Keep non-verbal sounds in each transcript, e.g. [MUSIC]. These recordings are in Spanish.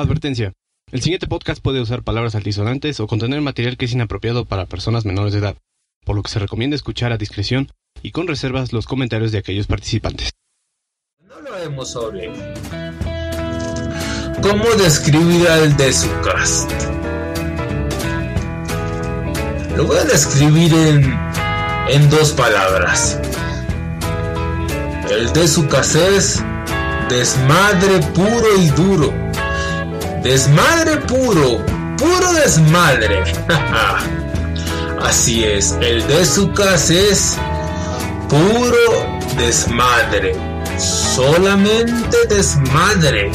Advertencia. El siguiente podcast puede usar palabras altisonantes o contener material que es inapropiado para personas menores de edad, por lo que se recomienda escuchar a discreción y con reservas los comentarios de aquellos participantes. No lo hemos sobre cómo describir al de su cast. Lo voy a describir en, en dos palabras. El de su es desmadre puro y duro. Desmadre puro, puro desmadre. [LAUGHS] Así es, el de su casa es puro desmadre. Solamente desmadre.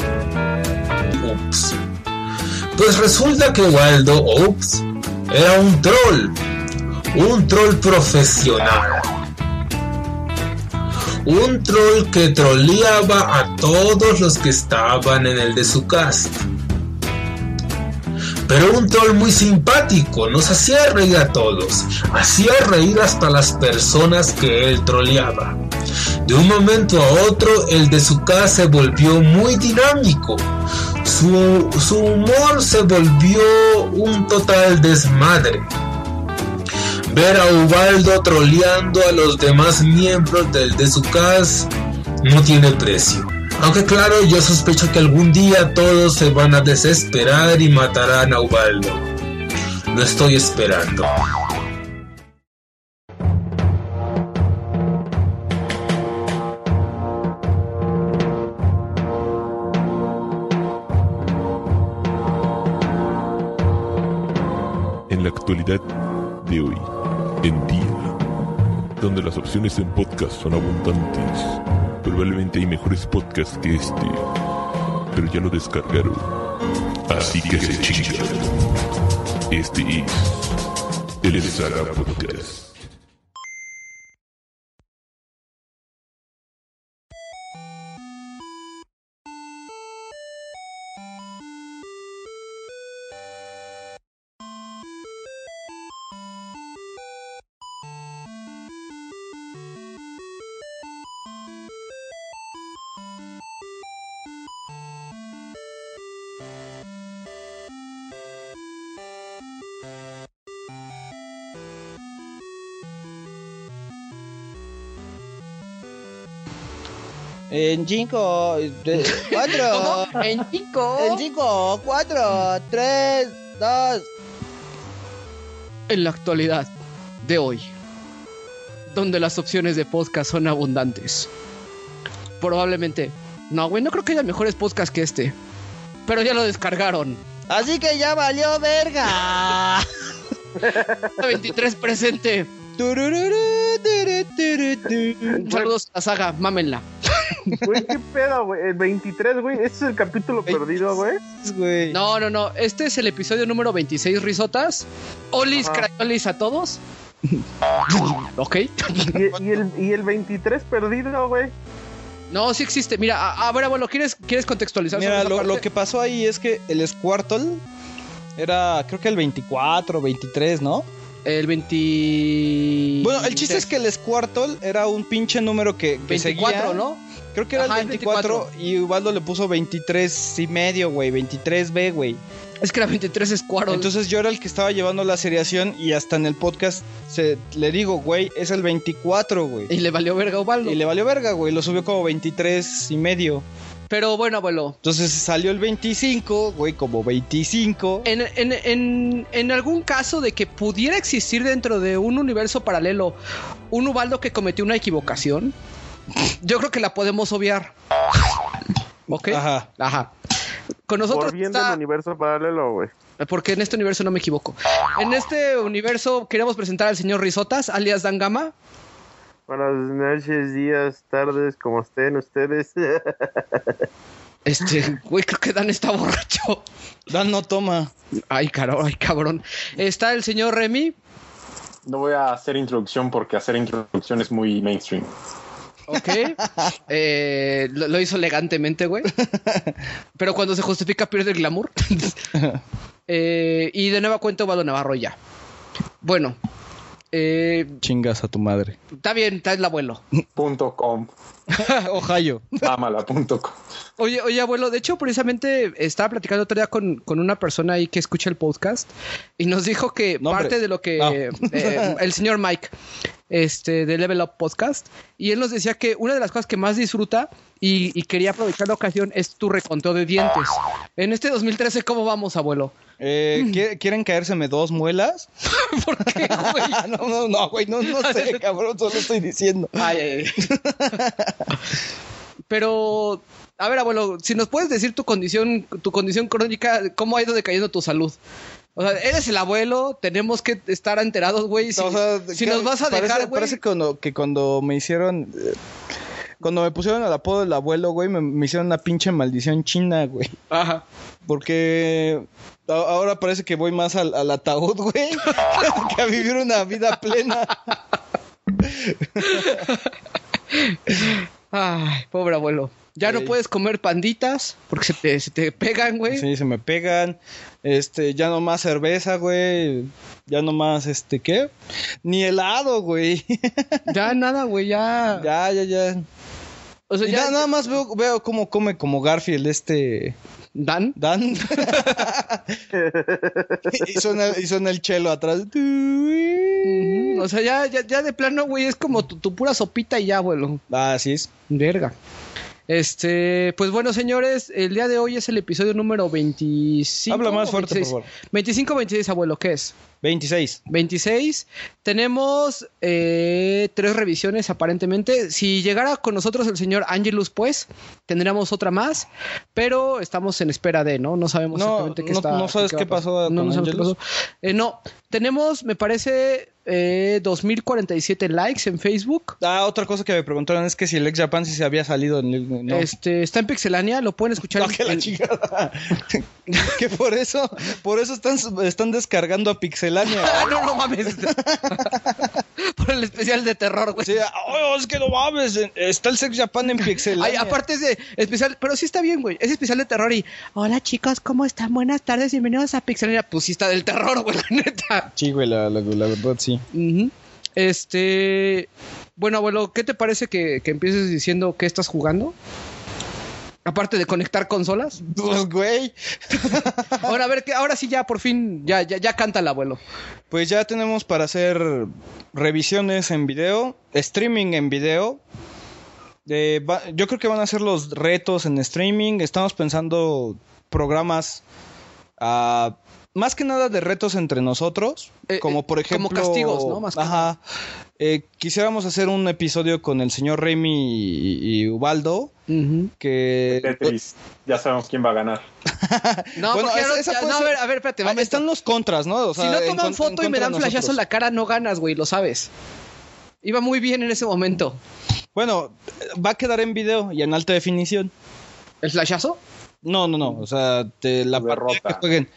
Ups. Pues resulta que Waldo, ups, era un troll. Un troll profesional. Un troll que troleaba a todos los que estaban en el de su cast pero un troll muy simpático, nos hacía reír a todos, hacía reír hasta las personas que él troleaba. De un momento a otro, el de su casa se volvió muy dinámico. Su, su humor se volvió un total desmadre. Ver a Ubaldo troleando a los demás miembros del de su casa no tiene precio. Aunque claro, yo sospecho que algún día todos se van a desesperar y matarán a Ubaldo. Lo estoy esperando. En la actualidad de hoy, en día, donde las opciones en podcast son abundantes, Probablemente hay mejores podcasts que este, pero ya lo descargaron. Así que se chingan. Este es el Saga Podcast. En 5, 4. [LAUGHS] En 5. En 5, 4, 3, 2. En la actualidad de hoy, donde las opciones de podcast son abundantes. Probablemente. No, güey, no creo que haya mejores podcasts que este. Pero ya lo descargaron. Así que ya valió verga. [LAUGHS] 23 presente. Saludos a la saga, mámenla. Güey, qué pedo, güey. El 23, güey. Este es el capítulo perdido, güey. No, no, no. Este es el episodio número 26, risotas. Olis, crayolis a todos. [LAUGHS] ok. ¿Y, el, ¿Y el 23 perdido, güey? No, sí existe. Mira, a, ver, abuelo, ¿quieres, ¿quieres contextualizar? Mira, lo, lo, que pasó ahí es que el Squirtle era, creo que el 24, 23, ¿no? El 20. Bueno, el chiste es que el Squirtle era un pinche número que, que 24, ¿no? Creo que era el 24, y Ubaldo le puso 23 y medio, güey. 23B, güey. Es que era 23 Squirtle. Entonces yo era el que estaba llevando la seriación y hasta en el podcast se, le digo, güey, es el 24, güey. Y le valió verga a Ubaldo. Y le valió verga, güey. Lo subió como 23 y medio. Pero bueno, abuelo. Entonces salió el 25, güey, como 25. En, en, en, en, algún caso de que pudiera existir dentro de un universo paralelo un Ubaldo que cometió una equivocación, yo creo que la podemos obviar. ¿Ok? Ajá. Ajá. Con nosotros. Por bien del universo paralelo, güey. Porque en este universo no me equivoco. En este universo queremos presentar al señor Risotas, alias Dangama. Buenas noches, días, tardes, como estén ustedes. [LAUGHS] Este, güey, creo que Dan está borracho. Dan no toma. Ay, cabrón, ay, cabrón. Está el señor Remy. No voy a hacer introducción porque hacer introducción es muy mainstream. Ok. Eh, lo, lo, hizo elegantemente, güey. Pero cuando se justifica pierde el glamour. [LAUGHS] eh, y de nueva cuenta Obado Navarro ya. Bueno. Eh, Chingas a tu madre. está bien, está el abuelo. Punto com. [LAUGHS] Ohio. Mámala, punto com. Oye, oye, abuelo, de hecho, precisamente estaba platicando otro día con, con una persona ahí que escucha el podcast y nos dijo que Nombre. parte de lo que No. eh, el señor Mike, este, de Level Up Podcast, y él nos decía que una de las cosas que más disfruta y, y quería aprovechar la ocasión es tu reconteo de dientes. En este 2013, ¿cómo vamos, abuelo? Eh, ¿qui- ¿Quieren caérseme dos muelas? [LAUGHS] ¿Por qué, güey? [LAUGHS] no, no, no, güey, no, no sé, [LAUGHS] cabrón, solo estoy diciendo. Ay, ay, ay. Pero, a ver, abuelo, si nos puedes decir tu condición, tu condición crónica, ¿cómo ha ido decayendo tu salud? O sea, eres el abuelo, tenemos que estar enterados, güey. Si, O sea, si nos vas a parece, dejar, güey. Parece que cuando, que cuando me hicieron... eh, Cuando me pusieron el apodo del abuelo, güey, me, me hicieron una pinche maldición china, güey. Ajá. Porque a- ahora parece que voy más al, al ataúd, güey, [LAUGHS] que a vivir una vida plena. [LAUGHS] Ay, pobre abuelo. Ya no puedes comer panditas porque se te, se te pegan, güey. Sí, se me pegan. Este, ya no más cerveza, güey. Ya no más, este, ¿qué? Ni helado, güey. [LAUGHS] Ya nada, güey, ya. ya, ya, ya. O sea, Y ya. nada, más veo, veo cómo come como Garfield este Dan. Dan. [LAUGHS] y, suena, y suena el chelo atrás. O sea, ya, ya, ya de plano, güey, es como tu, tu pura sopita y ya, abuelo. Ah, así es. Verga. Este, pues bueno, señores, el día de hoy es el episodio número 25. Habla más fuerte, 26. por favor. 25 26, abuelo, ¿qué es? 26. 26. Tenemos eh, tres revisiones aparentemente. Si llegara con nosotros el señor Angelus, pues tendríamos otra más, pero estamos en espera de, ¿no? No sabemos No, exactamente qué no- está. no sabes qué pasó No, con no sabemos qué Angelus. pasó. Eh, no, tenemos, me parece, eh, 2047 likes en Facebook. Ah, otra cosa que me preguntaron es que si el ex Japan si se había salido en el. No. Este, está en Pixelania, lo pueden escuchar No, en- que la en- chingada. [LAUGHS] que por eso, por eso están, están descargando a Pixelania. [LAUGHS] Ah, no, no mames. [LAUGHS] Por el especial de terror, güey. Sí, oh, es que no mames, está el Sex Japan en Pixelania. Ay, aparte es de especial, pero sí está bien, güey. Es especial de terror y hola chicos, ¿cómo están? Buenas tardes, bienvenidos a Pixelania. Pues sí está del terror, güey, la neta. Sí, güey, la, la, la verdad sí. Este, bueno, abuelo, ¿qué te parece que, que empieces diciendo qué estás jugando? Aparte de conectar consolas. [LAUGHS] Pues, güey, [LAUGHS] Ahora, a ver, que ahora sí ya, por fin, ya, ya, ya canta el abuelo. pues ya tenemos para hacer revisiones en video, streaming en video. Eh, va- yo creo que van a ser los retos en streaming. Estamos pensando programas ah, más que nada de retos entre nosotros, Eh, como eh, por como ejemplo, castigos, ¿no? Más que ajá. Eh, quisiéramos hacer un episodio con el señor Remy y, y Ubaldo, que Tetris. Ya sabemos quién va a ganar. [LAUGHS] No, Bueno, porque esa- esa ya- no, a ver, a ver, espérate, Ah, están los contras, ¿no? O sea, si no toman foto y me dan flashazo en la cara, no ganas, güey, lo sabes. Iba muy bien en ese momento. Bueno, va a quedar en video y en alta definición. ¿El flashazo? No, no, no. O sea, de la derrota. que jueguen.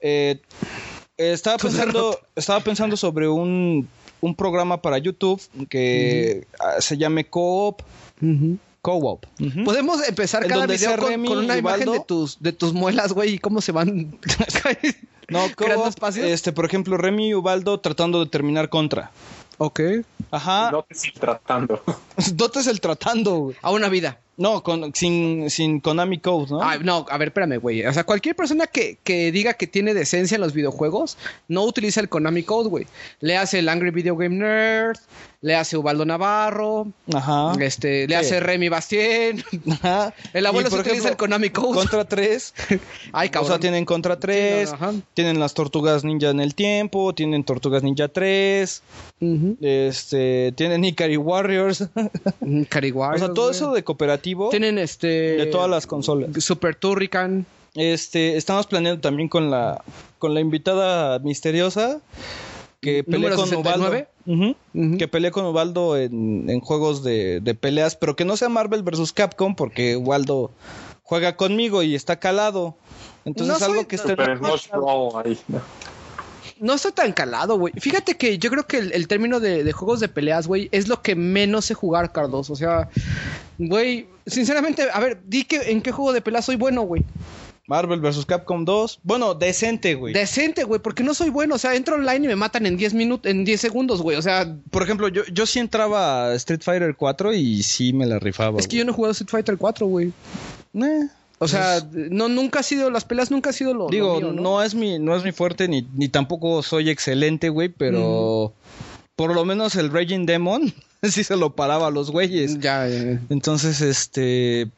Eh, estaba pensando, [LAUGHS] estaba pensando sobre un, un programa para YouTube que ah, se llame Co-op. Co-op. Ujú. Podemos empezar cada video con, Remy con una imagen de tus, de tus muelas, güey, y cómo se van [LAUGHS] [LAUGHS] No, creando Co-op, espacios. este, por ejemplo, Remy y Ubaldo tratando de terminar contra. Ok. Ajá. No te sigas tratando. Dotes el tratando, güey. A una vida. No, con, sin, sin Konami Code, ¿no? Ay, no, a ver, espérame, güey. O sea, cualquier persona que, que diga que tiene decencia en los videojuegos no utiliza el Konami Code, güey. Le hace el Angry Video Game Nerd, le hace Ubaldo Navarro, Ajá. este, le Sí. hace Remy Bastien. [LAUGHS] Ajá. El abuelo se utiliza el Konami Code. Contra 3. [LAUGHS] Ay, O cabrón. sea, tienen Contra 3, Sí, no, ajá. tienen las Tortugas Ninja en el tiempo, tienen Tortugas Ninja 3, Ujú. este, tienen Ikari Warriors. [LAUGHS] Mm, o Cariguarios, sea, todo eso de cooperativo Tienen este. de todas las consolas. Super Turrican. Este, estamos planeando también con la con la invitada misteriosa que pelea Número con 69. Ubaldo. Que pelea con Ubaldo en, en juegos de, de peleas, pero que no sea Marvel vs. Capcom, porque Ubaldo juega conmigo y está calado. Entonces No es algo soy- que ahí. No está tan calado, güey. Fíjate que yo creo que el, el término de, de juegos de peleas, güey, es lo que menos sé jugar, Carlos. O sea, güey, sinceramente, a ver, di que en qué juego de peleas soy bueno, güey. Marvel vs. Capcom 2. Bueno, decente, güey. Decente, güey, porque no soy bueno. O sea, entro online y me matan en 10 minutos, en 10 segundos, güey. O sea, Por ejemplo, yo, yo sí entraba a Street Fighter 4 y sí me la rifaba. es que yo no he jugado Street Fighter 4, güey. Eh, O sea, no, nunca ha sido, las peleas nunca ha sido lo. Digo, lo mío, ¿no? es mi, no es mi fuerte, ni, ni tampoco soy excelente, güey, pero por lo menos el Raging Demon [LAUGHS] sí se lo paraba a los güeyes. Ya, ya. Entonces, este.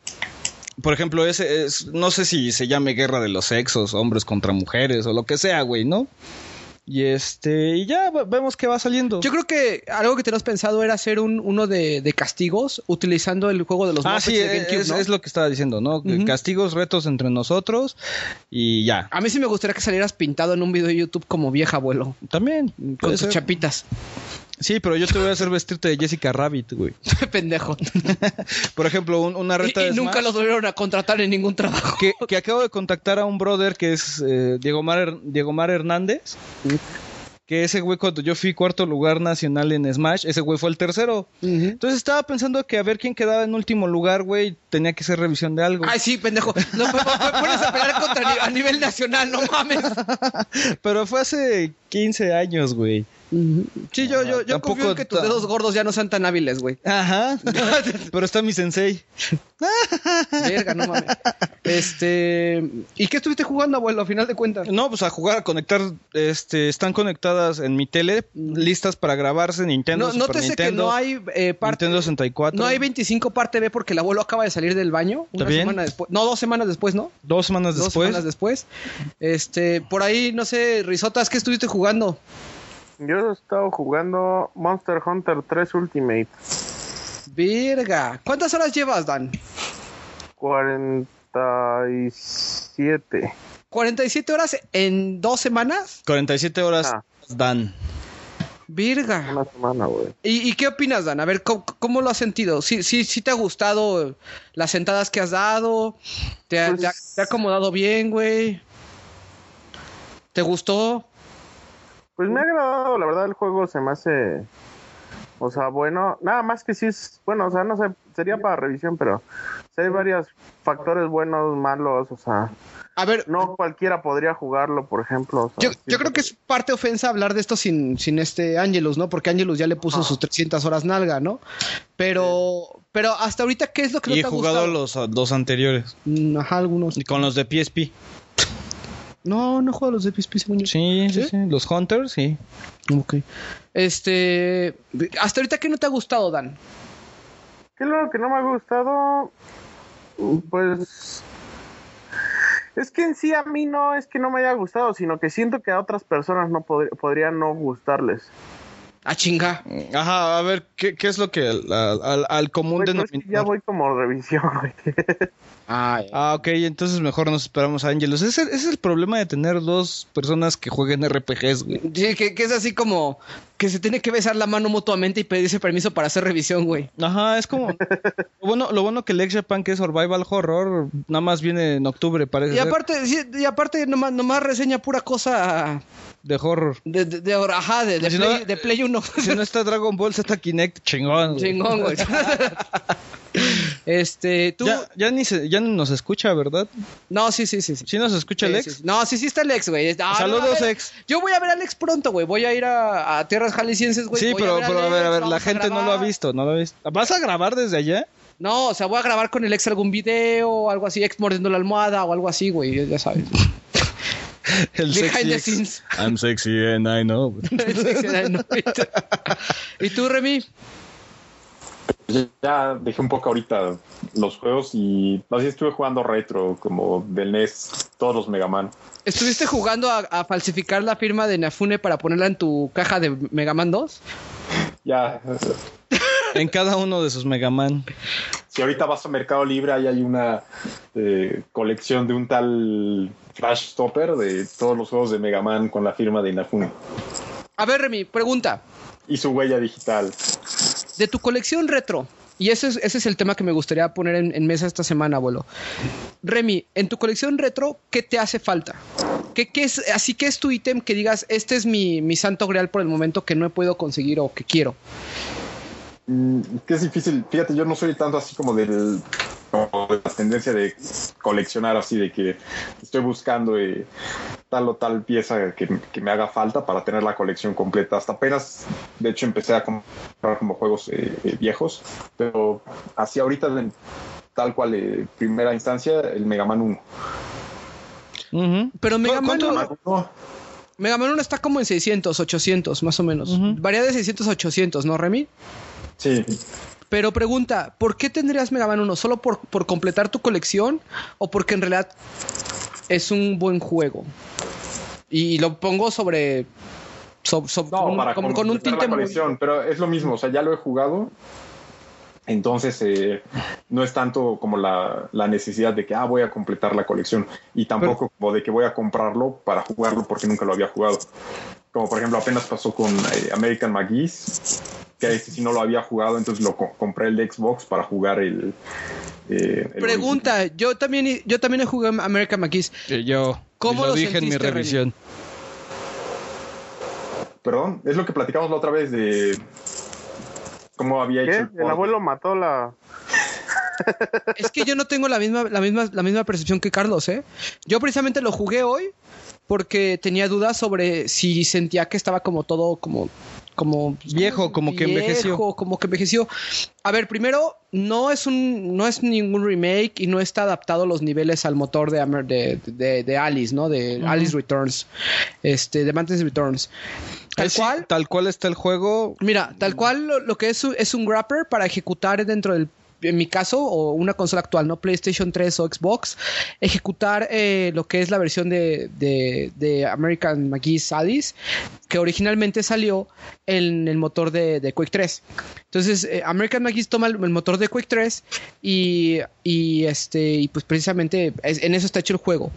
Por ejemplo, ese es. No sé si se llame guerra de los sexos, hombres contra mujeres o lo que sea, güey, ¿no? Y este. Y ya ve- vemos que va saliendo. Yo creo que algo que tenías pensado era hacer un, uno de, de castigos utilizando el juego de los Ah, sí, de GameCube, es, ¿no? es lo que estaba diciendo, ¿no? Ujú. Castigos, retos entre nosotros y ya. A mí sí me gustaría que salieras pintado en un video de YouTube como vieja abuelo, También. con tus chapitas. Sí, pero yo te voy a hacer vestirte de Jessica Rabbit, güey. [LAUGHS] Pendejo. [LAUGHS] Por ejemplo, un- una Y, reta y de nunca Smash los volvieron a contratar en ningún trabajo. que, que acabo de contactar a un brother que es eh, Diego, Mar, Diego Mar Hernández. Que ese güey, cuando yo fui cuarto lugar nacional en Smash, ese güey fue el tercero. Entonces estaba pensando que a ver quién quedaba en último lugar, güey, tenía que hacer revisión de algo. Ay, sí, pendejo. No, me, me pones a pelear contra a nivel nacional, no mames. [LAUGHS] Pero fue hace 15 años, güey. Sí, yo, yo, yo confío en que tus dedos gordos ya no sean tan hábiles, güey. Ajá. [LAUGHS] Pero está mi sensei. [LAUGHS] Verga, no mames. Este. ¿Y qué estuviste jugando, abuelo, a final de cuentas? No, pues a jugar, a conectar, este, están conectadas en mi tele, listas para grabarse Nintendo, No, Super nótese que no hay eh, parte. Nintendo 64. No hay 25 parte B porque el abuelo acaba de salir del baño. Una ¿Está bien? semana después. No, dos semanas después, ¿no? Dos semanas Dos después. semanas después. Este, por ahí, no sé, Risotas, ¿qué estuviste jugando? Yo he estado jugando Monster Hunter 3 Ultimate. Verga. ¿Cuántas horas llevas, Dan? 47. 47 horas en dos semanas. 47 horas Ah. dan. Verga. Una semana, güey. ¿Y, y qué opinas, Dan? A ver, ¿cómo, cómo lo has sentido? ¿Sí, sí, ¿Sí te ha gustado las sentadas que has dado? ¿Te ha, Pues- te ha- te ha acomodado bien, güey? ¿Te gustó? Pues me ha agradado, la verdad el juego se me hace, o sea, bueno, nada más que sí es, bueno, o sea, no sé, sería para revisión, pero sí hay varios factores buenos, malos, o sea, A ver, no cualquiera podría jugarlo, por ejemplo. o sea, yo, sí, yo creo que es parte ofensa hablar de esto sin, sin este Angelus, ¿no? Porque Angelus ya le puso sus 300 horas nalga, ¿no? Pero, pero hasta ahorita, ¿qué es lo que no Y he te ha jugado gustado? los dos anteriores. Mm, Ajá, algunos. Y con los de PSP. No, no juego los de PSP, según yo. Sí, sí, ¿Sí? sí. Los Hunters, sí. Ok. Este. Hasta ahorita, ¿qué no te ha gustado, Dan? ¿Qué es lo que no me ha gustado? Pues... Es que en sí a mí no es que no me haya gustado, sino que siento que a otras personas no podría, podría no gustarles. Ah, chinga. Ajá, a ver, ¿qué, qué es lo que al, al- al común Güey, pero es que denominador? ya voy como revisión, [LAUGHS] güey. Ah, Ah, ok, entonces mejor nos esperamos a Angelus. Ese, ese es el problema de tener dos personas que jueguen RPGs, güey. Sí, que, que es así como que se tiene que besar la mano mutuamente y pedirse permiso para hacer revisión, güey. Ajá, es como... [LAUGHS] lo, bueno, lo bueno que el Ex Japan, que es Survival Horror, nada más viene en octubre, parece Y ser, aparte, sí, y aparte nomás, nomás reseña pura cosa de horror. de, de, de, ajá, de, de, Si Play, no- de Play 1. Si no está Dragon Ball Z Kinect, chingón. güey. Chingón, güey. [LAUGHS] este, tú... Ya, ya ni se, ya nos escucha, ¿verdad? No, sí, sí, sí. sí. ¿Sí nos escucha el Sí, ex? sí, sí. No, sí, sí está el ex, güey. Ah, Saludos, no, a ver, ex. Yo voy a ver al ex pronto, güey. Voy a ir a, a tierras jaliscienses, güey. Sí, Voy pero, al pero a ver, ex, a ver, la gente no lo ha visto, no lo ha visto. ¿Vas a grabar desde allá? No, o sea, voy a grabar con el ex algún video o algo así, ex mordiendo la almohada o algo así, güey. Ya sabes. [LAUGHS] [LAUGHS] El Behind the scenes. I'm [LAUGHS] sexy and I know. ¿Y tú, Remy? Ya dejé un poco ahorita los juegos y bien estuve jugando retro, como del NES, todos los Mega Man. ¿Estuviste jugando a, a falsificar la firma de Nafune para ponerla en tu caja de Mega Man 2? Ya, [LAUGHS] en cada uno de sus Mega Man. si ahorita vas a Mercado Libre, ahí hay una eh, colección de un tal Flash Stopper de todos los juegos de Mega Man con la firma de Inafune A ver, Remy, pregunta. y su huella digital. De tu colección retro, y ese es, ese es el tema que me gustaría poner en, en mesa esta semana, abuelo. Remy, en tu colección retro, ¿qué te hace falta? ¿Qué, qué es, así que es tu ítem que digas, este es mi, mi santo grial por el momento que no he podido conseguir o que quiero? Mm, que es difícil. Fíjate, yo no soy tanto así como del como de la tendencia de coleccionar así de que estoy buscando eh, tal o tal pieza que, que me haga falta para tener la colección completa. Hasta apenas, de hecho, empecé a comprar como juegos eh, eh, viejos, pero así ahorita en tal cual eh, primera instancia el Mega Man 1. Ujú. Pero Mega Man, ¿Cuánto- Mega Man 1, Mega Man 1 está como en 600, 800, más o menos. Varía de 600 a 800, ¿no, Remy? Sí, Pero pregunta, ¿por qué tendrías Mega Man 1? ¿Solo por, por completar tu colección o porque en realidad es un buen juego? Y lo pongo sobre... so- so- no, con, un- para como con un tinte la colección, pero es lo mismo, o sea, ya lo he jugado. Entonces, eh, no es tanto como la, la necesidad de que, ah, voy a completar la colección. Y tampoco como de que voy a comprarlo para jugarlo porque nunca lo había jugado. Como por ejemplo, apenas pasó con eh, American McGee's, que ese sí no lo había jugado, entonces lo co- compré el de Xbox para jugar el... eh, el Pregunta, yo también, yo también he jugado American. Que yo ¿Cómo lo lo dije en mi revisión. Perdón, es lo que platicamos la otra vez de cómo había ¿Qué? hecho... El port. abuelo mató la. [LAUGHS] Es que yo no tengo la misma, la misma, la misma percepción que Carlos, ¿eh? Yo precisamente lo jugué hoy porque tenía dudas sobre si sentía que estaba como todo como como Viejo, como que envejeció. como que envejeció. A ver, primero no es un no es ningún remake y no está adaptado los niveles al motor de de, de, de Alice, ¿no? De Alice Returns. Este, de Mantis Returns. Tal cual, tal cual está el juego. Mira, tal cual lo, lo que es un- es un grapper para ejecutar dentro del en mi caso, o una consola actual, ¿no? PlayStation 3 o Xbox, ejecutar eh, lo que es la versión de, de, de American McGee's Alice, que originalmente salió en el motor de, de Quake 3. Entonces, eh, American McGee's toma el, el motor de Quake 3 y, y, este, y pues precisamente es- en eso está hecho el juego.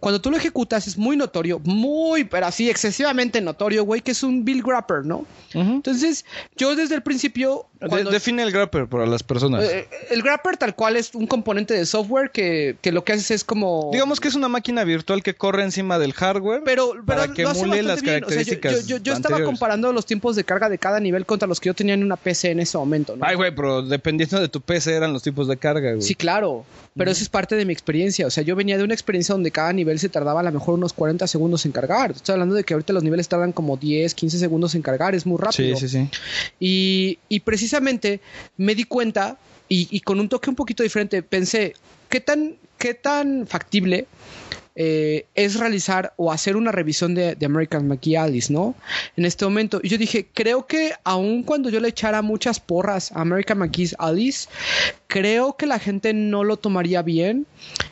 Cuando tú lo ejecutas es muy notorio, muy, pero así excesivamente notorio, güey, que es un Bill Grapper, ¿no? Entonces, yo desde el principio. De- define el grapper para las personas. eh, el grapper tal cual es un componente de software que, que lo que haces es como. Digamos que es una máquina virtual que corre encima del hardware. pero, pero para que emule las bien. O sea, yo- características yo, yo- yo estaba comparando los tiempos de carga de cada nivel contra los que yo tenía en una PC en ese momento, ¿no? Ay, güey, pero dependiendo de tu PC eran los tipos de carga, güey. Sí, claro. Pero eso es parte de mi experiencia. O sea, yo venía de una experiencia donde cada nivel se tardaba a lo mejor unos 40 segundos en cargar. Estoy hablando de que ahorita los niveles tardan como 10, 15 segundos en cargar. Es muy sí, rápido. sí, sí. Y, y precisamente me di cuenta, y, y con un toque un poquito diferente, pensé, ¿qué tan, qué tan factible eh, es realizar o hacer una revisión de, de American McGee Alice, ¿no? En este momento. Y yo dije, creo que aun cuando yo le echara muchas porras a American McGee's Alice, creo que la gente no lo tomaría bien.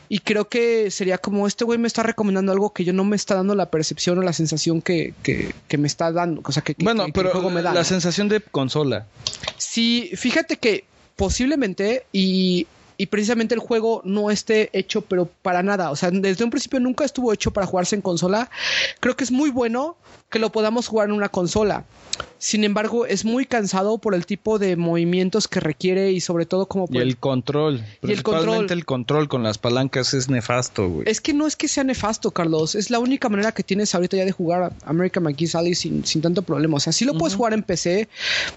Y creo que sería como, este güey me está recomendando algo que yo no me está dando la percepción o la sensación que, que, que me está dando. O sea, que, que- Bueno, el pero juego me da. la ¿no? sensación de consola. Sí, fíjate que posiblemente y, y precisamente el juego no esté hecho, pero para nada. O sea, desde un principio nunca estuvo hecho para jugarse en consola. Creo que es muy bueno que lo podamos jugar en una consola. Sin embargo, es muy cansado por el tipo de movimientos que requiere y sobre todo como Y el control. Y el control. el control con las palancas es nefasto, güey. Es que no es que sea nefasto, Carlos. Es la única manera que tienes ahorita ya de jugar American McGee's Alice sin, sin tanto problema. O sea, sí lo puedes jugar en PC.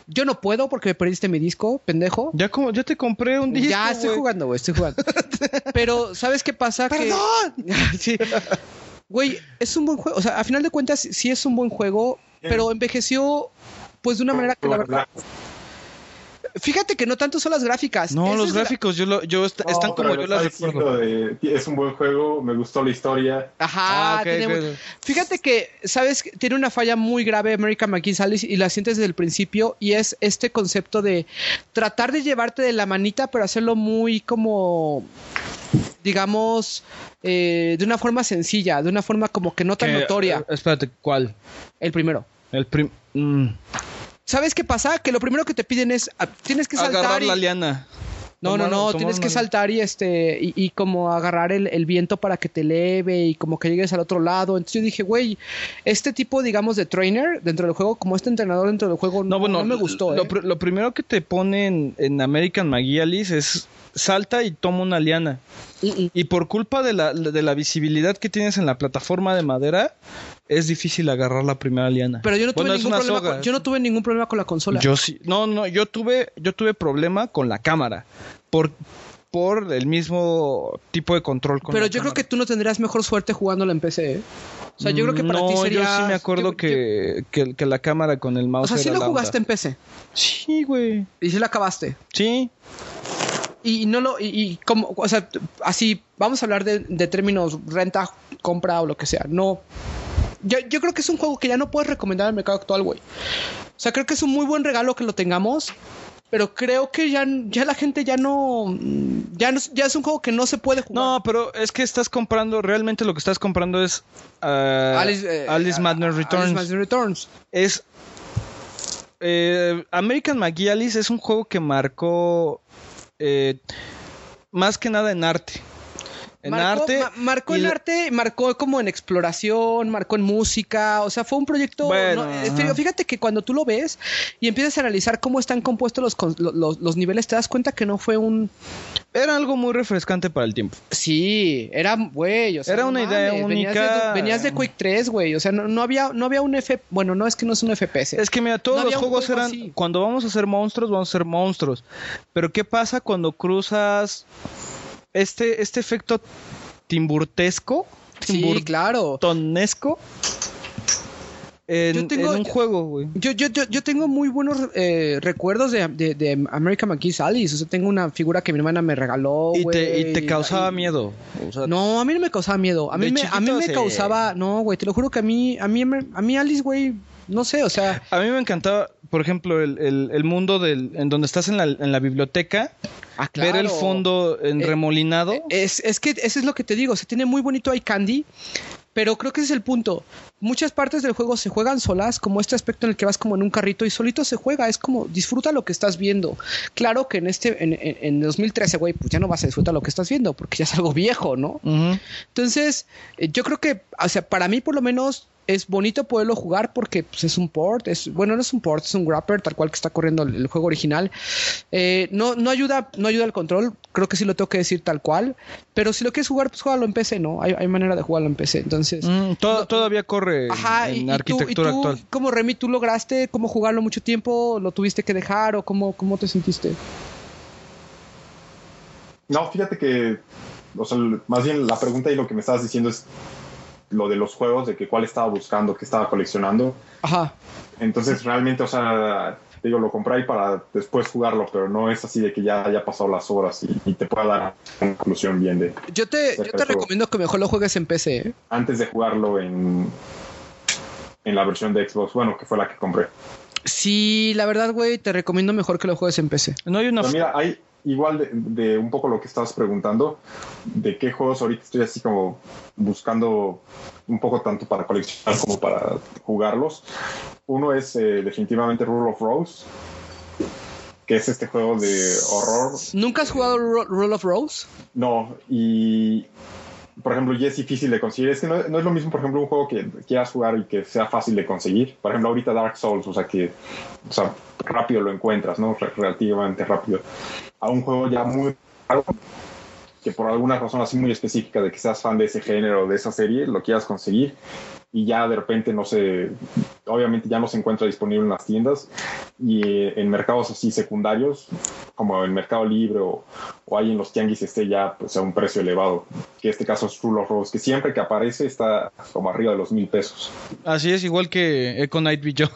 Yo no puedo porque me perdiste mi disco, pendejo. Ya, como, ya te compré un disco, ya estoy güey. Jugando, güey, estoy jugando. [LAUGHS] Pero, ¿sabes qué pasa? ¡Perdón! [LAUGHS] sí. Güey, es un buen juego. O sea, a final de cuentas, sí es un buen juego, pero envejeció, pues, de una manera que la verdad. Fíjate que no tanto son las gráficas. No, los es la- gráficos yo lo, yo est- No, están como yo las recuerdo. de- es un buen juego, me gustó la historia. Ajá, Ah, tiene Fíjate que, ¿sabes? Tiene una falla muy grave American McGee Alice y la sientes desde el principio y es este concepto de tratar de llevarte de la manita pero hacerlo muy como, digamos, eh, de una forma sencilla, de una forma como que no tan Que- notoria. eh, espérate, ¿cuál? El primero. El prim... mm, ¿Sabes qué pasa? Que lo primero que te piden es, ah, tienes que saltar agarrar y- la liana. No, no, Tomar- no, tienes que saltar y este, y, y como agarrar el, el viento para que te eleve y como que llegues al otro lado. Entonces yo dije, güey, este tipo, digamos, de trainer dentro del juego, como este entrenador dentro del juego, no, No, bueno, no me gustó, Lo, ¿eh? lo primero que te ponen en American McGeealice es salta y toma una liana. Y por culpa de la, de la visibilidad que tienes en la plataforma de madera, es difícil agarrar la primera liana. Pero yo no tuve Bueno, ningún problema. soga. Con, yo no tuve ningún problema con la consola. Yo sí. No, no, yo tuve, yo tuve problema con la cámara. Por, por el mismo tipo de control con Pero la yo creo que tú no tendrías mejor suerte jugándolo en PC. ¿eh? O sea, yo creo que para no, ti sería. yo sí me acuerdo yo- que, que, que la cámara con el mouse o sea, sí lo la jugaste en. PC. Sí, güey. Y sí lo acabaste. Sí. Y no lo. Y, y como. O sea, así. Vamos a hablar de, de términos renta, compra o lo que sea. No. Yo, yo creo que es un juego que ya no puedes recomendar al mercado actual, güey. O sea, creo que es un muy buen regalo que lo tengamos. Pero creo que ya, ya la gente ya no, ya no. Ya es un juego que no se puede jugar. No, pero es que estás comprando, realmente lo que estás comprando es ah, Alice, eh, Alice Madness Returns. Alice Madness Returns. Es eh, American McGeealice es un juego que marcó eh, más que nada en arte. En marcó, arte. ma- marcó en la- arte, marcó como en exploración, marcó en música, o sea, fue un proyecto. Bueno, no, eh, fíjate que cuando tú lo ves y empiezas a analizar cómo están compuestos los, los, los niveles, te das cuenta que no fue un. Era algo muy refrescante para el tiempo. Sí, era, güey, o sea, Era no una idea Venías de, única. venías de Quake 3, güey, o sea, no, no había, no había un F. Bueno, no es que no es un FPS. Es que mira, todos los juegos juego eran. así. Cuando vamos a hacer monstruos, vamos a hacer monstruos. Pero ¿qué pasa cuando cruzas este, este efecto timburtesco? sí, claro. Timburtonesco. En, Yo tengo- en un juego, güey. Yo, yo, yo, yo tengo muy buenos eh, recuerdos de, de, de American McGee's Alice. O sea, tengo una figura que mi hermana me regaló. Y te, y te causaba y- miedo. O sea, No, a mí no me causaba miedo. A mí me, a mí me sí. causaba. No, güey, te lo juro que a mí, a mí, a mí Alice, güey, no sé, o sea. A mí me encantaba, por ejemplo, el, el- el mundo del, en donde estás en la, en la biblioteca, ah, ver el fondo en Eh, remolinado. Es, es que eso es lo que te digo. Se tiene muy bonito eye candy. Pero creo que ese es el punto. Muchas partes del juego se juegan solas, como este aspecto en el que vas como en un carrito y solito se juega. Es como disfruta lo que estás viendo. Claro que en este, en, en, en 2013, güey, pues ya no vas a disfrutar lo que estás viendo, porque ya es algo viejo, ¿no? Entonces, eh, yo creo que, o sea, para mí por lo menos es bonito poderlo jugar porque pues, es un port, es bueno, no es un port, es un grapper tal cual que está corriendo el, el juego original. Eh, no, no ayuda, no ayuda al control, creo que sí lo tengo que decir tal cual, pero si lo quieres jugar, pues juégalo en PC, ¿no? Hay, hay manera de jugarlo en PC, entonces. Mm, to- todavía corre en- Ajá, en, y, y tú, y arquitectura tú, actual. como Remy, tú lograste cómo jugarlo mucho tiempo, lo tuviste que dejar o cómo, cómo te sentiste. No, fíjate que, o sea, más bien la pregunta y lo que me estabas diciendo es lo de los juegos, de que cuál estaba buscando, qué estaba coleccionando. Ajá. Entonces, realmente, o sea, digo, lo compré ahí para después jugarlo, pero no es así de que ya haya pasado las horas y, y te pueda dar una conclusión bien de Yo te, yo te recomiendo que mejor lo juegues en PC, ¿eh? antes de jugarlo en, en la versión de Xbox, bueno, que fue la que compré. Sí, la verdad, güey, te recomiendo mejor que lo juegues en PC. No hay una. Pero mira, hay igual de, de un poco lo que estabas preguntando, de qué juegos ahorita estoy así como buscando un poco tanto para coleccionar como para jugarlos. Uno es eh, definitivamente Rule of Rose, que es este juego de horror. ¿Nunca has jugado Ru- Rule of Rose? No, y por ejemplo, ya es difícil de conseguir. Es que no, no es lo mismo, por ejemplo, un juego que quieras jugar y que sea fácil de conseguir. Por ejemplo, ahorita Dark Souls, o sea que o sea, rápido lo encuentras, ¿no? Re- relativamente rápido. A un juego ya muy raro, que por alguna razón así muy específica de que seas fan de ese género, de esa serie, lo quieras conseguir y ya de repente no se, obviamente ya no se encuentra disponible en las tiendas y eh, en mercados así secundarios, como en Mercado Libre o, o ahí en los tianguis esté ya pues, a un precio elevado, que este caso es Rule of Rose, que siempre que aparece está como arriba de los mil pesos. Así es, igual que Echo Night Beyond.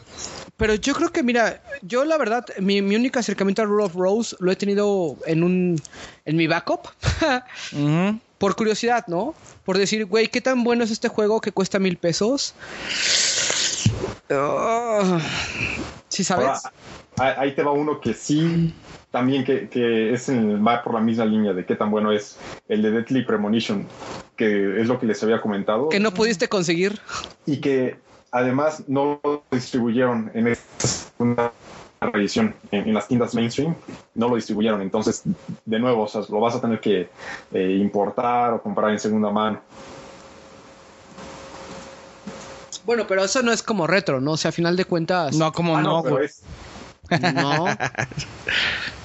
Pero yo creo que, mira, yo la verdad, mi, mi único acercamiento a Rule of Rose lo he tenido en un en mi backup. [LAUGHS] Por curiosidad, ¿no? Por decir, güey, ¿qué tan bueno es este juego que cuesta mil pesos? Ah, ¿Sí sabes? Ahora, ahí te va uno que sí, también que, que es en- va por la misma línea de qué tan bueno es el de Deadly Premonition, que es lo que les había comentado. que no pudiste conseguir. y que además no lo distribuyeron en esta segunda reedición en, en las tiendas mainstream, no lo distribuyeron. Entonces, de nuevo, o sea, lo vas a tener que eh, importar o comprar en segunda mano. Bueno, pero eso no es como retro, ¿no? O sea, a final de cuentas. No, como Ah, no, pero güey. es- [LAUGHS] No. [LAUGHS]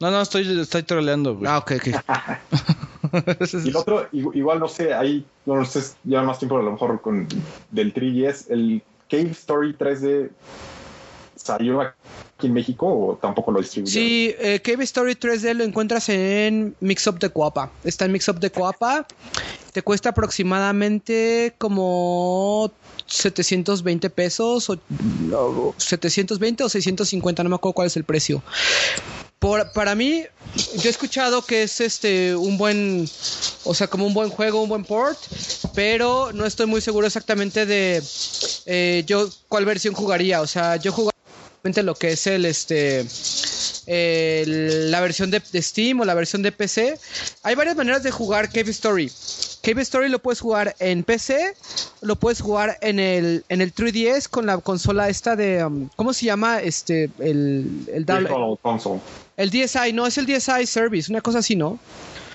No, no, estoy, estoy troleando, güey. Ah, ok, ok. [LAUGHS] Y el otro, igu- igual no sé, ahí no sé, lleva más tiempo a lo mejor con del 3DS, el Cave Story 3D salió aquí en México o tampoco lo distribuyeron. Sí, eh, Cave Story 3D lo encuentras en Mixup de Coapa. Está en Mixup de Coapa. Te cuesta aproximadamente como 720 pesos, o, o 720 o 650, no me acuerdo cuál es el precio. Por, para mí, yo he escuchado que es este un buen, o sea, como un buen juego, un buen port, pero no estoy muy seguro exactamente de eh, yo cuál versión jugaría. O sea, yo jugaría lo que es el este el- la versión de, de Steam o la versión de PC. Hay varias maneras de jugar Cave Story. Cave Story lo puedes jugar en PC, lo puedes jugar en el, en el 3DS con la consola esta de... um, ¿Cómo se llama? Este, el, el, Console. el DSi, no, es el DSi Service, una cosa así, ¿no? O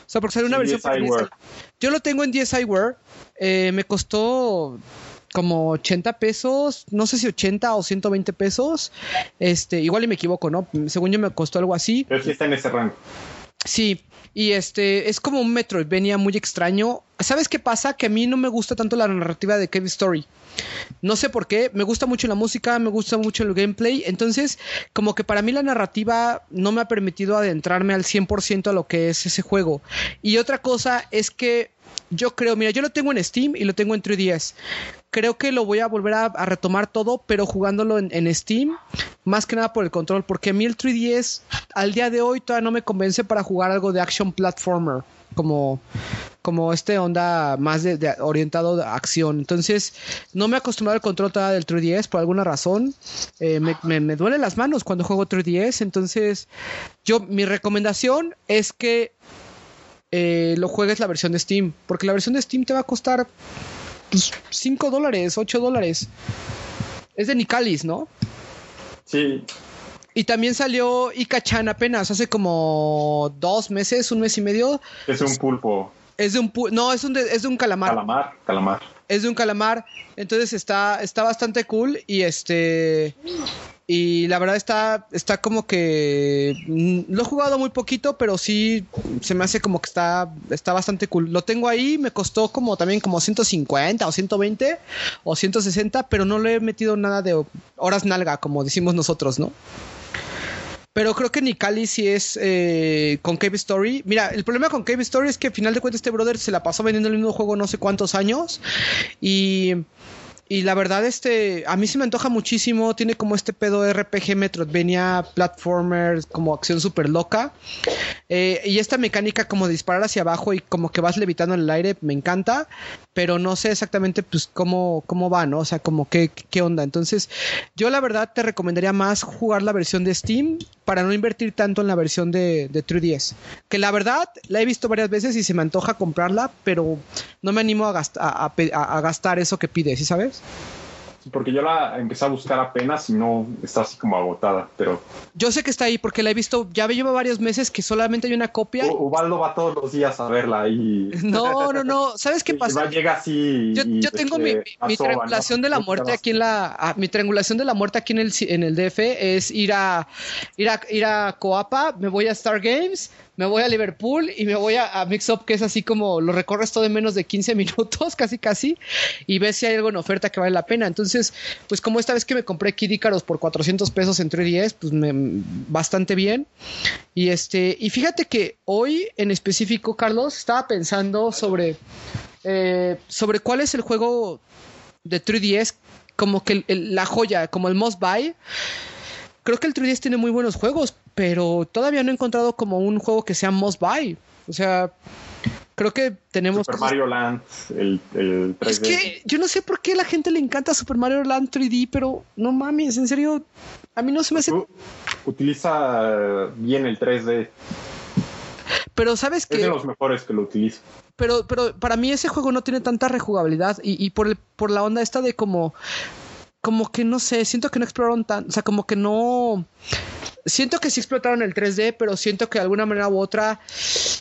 sea, porque sale una Sí, versión para DSiWare. DSi. Yo lo tengo en DSiWare, eh, me costó como 80 pesos, no sé si 80 o 120 pesos, este, igual y me equivoco, ¿no? Según yo me costó algo así. Pero sí está en ese rango. Sí, y este es como un Metroidvania muy extraño. ¿Sabes qué pasa? Que a mí no me gusta tanto la narrativa de Cave Story. No sé por qué, me gusta mucho la música, me gusta mucho el gameplay, entonces como que para mí la narrativa no me ha permitido adentrarme al 100% a lo que es ese juego. Y otra cosa es que yo creo, mira, yo lo tengo en Steam y lo tengo en 3DS. Creo que lo voy a volver a, retomar todo, pero jugándolo en, Steam, más que nada por el control, porque a mí el 3DS al día de hoy todavía no me convence para jugar algo de action platformer, como, como este onda más de orientado a acción. Entonces, no me he acostumbrado al control todavía del 3DS por alguna razón. Eh, me, me, me duelen las manos cuando juego 3DS, entonces yo mi recomendación es que eh, lo juegues la versión de Steam, porque la versión de Steam te va a costar pues, 5 dólares, 8 dólares. Es de Nicalis, ¿no? Sí, Y también salió Ika-chan apenas, hace como dos meses, un mes y medio. es un pulpo. Es de un pu- no, es un de, es de un calamar. Calamar, calamar. Es de un calamar. Entonces está, está bastante cool. Y este. Y la verdad está, está como que. mm, Lo he jugado muy poquito, pero sí se me hace como que está, está bastante cool. Lo tengo ahí, me costó como también como 150 o 120 o 160, pero no le he metido nada de horas nalga, como decimos nosotros, ¿no? Pero creo que Nikali sí es eh, con Cave Story. Mira, el problema con Cave Story es que al final de cuentas este brother se la pasó vendiendo el mismo juego no sé cuántos años. Y, y la verdad, este, a mí se me antoja muchísimo. Tiene como este pedo RPG Metroidvania, platformer, como acción súper loca. Eh, y esta mecánica como de disparar hacia abajo y como que vas levitando en el aire, me encanta. Pero no sé exactamente pues cómo, cómo va, ¿no? O sea, como qué, qué onda. Entonces, yo la verdad te recomendaría más jugar la versión de Steam para no invertir tanto en la versión de, de 3DS. Que la verdad la he visto varias veces y se me antoja comprarla, pero no me animo a, a gastar eso que pide, ¿sí sabes? Porque yo la empecé a buscar apenas y no está así como agotada. Pero Yo sé que está ahí porque la he visto, ya lleva varios meses que solamente hay una copia. U- Ubaldo va todos los días a verla y. [LAUGHS] No, no, no. ¿Sabes qué [LAUGHS] pasa? llega así. Yo, tengo mi, mi- triangulación de la muerte aquí en la ah, mi triangulación de la muerte aquí en el en el DF es ir a ir a ir a Coapa, me voy a Star Games, me voy a Liverpool y me voy a, a Mix Up que es así como lo recorres todo en menos de 15 minutos, [LAUGHS] casi casi y ves si hay algo en oferta que vale la pena. Entonces, pues como esta vez que me compré Kid Icarus por 400 pesos en 3DS, pues me bastante bien. Y este, y fíjate que hoy en específico, Carlos, estaba pensando sobre eh, sobre cuál es el juego de 3DS, como que la joya, como el must buy. Creo que el 3DS tiene muy buenos juegos, pero todavía no he encontrado como un juego que sea must buy. O sea, creo que tenemos. Super cosas- Mario Land, el, el 3D. Es que yo no sé por qué a la gente le encanta Super Mario Land 3D, pero no mames, en serio, a mí no se me hace. Utiliza bien el 3D. Pero sabes Es de que. los mejores que lo utiliza. pero, pero para mí ese juego no tiene tanta rejugabilidad y, y por, el, por la onda esta de como como que no sé, siento que no exploraron tan, o sea, como que no siento que sí explotaron el 3D, pero siento que de alguna manera u otra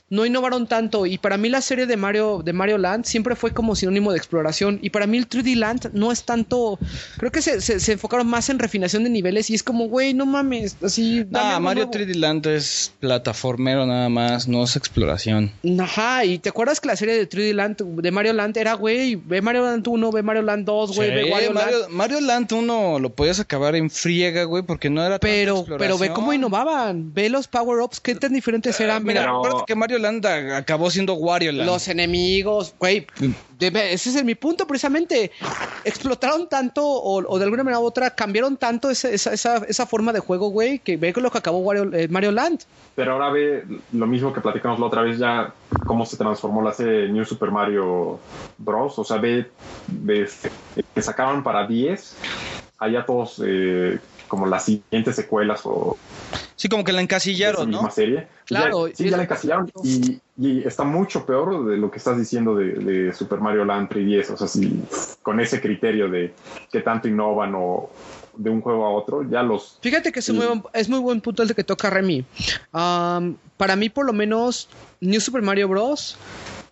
no innovaron tanto. Y para mí la serie de Mario, de Mario Land siempre fue como sinónimo de exploración. Y para mí el 3D Land no es tanto. Creo que se, se- se enfocaron más en refinación de niveles. Y es como, güey, no mames. Así. algo Mario nuevo. 3D Land es plataformero nada más, no es exploración. Ajá, y te acuerdas que la serie de 3D Land, de Mario Land, era, güey, ve Mario Land 1, ve Mario Land 2, güey, ve Sí, Mario Land. Mario, Land 1 lo podías acabar en friega, güey, porque no era Pero, pero ve cómo innovaban. Ve los power-ups, qué tan diferentes eran. Mira, Mira, acuérdate que Mario Land acabó siendo Wario Land. Los enemigos, güey, ese es mi punto precisamente. Explotaron tanto o, o de alguna manera u otra cambiaron tanto esa, esa, esa, esa forma de juego, güey, que ve con lo que acabó Wario- eh, Mario Land. Pero ahora ve lo mismo que platicamos la otra vez ya, cómo se transformó la serie New Super Mario Bros. O sea, ve, ve que sacaban para 10, allá todos eh, como las siguientes secuelas o Sí, como que la encasillaron, misma ¿no? serie. Claro, Ya- sí, ya la encasillaron y, y está mucho peor de lo que estás diciendo de, de Super Mario Land 3DS. O sea, si con ese criterio de que tanto innovan o de un juego a otro, ya los Fíjate que es, muy, buen- es muy buen punto el de que toca Remy. Am, para mí, por lo menos, New Super Mario Bros.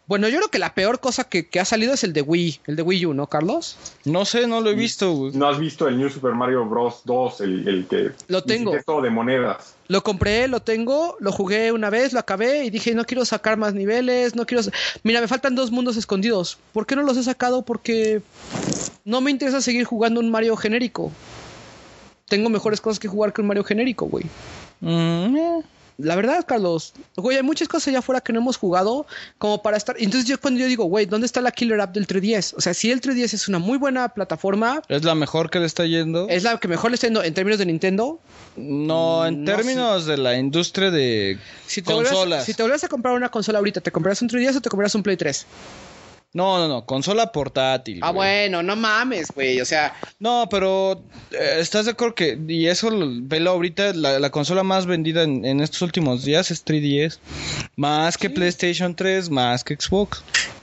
Bueno, yo creo que la peor cosa que, que ha salido es el de Wii, el de Wii U, ¿no, Carlos? No sé, no lo he visto, güey. ¿No has visto el New Super Mario Bros. 2, el, el que Lo tengo. todo de monedas? Lo compré, lo tengo, lo jugué una vez, lo acabé y dije, no quiero sacar más niveles, no quiero... Mira, me faltan dos mundos escondidos. ¿Por qué no los he sacado? Porque no me interesa seguir jugando un Mario genérico. Tengo mejores cosas que jugar que un Mario genérico, güey. Mm, eh. La verdad, Carlos, güey, hay muchas cosas allá afuera que no hemos jugado como para estar. Entonces, yo cuando yo digo, güey, ¿dónde está la killer app del 3DS? O sea, si el 3DS es una muy buena plataforma, Es la mejor que le está yendo. es la que mejor le está yendo en términos de Nintendo. No, en No términos de la industria de Si te, consolas. si te volvieras a comprar una consola ahorita, ¿te compras un 3DS o te compras un Play 3? No, no, no, consola portátil. Ah, güey. bueno, no mames, güey. O sea, No, pero eh, ¿estás de acuerdo que, y eso lo- velo ahorita, la, la consola más vendida en, en estos últimos días es 3DS, más que PlayStation 3, más que Xbox.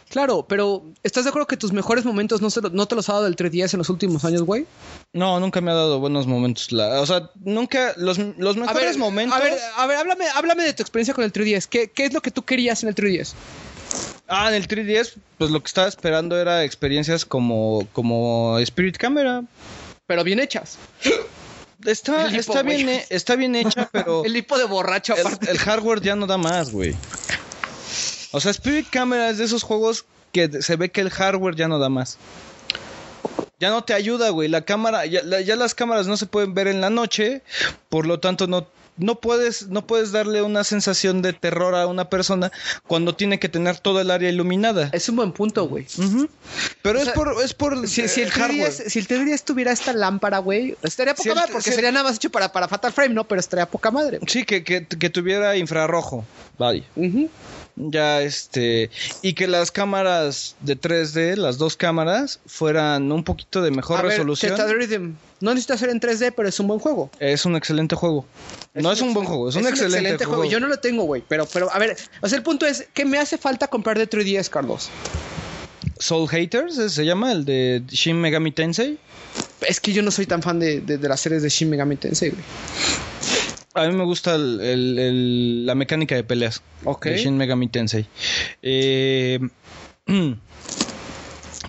claro, pero ¿estás de acuerdo que tus mejores momentos no, se lo- no te los ha dado el 3DS en los últimos años, güey? No, nunca me ha dado buenos momentos. La, o sea, nunca, los, los A mejores ver, momentos... a ver, a ver, háblame, háblame de tu experiencia con el 3DS. ¿Qué, ¿Qué es lo que tú querías en el 3DS? Ah, en el 3DS, pues lo que estaba esperando era experiencias como, como Spirit Camera. Pero bien hechas. [GASPS] Está, está, bien, está bien hecha, [LAUGHS] pero... El hipo de borracho, aparte. el, el hardware ya no da más, güey. O sea, Spirit Camera es de esos juegos que se ve que el hardware ya no da más. Ya no te ayuda, güey. La cámara, ya, la- ya las cámaras no se pueden ver en la noche, por lo tanto no, no puedes, no puedes darle una sensación de terror a una persona cuando tiene que tener todo el área iluminada. Es un buen punto, güey. Pero O es sea, por, es por Si, si eh, el hardware. 3DS, si el 3DS tuviera esta lámpara, güey, estaría poca Si madre, porque si sería nada más hecho para, para Fatal Frame, ¿no? Pero estaría poca madre. Sí, que, que, que tuviera infrarrojo. Vaya. Ujú. Ya, este. Y que las cámaras de 3D, las dos cámaras, fueran un poquito de mejor A ver, resolución. Rhythm. No necesita ser en 3D, pero es un buen juego. Es un excelente juego. no es un buen juego, es, un, excelente, juego. Yo no lo tengo, güey. Pero, pero, a ver, o sea, el punto es, ¿qué me hace falta comprar de 3DS, Carlos? Soul Haters se llama, el de Shin Megami Tensei. Es que yo no soy tan fan de, de, de las series de Shin Megami Tensei, güey. A mí me gusta el- el- el- la mecánica de peleas Ok. de Shin Megami Tensei. Eh, [CLEARS THROAT]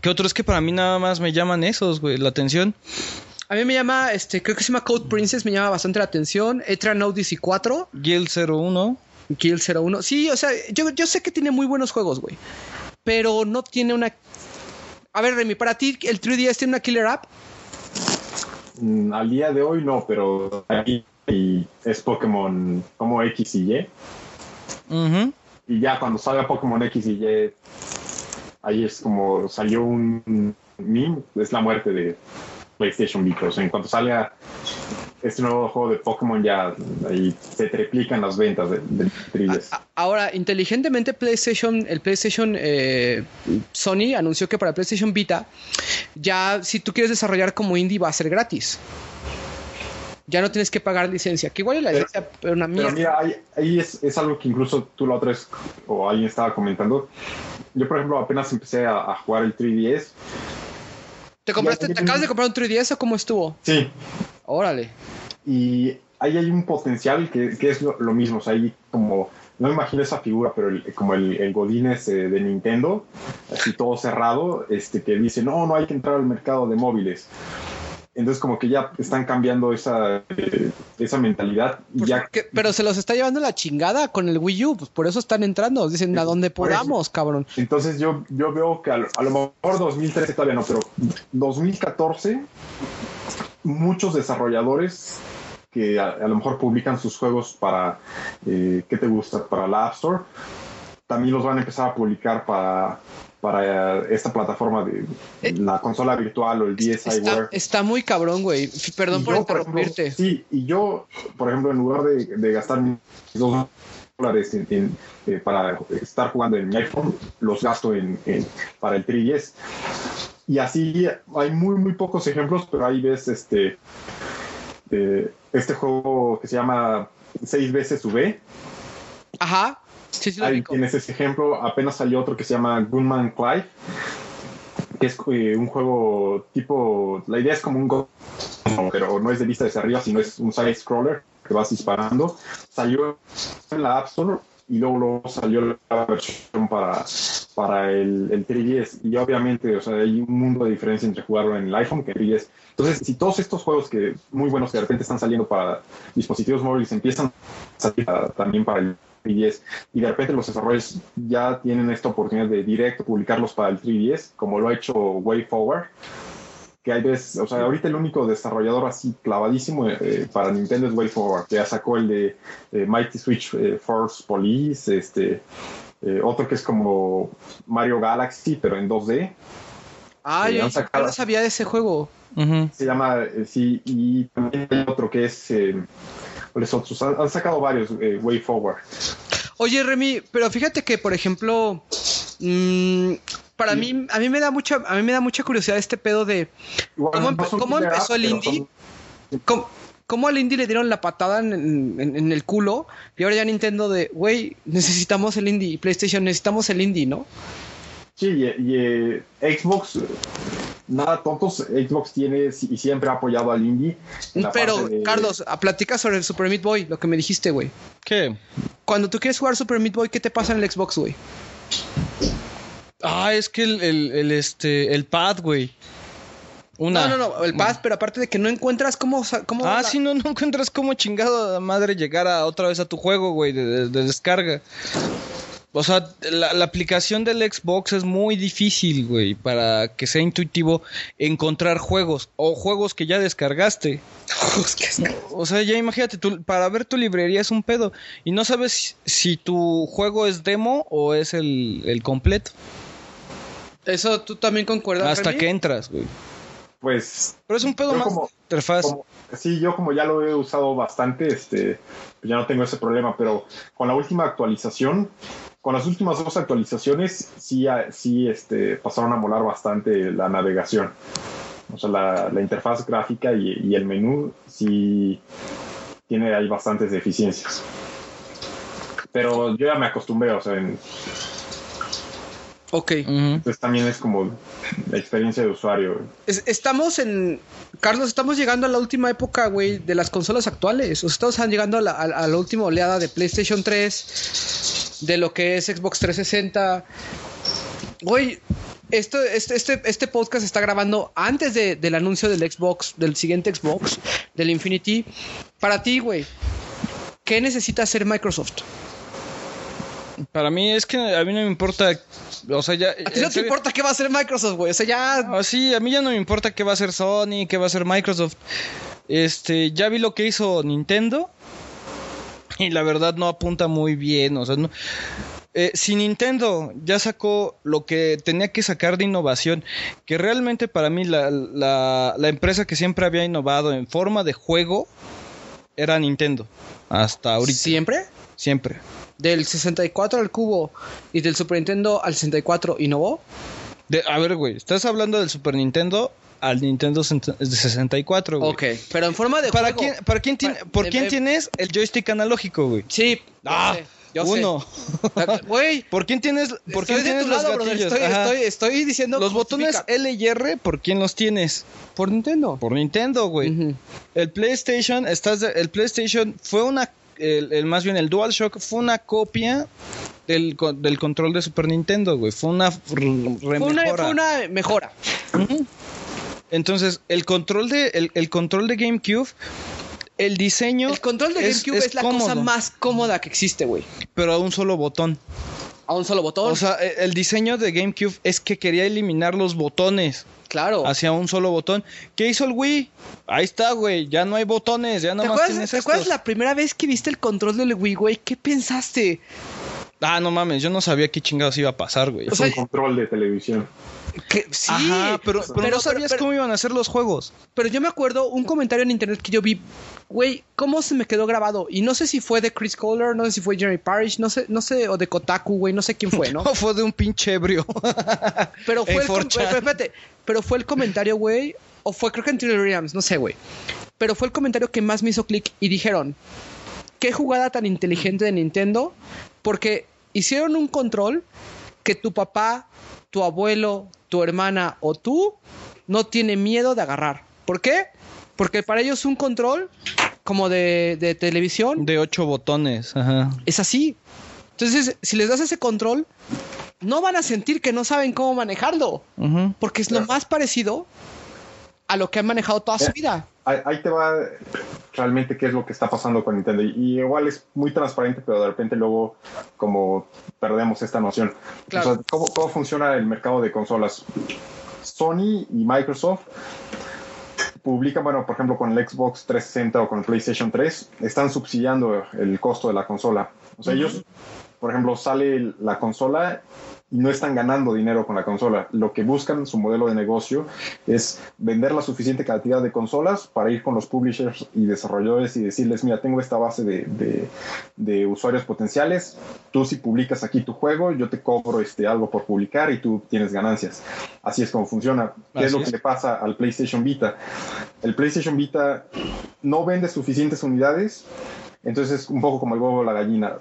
¿Qué otro? Es que para mí nada más me llaman esos, güey, la atención. A mí me llama, este, creo que se llama Code Princess, me llama bastante la atención. Etran Odyssey 4, Guild 01. Kill 01. Sí, o sea, yo, yo sé que tiene muy buenos juegos, güey. Pero no tiene una. A ver, Remy, para ti, ¿el 3DS tiene una killer app? Mm, al día de hoy no, pero aquí y es Pokémon como X y Y. Y ya cuando salga Pokémon X y Y, ahí es como salió un meme, es la muerte de PlayStation Vita. O sea, en cuanto salga este nuevo juego de Pokémon, ya ahí se triplican las ventas de- del 3DS. A- Ahora, inteligentemente PlayStation, el PlayStation eh, Sony anunció que para PlayStation Vita, ya si tú quieres desarrollar como indie va a ser gratis. Ya no tienes que pagar licencia, que igual es la Pero- licencia, pero una Pero mierda. mira, ahí, ahí es, es algo que incluso tú la otra vez o alguien estaba comentando. Yo, por ejemplo, apenas empecé a, a jugar el 3DS. ¿Te compraste, te acabas de comprar un 3DS o cómo estuvo? Sí, Órale. y ahí hay un potencial que, que es lo, lo mismo, o sea, hay como, no me imagino esa figura, pero el- como el, el Godínez eh, de Nintendo, así todo cerrado, este, que dice, no, no hay que entrar al mercado de móviles. Entonces como que ya están cambiando esa, eh, esa mentalidad y Pues. Pero se los está llevando la chingada con el Wii U, pues por eso están entrando. Dicen a donde podamos, cabrón. Entonces yo, yo veo que a lo, a lo mejor 2013 todavía no, pero 2014 muchos desarrolladores que a, a lo mejor publican sus juegos para, eh, ¿qué te gusta? Para la App Store, también los van a empezar a publicar para, para esta plataforma de Eh, la consola virtual o el Está, DSiWare. está muy cabrón, güey. Perdón Y por yo, ejemplo, interrumpirte. sí, y yo, por ejemplo, en lugar de, de gastar mis dos dólares en- en, eh, para estar jugando en mi iPhone, los gasto en, en- para el 3DS. Y así hay muy, muy pocos ejemplos, pero ahí ves este, eh, este juego que se llama 6 veces V. Ajá. Sí, sí ese ejemplo. Apenas salió otro que se llama Gunman Clive, que es eh, un juego tipo. La idea es como un Go, pero no es de vista desde arriba, sino es un side scroller que vas disparando. Salió en la App Store y luego, luego salió la versión para, para el, el 3DS. Y obviamente, o sea, hay un mundo de diferencia entre jugarlo en el iPhone que en el 3DS. Entonces, si todos estos juegos que muy buenos que de repente están saliendo para dispositivos móviles empiezan a salir para- también para el 3DS y de repente los desarrolladores ya tienen esta oportunidad de directo publicarlos para el 3DS, como lo ha hecho WayForward, que hay veces, o sea, ahorita el único desarrollador así clavadísimo eh, para Nintendo es WayForward, que ya sacó el de eh, Mighty Switch eh, Force Police, este, eh, otro que es como Mario Galaxy, pero en 2D, Ah, yo, no sabía de ese juego. Se llama, eh, sí, y también hay otro que es, eh, ¿cuáles otros? Han, han sacado varios, eh, WayForward. Oye, Remy, pero fíjate que, por ejemplo, mm, para mí, a mí me da mucha, a mí me da mucha curiosidad este pedo de Igual ¿Cómo, empe- empezó el indie? son- cómo, cómo al indie le dieron la patada en, en- en el culo y ahora ya Nintendo de, güey, necesitamos el indie, y PlayStation necesitamos el indie, ¿no? Sí, y, y, eh, Xbox, nada tontos, Xbox tiene y siempre ha apoyado al indie. Pero, de- Carlos, a- platica sobre el Super Meat Boy, lo que me dijiste, güey. ¿Qué? Cuando tú quieres jugar Super Meat Boy, ¿qué te pasa en el Xbox, güey? Ah, es que el, el, el, este, el pad, güey. Una. No, no, no, el pad, pero aparte de que no encuentras cómo... cómo Ah, la- sí, no, no encuentras cómo chingado a madre llegar a, otra vez a tu juego, güey, de, de- de descarga. O sea, la, la aplicación del Xbox es muy difícil, güey, para que sea intuitivo encontrar juegos o juegos que ya descargaste. O sea, ya imagínate, tú, para ver tu librería es un pedo y no sabes si, si tu juego es demo o es el, el completo. Eso tú también concuerdas, Hasta que entras, güey. Pues, Pero es un pedo más como- de interfaz. como- sí, yo como ya lo he usado bastante, este, ya no tengo ese problema, pero con la última actualización, con las últimas dos actualizaciones, sí, ah, sí este, pasaron a molar bastante la navegación. O sea, la, la interfaz gráfica y, y el menú sí tiene ahí bastantes deficiencias. Pero yo ya me acostumbré, o sea, en- Ok. Entonces también es como la experiencia de usuario. Es- estamos en. Carlos, estamos llegando a la última época, güey, de las consolas actuales. O sea, estamos llegando a la, a- a la última oleada de PlayStation 3, de lo que es Xbox 360. Güey, esto, este, este, este podcast se está grabando antes de- del anuncio del Xbox, del siguiente Xbox, del Infinity. Para ti, güey, ¿qué necesita hacer Microsoft? Para mí es que a mí no me importa. O sea, ya. ¿A ti no te serio- importa qué va a hacer Microsoft, güey? O sea, ya. Ah, sí, a mí ya no me importa qué va a hacer Sony, qué va a hacer Microsoft. Este, ya vi lo que hizo Nintendo. Y la verdad no apunta muy bien. O sea, no. Eh, si Nintendo ya sacó lo que tenía que sacar de innovación, que realmente para mí la, la- la empresa que siempre había innovado en forma de juego era Nintendo. Hasta ahorita. ¿Siempre? Siempre. Del 64 al cubo y del Super Nintendo al 64 innovó. De- a ver, güey, estás hablando del Super Nintendo al Nintendo sent- de 64, güey. Ok, pero en forma de ¿Para juego. quién, para quién tiene, ¿Por eh, quién eh, tienes el joystick analógico, güey? Sí. Ah, sé. Yo. Uno. Güey, [LAUGHS] ¿Por quién tienes, por quién tienes los lado, brother. gatillos? Estoy, estoy, estoy diciendo. Los botones. L y R, ¿por quién los tienes? Por Nintendo. Por Nintendo, güey. El PlayStation, estás de- el PlayStation fue una, el, el- más bien el DualShock fue una copia del, del control de Super Nintendo, güey. Fue una r- Fue una, remejora. fue una mejora. Entonces, el control de, el, el control de GameCube, el diseño, El control de GameCube es, es la cosa más cómoda que existe, güey. pero a un solo botón. A un solo botón. O sea, e- el diseño de GameCube es que quería eliminar los botones claro. hacia un solo botón. ¿Qué hizo el Wii? Ahí está, güey. Ya no hay botones, ya ¿Te nada más acuerdas, tienes ¿Te acuerdas estos. la primera vez que viste el control del Wii, güey? ¿Qué pensaste? Ah, no mames, yo no sabía qué chingados iba a pasar, güey. O Es sea, un control de televisión. Que, sí, Ajá, pero, pero, no sabías pero- cómo iban a ser los juegos. pero yo me acuerdo un comentario en internet que yo vi, güey, ¿cómo se me quedó grabado? Y no sé si fue de Chris Kohler, no sé si fue Jeremy Parrish, no sé, no sé, o de Kotaku, güey, no sé quién fue, ¿no? [LAUGHS] No, fue de un pinche ebrio. [LAUGHS] Pero fue, el, com- 4chan. pero, espérate, pero fue el comentario, güey, o fue creo que en Twitter Williams, no sé, güey. Pero fue el comentario que más me hizo clic y dijeron, qué jugada tan inteligente de Nintendo, porque hicieron un control que tu papá, tu abuelo, tu hermana o tú no tiene miedo de agarrar. ¿Por qué? Porque para ellos un control como de, de televisión De ocho botones. Ajá. es así. Entonces, si les das ese control, no van a sentir que no saben cómo manejarlo. Porque es lo más parecido a lo que han manejado toda su vida. Ahí, te va realmente qué es lo que está pasando con Nintendo. Y, igual es muy transparente, pero de repente luego como perdemos esta noción. Claro. O sea, ¿cómo, ¿Cómo funciona el mercado de consolas? Sony y Microsoft publican, bueno, por ejemplo, con el Xbox 360 o con el PlayStation 3, están subsidiando el costo de la consola. O sea, ellos, por ejemplo, sale la consola no están ganando dinero con la consola. Lo que buscan, su modelo de negocio, es vender la suficiente cantidad de consolas para ir con los publishers y desarrolladores y decirles, mira, tengo esta base de, de- de usuarios potenciales, tú si publicas aquí tu juego, yo te cobro este, algo por publicar y tú tienes ganancias. Así es como funciona. ¿Qué es lo es. que le pasa al PlayStation Vita? El PlayStation Vita no vende suficientes unidades, entonces es un poco como el huevo o la gallina.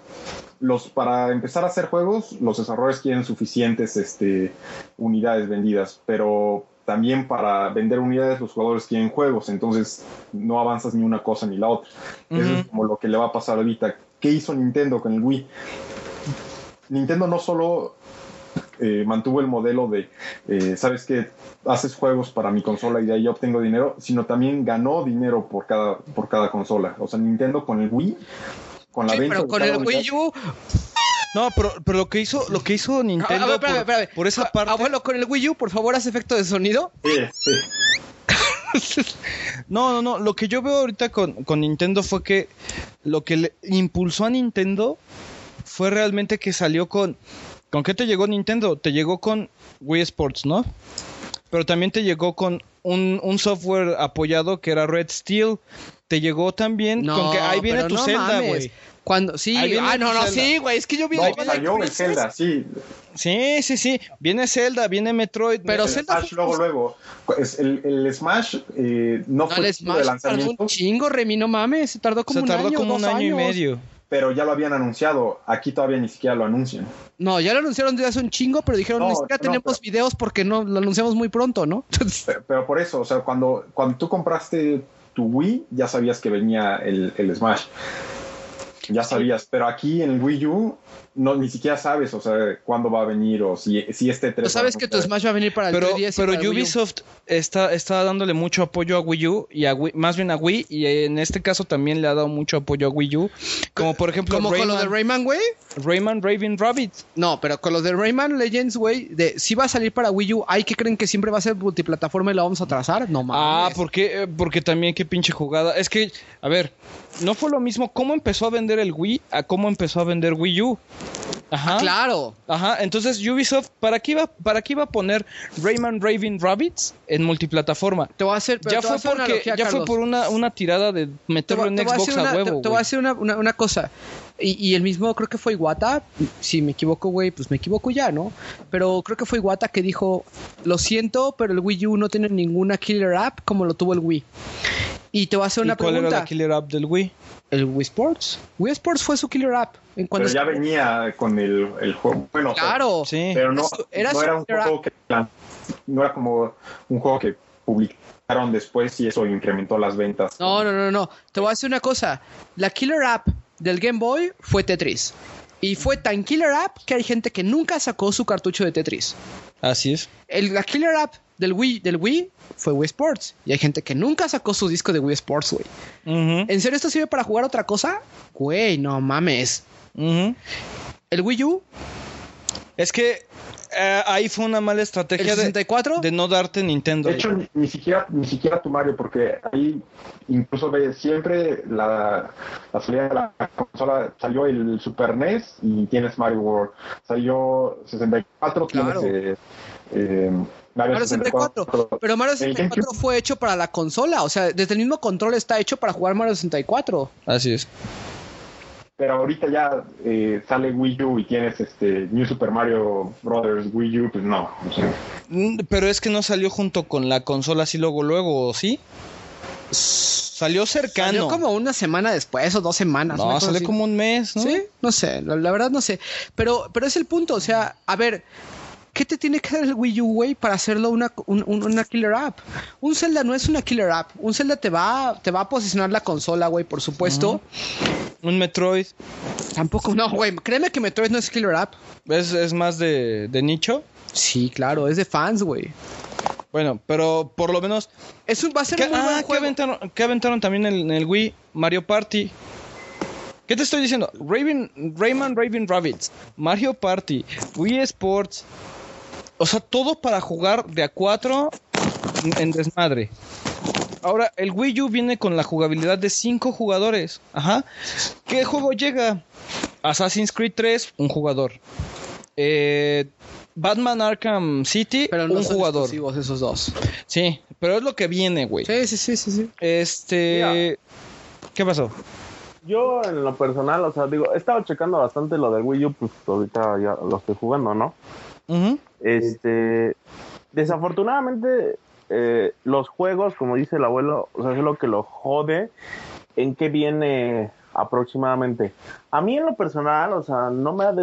Los, para empezar a hacer juegos, los desarrolladores quieren suficientes este, unidades vendidas, pero también para vender unidades los jugadores quieren juegos, entonces no avanzas ni una cosa ni la otra. Eso es como lo que le va a pasar ahorita. ¿Qué hizo Nintendo con el Wii? Nintendo no solo eh, mantuvo el modelo de, eh, sabes que haces juegos para mi consola y de ahí yo obtengo dinero, sino también ganó dinero por cada, por cada consola. O sea, Nintendo con el Wii, con la Sí, venta pero de con el Wii U. No, pero, pero lo que hizo, lo que hizo Nintendo A- a ver, espérame, por, espérame. por esa A- parte. Abuelo, con el Wii U, por favor, haz efecto de sonido. Sí, sí. [LAUGHS] No, no, no. Lo que yo veo ahorita con, con Nintendo fue que lo que le impulsó a Nintendo fue realmente que salió con. ¿Con qué te llegó Nintendo? Te llegó con Wii Sports, ¿no? Pero también te llegó con un, un software apoyado que era Red Steel. Te llegó también con que ahí viene pero tu no Zelda, mames. güey. Cuando, sí, ah, no, no, Zelda. sí, güey, es que yo vi No, salió el Zelda, sí. Sí, sí, sí. Viene Zelda, viene Metroid. Pero el Zelda Smash fue- luego, luego. El, el Smash eh, no No, fue el título de Smash tardó lanzamiento, un chingo, Remy, no mames, se tardó como se un tardó año, como un año y años. medio. Pero ya lo habían anunciado. Aquí todavía ni siquiera lo anuncian. No, ya lo anunciaron desde hace un chingo, pero dijeron, No, ni siquiera no, tenemos pero- videos porque no lo anunciamos muy pronto, ¿no? Pero, pero por eso, o sea, cuando, cuando tú compraste tu Wii, ya sabías que venía el, el Smash. Ya sabías, pero aquí en el Wii U no ni siquiera sabes, o sea, cuándo va a venir o si, si este 3 Tú sabes que tu Smash va a venir para el Pero, 3DS y pero para el Wii U. Ubisoft está, está dándole mucho apoyo a Wii U y a Wii- más bien a Wii y en este caso también le ha dado mucho apoyo a Wii U. Como por ejemplo Como con lo de Rayman, Rayman, güey. Rayman Raven Rabbit. No, pero con los de Rayman Legends, güey, de si va a salir para Wii U, ¿hay que creen que siempre va a ser multiplataforma y la vamos a trazar? No Ah, mames. ¿por qué? Eh, porque también qué pinche jugada. Es que, a ver, no fue lo mismo cómo empezó a vender el Wii a cómo empezó a vender Wii U. Ajá. Claro. Ajá, entonces Ubisoft, ¿para qué iba, para qué iba a poner Rayman Raven Rabbits en multiplataforma? Te voy a hacer, pero Ya fue hacer una porque, analogía, ya fue por una, una tirada de Te meterlo en a Xbox hacer a huevo. te- Te voy a decir una, una- una cosa. Y, y el mismo, creo que fue Iwata. Si me equivoco, güey, pues me equivoco ya, ¿no? Pero creo que fue Iwata que dijo: Lo siento, pero el Wii U no tiene ninguna killer app como lo tuvo el Wii. Y te voy a hacer una ¿Y ¿Cuál era pregunta. la killer app del Wii? El Wii Sports. Wii Sports fue su killer app. En cuando Pero ya venía con el, el juego. Bueno, o sea, Claro. Sí. pero no, Era no su era un juego que no era como un juego que publicaron después y eso incrementó las ventas. No, no, no, no. Te voy a decir una cosa. La killer app del Game Boy fue Tetris. Y fue tan killer app que hay gente que nunca sacó su cartucho de Tetris. Así es. El, la killer app del Wii, del Wii fue Wii Sports. Y hay gente que nunca sacó su disco de Wii Sports, güey. ¿En serio esto sirve para jugar otra cosa? Güey, no mames. El Wii U, Es que eh, ahí fue una mala estrategia de, 64. de no darte Nintendo. De hecho, ni, ni siquiera ni siquiera tu Mario, porque ahí incluso ves siempre la, la salida de la consola salió el Super NES y tienes Mario World. Salió 64, Claro. tienes eh, eh, Mario, Mario 64. Pero Mario El 64 GameCube. fue hecho para la consola. O sea, desde el mismo control está hecho para jugar Mario 64. Así es. Pero ahorita ya eh, sale Wii U y tienes este New Super Mario Brothers Wii U, pues no. o sea, Mm, Pero es que no salió junto con la consola así luego, luego, ¿sí? Salió cercano. Salió como una semana después o dos semanas. No, salió así. como un mes, ¿no? Sí, no sé, la, la verdad no sé. Pero, pero es el punto, o sea, a ver, ¿qué te tiene que dar el Wii U, güey, para hacerlo una, un- un- una killer app? Un Zelda no es una killer app. Un Zelda te va, te va a posicionar la consola, güey, por supuesto. Un Metroid. Tampoco, no, güey, créeme que Metroid no es killer app. ¿Es, es más de, de nicho? Sí, claro, es de fans, güey. Bueno, pero por lo menos. Es un, va a ser ¿Qué, muy ah, buen ¿qué aventaron, qué aventaron también en, en el Wii? Mario Party. ¿Qué te estoy diciendo? Raven, Rayman Raven Rabbits, Mario Party, Wii Sports. O sea, todo para jugar de a cuatro en- en desmadre. Ahora, el Wii U viene con la jugabilidad de cinco jugadores. Ajá. ¿Qué juego llega? Assassin's Creed 3, un jugador. Eh, Batman Arkham City, Pero no un son jugador. exclusivos esos dos. Sí, pero es lo que viene, güey. Sí, sí, sí, sí, sí. Este. ¿Qué pasó? Yo, en lo personal, o sea, digo, he estado checando bastante lo del Wii U, pues ahorita ya lo estoy jugando, ¿no? Ujú. Este, desafortunadamente, eh, los juegos, como dice el abuelo, o sea, es lo que lo jode en qué viene aproximadamente. A mí en lo personal, o sea, no me ha,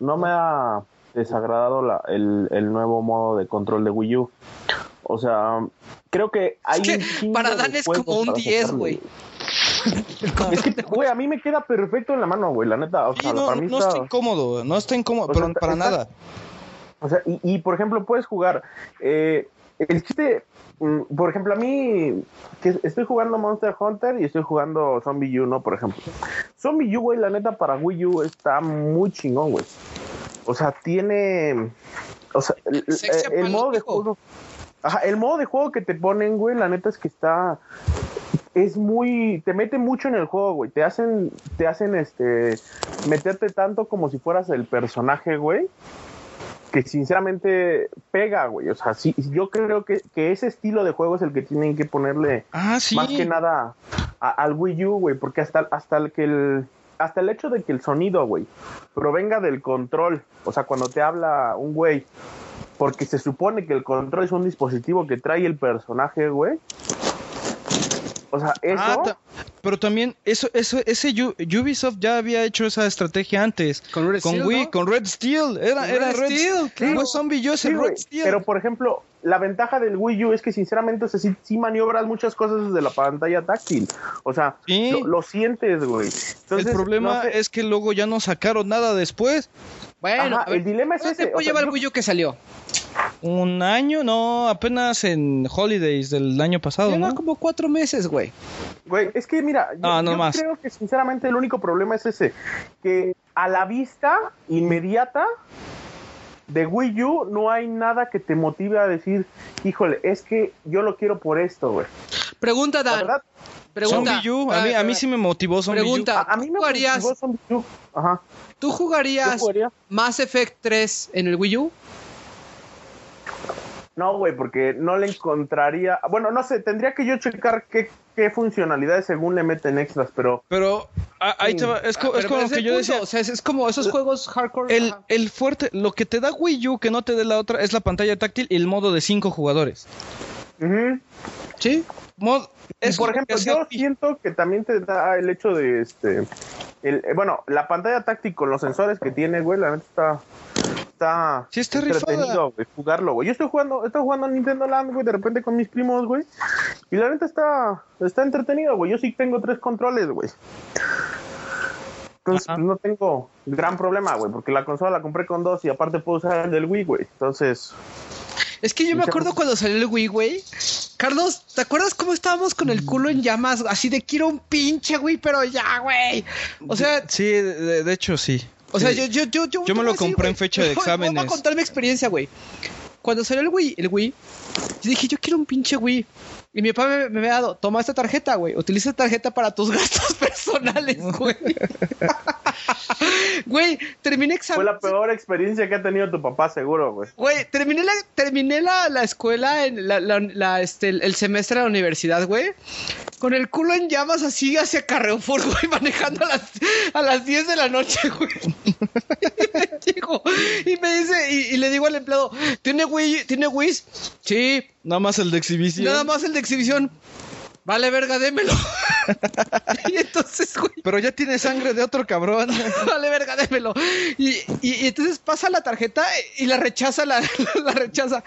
no me ha desagradado la- el, el nuevo modo de control de Wii U. O sea, creo que hay que un chingo para Dan es como un para 10, sacarle. güey. [LAUGHS] Es que, güey, a mí me queda perfecto en la mano, güey, la neta. O Sí, sea, no, para mí no está... está incómodo, no está incómodo, O sea, pero está- para está- nada. O sea, y, y, por ejemplo, puedes jugar. eh, el chiste, mm, por ejemplo, a mí, que estoy jugando Monster Hunter y estoy jugando Zombie U, ¿no? Por ejemplo. Zombie U, güey, la neta, para Wii U está muy chingón, güey. O sea, tiene. O sea, el, Sexy el- el modo de juego. Ajá, el modo de juego que te ponen, güey, la neta es que está. Es muy. Te mete mucho en el juego, güey. Te hacen. Te hacen este. Meterte tanto como si fueras el personaje, güey que sinceramente pega, güey. O sea, sí, yo creo que, que ese estilo de juego es el que tienen que ponerle Ah, sí. más que nada a- al Wii U, güey, porque hasta, hasta el que el hasta el hecho de que el sonido, güey, provenga del control, o sea, cuando te habla un güey, porque se supone que el control es un dispositivo que trae el personaje, güey. O sea, eso Ah, ta- pero también eso, eso, ese U- Ubisoft ya había hecho esa estrategia antes. Con Red con Steel, Wii, ¿no? con Red Steel. Era, Con era Red Red Steel, claro. No es Zombie U, es Sí, el Red Steel. Pero por ejemplo, la ventaja del Wii U es que sinceramente, o sea, sí, sí maniobras muchas cosas desde la pantalla táctil. O sea, Sí. lo, lo sientes, güey. Entonces, el problema no sé, es que luego ya no sacaron nada después. Bueno, Ajá, a ver, el dilema es ¿cuánto ese, tiempo o sea, lleva el yo- Wii U que salió? Un año, no, apenas en Holidays del año pasado, Lleva ¿no? como cuatro meses, güey. güey, es que mira, yo, Ah, no yo más. creo que sinceramente el único problema es ese, que a la vista inmediata de Wii U no hay nada que te motive a decir, híjole, es que yo lo quiero por esto, güey. Pregunta, La Dan. verdad, Pregunta. Zombie U, a mí, a mí sí me motivó Zombie Pregunta. a, a mí me ¿Jugarías? motivó Zombie U. Ajá. ¿Tú jugarías jugaría. Mass Effect 3 en el Wii U? No, güey, porque no le encontraría. Bueno, no sé, tendría que yo checar qué, qué funcionalidades según le meten extras, pero. Pero ah, ahí te va, es, co- es Pero como ese que yo punto, decía. O sea, es, es como esos juegos hardcore. El, el fuerte, lo que te da Wii U que no te dé la otra es la pantalla táctil y el modo de cinco jugadores. Ujú. Sí. Mod- es por ejemplo, yo siento que también te da el hecho de este. El, eh, bueno, la pantalla táctil con los sensores que tiene, güey, la neta está. Está. Sí, está entretenido, güey, jugarlo, güey. Yo estoy jugando, estoy jugando Nintendo Land, güey, de repente con mis primos, güey. Y la neta está. Está entretenido, güey. Yo sí tengo tres controles, güey. Entonces, Ajá. no tengo gran problema, güey, porque la consola la compré con dos y aparte puedo usar el del Wii, güey. Entonces, Es que yo me acuerdo cuando salió el Wii, güey. Carlos, ¿te acuerdas cómo estábamos con el culo en llamas? Así de quiero un pinche Wii, pero ya, güey. O sea, Sí, de, de hecho sí. o sea, yo, yo, yo, yo, Yo me lo así, compré en fecha de exámenes. Voy a contar mi experiencia, güey. Cuando salió el Wii, el Wii, yo dije, yo quiero un pinche Wii. Y mi papá me, me había dado, toma esta tarjeta, güey. Utiliza esta tarjeta para tus [LAUGHS] gastos personales, güey. [LAUGHS] Güey, terminé fue examen. la peor experiencia que ha tenido tu papá, seguro, güey. Güey, terminé la, terminé la, la escuela, en la, la- la, este, el, el semestre de la universidad, güey. Con el culo en llamas así hacia Carrefour, [LAUGHS] güey, manejando a las, a las 10 de la noche, güey. Y me dice, y, y le digo al empleado, ¿tiene Wii? ¿Tiene Wii? Sí, Nada más el de exhibición. nada más el de exhibición. Vale, verga, démelo. [LAUGHS] [LAUGHS] y entonces, güey, Pero ya tiene sangre de otro cabrón. [LAUGHS] Vale, verga, démelo. Y, y- y entonces pasa la tarjeta y la rechaza, la, la rechaza.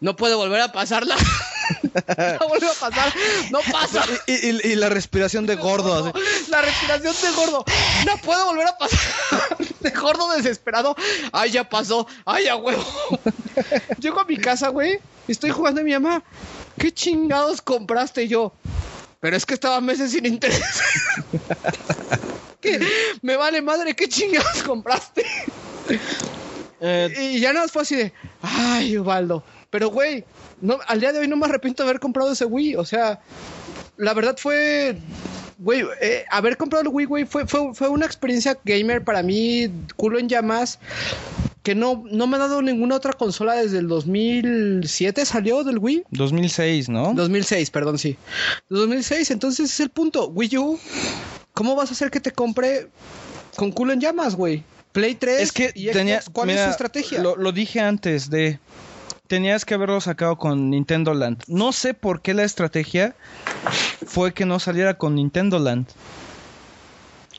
No puede volver a pasarla. No vuelve a pasar. No pasa. y, y- y la respiración de gordo. así. La respiración de gordo. No puede volver a pasar. De gordo desesperado. Ay, ya pasó. Ay, ya huevo. Llego a mi casa, güey. Estoy jugando a mi mamá. ¿Qué chingados compraste yo? Pero es que estaba meses sin interés. [LAUGHS] ¿Qué? Me vale madre, ¿qué chingados compraste? Eh, Y ya nada más fue así de, ay, Ubaldo. Pero, güey, no, al día de hoy no me arrepiento de haber comprado ese Wii. O sea, la verdad fue, güey, eh, haber comprado el Wii, güey, fue, fue, fue una experiencia gamer para mí, culo en llamas, que no, no me ha dado ninguna otra consola desde el 2007, salió del Wii. 2006, ¿no? 2006, perdón, sí. 2006, entonces es el punto. Wii U, ¿cómo vas a hacer que te compre con culo en llamas, güey? Play 3 Es que y Xbox, tenía. ¿cuál es su estrategia? Lo, lo dije antes de. Tenías que haberlo sacado con Nintendo Land. No sé por qué la estrategia fue que no saliera con Nintendo Land.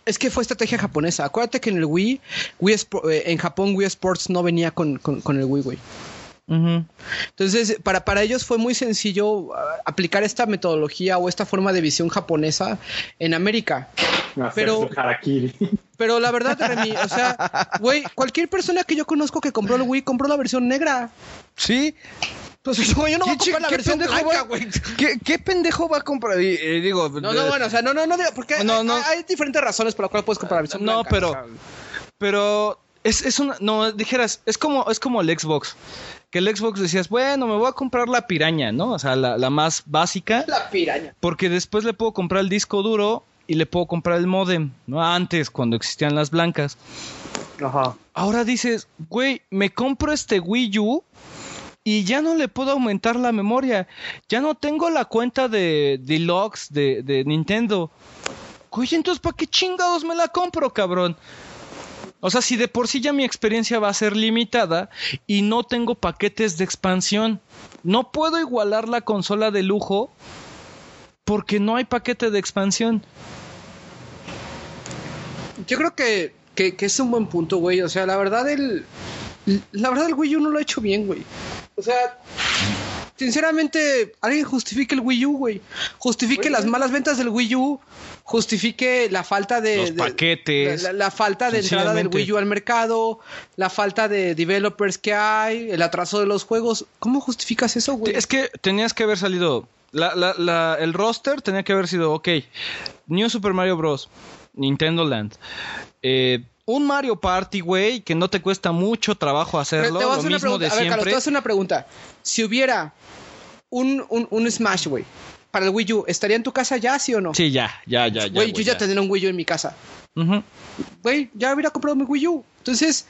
Es que fue estrategia japonesa. Acuérdate que en el Wii, Wii eh, en Japón Wii Sports no venía con, con- con el Wii, güey. Entonces, para, para ellos fue muy sencillo ah, aplicar esta metodología o esta forma de visión japonesa en América. Pero-. Pero la verdad, Remy, o sea, güey, cualquier persona que yo conozco que compró el Wii compró la versión negra. Sí. Pues yo, [LAUGHS] yo no voy a ¿Qué, comprar la versión va- güey. [LAUGHS] ¿Qué, qué pendejo va a comprar? Y, eh, digo, No, no, bueno, o sea, no, no, no, porque No, hay, no. hay diferentes razones por las cuales puedes comprar la versión No, blanca. pero- o sea, Pero es, es una. No, dijeras, es como, es como el Xbox. Que el Xbox decías, bueno, me voy a comprar la piraña, ¿no? O sea, la, la más básica. la piraña. Porque después le puedo comprar el disco duro y le puedo comprar el modem, ¿no? Antes, cuando existían las blancas. Ajá. Ahora dices, güey, me compro este Wii U y ya no le puedo aumentar la memoria. Ya no tengo la cuenta de Deluxe de, de Nintendo. Güey, entonces, ¿para qué chingados me la compro, cabrón? O sea, si de por sí ya mi experiencia va a ser limitada y no tengo paquetes de expansión, no puedo igualar la consola de lujo porque no hay paquete de expansión. Yo creo que, que, que es un buen punto, güey. O sea, la verdad, el. La verdad, el Wii U no lo ha hecho bien, güey. O sea, sinceramente, alguien justifique el Wii U, güey. Justifique las malas ventas del Wii U. Justifique la falta de. Los de- paquetes. La, la falta de entrada del. Wii U al mercado. La falta de developers que hay. El atraso de los juegos. ¿Cómo justificas eso, güey? Es que tenías que haber salido. La, la- la- el roster tenía que haber sido, ok, New Super Mario Bros. Nintendo Land. Eh, un Mario Party, güey, que no te cuesta mucho trabajo hacerlo. Te voy a Lo hacer una pregunta. de A ver, Carlos, te voy a hacer una pregunta. Si hubiera un, un, un Smash, güey, para el Wii U, ¿estaría en tu casa ya, sí o no? Sí, ya, ya, ya, ya. Güey, yo ya tendría un Wii U en mi casa. Güey, ya hubiera comprado mi Wii U. Entonces,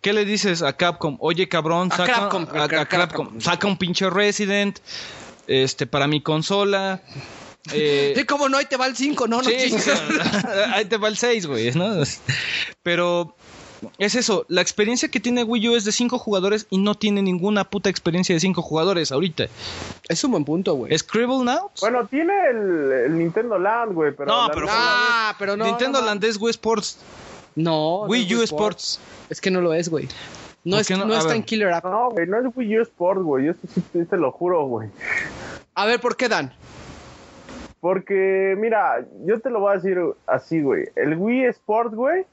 ¿Qué le dices a Capcom? Oye, cabrón, A saca, Capcom, a- a a Capcom, Capcom. saca un pinche Resident este, para mi consola. Eh, ¿y cómo no? Ahí te va el 5, no, no Sí, ahí te va el 6, güey, ¿no? Pero Es eso, la experiencia que tiene Wii U es de cinco jugadores y no tiene ninguna puta experiencia de cinco jugadores ahorita. Es un buen punto, güey. ¿Scribble Now? Bueno, tiene el, el Nintendo Land, güey, pero... No, pero- Ah, pero no. Nintendo no, Land es Wii Sports. No. no Wii es U Sports. Es que no lo es, güey. No, ¿Por es, no, no? Ver. en Killer App. No, güey, no es Wii U Sport, güey, sí te, te lo juro, güey. A ver, ¿por qué dan? Porque, mira, yo te lo voy a decir así, güey. El Wii Sport, güey,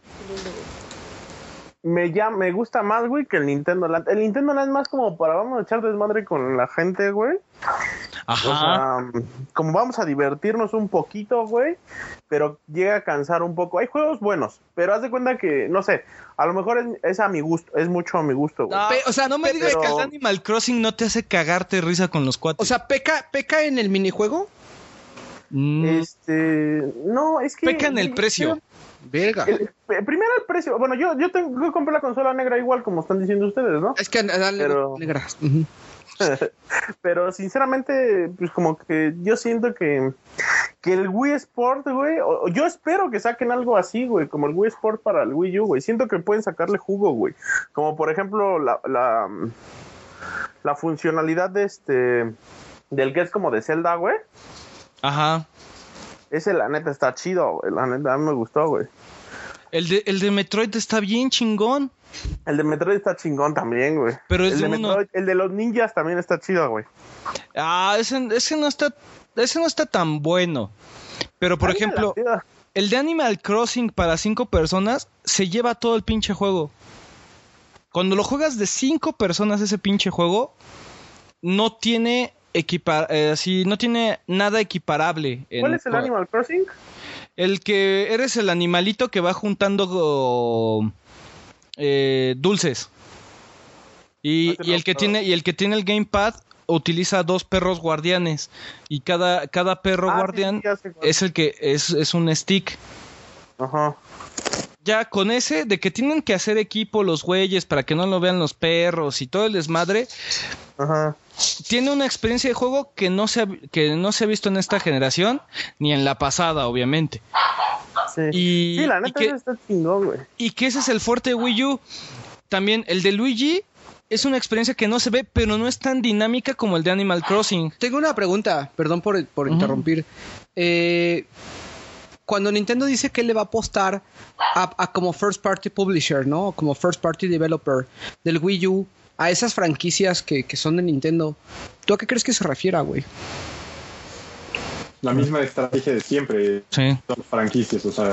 me, ya, me gusta más, güey, que el Nintendo Land. El Nintendo Land es más como para vamos a echar desmadre con la gente, güey. Ajá. O sea, como vamos a divertirnos un poquito, güey, pero llega a cansar un poco. Hay juegos buenos, pero haz de cuenta que, no sé, a lo mejor es, es a mi gusto, es mucho a mi gusto, güey. No, o sea, no me digas que el Animal Crossing no te hace cagarte risa con los cuates. O sea, peca, peca en el minijuego. Mm, Este, no, es que... peca en el precio. Verga. El- primero el precio. Bueno, yo, yo, tengo, yo compré la consola negra igual, como están diciendo ustedes, ¿no? Es que dale Pero- [LAUGHS] negras. Ujú. [LAUGHS] Pero sinceramente, pues como que yo siento que, que el Wii Sport, güey, o yo espero que saquen algo así, güey, como el Wii Sport para el Wii U, güey. Siento que pueden sacarle jugo, güey. Como por ejemplo la, la, la funcionalidad de este, del que es como de Zelda, güey. Ajá. Ese la neta está chido, güey. La neta a mí me gustó, güey. El de, el de Metroid está bien chingón. El de Metroid está chingón también, güey. Pero es el de uno. Metroid, el de los ninjas también está chido, güey. Ah, ese, ese no está. Ese no está tan bueno. Pero por ejemplo, el de Animal Crossing para cinco personas se lleva todo el pinche juego. Cuando lo juegas de cinco personas ese pinche juego, no tiene equipa eh, así, no tiene nada equiparable. en- ¿Cuál es el Animal Crossing? El que eres el animalito que va juntando oh, eh, dulces. Y, y el que tiene y el que tiene el gamepad utiliza dos perros guardianes y cada cada perro Ah, guardián sí, es el que es, es un stick. Ajá. Ya con ese de que tienen que hacer equipo los güeyes para que no lo vean los perros y todo el desmadre, Ajá. Tiene una experiencia de juego que no se ha, que no se ha visto en esta generación ni en la pasada, obviamente. Sí. Y- sí, la y neta que- ese está chingón, güey. Y que ese es el fuerte de Wii U. También el de Luigi es una experiencia que no se ve, pero no es tan dinámica como el de Animal Crossing. Tengo una pregunta, perdón por, por interrumpir. Eh, cuando Nintendo dice que le va a apostar a, a como first party publisher, ¿no? Como first party developer del Wii U a esas franquicias que, que son de Nintendo, ¿tú a qué crees que se refiera, güey? La misma estrategia de siempre, Sí. son franquicias, o sea,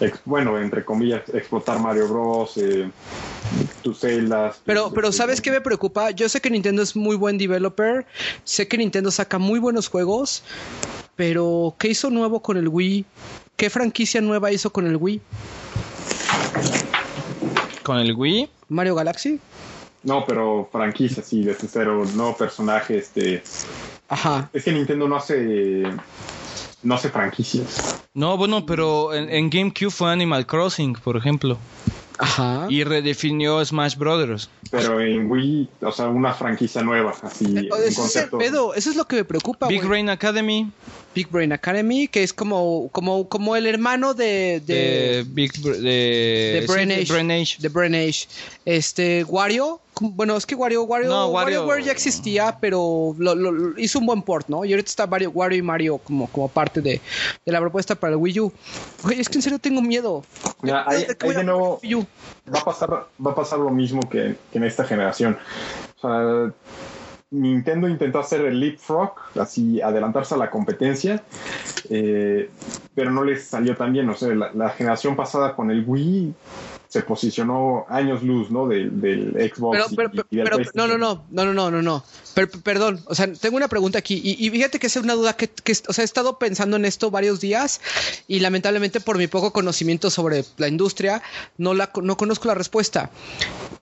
ex- bueno, entre comillas, explotar Mario Bros, eh, tus celdas. Pero, pero ¿sabes qué me preocupa? Yo sé que Nintendo es muy buen developer, sé que Nintendo saca muy buenos juegos, pero ¿qué hizo nuevo con el Wii? ¿Qué franquicia nueva hizo con el Wii? Con el Wii. ¿Mario Galaxy? No, pero franquicias, sí, desde cero, no personaje, este... Ajá. Es que Nintendo no hace... No hace franquicias. No, bueno, pero en, en GameCube fue Animal Crossing, por ejemplo. Ajá. Y redefinió Smash Brothers. Pero en Wii, o sea, una franquicia nueva, así, Eh, un Ese es el concepto... pedo, eso es lo que me preocupa, Big. Brain Academy Big Brain Academy, que es como, como, como el hermano de, de, de, Big de, de sí, Brain de Age. Brain Age. de Brain Age. Este, Wario, bueno, es que Wario, Wario, No, Wario- WarioWare ya existía, pero lo, lo- lo- hizo un buen port, ¿no? Y ahorita está Wario, Wario y Mario como, como parte de, de la propuesta para el Wii U. Güey, es que en serio tengo miedo. Mira, ¿De de nuevo- U? va a pasar va a pasar lo mismo que, que en esta generación o sea Nintendo intentó hacer el leapfrog así adelantarse a la competencia eh, pero no les salió tan bien. O sea la, la generación pasada con el Wii se posicionó años luz no del, del Xbox Pero, y- pero, y del pero, no, no, no, no, no, no, no, no. Per- perdón, o sea, tengo una pregunta aquí y, y fíjate que es una duda que, que, o sea, he estado pensando en esto varios días y lamentablemente por mi poco conocimiento sobre la industria no la no conozco la respuesta.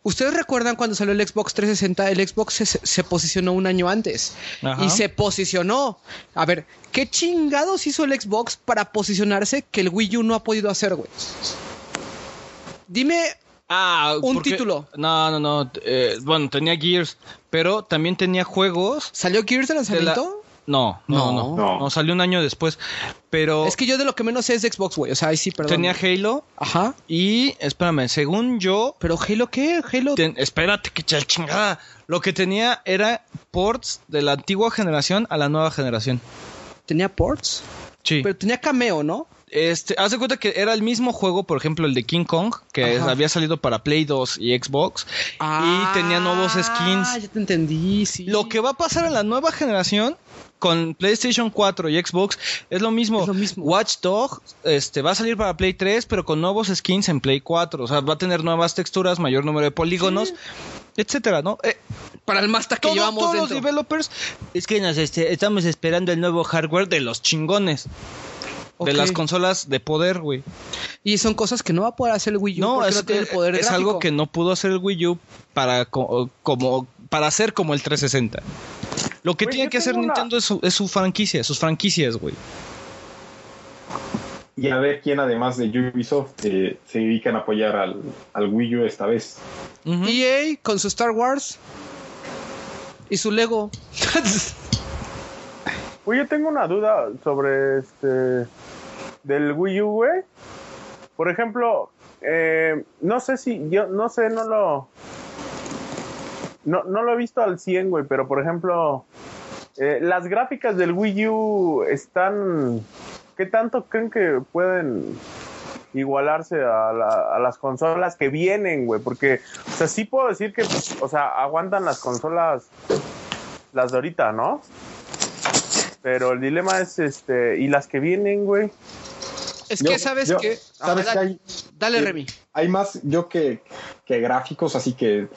¿Ustedes recuerdan cuando salió el Xbox 360? El Xbox se, se posicionó un año antes Ajá. y se posicionó. A ver, ¿qué chingados hizo el Xbox para posicionarse que el Wii U no ha podido hacer, güey? Dime Ah, Un porque- título. No, no, no. eh, bueno, tenía Gears, pero también tenía juegos. ¿Salió Gears de de la- lanzamiento? No, no, No. no, No. no. salió un año después. Pero Es que yo de lo que menos sé es de Xbox, güey. O sea, ahí sí, perdón. tenía Halo Ajá. y, espérame, según yo, Pero Halo, ¿qué? Halo. ten- espérate que chingada. Lo que tenía era ports de la antigua generación a la nueva generación. Tenía ports. Sí. Pero tenía cameo, ¿no? Este, haz de cuenta que era el mismo juego, por ejemplo, el de King Kong, que Ajá. había salido para Play 2 y Xbox, y tenía nuevos Ah, skins. ya te entendí, sí. Lo que va a pasar en la nueva generación con PlayStation 4 y Xbox es lo mismo. Es lo mismo. Watch Dog este, va a salir para Play 3, pero con nuevos skins en Play 4. O sea, va a tener nuevas texturas, mayor número de polígonos, etcétera, ¿no? Eh, Para el Mazda que todo- llevamos todos dentro. los developers es que nos este, estamos esperando el nuevo hardware de los chingones. De las consolas de poder, güey. Y son cosas que no va a poder hacer el Wii U No, es, no tiene el poder es gráfico. algo que no pudo hacer el Wii U para, co- como, para hacer como el 360. Lo que tiene que hacer una- Nintendo es su, es su franquicia, sus franquicias, güey. Y a ver quién además de Ubisoft eh, se dedican a apoyar al, al Wii U esta vez. EA con su Star Wars y su Lego. [LAUGHS] Oye, yo tengo una duda sobre este del Wii U, güey. Por ejemplo, eh, no sé si yo no sé, no lo no, no lo he visto al 100, güey, pero por ejemplo, eh, las gráficas del Wii U están ¿qué tanto creen que pueden igualarse a, la- a las consolas que vienen, güey? Porque, o sea, sí puedo decir que, o sea, aguantan las consolas, las de ahorita, ¿no? Pero el dilema es, este, y las que vienen, güey. Es Yo- que sabes yo- que ¿Sabes que hay? dale, Remy. Hay más yo que, que gráficos, así que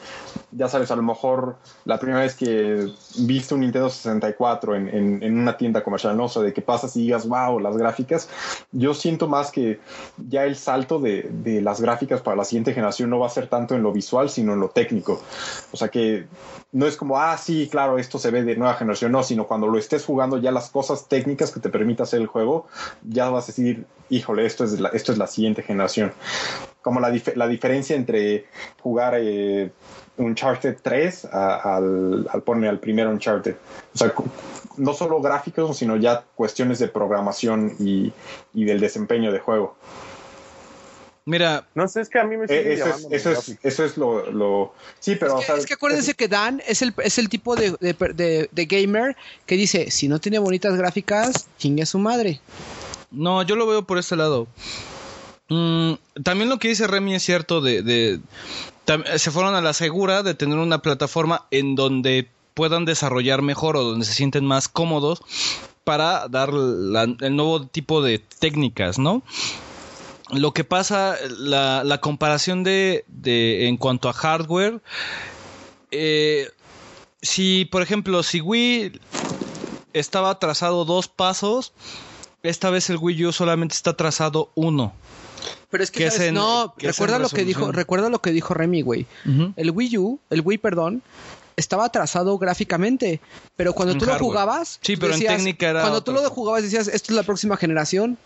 ya sabes, a lo mejor la primera vez que viste un Nintendo 64 en, en, en una tienda comercial, no sea, de que pasas y digas, wow, las gráficas, yo siento más que ya el salto de, de las gráficas para la siguiente generación no va a ser tanto en lo visual, sino en lo técnico. O sea que no es como, ah, sí, claro, esto se ve de nueva generación, no, sino cuando lo estés jugando ya las cosas técnicas que te permita hacer el juego, ya vas a decir, híjole, esto es esto es la siguiente generación. Como la, dif- la diferencia entre jugar eh, Uncharted 3 a- al, al poner al primer Uncharted. O sea, no solo gráficos, sino ya cuestiones de programación y, y del desempeño de juego. Mira, No sé, es que a mí me sigue Eh, eso, es, eso, es, eso es lo, lo- Sí, pero... es, o que, sea, es que acuérdense que Dan es el, es el tipo de, de, de- de gamer que dice, si no tiene bonitas gráficas, chingue a su madre. no, yo lo veo por este lado. Mm, también lo que dice Remy es cierto de, se fueron a la segura de tener una plataforma en donde puedan desarrollar mejor o donde se sienten más cómodos para dar el nuevo tipo de técnicas, ¿no? Lo que pasa, la, la comparación de, en cuanto a hardware, eh, si por ejemplo, si Wii estaba atrasado dos pasos, esta vez el Wii U solamente está atrasado uno. Pero es que, ¿sabes? es en- no, recuerda lo que dijo, recuerda lo que dijo Remy, güey. El Wii U, el Wii, perdón, estaba atrasado gráficamente, pero cuando En tú lo jugabas, Sí, pero en técnica era cuando tú lo jugabas decías, esto es la próxima generación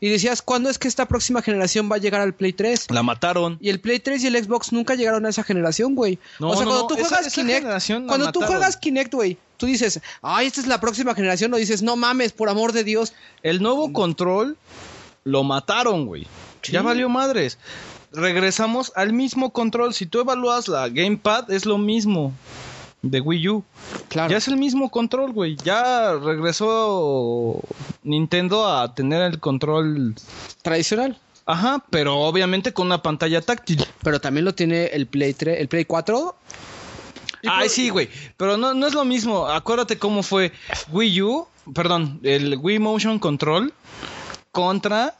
y decías, ¿cuándo es que esta próxima generación va a llegar al Play 3? La mataron. Y el Play 3 y el Xbox nunca llegaron a esa generación, güey. No, o sea, no, cuando no, tú esa- juegas esa Kinect, la cuando tú juegas Kinect, güey, tú dices, ay, esta es la próxima generación, o dices, no mames, por amor de Dios. El nuevo control lo mataron, güey. Ya valió madres. Regresamos al mismo control. Si tú evalúas la Gamepad, es lo mismo de Wii U. Claro. Ya es el mismo control, güey. Ya regresó Nintendo a tener el control. Tradicional. Ajá, pero obviamente con una pantalla táctil. Pero también lo tiene el Play 3, el Play 4. Ay, sí, güey. Pero no, no es lo mismo. Acuérdate cómo fue Wii U, perdón, el Wii Motion Control contra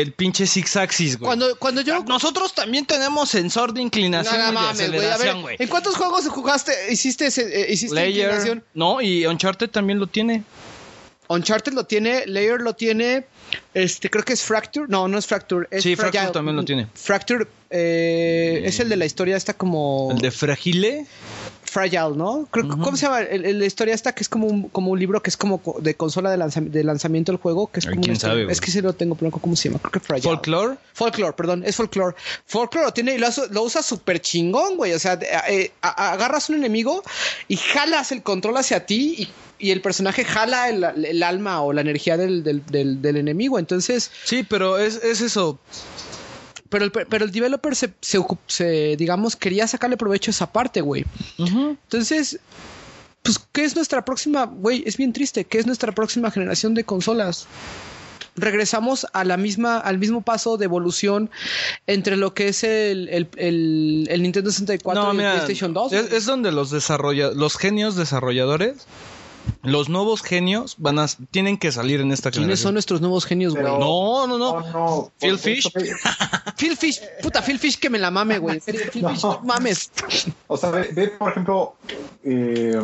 el pinche Six Axis, güey. Cuando, cuando yo. Nosotros también tenemos sensor de inclinación No, no y de mames, ver, aceleración, güey. ¿en cuántos juegos jugaste? ¿Hiciste, eh, hiciste Layer. inclinación? No, y Uncharted también lo tiene. Uncharted lo tiene, Layer lo tiene, este creo que es Fracture, no, no es Fracture, es Sí, Fracture también lo tiene. Fracture eh, es el de la historia esta como El de Fragile. Fragile, ¿no? Creo, Ujú. ¿Cómo se llama? El- la historia esta que es como un, como un libro que es como co- de consola de, lanzam- de lanzamiento del juego. Que es como quién historia- sabe. Es que sí lo tengo, pero cómo se llama. Creo que Fragile. Folklore. Folklore, perdón, es folklore. Folklore lo tiene y lo, usa súper chingón, güey. O sea, eh, agarras un enemigo y jalas el control hacia ti y, y el personaje jala el, el alma o la energía del, del- del- del enemigo. Entonces, Sí, pero es, es eso. Pero el, pero el developer se, se, se, digamos, quería sacarle provecho a esa parte, güey. Entonces, pues, ¿qué es nuestra próxima? Güey, es bien triste. ¿Qué es nuestra próxima generación de consolas? Regresamos a la misma, al mismo paso de evolución entre lo que es el, el, el- el Nintendo 64 y el PlayStation 2. Es, es donde los desarrolla los genios desarrolladores, los nuevos genios van a tienen que salir en esta ¿Quiénes son generación. nuestros nuevos genios, güey? No, no, no. Phil Fish. [LAUGHS] Phil Fish, puta, Phil Fish que me la mame, güey. En [LAUGHS] serio, Phil No. Fish, no mames. O sea, ve, ve, por ejemplo, eh,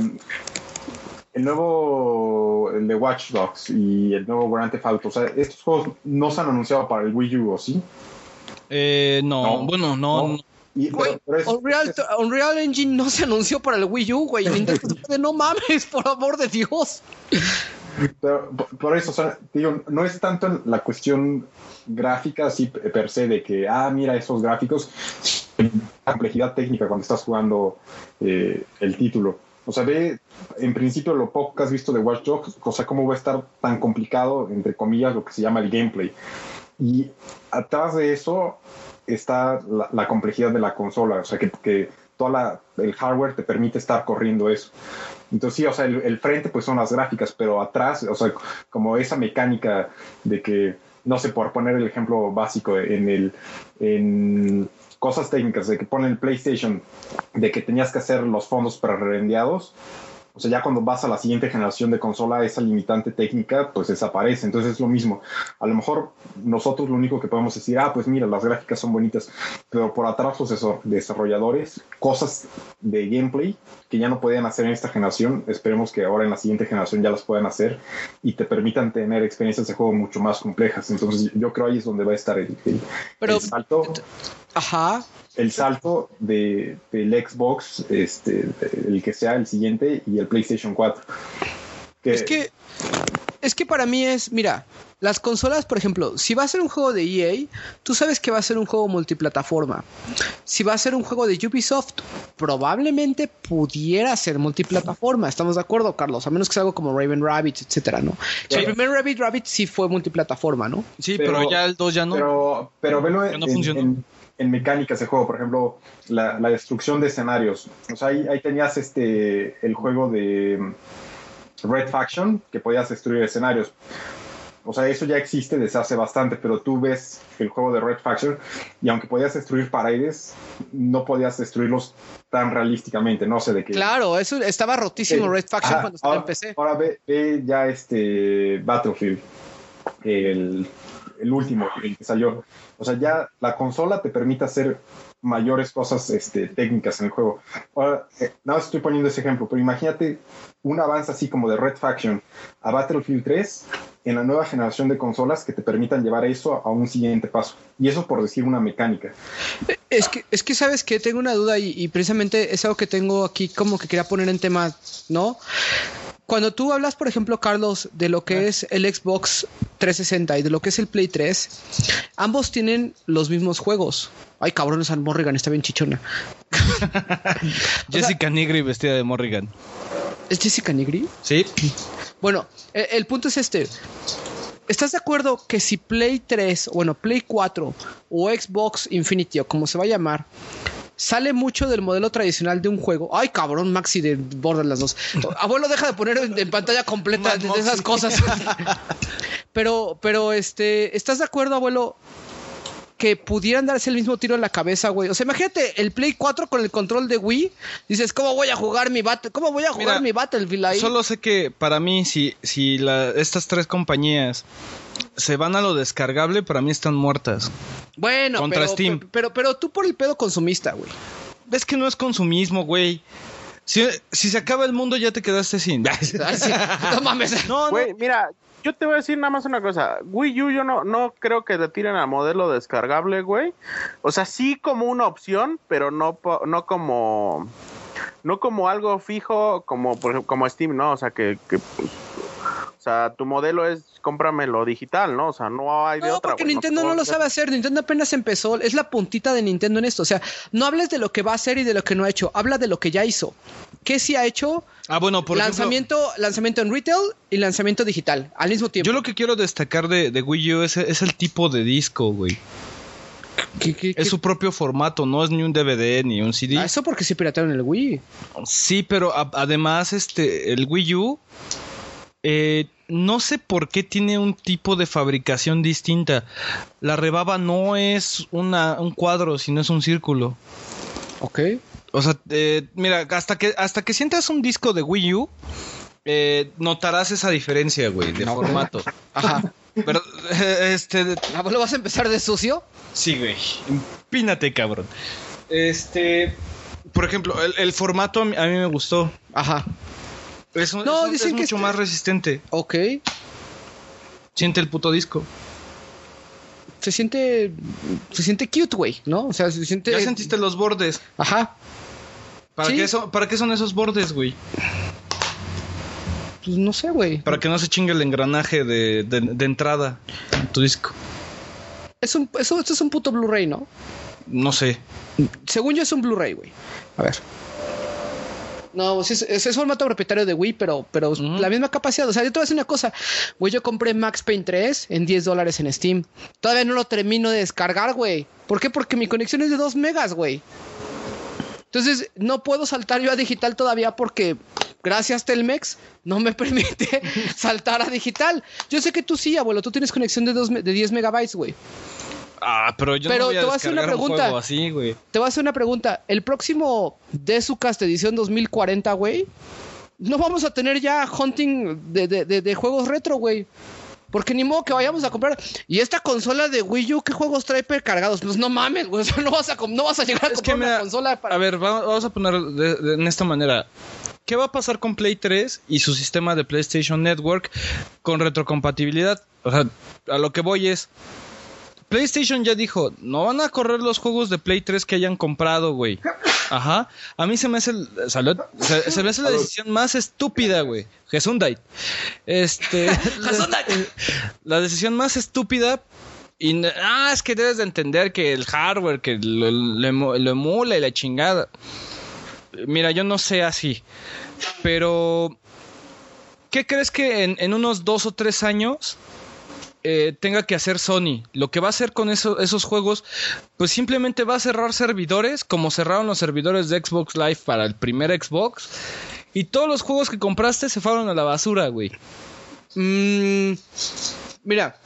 el nuevo, el de Watch Dogs y el nuevo Grand Theft Auto. O sea, estos juegos no se han anunciado para el Wii U, ¿o sí? Eh, no, No, bueno, no. no. Y, Güey, pero- pero es- Unreal, es- Unreal Engine no se anunció para el Wii U, güey. [LAUGHS] Nintendo dice, no mames, por amor de Dios. pero por- eso, o sea, digo, no es tanto en la cuestión gráfica así per se de que, ah, mira esos gráficos, la complejidad técnica cuando estás jugando eh, el título. O sea, ve, en principio, lo poco que has visto de Watch Dogs, o sea, cómo va a estar tan complicado, entre comillas, lo que se llama el gameplay. Y atrás de eso está la, la complejidad de la consola, o sea, que, que toda el hardware te permite estar corriendo eso. Entonces sí, o sea, el, el frente pues son las gráficas, pero atrás, o sea, como esa mecánica de que, no sé, por poner el ejemplo básico en el, en cosas técnicas, de que pone el PlayStation, de que tenías que hacer los fondos prerendeados, o sea, ya cuando vas a la siguiente generación de consola, esa limitante técnica pues desaparece. Entonces es lo mismo. A lo mejor nosotros lo único que podemos decir, ah, pues mira, las gráficas son bonitas, pero por atrás los desarrolladores, cosas de gameplay que ya no podían hacer en esta generación, esperemos que ahora en la siguiente generación ya las puedan hacer y te permitan tener experiencias de juego mucho más complejas. Entonces yo creo ahí es donde va a estar el, el- Pero- el salto Ajá. El salto de, del Xbox, este, el que sea el siguiente, y el PlayStation 4. Que- Es que, es que para mí es, mira, las consolas, por ejemplo, si va a ser un juego de EA, tú sabes que va a ser un juego multiplataforma. Si va a ser un juego de Ubisoft, probablemente pudiera ser multiplataforma. ¿Estamos de acuerdo, Carlos? A menos que sea algo como Raven Rabbit, etcétera, ¿no? Sí. El primer Rabbit Rabbit sí fue multiplataforma, ¿no? Sí, pero, Pero- ya el 2 ya no. Pero, pero velo Ya en, no en- funcionó. En- mecánicas de juego, por ejemplo, la, la destrucción de escenarios. O sea, ahí, ahí tenías este el juego de mm, Red Faction, que podías destruir escenarios. O sea, eso ya existe desde hace bastante, pero tú ves el juego de Red Faction y aunque podías destruir paredes, no podías destruirlos tan realísticamente, no sé de qué. Claro, eso estaba rotísimo Sí. Red Faction cuando estaba en ahora, PC. Ahora ve, ve ya este Battlefield, el, el último, el que salió. O sea, ya la consola te permite hacer mayores cosas este, técnicas en el juego. Ahora, eh, nada más estoy poniendo ese ejemplo, pero imagínate un avance así como de Red Faction a Battlefield 3 en la nueva generación de consolas que te permitan llevar eso a un siguiente paso. Y eso por decir una mecánica. Es que, es que sabes que tengo una duda y precisamente es algo que tengo aquí como que quería poner en tema, ¿no? Cuando tú hablas, por ejemplo, Carlos, de lo que es el Xbox 360 y de lo que es el Play 3, ambos tienen los mismos juegos. Ay, cabrón, esa Morrigan está bien chichona. [LAUGHS] Jessica Nigri vestida de Morrigan. ¿Es Jessica Nigri? Sí. Bueno, e- el, punto es este. ¿Estás de acuerdo que si Play 3, bueno, Play 4 o Xbox Infinity o como se va a llamar, sale mucho del modelo tradicional de un juego? Ay, cabrón, Maxi de Borderlands 2. Abuelo, deja de poner en, en pantalla completa de, esas cosas. [LAUGHS] pero, pero, este, ¿estás de acuerdo, abuelo? Que pudieran darse el mismo tiro en la cabeza, güey. O sea, imagínate el Play 4 con el control de Wii. Dices, ¿cómo voy a jugar mi Battle? ¿Cómo voy a jugar Mira, mi Battlefield ahí? Solo sé que para mí, si, si la- estas tres compañías se van a lo descargable, para mí están muertas. Bueno, Contra pero, Steam. Pero, pero, pero tú por el pedo consumista, güey. Es que no es consumismo, güey. Si, si se acaba el mundo, ya te quedaste sin. [LAUGHS] No mames. No, no. Güey, mira, yo te voy a decir nada más una cosa. Wii U yo no, no creo que le tiren al modelo descargable, güey. O sea, sí como una opción, pero no, no como... no como algo fijo como por ejemplo como Steam, ¿no? O sea, que, o sea, tu modelo es cómpramelo digital, ¿no? O sea, no hay de No, otra. porque Nintendo te no lo sabe hacer. Nintendo apenas empezó. Es la puntita de Nintendo en esto. O sea, no hables de lo que va a hacer y de lo que no ha hecho. Habla de lo que ya hizo. ¿Qué sí ha hecho? Ah, bueno, por ejemplo, lanzamiento, lanzamiento en retail y lanzamiento digital al mismo tiempo. yo lo que quiero destacar de, de Wii U es, es el tipo de disco, güey. ¿Qué- qué- qué- Es su propio formato, no es ni un DVD ni un CD. Ah, eso porque sí piratearon el Wii. Sí, pero a- además, este, el Wii U, eh, no sé por qué tiene un tipo de fabricación distinta. La rebaba no es una, un cuadro, sino es un círculo. Ok. O sea, eh, mira, hasta que, hasta que sientas un disco de Wii U, eh, notarás esa diferencia, güey, de formato. [LAUGHS] Ajá. Pero, eh, este, ¿Lo vas a empezar de sucio? Sí, güey. Empínate, cabrón. Este. Por ejemplo, el, el formato a mí, a mí me gustó. Ajá. Es, un- No, es dicen es que mucho este- más resistente. Ok. Siente el puto disco. Se siente. Se siente cute, güey, ¿no? O sea, se siente. Ya sentiste los bordes. Ajá. ¿Para, Sí. qué, son, ¿Para qué son esos bordes, güey? Pues no sé, güey. Para que no se chingue el engranaje de, de- de entrada en tu disco. Es un, eso, esto es un puto Blu-ray, ¿no? No sé. Según yo es un Blu-ray, güey. A ver. No, sí es, es, es formato propietario de Wii, pero, pero la misma capacidad. O sea, yo te voy a decir una cosa. Güey, yo compré Max Payne 3 en 10 dólares en Steam. Todavía no lo termino de descargar, güey. ¿Por qué? Porque mi conexión es de 2 megas, güey. Entonces, no puedo saltar yo a digital todavía porque, gracias Telmex, no me [LAUGHS] permite saltar a digital. Yo sé que tú sí, abuelo. Tú tienes conexión de, dos de 10 megabytes, güey. Ah, pero yo Pero no voy a te voy a hacer una un pregunta. juego así, güey. Te voy a hacer una pregunta. El próximo Desucast edición 2040, güey. No vamos a tener ya hunting de, de- de- de juegos retro, güey. Porque ni modo que vayamos a comprar. Y esta consola de Wii U, ¿qué juegos trae precargados? Pues no mames, güey. [LAUGHS] O sea, no vas a, no vas a llegar a Es comprar que una consola para. A ver, va- vamos a poner de, de- en esta manera. ¿Qué va a pasar con Play 3 y su sistema de PlayStation Network con retrocompatibilidad? O sea, a lo que voy es. PlayStation ya dijo, no van a correr los juegos de Play 3 que hayan comprado, güey. Ajá. A mí se me hace, el- salud, se, se me hace la decisión más estúpida, güey. Gesundheit. Este. [LAUGHS] la, la decisión más estúpida y, ah, es que debes de entender que el hardware, que lo, lo emu- lo emula y la chingada. Mira, yo no sé así. Pero, ¿qué crees que en, en unos dos o tres años eh, tenga que hacer Sony? Lo que va a hacer con eso- esos juegos, pues simplemente va a cerrar servidores, como cerraron los servidores de Xbox Live para el primer Xbox. Y todos los juegos que compraste se fueron a la basura, güey. Mm, mira,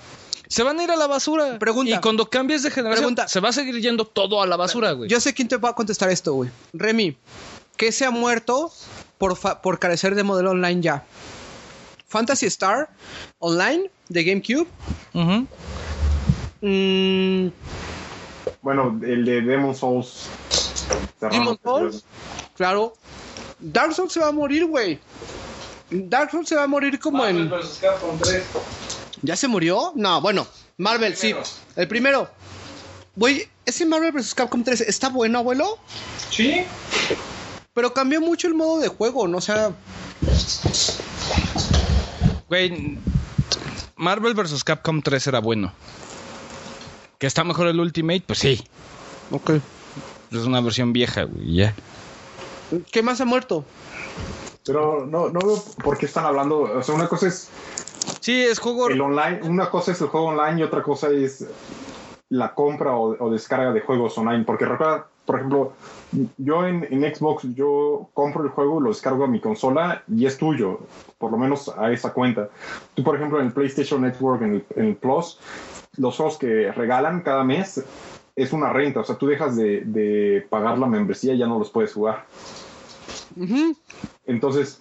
Se van a ir a la basura. Pregunta. Y cuando cambies de generación, Pregunta. se va a seguir yendo todo a la basura, güey. yo sé quién te va a contestar esto, güey. Remy, ¿qué se ha muerto por, por carecer de modelo online ya? Fantasy Star Online de GameCube. Mm, Bueno, el de Demon Souls. Demon Souls. Claro. Dark Souls se va a morir, güey. Dark Souls se va a morir como en. ¿Ya se murió? No, bueno. Marvel, sí. El primero. Güey, ese Marvel vs. Capcom 3 está bueno, abuelo. Sí. Pero cambió mucho el modo de juego, ¿no? O sea. Güey, Marvel vs. Capcom 3 era bueno. ¿Que está mejor el Ultimate? Pues sí. Ok. Es una versión vieja, güey, ya. ¿Qué más ha muerto? Pero no, no veo por qué están hablando. O sea, una cosa es Sí, es juego... el online, una cosa es el juego online y otra cosa es la compra o, o descarga de juegos online. Porque recuerda, por ejemplo, yo en, en Xbox yo compro el juego, lo descargo a mi consola y es tuyo, por lo menos a esa cuenta. Tú, por ejemplo, en el PlayStation Network, en el, en el Plus, los juegos que regalan cada mes es una renta. O sea, tú dejas de, de pagar la membresía y ya no los puedes jugar. Entonces,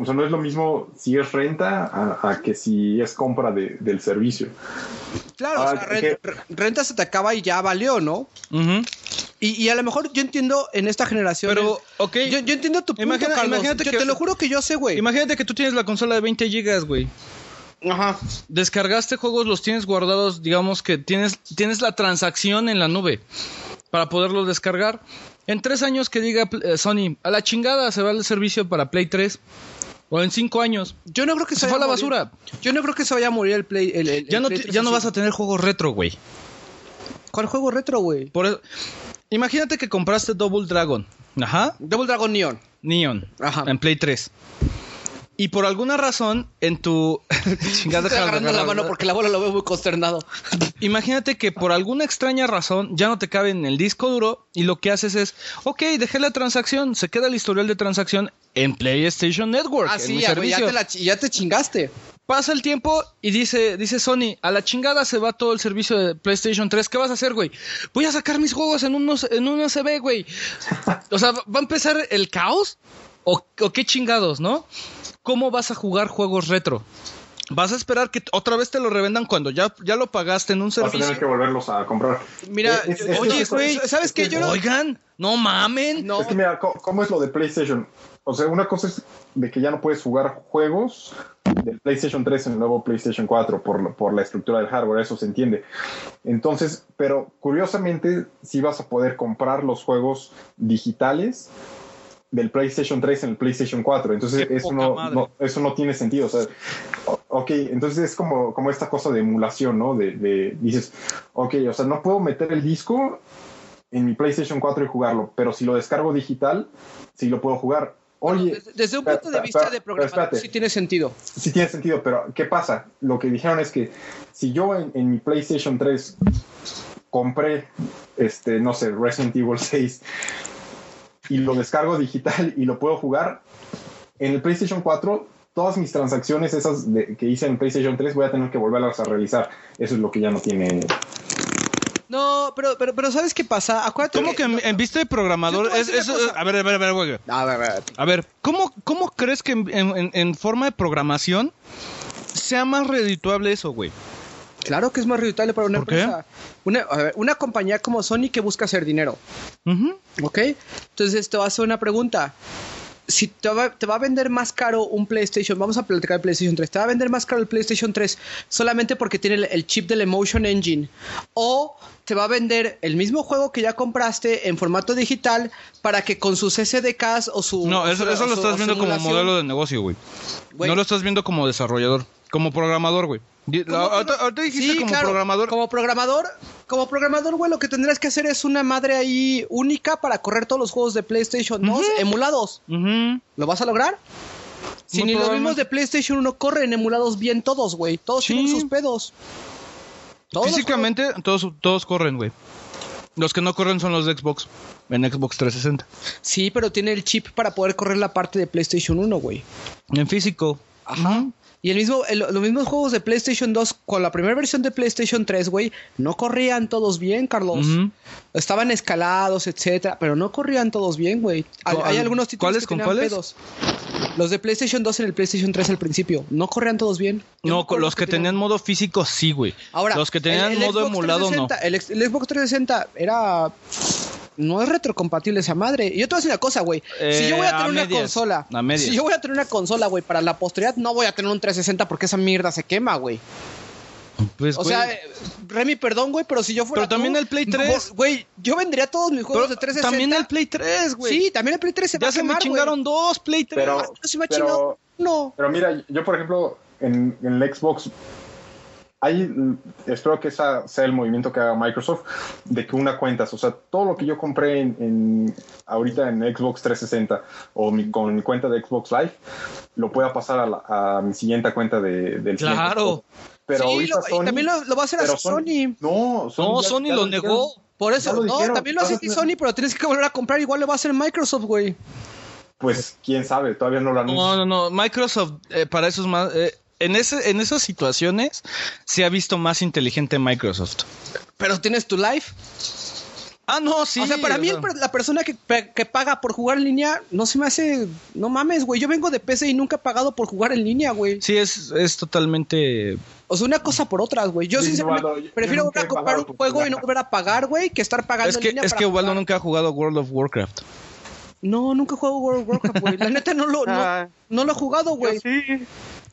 o sea, no es lo mismo si es renta a, a que si es compra de- del servicio. Claro, Ah, o sea, que- re- re- renta se te acaba y ya valió, ¿no? Y, y a lo mejor yo entiendo en esta generación. Pero, ok. Yo, yo entiendo tu punto, Imagina- Carlos. imagínate Yo que- te lo juro que yo sé, güey. Imagínate que tú tienes la consola de 20 gigas, güey. Ajá. Descargaste juegos, los tienes guardados, digamos que tienes, tienes la transacción en la nube. para poderlo descargar. En tres años que diga eh, Sony, a la chingada se va el servicio para Play 3. O en cinco años. Yo no creo que Se se, fue a la morir. basura. Yo no creo que se vaya a morir el Play. el- el- Ya el no, Play te- 3 ya no vas a tener juegos retro, güey. ¿Cuál juego retro, güey? Por Imagínate que compraste Double Dragon. Ajá. Double Dragon Neon. Neon. Ajá. En Play 3. Y por alguna razón, en tu. [LAUGHS] Deja de agarrando la mano porque la bola lo veo muy consternado. [LAUGHS] Imagínate que por alguna extraña razón ya no te cabe en el disco duro y lo que haces es, ok, dejé la transacción, se queda el historial de transacción en PlayStation Network. Ah, en sí, mi ya, te, la chi- ya te chingaste. Pasa el tiempo y dice, dice Sony, a la chingada se va todo el servicio de PlayStation 3. ¿Qué vas a hacer, güey? Voy a sacar mis juegos en unos, en un USB, güey. O sea, ¿va a empezar el caos? ¿O, o qué chingados, no? ¿Cómo vas a jugar juegos retro? ¿Vas a esperar que otra vez te lo revendan cuando ya, ya lo pagaste en un Vas a servicio? tener que volverlos a comprar. Mira, Es- es- yo- es- oye, es- güey, ¿sabes qué? Yo no- Oigan, no mamen. No, Es que mira, ¿cómo es lo de PlayStation? O sea, una cosa es de que ya no puedes jugar juegos del PlayStation 3 en el nuevo PlayStation 4 por, lo- por la estructura del hardware, eso se entiende. Entonces, pero curiosamente, sí vas a poder comprar los juegos digitales del PlayStation 3 en el PlayStation 4. Entonces, Qué eso no, eso no tiene sentido. O sea, ok, entonces es como, como esta cosa de emulación, ¿no? De, de- dices, ok, o sea, no puedo meter el disco en mi PlayStation 4 y jugarlo, pero si lo descargo digital, sí lo puedo jugar. Oye, desde, desde un punto de vista de programador sí tiene sentido. sí tiene sentido, pero ¿qué pasa? Lo que dijeron es que si yo en, en mi PlayStation 3 compré, este, no sé, Resident Evil 6 y lo descargo digital y lo puedo jugar, en el PlayStation 4 todas mis transacciones esas de- que hice en PlayStation 3 voy a tener que volverlas a realizar. Eso es lo que ya no tiene. No, pero, pero, pero ¿sabes qué pasa? Acuérdate ¿Cómo que en, en vista de programador a es, es- ver, a ver, a ver, güey. A ver, a ver. A ver, ¿cómo, cómo crees que en, en- en forma de programación sea más redituable eso, güey? Claro que es más rentable para una empresa. Una, a ver, una compañía como Sony que busca hacer dinero. Ujú. ¿Ok? Entonces te voy a hacer una pregunta. Si te va, te va a vender más caro un PlayStation, vamos a platicar de PlayStation 3, te va a vender más caro el PlayStation 3 solamente porque tiene el, el chip del Emotion Engine. O te va a vender el mismo juego que ya compraste en formato digital para que con sus SDKs o su... No, eso, su- eso lo su- estás viendo como modelo de negocio. Güey. No lo estás viendo como desarrollador, como programador, güey. Di- ¿Cómo Ahorita, dijiste Sí, como claro, programador. Como programador, como programador, güey, lo que tendrás que hacer es una madre ahí única para correr todos los juegos de PlayStation 2 emulados. ¿Lo vas a lograr? Si Muy ni los mismos de PlayStation 1 corren emulados bien todos, güey. Todos Sí. tienen sus pedos. Todos Físicamente, todos, todos corren, güey. Los que no corren son los de Xbox, en Xbox 360. juegos- Sí, pero tiene el chip para poder correr la parte de PlayStation 1, güey. En físico. Ajá. Y el mismo, el- los mismos juegos de PlayStation 2 con la primera versión de PlayStation 3, güey, no corrían todos bien, Carlos. Estaban escalados, etcétera, pero no corrían todos bien, güey. Hay, ¿Con- hay algunos títulos cuáles que con cuáles? pedos. Los de PlayStation 2 en el PlayStation 3 al principio, no corrían todos bien. Yo No, acuerdo los que tenían modo físico sí, güey. Ahora, los que tenían el- el modo Xbox emulado no. 360, El, ex- el Xbox 360 era. No es retrocompatible esa madre. Y yo te voy a decir una cosa, güey. si Eh, yo voy a a tener una medias, consola. a. Si yo voy a tener una consola, güey, para la posteridad, no voy a tener un 360 porque esa mierda se quema, güey. Pues, O güey, sea, eh, Remy, perdón, güey, pero si yo fuera. Pero también tú, el Play no, 3. Güey, yo vendería todos mis juegos pero de 360. también el Play 3, güey. Sí, también el Play 3 se va ya a se me güey. chingaron dos Play 3. Pero, me he pero- chingado uno. Pero mira, yo por ejemplo, en, en el Xbox, hay, espero que esa sea el movimiento que haga Microsoft, de que una cuentas, o sea, todo lo que yo compré en, en- ahorita en Xbox 360 o mi- con mi cuenta de Xbox Live, lo pueda pasar a, la- a mi siguiente cuenta de, del Claro. Pero sí, ahorita lo- y Sony, también lo, lo va a hacer a Sony. No, no, ya- Sony ya lo negó. Por eso, no, dijeron, también lo hace Sony, pero tienes que volver a comprar. Igual lo va a hacer Microsoft, güey. Pues quién sabe, todavía no lo anuncian. No, no, no. Microsoft, eh, para esos más. eh, en, ese, en esas situaciones se ha visto más inteligente Microsoft. Pero tienes tu live. Ah, no, sí. o sea, para mí la persona que, que paga por jugar en línea no se me hace... No mames, güey. Yo vengo de PC y nunca he pagado por jugar en línea, güey. Sí, es, es totalmente. O sea, una cosa por otras, güey. Yo Sí, sinceramente Ubaldo, yo- prefiero yo comprar un juego jugar. y no volver a pagar, güey, que estar pagando Es en que, línea es para que jugar. nunca ha jugado World of Warcraft. No, nunca he jugado World of Warcraft, güey. La neta no lo, no, [LAUGHS] Ah. no lo he jugado, güey. Sí.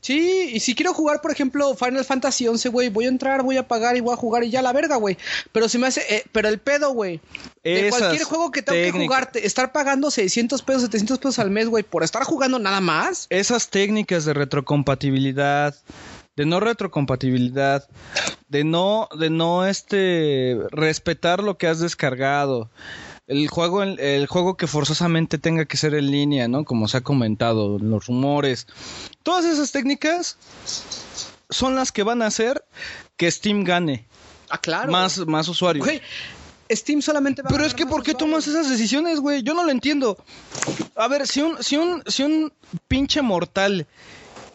Sí, y si quiero jugar, por ejemplo, Final Fantasy 11, güey, voy a entrar, voy a pagar y voy a jugar y ya la verga, güey. Pero se me hace, eh, pero el pedo, güey. De cualquier juego que tengo que técnicas. jugar, te- estar pagando 600 pesos, 700 pesos al mes, güey, por estar jugando nada más. Esas técnicas de retrocompatibilidad, de no retrocompatibilidad, de no, de no este respetar lo que has descargado. El juego, el juego que forzosamente tenga que ser en línea, ¿no? Como se ha comentado, los rumores. Todas esas técnicas son las que van a hacer que Steam gane Ah, claro. más, más usuarios. Güey, Steam solamente va Pero es que ¿por qué usuarios. tomas esas decisiones, güey? Yo no lo entiendo. A ver, si un, si un, si un pinche mortal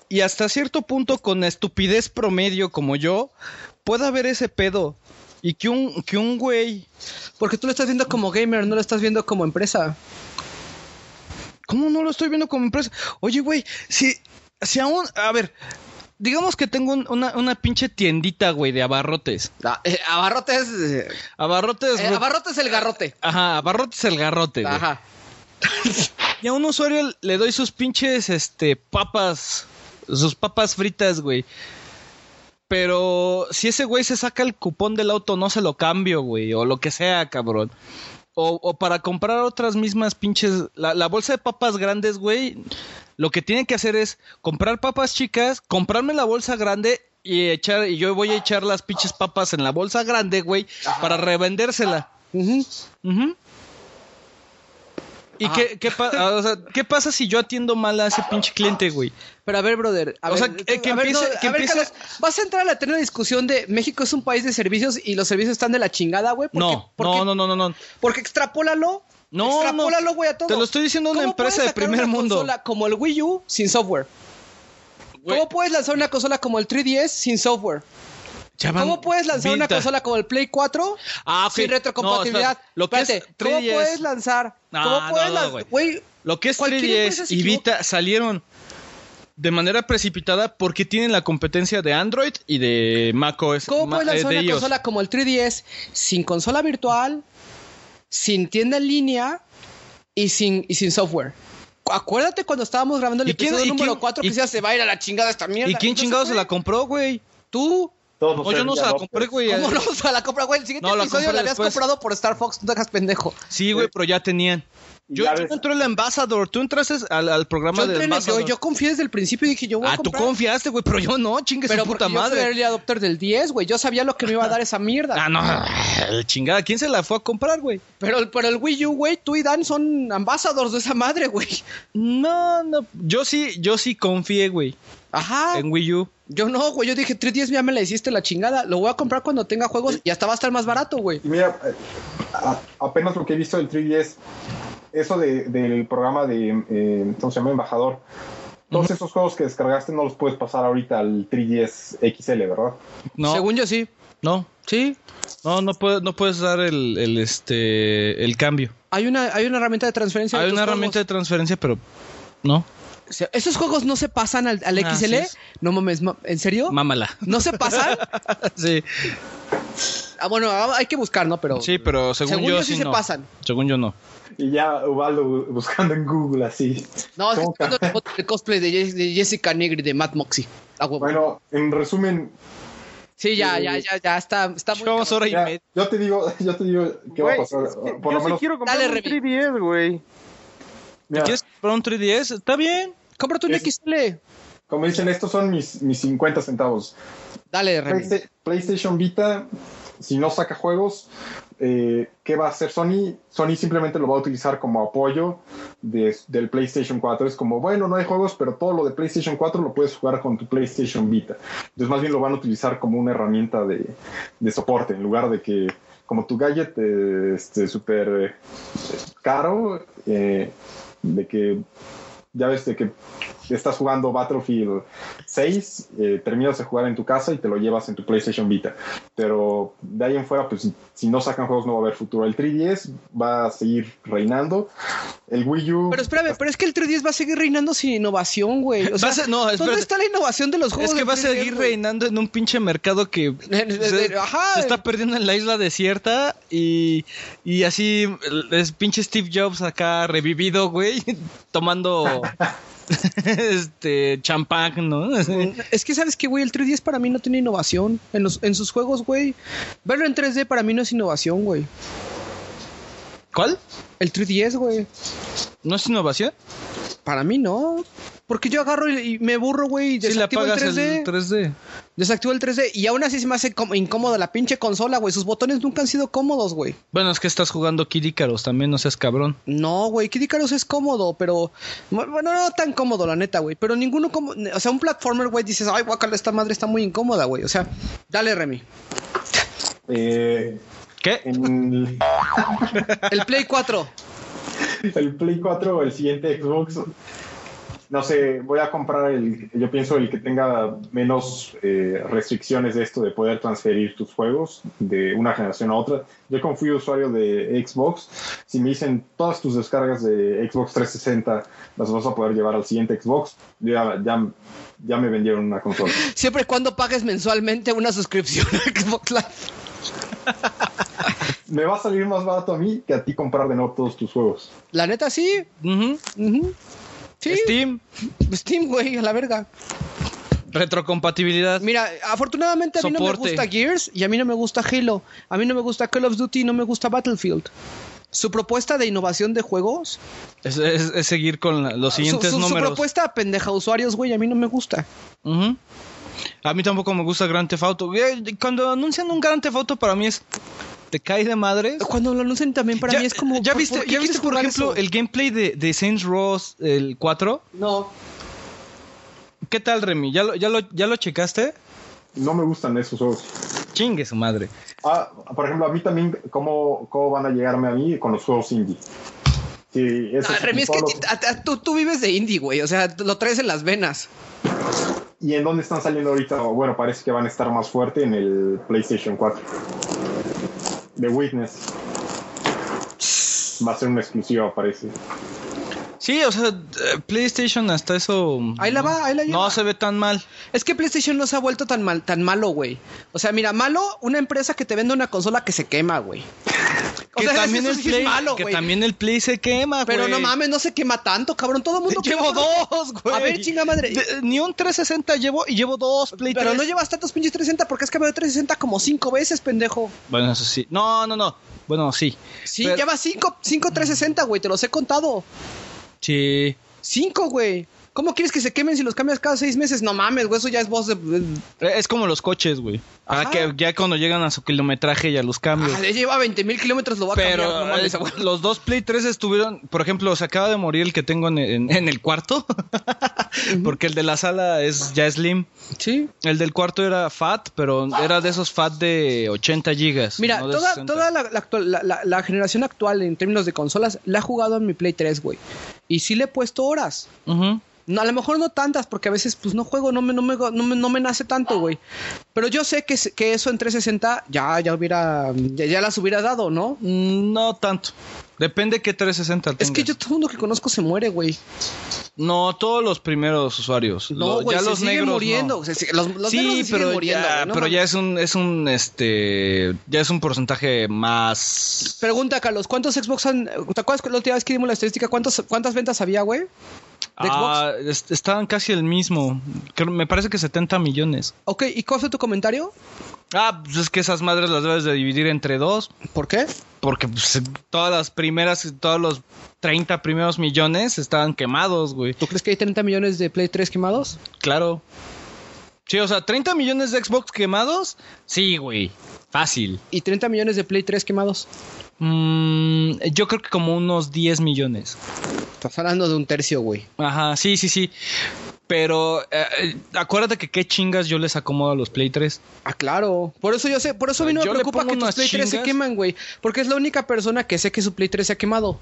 y hasta cierto punto con estupidez promedio como yo, pueda ver ese pedo y que un, que un güey... Porque tú lo estás viendo como gamer, no lo estás viendo como empresa. ¿Cómo no lo estoy viendo como empresa? Oye, güey, si, si aún... A ver, digamos que tengo un- una, una pinche tiendita, güey, de abarrotes. Ah, eh, abarrotes. eh, Abarrotes... eh, abarrotes el garrote. Ajá, abarrotes el garrote, güey. Ajá. [LAUGHS] Y a un usuario le doy sus pinches, este, papas, sus papas fritas, güey. Pero si ese güey se saca el cupón del auto, no se lo cambio, güey, o lo que sea, cabrón. O, o para comprar otras mismas pinches, la, la bolsa de papas grandes, güey, lo que tiene que hacer es comprar papas chicas, comprarme la bolsa grande y echar, y yo voy a echar las pinches papas en la bolsa grande, güey, para revendérsela. ¿Y Ajá. qué, qué, pa- ah, o sea, qué pasa si yo atiendo mal a ese pinche cliente, güey? Pero a ver, brother. a O ver, sea, que- que a ver, empiece- no, que a ver, Carlos, vas a entrar a la eterna discusión de México es un país de servicios y los servicios están de la chingada, güey. ¿Por No, no, no, no, no, no. Porque extrapólalo. No, extrapólalo, güey, a todo. Te lo estoy diciendo una ¿Cómo empresa de primer una mundo. consola como el Wii U sin software? ¿Cómo puedes lanzar una consola como el 3DS sin software? ¿Cómo puedes lanzar una consola como el Play 4 Ah, sin retrocompatibilidad? No, lo que es ¿Cómo 3DS. puedes lanzar? No, ¿Cómo no, puedes no, lanzar? Lo que es Cualquier 3DS empresa se y. Vita salieron de manera precipitada porque tienen la competencia de Android y de macOS. ¿Cómo puedes eh, lanzar una consola como el 3DS sin consola virtual, sin tienda en línea y sin, y sin software? Acuérdate cuando estábamos grabando el ¿Y quién- episodio número quién- 4 que y- decía se va a ir a la chingada esta mierda. ¿Y quién chingado se la compró, güey? ¿Tú? Todos No, yo no se la compré, güey. ¿Cómo no se la compra, güey? El siguiente No, la episodio compré la habías después. comprado por Star Fox, no te hagas pendejo. Sí, güey, pero ya tenían. Yo, yo ves. entré el Ambassador, tú entraste al, al programa Yo, del yo, yo confié desde el principio y dije, yo voy a ah, tú comprar. confiaste, güey, pero yo no, chingue pero su puta porque yo soy madre. early adopter del 10, güey. Yo sabía lo que me iba a dar esa mierda. Ah, no, el chingada, ¿quién se la fue a comprar, güey? Pero, pero el Wii U, güey, tú y Dan son ambassadors de esa madre, güey. No, no, yo sí, yo sí confié, güey, Ajá. en Wii U. Yo no, güey. Yo dije, 310 ya me la hiciste la chingada. Lo voy a comprar cuando tenga juegos y hasta va a estar más barato, güey. Y mira, eh, a- apenas lo que he visto del 3DS, eso de- del programa de, eh, ¿cómo se llama? Embajador. Todos esos juegos que descargaste no los puedes pasar ahorita al 3DS XL, ¿verdad? No, Según yo sí. no, Sí. no, no puedes, no puedes dar el, el, este, el cambio. Hay una, hay una herramienta de transferencia. Hay una juegos. herramienta de transferencia, pero no, O sea, ¿Esos juegos no se pasan al, al Ah, XL? sí. No mames, ma- ¿en serio? mámala. ¿No se pasan? [LAUGHS] sí, ah, bueno, ah, hay que buscar, ¿no? Pero sí, pero según, según yo, yo sí se no. pasan. Según yo no. Y ya Ubaldo bu- buscando en Google así. No, es que ¿Cómo estoy viendo la foto del cosplay de, Jess- de Jessica Negri de Matt Moxie. Ah. Bueno, en resumen, sí, ya, eh, ya, ya, ya está, está muy hora y ya, media. yo te digo, [LAUGHS] yo te digo qué va a pasar. es que Por yo lo menos, sí quiero comprar Dale, un Remy. 3DS, güey. ¿Quieres comprar un 3DS? Está bien. Cómprate un Es- XL. como dicen, estos son mis, mis 50 centavos. Dale, Remy. Playsta- PlayStation Vita, si no saca juegos, eh, ¿qué va a hacer Sony? Sony simplemente lo va a utilizar como apoyo de- del PlayStation 4. Es como, bueno, no hay juegos, pero todo lo de PlayStation 4 lo puedes jugar con tu PlayStation Vita. Entonces, más bien lo van a utilizar como una herramienta de, de soporte, en lugar de que, como tu gadget eh, este, súper eh, caro, eh, de que ya ves de que estás jugando Battlefield 6, eh, terminas de jugar en tu casa y te lo llevas en tu PlayStation Vita. Pero de ahí en fuera, pues si, si no sacan juegos no va a haber futuro. El 3DS va a seguir reinando. El Wii U... Pero espérame, pero es que el 310 va a seguir reinando sin innovación, güey. O sea, a no, ¿dónde está la innovación de los juegos? Es que va a 3DS, seguir güey? reinando en un pinche mercado que [LAUGHS] se, ajá. se está perdiendo en la isla desierta y, y así es pinche Steve Jobs acá revivido, güey, [LAUGHS] tomando [LAUGHS] [LAUGHS] este, champán, ¿no? [LAUGHS] Es que sabes que, güey, el 3DS para mí no tiene innovación. En, los, en sus juegos, güey. Verlo en 3D para mí no es innovación, güey. ¿Cuál? El 3DS, güey. ¿No es innovación? Para mí no. Porque yo agarro y, y me burro, güey, y Sí, le desactivo el apagas 3D. el 3D. Desactivo el 3D. Y aún así se me hace incómoda la pinche consola, güey. Sus botones nunca han sido cómodos, güey. Bueno, es que estás jugando Kid Icarus, también no seas cabrón. No, güey, Kid Icarus es cómodo, pero... Bueno, no tan cómodo, la neta, güey. Pero ninguno como... O sea, un platformer, güey, dices, ay, guacala, esta madre está muy incómoda, güey. O sea, dale, Remy. Eh, ¿Qué? en El Play 4. [LAUGHS] el Play 4 o el siguiente Xbox, no sé, voy a comprar el, yo pienso el que tenga menos eh, restricciones de esto de poder transferir tus juegos de una generación a otra. Yo como fui usuario de Xbox, si me dicen todas tus descargas de Xbox 360 las vas a poder llevar al siguiente Xbox, ya, ya, ya me vendieron una consola. Siempre y cuando pagues mensualmente una suscripción a Xbox Live. [LAUGHS] me va a salir más barato a mí que a ti comprar de nuevo todos tus juegos. La neta, sí. Ujú. Ujú. Sí. Steam, Steam, güey, a la verga. retrocompatibilidad. Mira, afortunadamente a mí no me gusta Gears y a mí no me gusta Halo. A mí no me gusta Call of Duty y no me gusta Battlefield. Su propuesta de innovación de juegos, Es, es- es seguir con la- los su, siguientes su- su números. propuesta pendeja usuarios, güey, a mí no me gusta. Ujú. A mí tampoco me gusta Grand Theft Auto. Eh, Cuando anuncian un Grand Theft Auto para mí es... ¿Te cae de madres? Cuando lo anuncian también para ya, mí es como... ¿Ya ¿por- viste, ya viste por ejemplo, eso? el gameplay de, de Saints Row el 4? No. ¿Qué tal, Remy? ¿Ya lo, ya lo, ya lo checaste? No me gustan esos juegos. Chingue su madre. Ah, por ejemplo, a mí también, ¿cómo, cómo van a llegarme a mí con los juegos indie? Sí, eso No, es Remy, es que todos los- a- a- tú, tú vives de indie, güey. O sea, lo traes en las venas. ¿Y en dónde están saliendo ahorita? Bueno, parece que van a estar más fuerte en el PlayStation 4. The Witness. Va a ser una exclusiva, parece. Sí, o sea, eh, PlayStation hasta eso... Ahí la va, ahí la lleva. No se ve tan mal. Es que PlayStation no se ha vuelto tan mal, tan malo, güey. O sea, mira, malo, una empresa que te vende una consola que se quema, güey. Que, sea, [LAUGHS] también el es Play, malo, que güey. también el Play se quema, Pero no mames, no se quema tanto, cabrón. Todo el mundo Llevo quema. dos, güey. A ver, chinga madre. De- ni un 360 llevo y llevo dos Play Pero 3. no llevas tantos pinches 360 porque has cambiado de 360 como cinco veces, pendejo. Bueno, eso sí. No, no, no. Bueno, sí. Sí, Pero- llevas cinco, cinco 360, güey. Te los he contado. Sí. Cinco, güey. ¿Cómo quieres que se quemen si los cambias cada seis meses? No mames, güey. Eso ya es voz de. Eh, Es como los coches, güey. Ajá. que ya cuando llegan a su kilometraje ya los cambios. Ah, lleva 20 mil kilómetros, lo va a cambiar. No mames, eh, los dos Play 3 estuvieron, por ejemplo, se acaba de morir el que tengo en, en- en el cuarto, [LAUGHS] porque el de la sala es ya slim. Sí. El del cuarto era fat, pero era de esos fat de 80 gigas. Mira, no toda, 60. toda la, la actual- la- generación actual en términos de consolas la he jugado en mi Play 3, güey. Y sí le he puesto horas. No, a lo mejor no tantas, porque a veces pues no juego, no me, no me, no me, no me nace tanto, güey. Pero yo sé que, que eso en 360 ya, ya hubiera, ya, ya las hubiera dado, ¿no? Mm, No tanto. Depende qué 360 Es que tengas. yo todo el mundo que conozco se muere, güey. No, todos los primeros usuarios. No, güey, ya se los siguen negros muriendo. no. Los los negros se Sí, siguen pero muriendo, ya, no pero ya es un, es un, este, ya es un porcentaje más. Pregunta, Carlos, ¿cuántos Xbox han... ¿Te acuerdas la última vez que dimos la estadística? ¿Cuántos, ¿Cuántas ventas había, güey? ¿De Ah, es- estaban casi el mismo. Creo- me parece que 70 millones. Ok, ¿y cuál fue tu comentario? Ah, pues es que esas madres las debes de dividir entre dos. ¿Por qué? Porque pues, todas las primeras, todos los 30 primeros millones estaban quemados, güey. ¿Tú crees que hay 30 millones de Play 3 quemados? Claro. Sí, o sea, 30 millones de Xbox quemados. Sí, güey. Fácil. ¿Y 30 millones de Play 3 quemados? Mm, yo creo que como unos 10 millones. Estás hablando de un tercio, güey. Ajá, sí, sí, sí. Pero eh, eh, acuérdate que qué chingas yo les acomodo a los Play 3. Ah, claro. Por eso yo sé, por eso a mí no me preocupa que tus Play 3 se queman, güey. Porque es la única persona que sé que su Play 3 se ha quemado.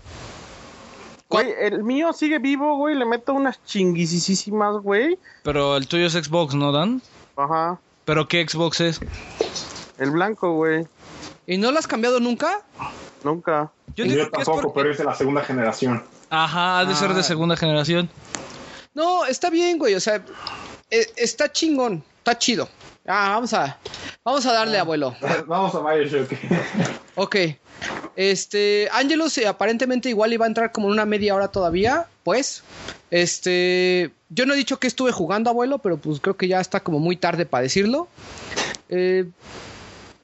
Güey, el mío sigue vivo, güey. Le meto unas chinguisísimas, güey. Pero el tuyo es Xbox, ¿no, Dan? Ajá. ¿Pero qué Xbox es? El blanco, güey. ¿Y no lo has cambiado nunca? Nunca. Yo Yo, digo que es tampoco, porque- pero es de la segunda generación. Ajá, ha de ser de Ah. segunda generación. No, está bien, güey. O sea, eh, está chingón. Está chido. Ah, vamos a, vamos a darle, abuelo. [LAUGHS] Vamos a Bioshock. [LAUGHS] Ok. Este, Angelus aparentemente igual iba a entrar como en una media hora todavía, pues. Este, yo no he dicho que estuve jugando, abuelo, pero pues creo que ya está como muy tarde para decirlo. Eh,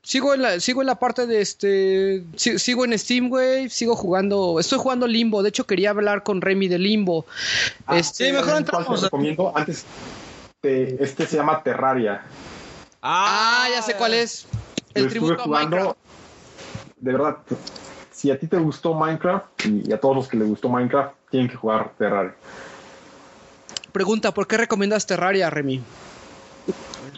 sigo en la, sigo en la parte de este, si- sigo en Steam, güey, sigo jugando, estoy jugando Limbo. De hecho quería hablar con Remy de Limbo. Ah, Este, sí, mejor ¿Cuál entramos. te recomiendo? Antes, te- este se llama Terraria. Ah, ya sé cuál es. El tributo a. Minecraft. De verdad, si a ti te gustó Minecraft y, y a todos los que les gustó Minecraft, tienen que jugar Terraria. Pregunta, ¿por qué recomiendas Terraria, Remy?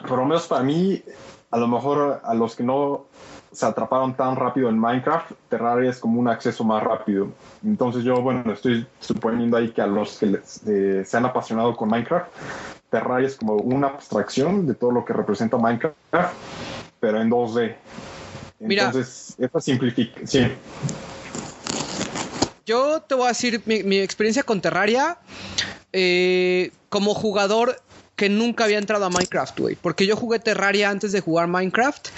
Por lo menos para mí, a lo mejor a los que no se atraparon tan rápido en Minecraft, Terraria es como un acceso más rápido. Entonces yo, bueno, estoy suponiendo ahí que a los que les, eh, se han apasionado con Minecraft, Terraria es como una abstracción de todo lo que representa Minecraft, pero en 2D. Mira. Entonces, esta simplifica. Sí. Yo te voy a decir mi, mi experiencia con Terraria eh, como jugador que nunca había entrado a Minecraft, güey. Porque yo jugué Terraria antes de jugar Minecraft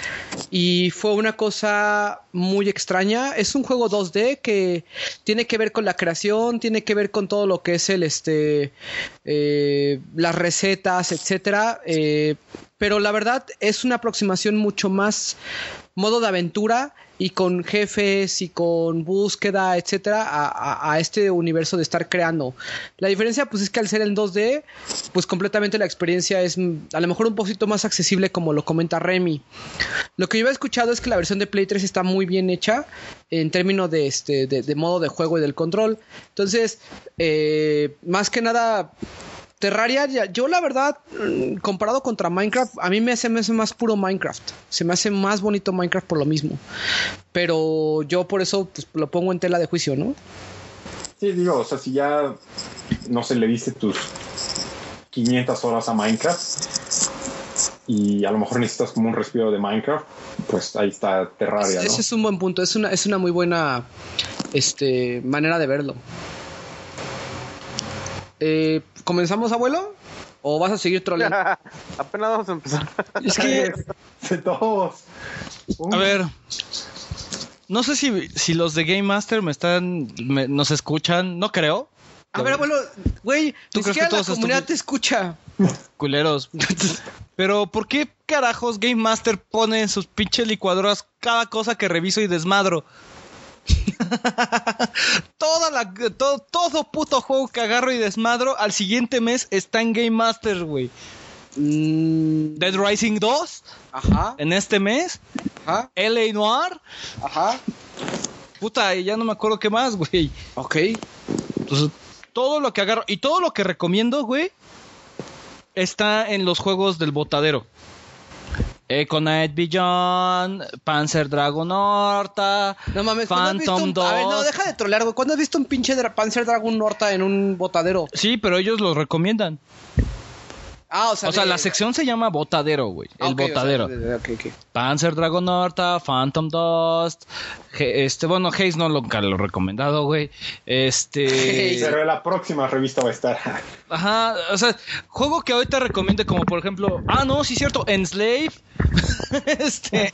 y fue una cosa muy extraña. Es un juego 2D que tiene que ver con la creación, tiene que ver con todo lo que es el, este, eh, las recetas, etcétera. Eh, pero la verdad es una aproximación mucho más modo de aventura y con jefes y con búsqueda, etcétera, a, este universo de estar creando. La diferencia, pues, es que al ser en 2D, pues completamente la experiencia es mm, a lo mejor un poquito más accesible, como lo comenta Remy. Lo que yo he escuchado es que la versión de Play 3 está muy bien hecha en términos de este de, de modo de juego y del control. Entonces, eh, más que nada. Terraria, ya- yo la verdad, mm, comparado contra Minecraft, a mí me hace, me hace más puro Minecraft. Se me hace más bonito Minecraft por lo mismo. Pero yo por eso pues, lo pongo en tela de juicio, ¿no? Sí, digo, o sea, si ya, no sé, le diste tus 500 horas a Minecraft y a lo mejor necesitas como un respiro de Minecraft, pues ahí está Terraria, ¿no? Ese es un buen punto, es una, es una muy buena este, manera de verlo. Eh, ¿Comenzamos, abuelo? ¿O vas a seguir troleando? [LAUGHS] Apenas vamos a empezar. Es que, [LAUGHS] todos. a ver, no sé si, si los de Game Master me están, me- nos escuchan, no creo. A ver, abuelo, güey, ¿Tú ni crees siquiera que la comunidad estos- te escucha. [LAUGHS] Culeros. Pero ¿por qué carajos Game Master pone en sus pinches licuadoras cada cosa que reviso y desmadro? [LAUGHS] Toda la, todo, todo puto juego que agarro y desmadro al siguiente mes está en Game Master, güey. Mm, Dead Rising 2 ajá, en este mes. ajá, LA Noir. ajá. Puta, y ya no me acuerdo qué más, güey. Ok. Entonces, todo lo que agarro y todo lo que recomiendo, güey, está en los juegos del botadero. Echo Knight Beyond, Panzer Dragon Horta, No mames, ¿cuándo has visto Phantom un- 2. A ver, no, deja de trolear, güey. ¿Cuándo has visto un pinche Panzer Dragon Horta en un botadero? Sí, pero ellos los recomiendan. Ah, o sea, O sea, de- la sección se llama botadero, güey. Ah, El o sea, botadero. de- de- ok, ok. Panzer Dragon Horta, Phantom Dust. Este, bueno, Haze no lo, lo he recomendado, güey. Este. [LAUGHS] Pero en la próxima revista va a estar. [LAUGHS] Ajá, o sea, juego que ahorita recomiende como por ejemplo, ah no, sí es cierto, Enslave. [LAUGHS] este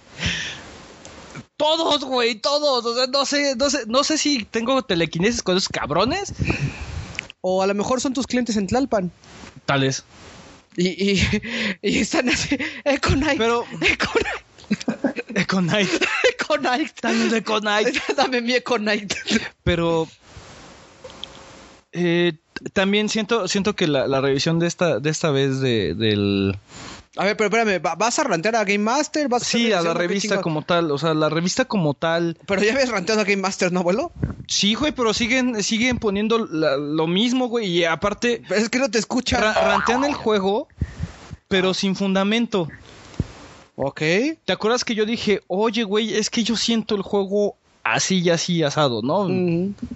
todos, güey, todos, o sea, no sé, no sé, no sé si tengo telequinesis con esos cabrones, O a lo mejor son tus clientes en Tlalpan. tales. Y, y, y están así, Econite, Pero Econite, Econite, Econite, dame Econite, dame mi Econite. pero eh, también siento siento que la, la revisión de esta de esta vez de del A ver, pero espérame, ¿va- ¿vas a rantear a Game Master? ¿Vas sí, a la revista como tal, o sea, la revista como tal Pero ya habías ranteado a Game Master, ¿no, abuelo? Sí, güey, pero siguen, siguen poniendo la- lo mismo, güey. Y aparte, Pero es que no te escucha. ra- rantean el juego, pero sin fundamento. ok. ¿Te acuerdas que yo dije, oye, güey, es que yo siento el juego así y así asado, ¿no?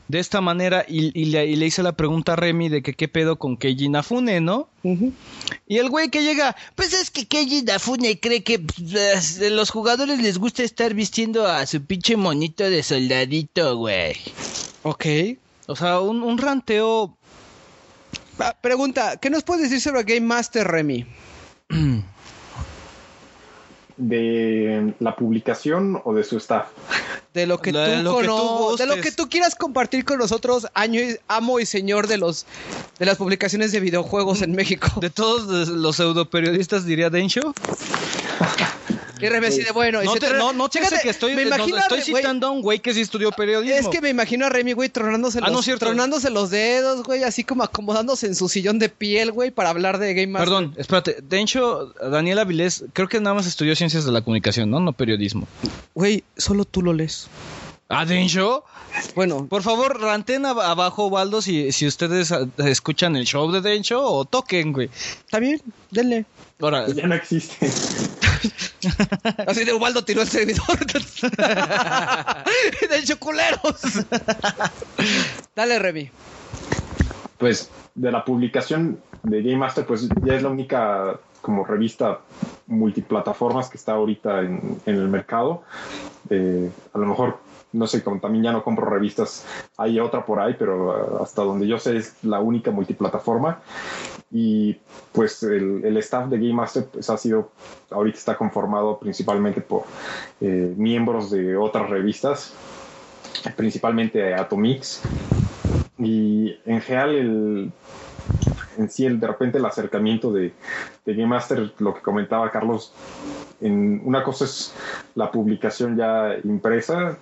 De esta manera, y, y le, y le hice la pregunta a Remy de que qué pedo con Keiji Inafune, ¿no? Y el güey que llega, pues es que Keiji Inafune cree que pues, los jugadores les gusta estar vistiendo a su pinche monito de soldadito, güey. Ok. O sea, un, un ranteo Ah, Pregunta, ¿qué nos puedes decir sobre Game Master, Remy? [CLEARS THROAT] ¿De la publicación o de su staff? De lo que, De tú, lo que tú cono- de lo que tú quieras compartir con nosotros, año y- amo y señor de los de las publicaciones de videojuegos en México. De todos los pseudoperiodistas diría Densho. [LAUGHS] Y así de bueno. No te, no, no te Chécate, hace que estoy, me no, imagino a estoy citando a un güey que sí estudió periodismo. Es que me imagino a Remy, güey, tronándose, Ah, los, no tronándose los dedos, güey, así como acomodándose en su sillón de piel, güey, para hablar de Game Master. Perdón, espérate. Densho, Daniel Avilés, creo que nada más estudió ciencias de la comunicación, ¿no? No periodismo. Güey, solo tú lo lees. ¿Ah, Densho? Bueno, Por favor, ranten ab- abajo, Baldo, si, si ustedes ah, escuchan el show de Densho o toquen, güey. está bien, denle. Ahora, ya no existe. [LAUGHS] Así de Ubaldo tiró el servidor. [LAUGHS] Del choculeros. Dale, Remy. pues de la publicación de Game Master, pues ya es la única como revista multiplataformas que está ahorita en, en el mercado. Eh, a lo mejor, no sé, como también ya no compro revistas, hay otra por ahí, pero uh, hasta donde yo sé es la única multiplataforma. Y pues el, el staff de Game Master pues, ha sido, ahorita está conformado principalmente por eh, miembros de otras revistas, principalmente Atomix. Y en general, el, en sí, el, de repente el acercamiento de, de Game Master, lo que comentaba Carlos, en, una cosa es la publicación ya impresa,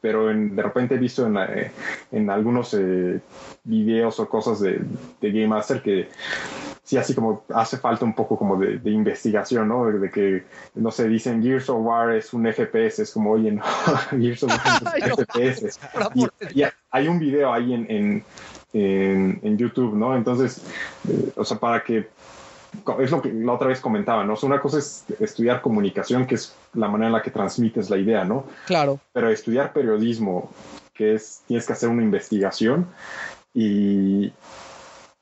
pero en- de repente he visto en, eh, en algunos eh, videos o cosas de, de Game Master que sí, así como hace falta un poco como de, de investigación, ¿no? De que, no sé, dicen Gears of War es un FPS, es como, oye, no, [LAUGHS] Gears of War es [LAUGHS] un FPS. Y, y hay un video ahí en, en, en, en YouTube, ¿no? Entonces, eh, o sea, para que es lo que la otra vez comentaba, ¿no? O sea, una cosa es estudiar comunicación, que es la manera en la que transmites la idea, ¿no? Claro. Pero estudiar periodismo, que es, tienes que hacer una investigación y,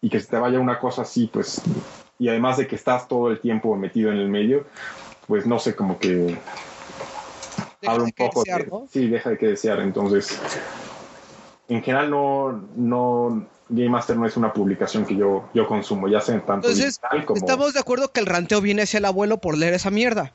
y que se te vaya una cosa así, pues, y además de que estás todo el tiempo metido en el medio, pues no sé, como que Deja habla de un poco desear, de- ¿no? sí, deja de que desear. Entonces, en general no, no, Game Master no es una publicación que yo, yo consumo, ya sea tanto Entonces, digital como... estamos de acuerdo que el ranteo viene hacia el abuelo por leer esa mierda.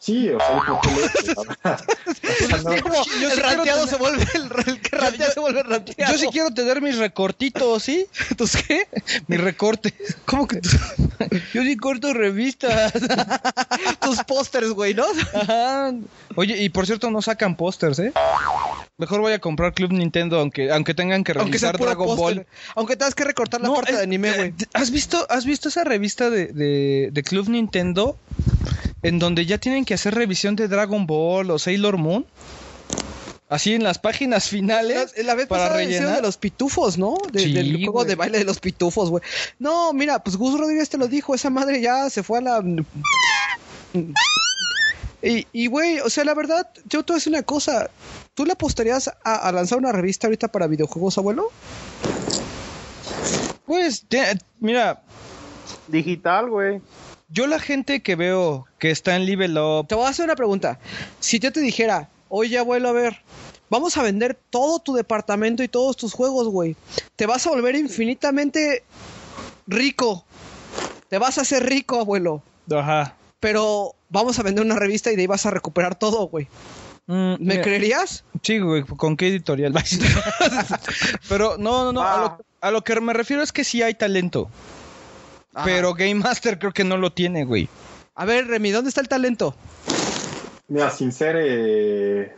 Sí, o sea, [LAUGHS] el quiero ranteado tener- se vuelve el, el que rantea yo- se vuelve ranteado. Yo sí quiero tener mis recortitos, ¿sí? [LAUGHS] ¿Tus qué? Mis recortes. ¿Cómo que tú? [LAUGHS] Yo sí corto revistas. [LAUGHS] tus pósters, güey, ¿no? Ajá. Oye, y por cierto, no sacan pósters, ¿eh? Mejor voy a comprar Club Nintendo, aunque, aunque tengan que revisar Dragon. Ball. Aunque tengas que recortar la No, parte es- de anime, güey. eh, ¿Has visto, ¿Has visto esa revista de, de, de Club Nintendo? En donde ya tienen que hacer revisión de Dragon Ball o Sailor Moon. Así en las páginas [LAUGHS] finales. La, la vez para rellenar. de los pitufos, ¿no? De- Sí, del juego de baile de los pitufos, güey. No, mira, pues Gus Rodríguez te lo dijo, esa madre ya se fue a la... Y, y, güey, o sea, la verdad, yo te voy a decir una cosa. ¿Tú le apostarías a, a lanzar una revista ahorita para videojuegos, abuelo? Pues, te- mira, Digital, güey. yo la gente que veo que está en Level Up, Te voy a hacer una pregunta. Si yo te dijera, oye, abuelo, a ver, vamos a vender todo tu departamento y todos tus juegos, güey. Te vas a volver infinitamente rico. Te vas a hacer rico, abuelo. ajá. Pero vamos a vender una revista y de ahí vas a recuperar todo, güey. Mm, ¿Me mira, creerías? Sí, güey, ¿con qué editorial? [LAUGHS] Pero no, no, no, a, lo, a lo que me refiero es que sí hay talento. Ajá. Pero Game Master creo que no lo tiene, güey. A ver, Remy, ¿dónde está el talento? Mira, sin ser eh,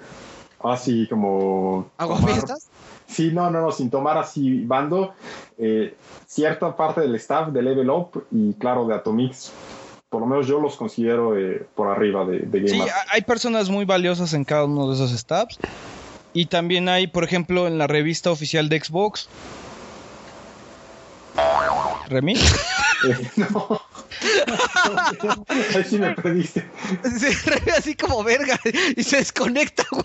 así como... ¿Aguafiestas? Sí, no, no, no, sin tomar así bando, eh, cierta parte del staff de Level Up y claro de Atomix, por lo menos yo los considero eh, por arriba de, de Game Sí, Master. hay personas muy valiosas en cada uno de esos staffs. Y también hay, por ejemplo, en la revista oficial de Xbox. ¿Remy? [LAUGHS] Eh, no. [LAUGHS] Ahí sí me perdiste. Sí, Remy así como verga y se desconecta, güey.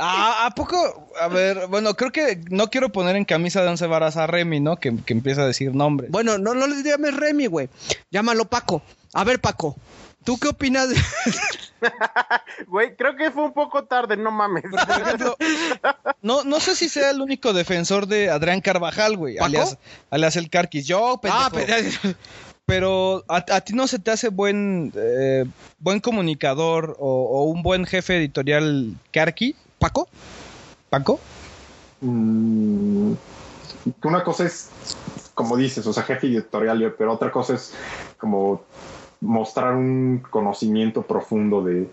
Ah, ¿a poco? A ver, bueno, creo que no quiero poner en camisa de once varas a Remy, ¿no? Que, que empieza a decir nombres. Bueno, no, no le llames Remy, güey. Llámalo Paco. A ver, Paco, ¿tú qué opinas? de- [LAUGHS] Güey, creo que fue un poco tarde, no mames. Por ejemplo, [LAUGHS] no, no sé si sea el único defensor de Adrián Carvajal, güey. ¿Paco? Alias, alias el Carquis. Yo, pendejo. ah, pero... Pero a, a ti no se te hace buen eh, buen comunicador o, o un buen jefe editorial Karki, ¿Paco? ¿Paco? Mm, una cosa es, como dices, o sea, jefe editorial, pero otra cosa es como mostrar un conocimiento profundo de,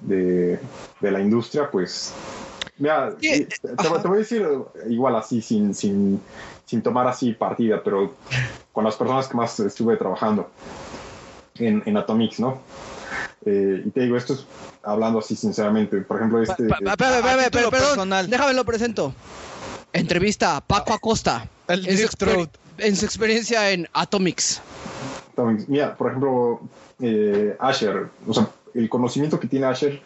de, de la industria, pues. Mira, te, te voy a decir igual así, sin, sin, sin tomar así partida, pero con las personas que más estuve trabajando en, en Atomics, ¿no? Eh, y te digo, esto es hablando así sinceramente. Por ejemplo, este. Pa- pa- espérame, espérame, a título pero- perdón, personal. déjame lo presento. Entrevista a Paco Acosta. El en, su en su experiencia en Atomics. Atomics. Mira, por ejemplo, eh, Asher, o sea, el conocimiento que tiene Asher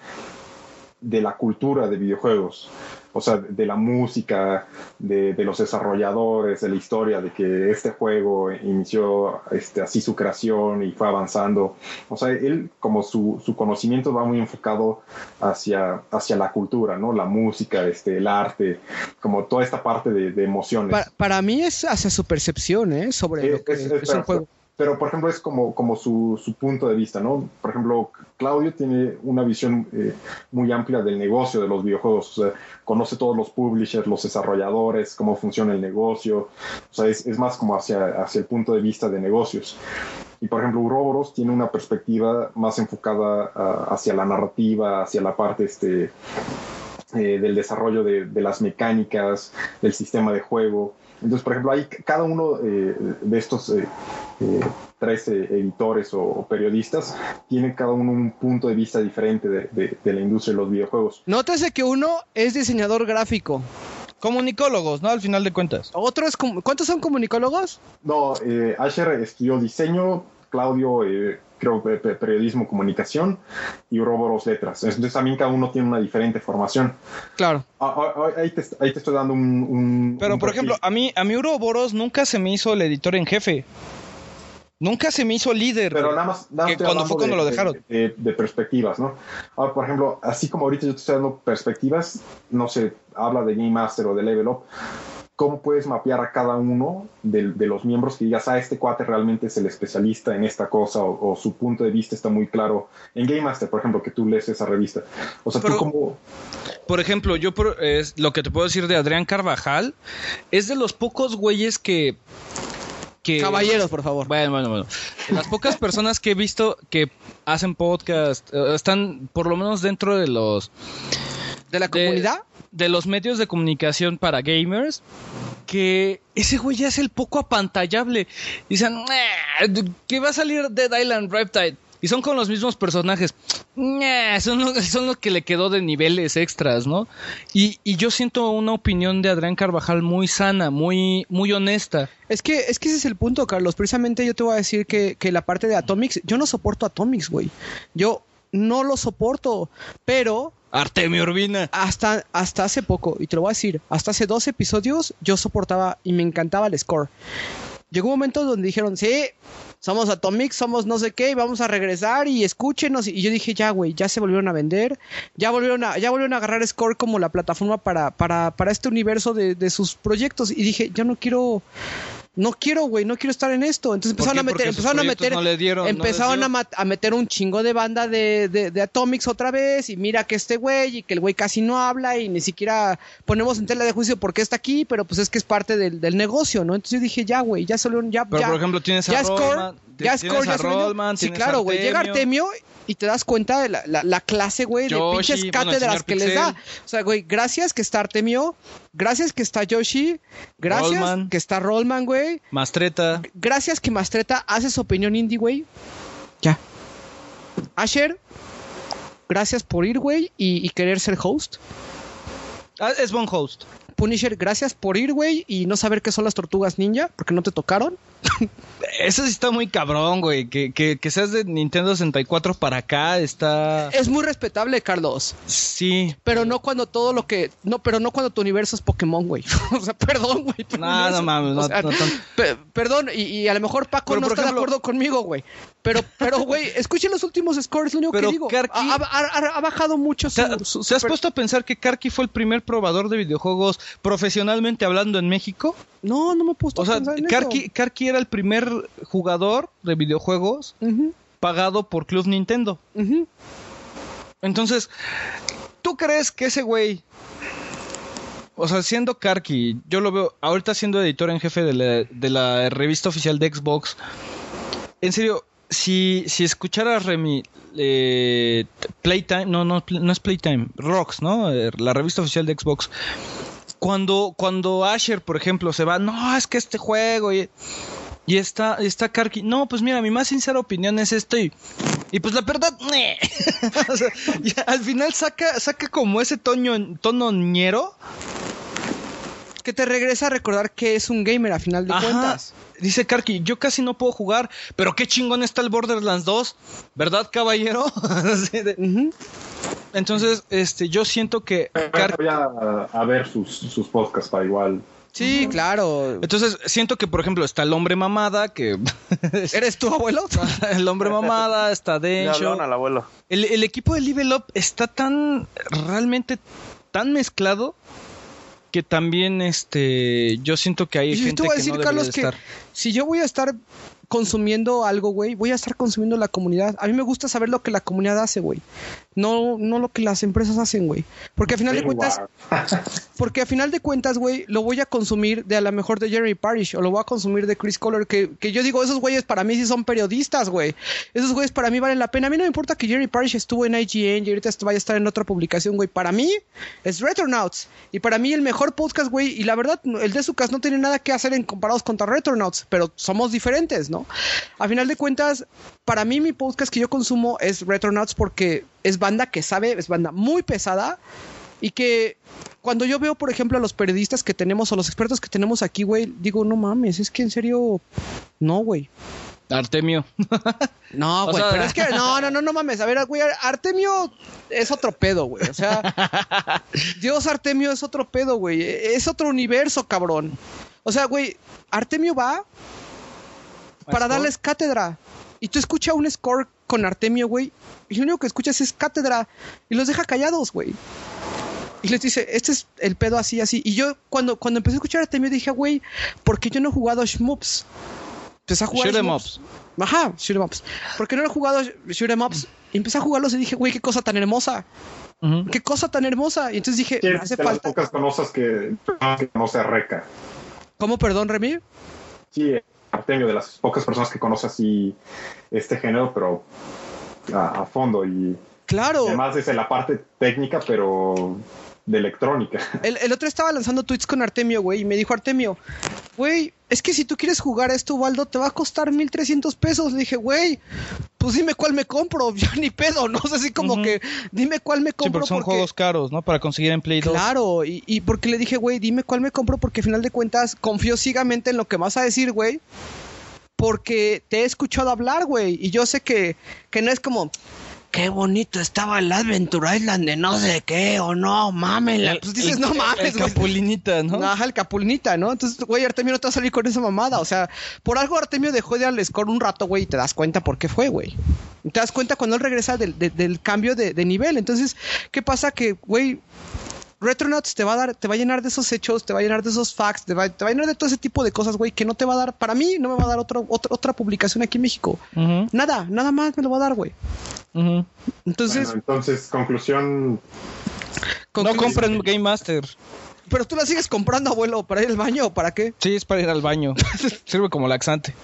de la cultura de videojuegos, o sea, de la música, de, de los desarrolladores, de la historia, de que este juego inició este, así su creación y fue avanzando. O sea, él como su, su conocimiento va muy enfocado hacia, hacia la cultura, ¿no? La música, este, el arte, como toda esta parte de, de emociones. Pa- para mí es hacia su percepción, ¿eh? Sobre Eh, lo que es- es, es- un pero, juego. Pero, por ejemplo, es como, como su, su punto de vista, ¿no? Por ejemplo, Claudio tiene una visión eh, muy amplia del negocio de los videojuegos. O sea, conoce todos los publishers, los desarrolladores, cómo funciona el negocio. O sea, es, es más como hacia, hacia el punto de vista de negocios. Y por ejemplo, Uroboros tiene una perspectiva más enfocada hacia la narrativa, hacia la parte este, eh, del desarrollo de, de las mecánicas, del sistema de juego. Entonces, por ejemplo, hay cada uno eh, de estos eh, eh, tres eh, editores o, o periodistas tiene cada uno un punto de vista diferente de, de- de la industria de los videojuegos. Nótese que uno es diseñador gráfico. Comunicólogos, ¿no? Al final de cuentas. Otro es... com- ¿Cuántos son comunicólogos? No, eh, Asher estudió diseño, Claudio eh, creo pe- pe- periodismo, comunicación y Uroboros letras. Entonces también cada uno tiene una diferente formación. Claro. Ah, ah, ah, ahí, te, ahí te estoy dando un... un- Pero, un por perfil. ejemplo, a mí, a mí Uroboros nunca se me hizo el editor en jefe. Nunca se me hizo líder. Pero nada más, nada más Que cuando fue cuando de- lo dejaron. De, de- de perspectivas, ¿no? Ahora, por ejemplo, así como ahorita yo te estoy dando perspectivas, no sé, habla de Game Master o de Level Up, ¿cómo puedes mapear a cada uno de, de los miembros que digas, ah, este cuate realmente es el especialista en esta cosa o, o su punto de vista está muy claro en Game Master, por ejemplo, que tú lees esa revista? O sea, Pero- tú como... Por ejemplo, yo por- lo que te puedo decir de Adrián Carvajal es de los pocos güeyes que... que Caballeros, por favor. Bueno, bueno, bueno. Las pocas personas que he visto que hacen podcast eh, están por lo menos dentro de los ¿De la de- comunidad? De los medios de comunicación para gamers que ese güey ya es el poco apantallable. Dicen, "Nah, que va a salir Dead Island Reptile. Y son con los mismos personajes. Son, lo, son lo que le quedó de niveles extras, ¿no? Y, y yo siento una opinión de Adrián Carvajal muy sana, muy, muy honesta. Es que, es que ese es el punto, Carlos. Precisamente yo te voy a decir que, que la parte de Atomics, yo no soporto Atomics, güey. Yo no lo soporto, pero Artemio Urbina. hasta, hasta hace poco, y te lo voy a decir, hasta hace dos episodios yo soportaba y me encantaba el score. Llegó un momento donde dijeron, sí, somos Atomics, somos no sé qué, y vamos a regresar y escúchenos. Y yo dije, ya, güey, ya se volvieron a vender, ya volvieron a, ya volvieron a agarrar Score como la plataforma para, para, para este universo de, de sus proyectos. Y dije, ya no quiero, no quiero, güey, no quiero estar en esto. Entonces ¿Por empezaron a meter, empezaron a meter, no dieron, empezaron a, meter un chingo de banda de, de, de Atomics otra vez. Y mira que este güey, y que el güey casi no habla, y ni siquiera ponemos en tela de juicio por qué está aquí, pero pues es que es parte del, del negocio, ¿no? Entonces yo dije, ya, güey, ya solo, ya, Pero ya. por ejemplo tienes a ya Rollman, ya Score, ya. Rollman, Sí, claro, güey. Llega Artemio y te das cuenta de la, la- la clase, güey, de pinches bueno, cátedras señor que les da. O sea, güey, gracias que está Artemio, gracias que está Yoshi, gracias Rollman. que está Rollman, güey, Mastreta. gracias que Mastreta hace su opinión indie, güey. Ya. Asher, gracias por ir, güey, y, y querer ser host. Ah, es buen host. Punisher, gracias por ir, güey, y no saber qué son las tortugas ninja, porque no te tocaron. [LAUGHS] Eso sí está muy cabrón, güey. Que, que, que seas de Nintendo 64 para acá está... Es muy respetable, Carlos. Sí. Pero no cuando todo lo que. No, pero no cuando tu universo es Pokémon, güey. [LAUGHS] o sea, perdón, güey. No, no mames, no- sea, no pe- perdón, y, y a lo mejor Paco Pero, no está ejemplo- de acuerdo conmigo, güey. Pero, pero, güey, [LAUGHS] escuchen los últimos scores, lo único Pero que digo. Karki- Ha, ha- bajado mucho su. ¿Te, su- te has super- puesto a pensar que Karki fue el primer probador de videojuegos profesionalmente hablando en México? No, no me he puesto O sea, a pensar en Karki, Karki era el primer jugador de videojuegos pagado por Club Nintendo. Entonces, ¿Tú crees que ese güey, o sea, siendo Karki, yo lo veo ahorita siendo editor en jefe de la, de la revista oficial de Xbox, en serio, si, si escucharas Remy, eh, Playtime, no, no, no es Playtime, Rocks, ¿no? Eh, La revista oficial de Xbox. Cuando, cuando Asher, por ejemplo, se va, no, es que este juego y, y está, está Karki. No, pues mira, mi más sincera opinión es esto y, y pues la verdad, [LAUGHS] ¡nee! O sea, y al final saca, saca como ese tono, tono ñero. Que te regresa a recordar que es un gamer a final de Ajá. cuentas. Dice Karki, yo casi no puedo jugar, pero qué chingón está el Borderlands 2, ¿verdad, caballero? [LAUGHS] Entonces, este, yo siento que Karki- Voy a, a ver sus, sus podcasts para igual. Sí, claro. entonces siento que, por ejemplo, está el hombre mamada, que [LAUGHS] ¿Eres tu abuelo? [LAUGHS] el hombre mamada, está hablaron al abuelo. El, el equipo de Level Up está tan realmente tan mezclado que también este yo siento que hay Y gente te voy a que decir, no debería Carlos, de que estar. si yo voy a estar consumiendo algo, güey, voy a estar consumiendo la comunidad. A mí me gusta saber lo que la comunidad hace, güey. No, no lo que las empresas hacen, güey. Porque a final de cuentas, [LAUGHS] porque a final de cuentas, güey, lo voy a consumir de a lo mejor de Jerry Parish o lo voy a consumir de Chris Collar, que, que yo digo, esos güeyes para mí sí son periodistas, güey. Esos güeyes para mí valen la pena. A mí no me importa que Jerry Parish estuvo en IGN y ahorita vaya a estar en otra publicación, güey. Para mí es Retronauts. Y para mí el mejor podcast, güey. Y la verdad, el de Sucas no tiene nada que hacer en comparados contra Retronauts, pero somos diferentes, ¿no? A final de cuentas, para mí mi podcast que yo consumo es Retronauts porque es banda que sabe, es banda muy pesada y que cuando yo veo, por ejemplo, a los periodistas que tenemos o los expertos que tenemos aquí, güey, digo, no mames, es que en serio, no, güey. Artemio. [LAUGHS] No, O güey, sea- pero es que no, no, no, no mames. A ver, güey, Artemio es otro pedo, güey. O sea, [LAUGHS] Dios Artemio es otro pedo, güey. Es otro universo, cabrón. O sea, güey, Artemio va para darles cátedra. Y tú escuchas un score con Artemio, güey, y lo único que escuchas es cátedra y los deja callados, güey. Y les dice, este es el pedo así, así. Y yo cuando, cuando empecé a escuchar a Artemio dije, güey, ¿por qué yo no he jugado Shmups? Empecé a jugar Shoot 'em. Ajá, shoot 'em ups. Porque no he jugado shoot 'em ups. Y empecé a jugarlos y dije, güey, qué cosa tan hermosa. Qué cosa tan hermosa. Y entonces dije, me ¿Quién hace de las falta. pocas cosas que, que conoce a Reca? ¿Cómo, perdón, Remy? Sí, Artemio, de las pocas personas que conoce así este género, pero a, a fondo. Y Claro. además desde la parte técnica, pero de electrónica. [LAUGHS] El, el otro estaba lanzando tweets con Artemio, güey, y me dijo Artemio, güey, es que si tú quieres jugar esto, Waldo, te va a costar 1300 pesos. Le dije, güey, pues dime cuál me compro, [LAUGHS] ya ni pedo, ¿no? O sea, así como que dime cuál me Sí, compro. porque son porque- juegos caros, ¿no? Para conseguir en Play 2. Claro, y, y porque le dije, güey, dime cuál me compro, porque al final de cuentas confío ciegamente en lo que vas a decir, güey. Porque te he escuchado hablar, güey, y yo sé que, que no es como, qué bonito estaba el Adventure Island de no sé qué, o no, mames. Pues dices, no mames, El güey. Capulinita, ¿no? Ajá, el Capulnita, ¿no? Entonces, güey, Artemio no te va a salir con esa mamada. O sea, por algo Artemio dejó de darle score un rato, güey, y te das cuenta por qué fue, güey. Te das cuenta cuando él regresa del, de- del cambio de, de nivel. Entonces, ¿qué pasa? Que, güey, Retronauts te va a dar, te va a llenar de esos hechos, te va a llenar de esos facts, te va, te va a llenar de todo ese tipo de cosas, güey, que no te va a dar, para mí, no me va a dar otro, otra otra publicación aquí en México. Nada, nada más me lo va a dar, güey. Entonces, Bueno, entonces, conclusión, con- No compren Game Master. Pero tú la sigues comprando, abuelo, para ir al baño o para qué? Sí, es para ir al baño. [LAUGHS] Sirve como laxante.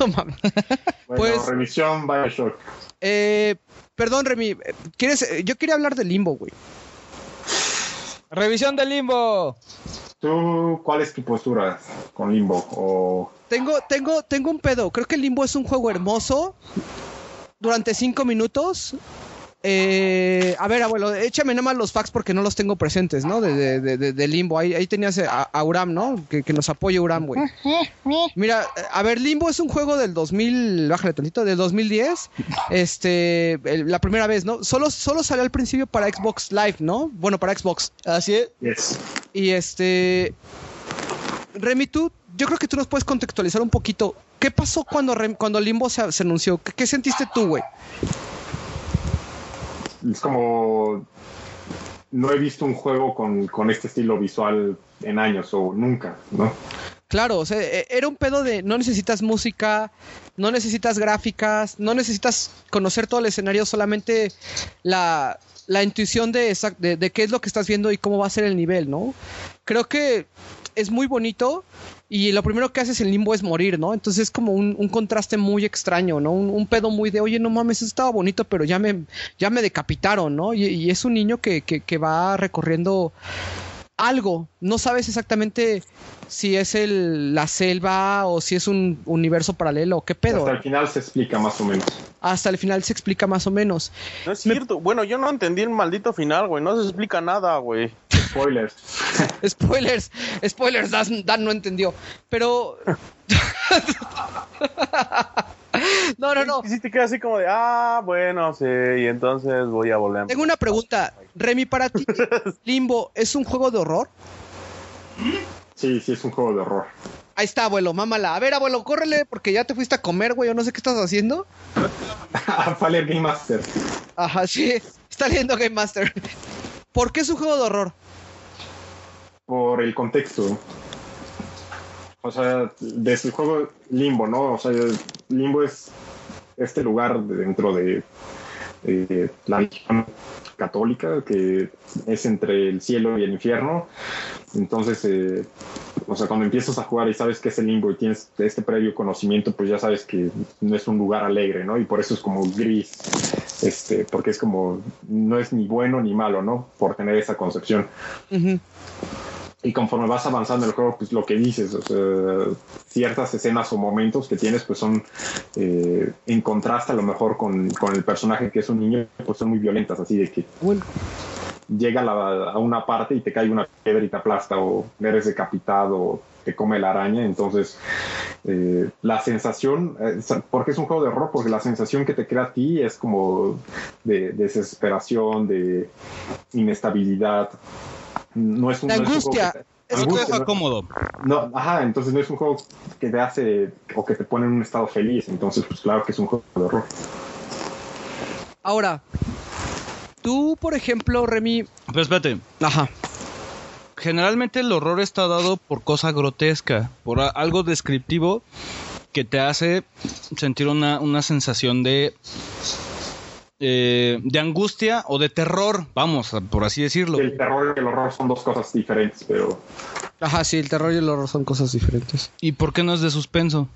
No mames. bueno, Pues- revisión Bioshock. Eh, perdón, Remy, eh, ¿quieres? eh, Yo quería hablar de Limbo, güey. Revisión del limbo. ¿Tú cuál es tu postura con Limbo? O Tengo, tengo, tengo un pedo. Creo que Limbo es un juego hermoso. Durante cinco minutos. Eh, a ver, abuelo, échame nada más los facts porque no los tengo presentes, ¿no? De, de- de- Limbo. Ahí, ahí tenías a, a Uram, ¿no? Que, que nos apoye Uram, güey. Mira, a ver, Limbo es un juego del 2000, bájale tantito, del 2010. Este, el- la primera vez, ¿no? Solo, solo salió al principio para Xbox Live, ¿no? Bueno, para Xbox. Así es. yes. Y este. Remy, tú, yo creo que tú nos puedes contextualizar un poquito. ¿Qué pasó cuando, cuando Limbo se, se anunció? ¿Qué, qué sentiste tú, güey? Es como no he visto un juego con, con este estilo visual en años o nunca, ¿no? Claro, o sea, e- era un pedo de no necesitas música, no necesitas gráficas, no necesitas conocer todo el escenario, solamente la, la intuición de, de, de qué es lo que estás viendo y cómo va a ser el nivel, ¿no? Creo que es muy bonito y lo primero que haces en limbo es morir, ¿no? Entonces es como un, un contraste muy extraño, ¿no? Un, pedo muy de, oye, no mames, estaba bonito, pero ya me, ya me decapitaron, ¿no? Y, y es un niño que, que, que va recorriendo algo. No sabes exactamente si es el, la selva o si es un universo paralelo o qué pedo. Hasta el final se explica más o menos. Hasta el final se explica más o menos. No es cierto. Bueno, yo no entendí el maldito final, güey. No se explica nada, güey. Spoilers. [LAUGHS] Spoilers, spoilers, Dan, Dan no entendió. Pero. [LAUGHS] [LAUGHS] no, no, no. Y sí te queda así como de, ah, bueno, sí, y entonces voy a volver. Tengo una pregunta. Remy, para ti, [LAUGHS] Limbo, ¿es un juego de horror? Sí, sí, es un juego de horror. Ahí está, abuelo, mámala. A ver, abuelo, córrele porque ya te fuiste a comer, güey, o no sé qué estás haciendo. [LAUGHS] Faller Game Master. Ajá, sí, está leyendo Game Master. ¿Por qué es un juego de horror? Por el contexto. O sea, desde el juego Limbo, ¿no? O sea, Limbo es este lugar de- dentro de, la religión católica que es entre el cielo y el infierno. Entonces, eh, o sea, cuando empiezas a jugar y sabes que es el limbo y tienes este previo conocimiento, pues ya sabes que no es un lugar alegre, ¿no? Y por eso es como gris, este, porque es como, no es ni bueno ni malo, ¿no? Por tener esa concepción. Ujú. Y conforme vas avanzando en el juego, pues lo que dices, o sea, ciertas escenas o momentos que tienes, pues son eh, en contraste a lo mejor con, con el personaje que es un niño, pues son muy violentas, así de que Bueno, llega a, la- a una parte y te cae una piedra y te aplasta, o eres decapitado, o te come la araña. Entonces, eh, la sensación, eh, porque es un juego de horror, porque la sensación que te crea a ti es como de, desesperación, de inestabilidad. No es un, De no es un angustia. juego que- Es No te angustia, deja no- cómodo. no, ajá, entonces no es un juego que te hace o que te pone en un estado feliz. Entonces, pues claro que es un juego de horror. ahora, tú, por ejemplo, Remy. Pero espérate, Ajá. generalmente el horror está dado por cosa grotesca, por a- algo descriptivo que te hace sentir una, una sensación de eh, de angustia o de terror, vamos, a- por así decirlo. El terror y el horror son dos cosas diferentes, pero Ajá, sí, el terror y el horror son cosas diferentes. ¿Y por qué no es de suspenso?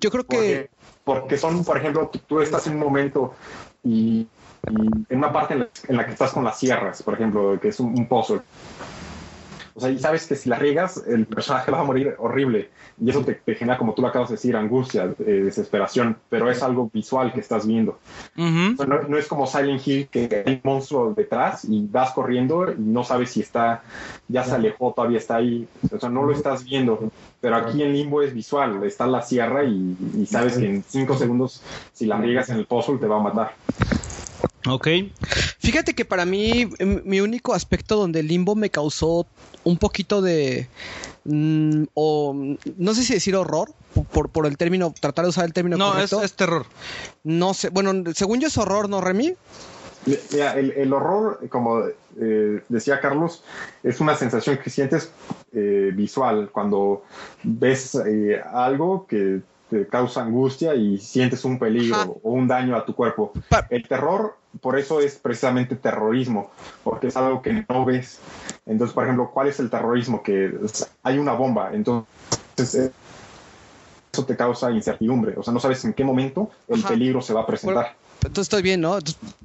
Yo creo que. porque, porque son, por ejemplo, tú, tú estás en un momento y, y en una parte en la, en la que estás con las sierras, por ejemplo, que es un, un pozo. O sea, y sabes que si la riegas, el personaje va a morir horrible. Y eso te, te genera, como tú lo acabas de decir, angustia, eh, desesperación. Pero es algo visual que estás viendo. Ujú. O sea, no, no es como Silent Hill, que hay un monstruo detrás y vas corriendo y no sabes si está, ya se alejó, todavía está ahí. O sea, no lo estás viendo. Pero aquí en Limbo es visual. Está la sierra y, y sabes que en cinco segundos, si la riegas en el puzzle, te va a matar. Ok. Fíjate que para mí, m- mi único aspecto donde el limbo me causó un poquito de. mm, o no sé si decir horror, por, por el término, tratar de usar el término No, es, correcto. es terror. No sé, bueno, según yo es horror, ¿no, Remy? Mira, el, el horror, como eh, decía Carlos, es una sensación que sientes eh, visual cuando ves eh, algo que te causa angustia y sientes un peligro Ajá. o un daño a tu cuerpo. Pa- El terror, por eso es precisamente terrorismo, porque es algo que no ves. Entonces, por ejemplo, ¿cuál es el terrorismo? Que hay una bomba, entonces eh, eso te causa incertidumbre, o sea, no sabes en qué momento el Ajá. peligro se va a presentar. Entonces estoy bien, ¿no?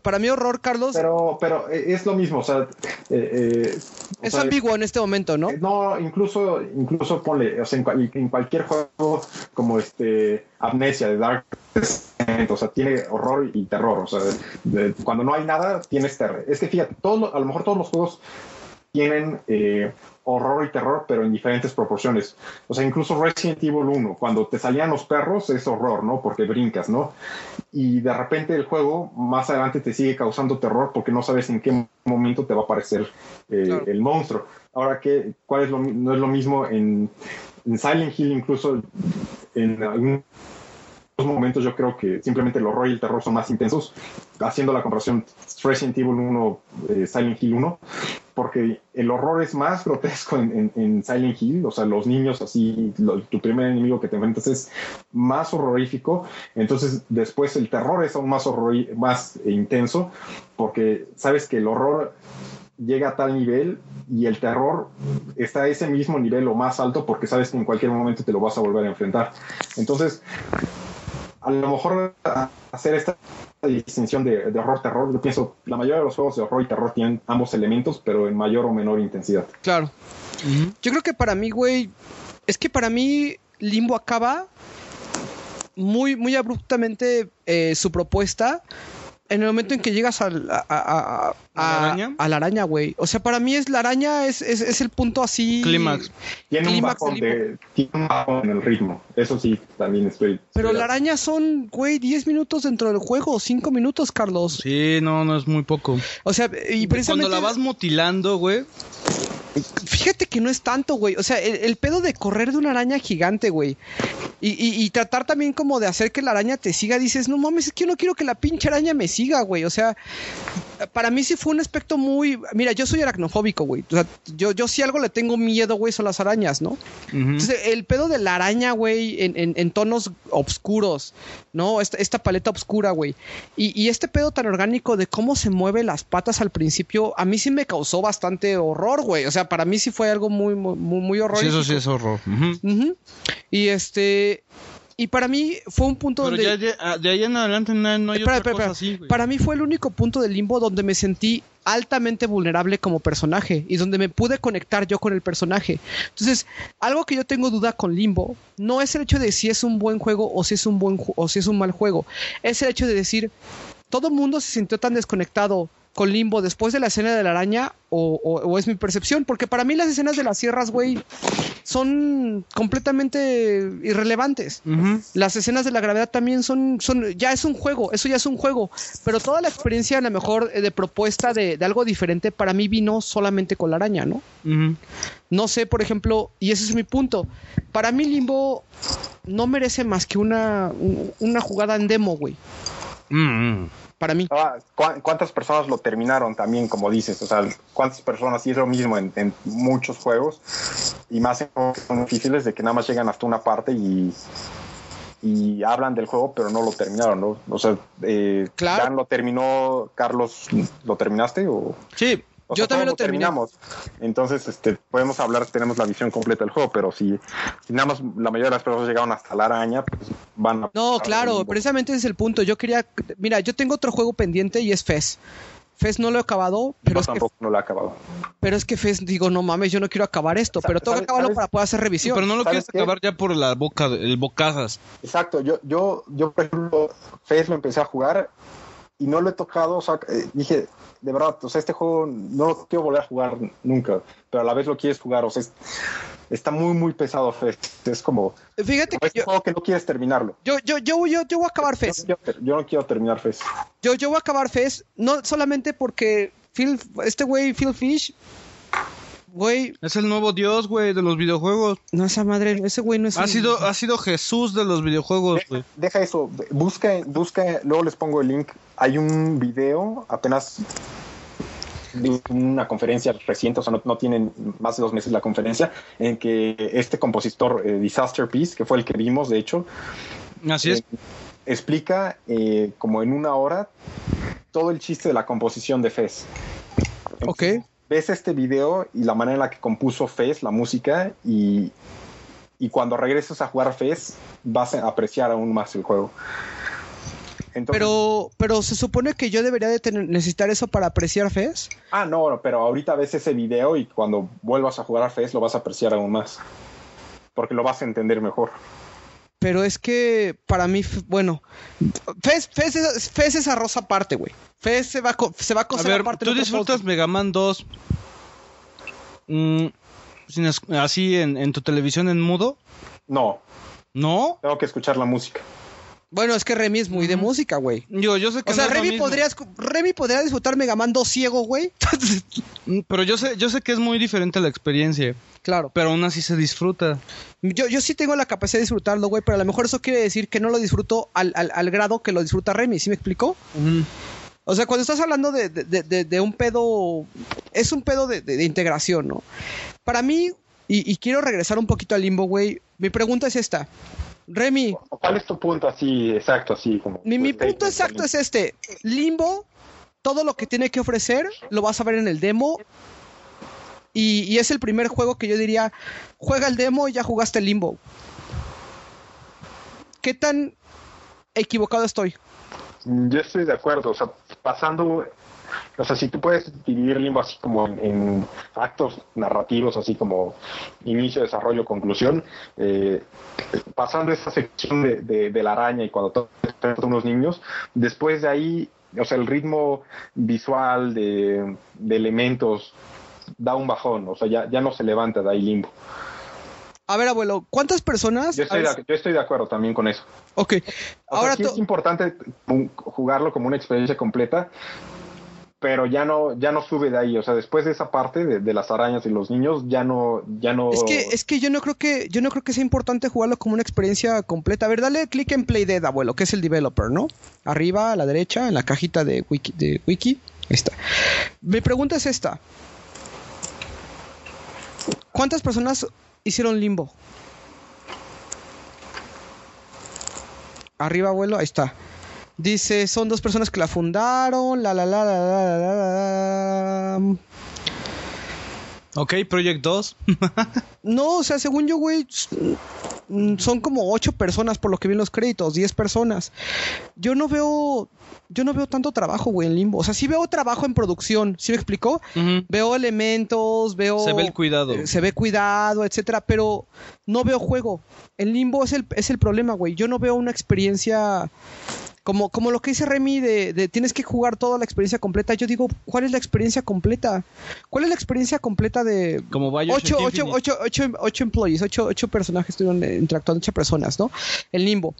Para mí horror, Carlos, Pero, pero eh, es lo mismo, o sea, eh, eh, o es sea, ambiguo en este momento, ¿no? No, incluso, incluso ponle, o sea, en, cual- en cualquier juego como este Amnesia de Dark o sea, tiene horror y terror, o sea, de- cuando no hay nada, tienes terror. Es que fíjate, todos a lo mejor todos los juegos tienen eh, horror y terror, pero en diferentes proporciones. O sea, incluso Resident Evil 1, cuando te salían los perros, es horror, ¿no? Porque brincas, ¿no? Y de repente el juego más adelante te sigue causando terror porque no sabes en qué momento te va a aparecer eh, Claro. el monstruo. Ahora, ¿qué, cuál es lo, no es lo mismo en, en Silent Hill, incluso en algunos momentos yo creo que simplemente el horror y el terror son más intensos. Haciendo la comparación Resident Evil 1, eh, Silent Hill 1, porque el horror es más grotesco en, en- en Silent Hill, o sea, los niños así, tu primer enemigo que te enfrentas es más horrorífico, entonces después el terror es aún más, horror, más intenso, porque sabes que el horror llega a tal nivel y el terror está a ese mismo nivel o más alto porque sabes que en cualquier momento te lo vas a volver a enfrentar. Entonces, a lo mejor hacer esta distinción de, de horror-terror, yo pienso, la mayoría de los juegos de horror y terror tienen ambos elementos, pero en mayor o menor intensidad. Claro. Yo creo que para mí, güey, es que para mí Limbo acaba muy, muy abruptamente eh, su propuesta en el momento en que llegas al- a, a- a- ¿A la araña? a la araña, güey. O sea, para mí es la araña es, es, es el punto así. Clímax. Tiene un, Clímax bajón de tiene un bajón en el ritmo, eso sí, también estoy... Pero la araña son, güey, 10 minutos dentro del juego, 5 minutos, Carlos. Sí, no, no es muy poco. O sea, y precisamente. Cuando la vas mutilando, güey. Fíjate que no es tanto, güey. O sea, el, el pedo de correr de una araña gigante, güey. Y, y- y tratar también como de hacer que la araña te siga, dices, no mames, es que yo no quiero que la pinche araña me siga, güey. O sea, para mí sí fue un aspecto muy... Mira, yo soy aracnofóbico, güey. O sea, yo, yo sí algo le tengo miedo, güey, son las arañas, ¿no? Entonces, el pedo de la araña, güey, en, en- en tonos oscuros, ¿no? Esta, esta paleta oscura, güey. Y, y este pedo tan orgánico de cómo se mueve las patas al principio, a mí sí me causó bastante horror, güey. O sea, para mí sí fue algo muy, muy, muy, muy Sí, eso sí es horror. Y este... Y para mí fue un punto Pero donde... ya de, ah, de ahí en adelante no, no hay Espera, otra espera, cosa espera. así, güey. Para mí fue el único punto del limbo donde me sentí altamente vulnerable como personaje y donde me pude conectar yo con el personaje. Entonces, algo que yo tengo duda con Limbo no es el hecho de si es un buen juego o si es un buen o si es un mal juego. Es el hecho de decir, todo el mundo se sintió tan desconectado con Limbo después de la escena de la araña o, o- o es mi percepción, porque para mí las escenas de las sierras, güey, son completamente irrelevantes. Las escenas de la gravedad también son, son, ya es un juego, eso ya es un juego, pero toda la experiencia a lo mejor eh, de propuesta de, de algo diferente para mí vino solamente con la araña, ¿no? No sé, por ejemplo, y ese es mi punto, para mí Limbo no merece más que una, un- una jugada en demo, güey, Mm, mm. Para mí. Ah, ¿cu- ¿Cuántas personas lo terminaron también, como dices? O sea, ¿cuántas personas? Y es lo mismo en, en muchos juegos, y más en juegos difíciles, de que nada más llegan hasta una parte y, y hablan del juego, pero no lo terminaron, ¿no? O sea, eh, Claro. Dan lo terminó, Carlos, ¿lo terminaste? O, Sí, o Yo sea, también lo terminé. terminamos. Entonces, este, podemos hablar, tenemos la visión completa del juego, pero si, si nada más la mayoría de las personas llegaron hasta la araña, pues van a... No, claro, precisamente ese es el punto. Yo quería, mira, yo tengo otro juego pendiente y es Fez. Fez no lo he acabado, pero Yo es, que, tampoco no lo he acabado. pero es que Fez, digo, no mames, yo no quiero acabar esto, pero tengo que ¿Sabes- acabarlo sabes? para poder hacer revisión. pero no lo ¿Sabes quieres qué? acabar ya por la boca, el bocazas. Exacto, yo, yo, yo por ejemplo, Fez lo empecé a jugar y no lo he tocado, o sea, eh, dije, de verdad, o sea, este juego no lo quiero volver a jugar nunca, pero a la vez lo quieres jugar, o sea, es- está muy, muy pesado Fez, es como, Fíjate que este yo, juego que no quieres terminarlo. yo, yo, yo, yo, yo voy a acabar Yo ter- yo no quiero terminar Fez. Yo, yo voy a acabar Fez, no solamente porque Phil, este güey, Phil Fish, güey, Es el nuevo dios, güey, de los videojuegos. no esa madre, ese güey no es Ha un- sido, ha sido Jesús de los videojuegos, güey. Deja eso, busca, busca, luego les pongo el link, hay un video apenas de una conferencia reciente, o sea, no, no tienen más de dos meses la conferencia, en que este compositor, eh, Disaster Peace, que fue el que vimos, de hecho, Así es. eh, explica eh, como en una hora todo el chiste de la composición de Fez. Ok. Ves este video y la manera en la que compuso Fez, la música, y, y cuando regreses a jugar Fez, vas a apreciar aún más el juego. Entonces, Pero, pero se supone que yo debería de tener- necesitar eso para apreciar Fez. Ah, no, pero ahorita ves ese video y cuando vuelvas a jugar a Fez lo vas a apreciar aún más. Porque lo vas a entender mejor. Pero es que para mí, bueno, Fez, Fez, es, Fez es arroz aparte, güey. Fez se va a, se va a A cocer ver, aparte. tú disfrutas. Mega Man 2 mm, sin así en, en tu televisión en mudo. No, ¿No? tengo que escuchar la música. Bueno, es que Remy es muy de música, güey. Yo, yo sé que O sea, lo Remy mismo. Remy podría disfrutar Mega Man 2 ciego, güey. Mm, Pero yo sé, yo sé que es muy diferente la experiencia. claro. Pero aún así se disfruta. Yo, yo sí tengo la capacidad de disfrutarlo, güey, pero a lo mejor eso quiere decir que no lo disfruto al, al- al grado que lo disfruta Remy, ¿sí me explicó? O sea, cuando estás hablando de, de- de- de un pedo es un pedo de integración, ¿no? Para mí, y, y quiero regresar un poquito al limbo, güey, mi pregunta es esta. Remy, ¿Cuál es tu punto así, exacto, así como? mi, mi punto exacto es este. Limbo, todo lo que tiene que ofrecer, lo vas a ver en el demo. Y, y es el primer juego que yo diría, juega el demo y ya jugaste el limbo. ¿Qué tan equivocado estoy? Yo estoy de acuerdo, o sea, pasando, o sea, si tú puedes dividir Limbo así como en, en actos narrativos, así como inicio, desarrollo, conclusión, eh, pasando esa sección de, de- de la araña y cuando tocan unos niños, después de ahí, o sea, el ritmo visual de, de elementos da un bajón, o sea, ya, ya no se levanta de ahí Limbo. A ver, abuelo, ¿cuántas personas? Yo estoy, de, yo estoy de acuerdo también con eso. Ok, O ahora sea, sí es importante jugarlo como una experiencia completa, pero ya no, ya no sube de ahí. O sea, después de esa parte de, las arañas y los niños, ya no, ya no. Es que, es que yo no creo que, yo no creo que sea importante jugarlo como una experiencia completa. A ver, dale clic en Play Dead, abuelo, que es el developer, ¿no? Arriba, a la derecha, en la cajita de wiki, de wiki. Ahí está. Mi pregunta es esta. ¿Cuántas personas hicieron limbo? Arriba, abuelo, ahí está. Dice, son dos personas que la fundaron, la la la la la la la, la. Ok, Project 2. [LAUGHS] No, o sea, según yo, güey, mm, son como ocho personas por lo que vi en los créditos, diez personas. Yo no veo, yo no veo tanto trabajo, güey, en Limbo. O sea, sí veo trabajo en producción, ¿sí me explicó? Veo elementos, veo... Se ve el cuidado. eh, Se ve cuidado, etcétera, pero no veo juego. En Limbo es el, es el problema, güey. Yo no veo una experiencia como, como lo que dice Remy de, de tienes que jugar toda la experiencia completa. Yo digo, ¿cuál es la experiencia completa? ¿Cuál es la experiencia completa de Como ocho, ocho, ocho, ocho, ocho employees, ocho, ocho personajes estuvieron interactuando, ocho personas, ¿no? En Limbo.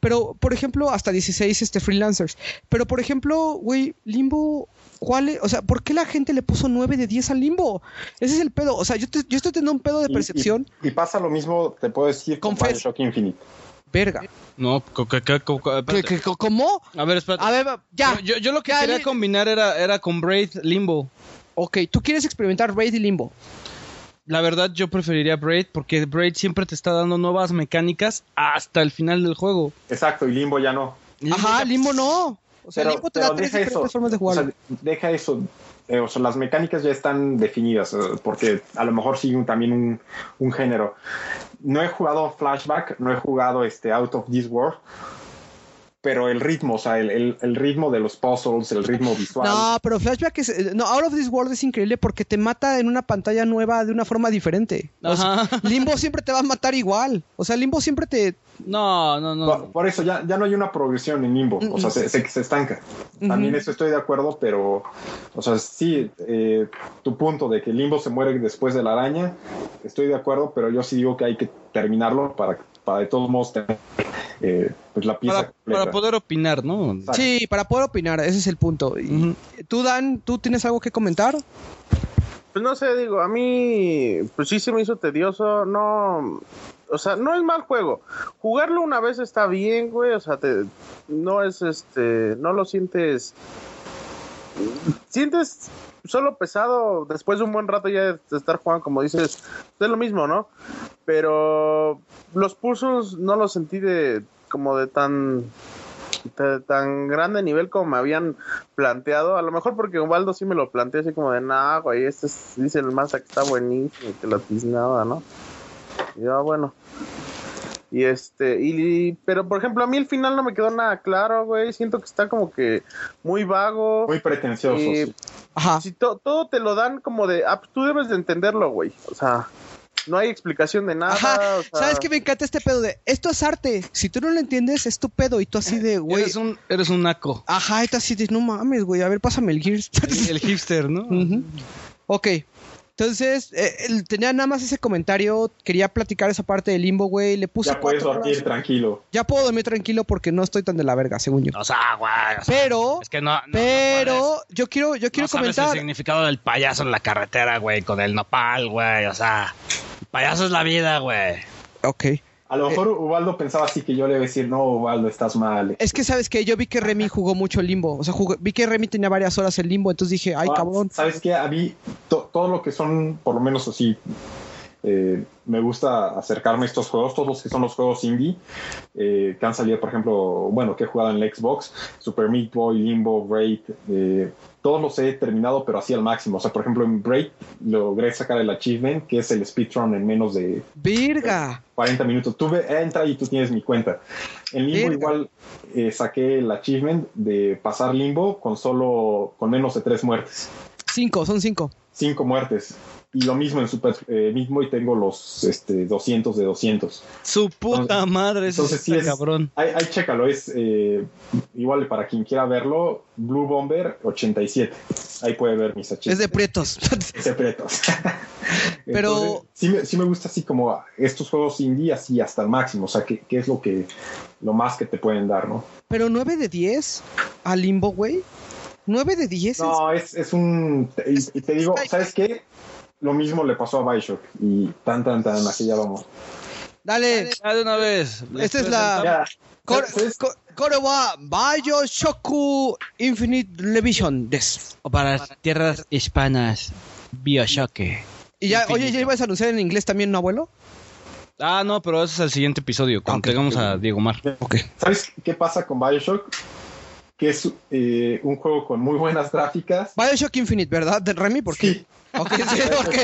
Pero, por ejemplo, hasta 16 este, freelancers. Pero, por ejemplo, güey, Limbo, ¿cuál es? O sea, ¿por qué la gente le puso 9 de 10 al Limbo? Ese es el pedo. O sea, yo, te- yo estoy teniendo un pedo de percepción. Y, y pasa lo mismo, te puedo decir, con Con. Bioshock Infinite. Verga. No, co- co- co- co- co- ¿Qué- espérate. qué- ¿Cómo? A ver, espérate. A ver, ya. Yo, yo lo que Ya, quería combinar era, era con Braid Limbo. Ok, tú quieres experimentar Raid y Limbo. La verdad, yo preferiría Braid porque Braid siempre te está dando nuevas mecánicas hasta el final del juego. Exacto, y Limbo ya no. Ajá, Limbo no. O sea, Pero- Limbo te da tres diferentes eso, formas de o jugar. sea, deja eso. eh, o sea, las mecánicas ya están definidas, eh, porque a lo mejor sigue un- también un, un género. No he jugado Flashback, no he jugado este Out of This World, pero el ritmo, o sea, el, el- el ritmo de los puzzles, el ritmo visual. No, pero Flashback es. eh, No, Out of This World es increíble porque te mata en una pantalla nueva de una forma diferente. O sea. Limbo siempre te va a matar igual. O sea, Limbo siempre te. No, no, no. Por, por eso ya, ya no hay una progresión en Limbo, o sea, se, se- se estanca. También eso estoy de acuerdo, pero, o sea, sí, eh, tu punto de que Limbo se muere después de la araña, estoy de acuerdo, pero yo sí digo que hay que terminarlo para, para de todos modos tener eh, pues la pieza para, completa. para poder opinar, ¿no? Exacto. Sí, para poder opinar, ese es el punto. Y-. Tú, Dan, ¿tú tienes algo que comentar? Pues no sé, digo, a mí, pues sí se me hizo tedioso, no, o sea, no es mal juego. Jugarlo una vez está bien, güey, o sea, te, no es este, no lo sientes, sientes solo pesado después de un buen rato ya de estar jugando, como dices, es lo mismo, ¿no? Pero los puzzles no los sentí de, como de tan, tan grande nivel como me habían planteado. A lo mejor porque Osvaldo sí me lo planteó así como de, nah, güey, este es- dice el Masa que está buenísimo y que la tiznada, ¿no? Y yo, ah, bueno. Y este, y, pero por ejemplo, a mí el final no me quedó nada claro, güey. Siento que está como que muy vago. Muy pretencioso. Y- sí. Ajá. Si to- todo te lo dan como de, ah, pues tú debes de entenderlo, güey. O sea, no hay explicación de nada. Ajá. o sea, ¿Sabes qué me encanta este pedo de esto es arte? Si tú no lo entiendes, es tu pedo. Y tú así de, güey. Eres un, eres un naco. Ajá, y tú así de, no mames, güey. A ver, pásame el Gears. El hipster, ¿no? [LAUGHS] Ujú. Ok. Entonces, eh, tenía nada más ese comentario. Quería platicar esa parte del limbo, güey. Le puse. Ya puedes dormir horas. tranquilo. Ya puedo dormir tranquilo porque no estoy tan de la verga, según yo. O sea, güey. o sea, Pero, es que no. no- no pero, puedes- yo quiero, yo quiero no sabes comentar. el significado del payaso en la carretera, güey, con el nopal, güey. O sea, el payaso es la vida, güey. Ok. A lo mejor Ubaldo pensaba así que yo le iba a decir, no, Ubaldo, estás mal. Es que, ¿sabes que Yo vi que Remy jugó mucho Limbo. O sea, jugué- vi que Remy tenía varias horas en Limbo, entonces dije, ay, Ah, cabrón. ¿Sabes qué? A mí, to- todo lo que son, por lo menos así, eh, me gusta acercarme a estos juegos, todos los que son los juegos indie, eh, que han salido, por ejemplo, bueno, que he jugado en la Xbox, Super Meat Boy, Limbo, Braid, eh, todos los he terminado, pero así al máximo. O sea, por ejemplo, en Braid logré sacar el achievement, que es el speedrun en menos de Virga. 40 minutos. Tú ve- entra y tú tienes mi cuenta. En Limbo igual eh, saqué el achievement de pasar Limbo con solo, con menos de tres muertes Cinco, son cinco. cinco muertes. Y lo mismo en Super eh, mismo y tengo los este, 200 de 200. Su puta madre, Entonces sí es, cabrón. Ahí, ahí chécalo, es eh, igual para quien quiera verlo, Blue Bomber 87. Ahí puede ver mis Es achievements. de prietos. [LAUGHS] secretos. [LAUGHS] Pero- Entonces, sí, me, sí me gusta así como estos juegos indie así hasta el máximo, o sea, que, que es lo que lo más que te pueden dar, ¿no? Pero 9 de 10 a Limbo, güey. 9 de 10 es- No, es, es un... Y, y te digo, ¿sabes qué? Lo mismo le pasó a Bioshock y tan, tan, tan, aquí ya vamos. Dale. Ya de una vez. Esta es la- Ya. Kore- ¿Sabes? ko- Kore wa Bioshock Infinite Revision des. O para las tierras hispanas, Bioshock. Y ya, oye, ¿ya ibas a anunciar en inglés también, no, abuelo? Ah, no, pero ese es el siguiente episodio, cuando Ok. tengamos a Diego Mar. ¿Sabes qué pasa con Bioshock? Que es eh, un juego con muy buenas gráficas. Bioshock Infinite, ¿verdad, de Remy? ¿Por qué? Sí, Ok, sí, ok.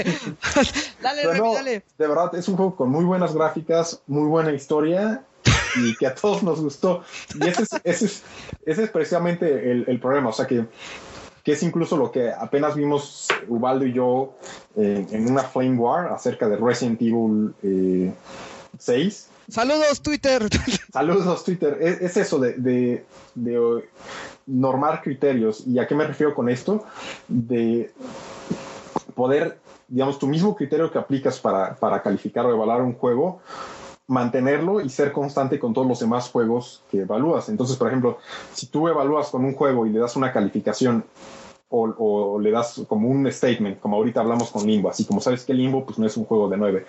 [LAUGHS] dale, pero Remy, no, dale. de verdad es un juego con muy buenas gráficas, muy buena historia y que a todos nos gustó. Y ese es, ese es, ese es precisamente el, el problema, o sea que, que es incluso lo que apenas vimos Ubaldo y yo eh, en una Flame War acerca de Resident Evil eh, 6. Saludos, Twitter. [LAUGHS] Saludos, Twitter. Es, es eso de, de, de, uh, normar criterios. ¿Y a qué me refiero con esto? De poder, digamos, tu mismo criterio que aplicas para, para calificar o evaluar un juego, mantenerlo y ser constante con todos los demás juegos que evalúas. Entonces, por ejemplo, si tú evalúas con un juego y le das una calificación o, o le das como un statement, como ahorita hablamos con Limbo, así como sabes que Limbo pues no es un juego de 9,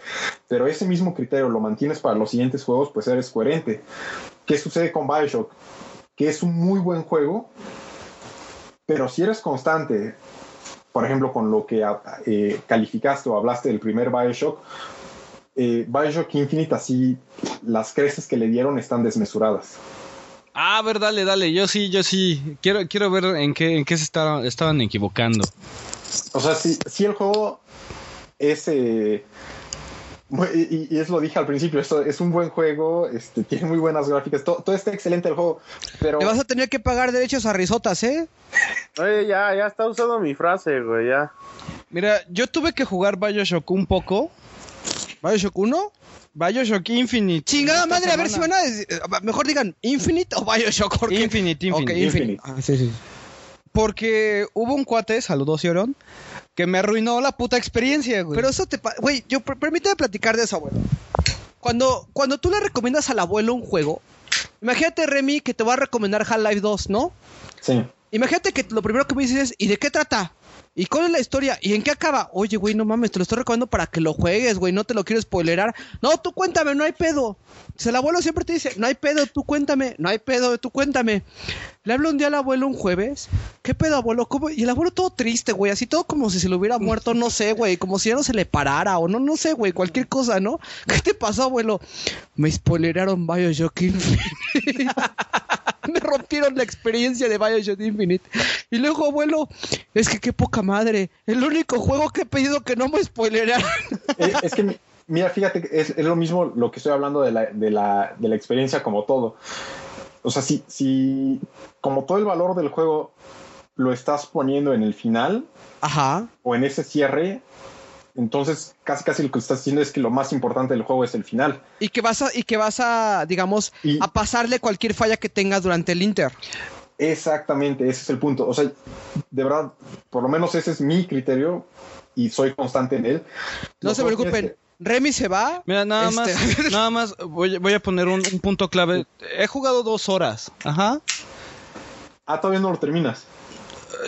pero ese mismo criterio lo mantienes para los siguientes juegos, pues eres coherente. ¿Qué sucede con Bioshock? Que es un muy buen juego, pero si eres constante, por ejemplo, con lo que eh, calificaste o hablaste del primer Bioshock, eh, Bioshock Infinite, así las creces que le dieron están desmesuradas. Ah, a ver, dale, dale. Yo sí, yo sí. Quiero, quiero ver en qué, en qué se estaban, estaban equivocando. O sea, si, si el juego es. eh, y, y es lo dije al principio, esto es un buen juego, este, tiene muy buenas gráficas, todo, todo está excelente el juego, pero Le vas a tener que pagar derechos a risotas, ¿eh? Oye, ya, ya está usando mi frase, güey, ya. Mira, yo tuve que jugar Bioshock un poco. ¿Bioshock 1? Bioshock Infinite. Chingada Esta madre, a ver si van a decir- eh, Mejor digan Infinite o Bioshock. porque- Infinite, Infinite. Ok, Infinite. Infinite. Ah, sí, sí. Porque hubo un cuate, saludos, Sion, que me arruinó la puta experiencia, güey. Pero eso te... pa- Güey, yo per- permíteme platicar de eso, abuelo. Cuando, cuando tú le recomiendas al abuelo un juego, imagínate, Remy, que te va a recomendar Half-Life 2, ¿no? sí. Imagínate que lo primero que me dices es, ¿y de qué trata? ¿Y cuál es la historia? ¿Y en qué acaba? Oye, güey, no mames, te lo estoy recomendando para que lo juegues, güey, no te lo quiero spoilerar. No, tú cuéntame, no hay pedo. El abuelo siempre te dice, no hay pedo, tú cuéntame, no hay pedo, tú cuéntame. Le hablo un día al abuelo un jueves, ¿qué pedo, abuelo? ¿Cómo? Y el abuelo todo triste, güey, así todo como si se le hubiera muerto, no sé, güey, como si ya no se le parara o no, no sé, güey, cualquier cosa, ¿no? ¿Qué te pasó, abuelo? Me spoileraron Bioshock Infinite. [LAUGHS] [LAUGHS] me rompieron la experiencia de Bioshock Infinite. Y luego, abuelo, es que qué poca madre. El único juego que he pedido que no me spoileraran. [LAUGHS] Eh, es que, mi- mira, fíjate, es, es lo mismo lo que estoy hablando de la, de la, de la experiencia como todo. O sea, si, si como todo el valor del juego lo estás poniendo en el final Ajá. o en ese cierre, entonces casi casi lo que estás diciendo es que lo más importante del juego es el final. Y que vas a, y que vas a, digamos, Y- a pasarle cualquier falla que tengas durante el Inter. Exactamente, ese es el punto. O sea, de verdad, por lo menos ese es mi criterio y soy constante en él. No Lo se preocupen. Remy se va. Mira, nada Este- más, [LAUGHS] nada más voy, voy a poner un, un punto clave. He jugado dos horas. Ajá. Ah, todavía no lo terminas.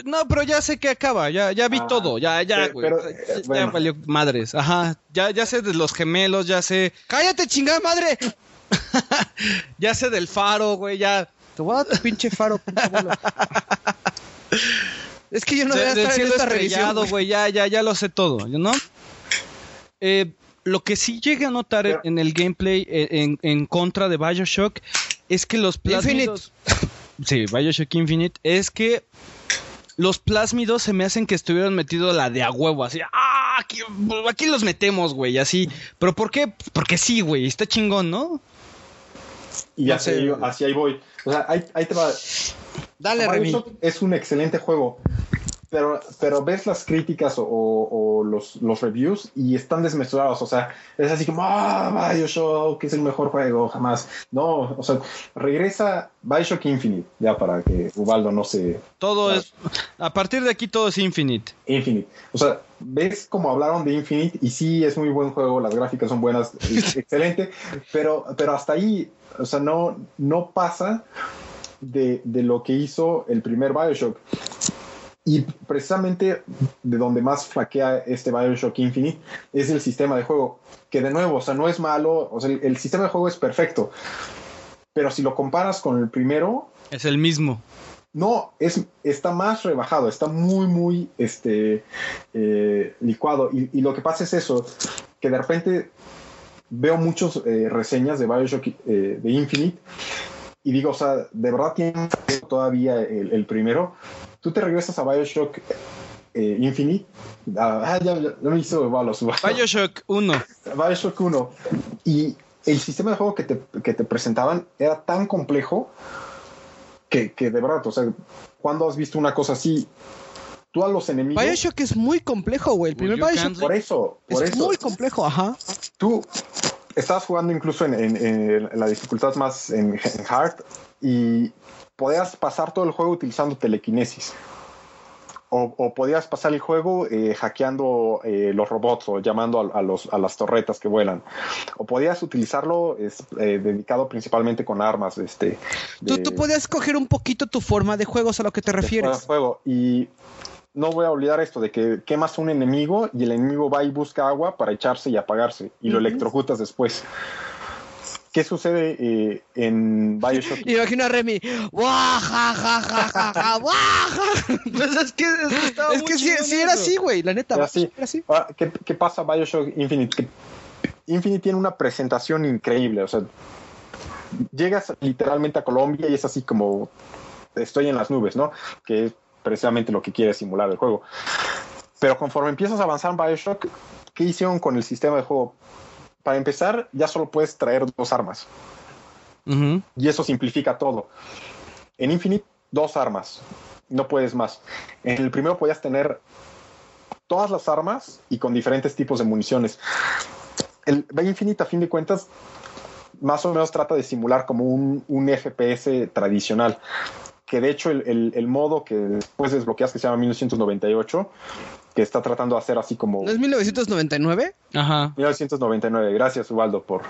No, pero ya sé que acaba, ya, ya vi Ah, todo, ya, ya, güey. pero, eh, ya bueno. valió madres, ajá. Ya, ya sé de los gemelos, ya sé, ¡Cállate, chingada madre! [LAUGHS] ya sé del faro, güey, ya. Te voy a dar tu pinche faro, pinche. [LAUGHS] Es que yo no De- voy a del estar en cielo esta revisión. estrellado, güey. ya, ya, ya lo sé todo, ¿no? Eh, lo que sí llegué a notar Pero- en el gameplay eh, en, en contra de Bioshock es que los plásmidos... [LAUGHS] Sí, Bioshock Infinite, es que los plásmidos se me hacen que estuvieron metidos la de a huevo, así, ¡ah! Aquí, aquí los metemos, güey, así. ¿Pero por qué? Porque sí, güey, está chingón, ¿no? Y No así, sé. así ahí voy. O sea, ahí, ahí te va. Dale, Remy. Es un excelente juego. Pero, pero ves las críticas o, o los, los reviews y están desmesurados. O sea, es así como, ah, Bioshock es el mejor juego jamás. No, o sea, regresa Bioshock Infinite, ya para que Ubaldo no se. Todo es... A partir de aquí todo es Infinite. Infinite. O sea, ves como hablaron de Infinite y sí es muy buen juego, las gráficas son buenas, [LAUGHS] excelente, pero, pero hasta ahí, o sea, no, no pasa de, de lo que hizo el primer Bioshock. Y precisamente de donde más flaquea este Bioshock Infinite es el sistema de juego, que de nuevo, o sea, no es malo, o sea, el, el sistema de juego es perfecto, pero si lo comparas con el primero, Es el mismo. no, es, está más rebajado, está muy, muy este, eh, licuado. Y, y lo que pasa es eso, que de repente veo muchas reseñas de Bioshock eh, de Infinite y digo, o sea, de verdad tiene todavía el, el primero. Tú te regresas a Bioshock eh, Infinite. Ah, ya, ya, ya me hizo balos. Bioshock 1. Bioshock 1. Y el sistema de juego que te, que te presentaban era tan complejo que, que de verdad, o sea, cuando has visto una cosa así, tú a los enemigos. Bioshock es muy complejo, güey. El primer You Bioshock Por eso, por es eso. muy complejo, ajá. Tú estabas jugando incluso en, en- en la dificultad más en, en hard y podías pasar todo el juego utilizando telequinesis. O, o podías pasar el juego eh, hackeando eh, los robots o llamando a, a los, a las torretas que vuelan. O podías utilizarlo es, eh, dedicado principalmente con armas. Este, Tú, de- tú podías coger un poquito tu forma de juegos a lo que te refieres. juego. Y no voy a olvidar esto de que quemas un enemigo y el enemigo va y busca agua para echarse y apagarse y lo electrocutas después. ¿Qué sucede eh, en Bioshock? Y [LAUGHS] imagino a Remy. ¡Guau, ja, ja, ja, ja, ja, [LAUGHS] guau, ja! [LAUGHS] Pues es que, es Es que sí, sí era así, güey. La neta. Era así. Era así. Ahora, ¿qué, qué pasa Bioshock Infinite? Infinite tiene una presentación increíble. O sea, llegas literalmente a Colombia y es así como estoy en las nubes, ¿no? Que es precisamente lo que quiere simular el juego. Pero conforme empiezas a avanzar en Bioshock, ¿qué hicieron con el sistema de juego? Para empezar, ya solo puedes traer dos armas. Y eso simplifica todo. En Infinite, dos armas. No puedes más. En el primero podías tener todas las armas y con diferentes tipos de municiones. El Infinite, a fin de cuentas, más o menos trata de simular como un, un FPS tradicional. Que de hecho el, el- el modo que después desbloqueas, que se llama 1998, que está tratando de hacer así como ¿No es 1999? Ajá. 1999. Gracias, Ubaldo, por,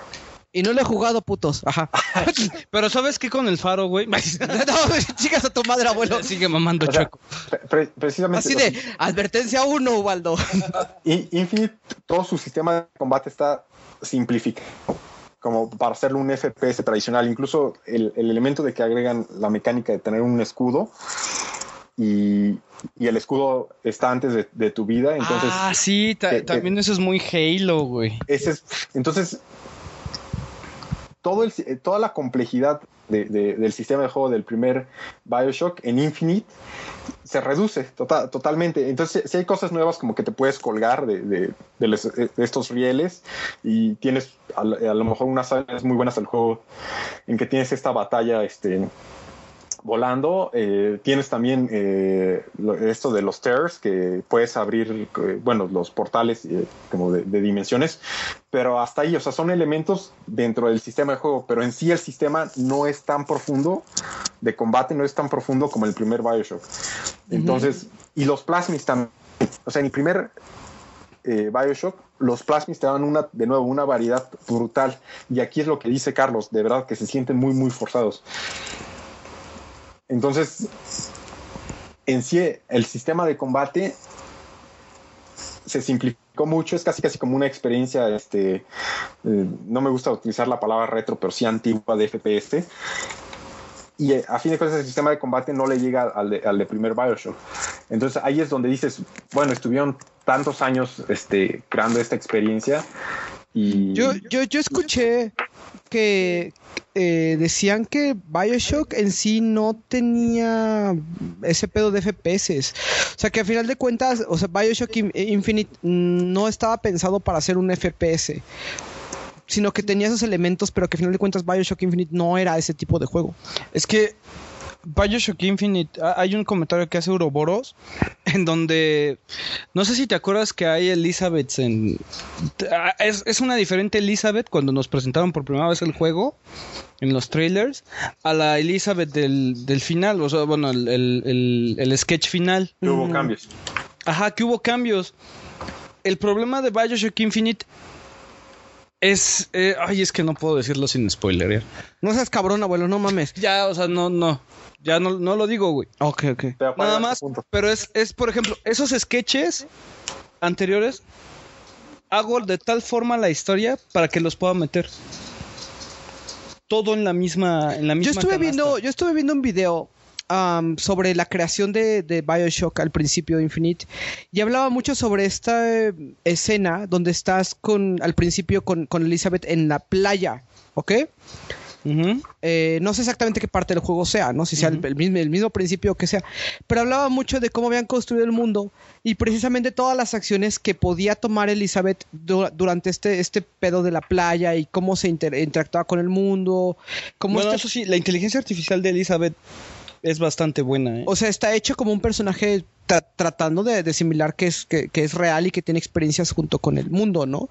Y no lo he jugado, putos. Ajá. [LAUGHS] Pero ¿sabes qué con el faro, güey? [LAUGHS] no, chicas a tu madre, abuelo. Sigue mamando O sea, chueco. pre- pre- precisamente. Así de, advertencia 1, Ubaldo. In- Infinite, todo su sistema de combate está simplificado, como para hacerlo un FPS tradicional. Incluso el, el elemento de que agregan la mecánica de tener un escudo y, y el escudo está antes de, de tu vida. Entonces, ah, sí, ta- también eso es muy Halo, güey. ese es, entonces todo el, toda la complejidad de- de- del sistema de juego del primer Bioshock en Infinite se reduce tota- totalmente. Entonces, si hay cosas nuevas como que te puedes colgar de, estos rieles y tienes a, lo- a lo mejor unas áreas muy buenas al juego en que tienes esta batalla este, volando. eh, tienes también eh, esto de los stairs que puedes abrir, eh, bueno, los portales eh, como de, de dimensiones, pero hasta ahí, o sea, son elementos dentro del sistema de juego, pero en sí el sistema no es tan profundo de combate, no es tan profundo como el primer Bioshock. Entonces, y los plasmis también, o sea, en el primer eh, Bioshock, los plasmis te dan una, de nuevo, una variedad brutal. Y aquí es lo que dice Carlos, de verdad que se sienten muy, muy forzados. Entonces, en sí el sistema de combate se simplificó mucho, es casi casi como una experiencia, este, eh, no me gusta utilizar la palabra retro, pero sí antigua de FPS. Y eh, a fin de cuentas el sistema de combate no le llega al de, al de primer Bioshock. Entonces ahí es donde dices, bueno, estuvieron tantos años este, creando esta experiencia y... Yo, yo, yo escuché que eh, decían que Bioshock en sí no tenía ese pedo de FPS. O sea que a final de cuentas, o sea, Bioshock In- Infinite no estaba pensado para hacer un FPS. Sino que tenía esos elementos, pero que a final de cuentas Bioshock Infinite no era ese tipo de juego. Es que Bioshock Infinite, ha- hay un comentario que hace Uroboros [LAUGHS] en donde no sé si te acuerdas que hay Elizabeth en ah, es, es una diferente Elizabeth cuando nos presentaron por primera vez el juego en los trailers a la Elizabeth del, del final, o sea, bueno, el, el- el- el sketch final. que hubo cambios. Ajá, que hubo cambios. El problema de Bioshock Infinite es. eh, ay, es que no puedo decirlo sin spoiler. ¿ya? No seas cabrón, abuelo, no mames. Ya, o sea, no, no. Ya no, no lo digo, güey. Ok, ok. Nada más. Pero es, es, por ejemplo, esos sketches anteriores. Hago de tal forma la historia para que los pueda meter. Todo en la misma. En la misma Yo estuve canasta. viendo, yo estuve viendo un video am, sobre la creación de, de Bioshock al principio de Infinite y hablaba mucho sobre esta eh, escena donde estás con al principio con, con Elizabeth en la playa, ¿ok? Eh, no sé exactamente qué parte del juego sea, no si sea el, el mismo, el mismo principio que sea, pero hablaba mucho de cómo habían construido el mundo y precisamente todas las acciones que podía tomar Elizabeth du- durante este, este pedo de la playa y cómo se inter- interactuaba con el mundo, cómo Bueno, este- eso sí, la inteligencia artificial de Elizabeth es bastante buena. ¿eh? O sea, está hecho como un personaje tra- tratando de, de similar que es, que, que es real y que tiene experiencias junto con el mundo, ¿no?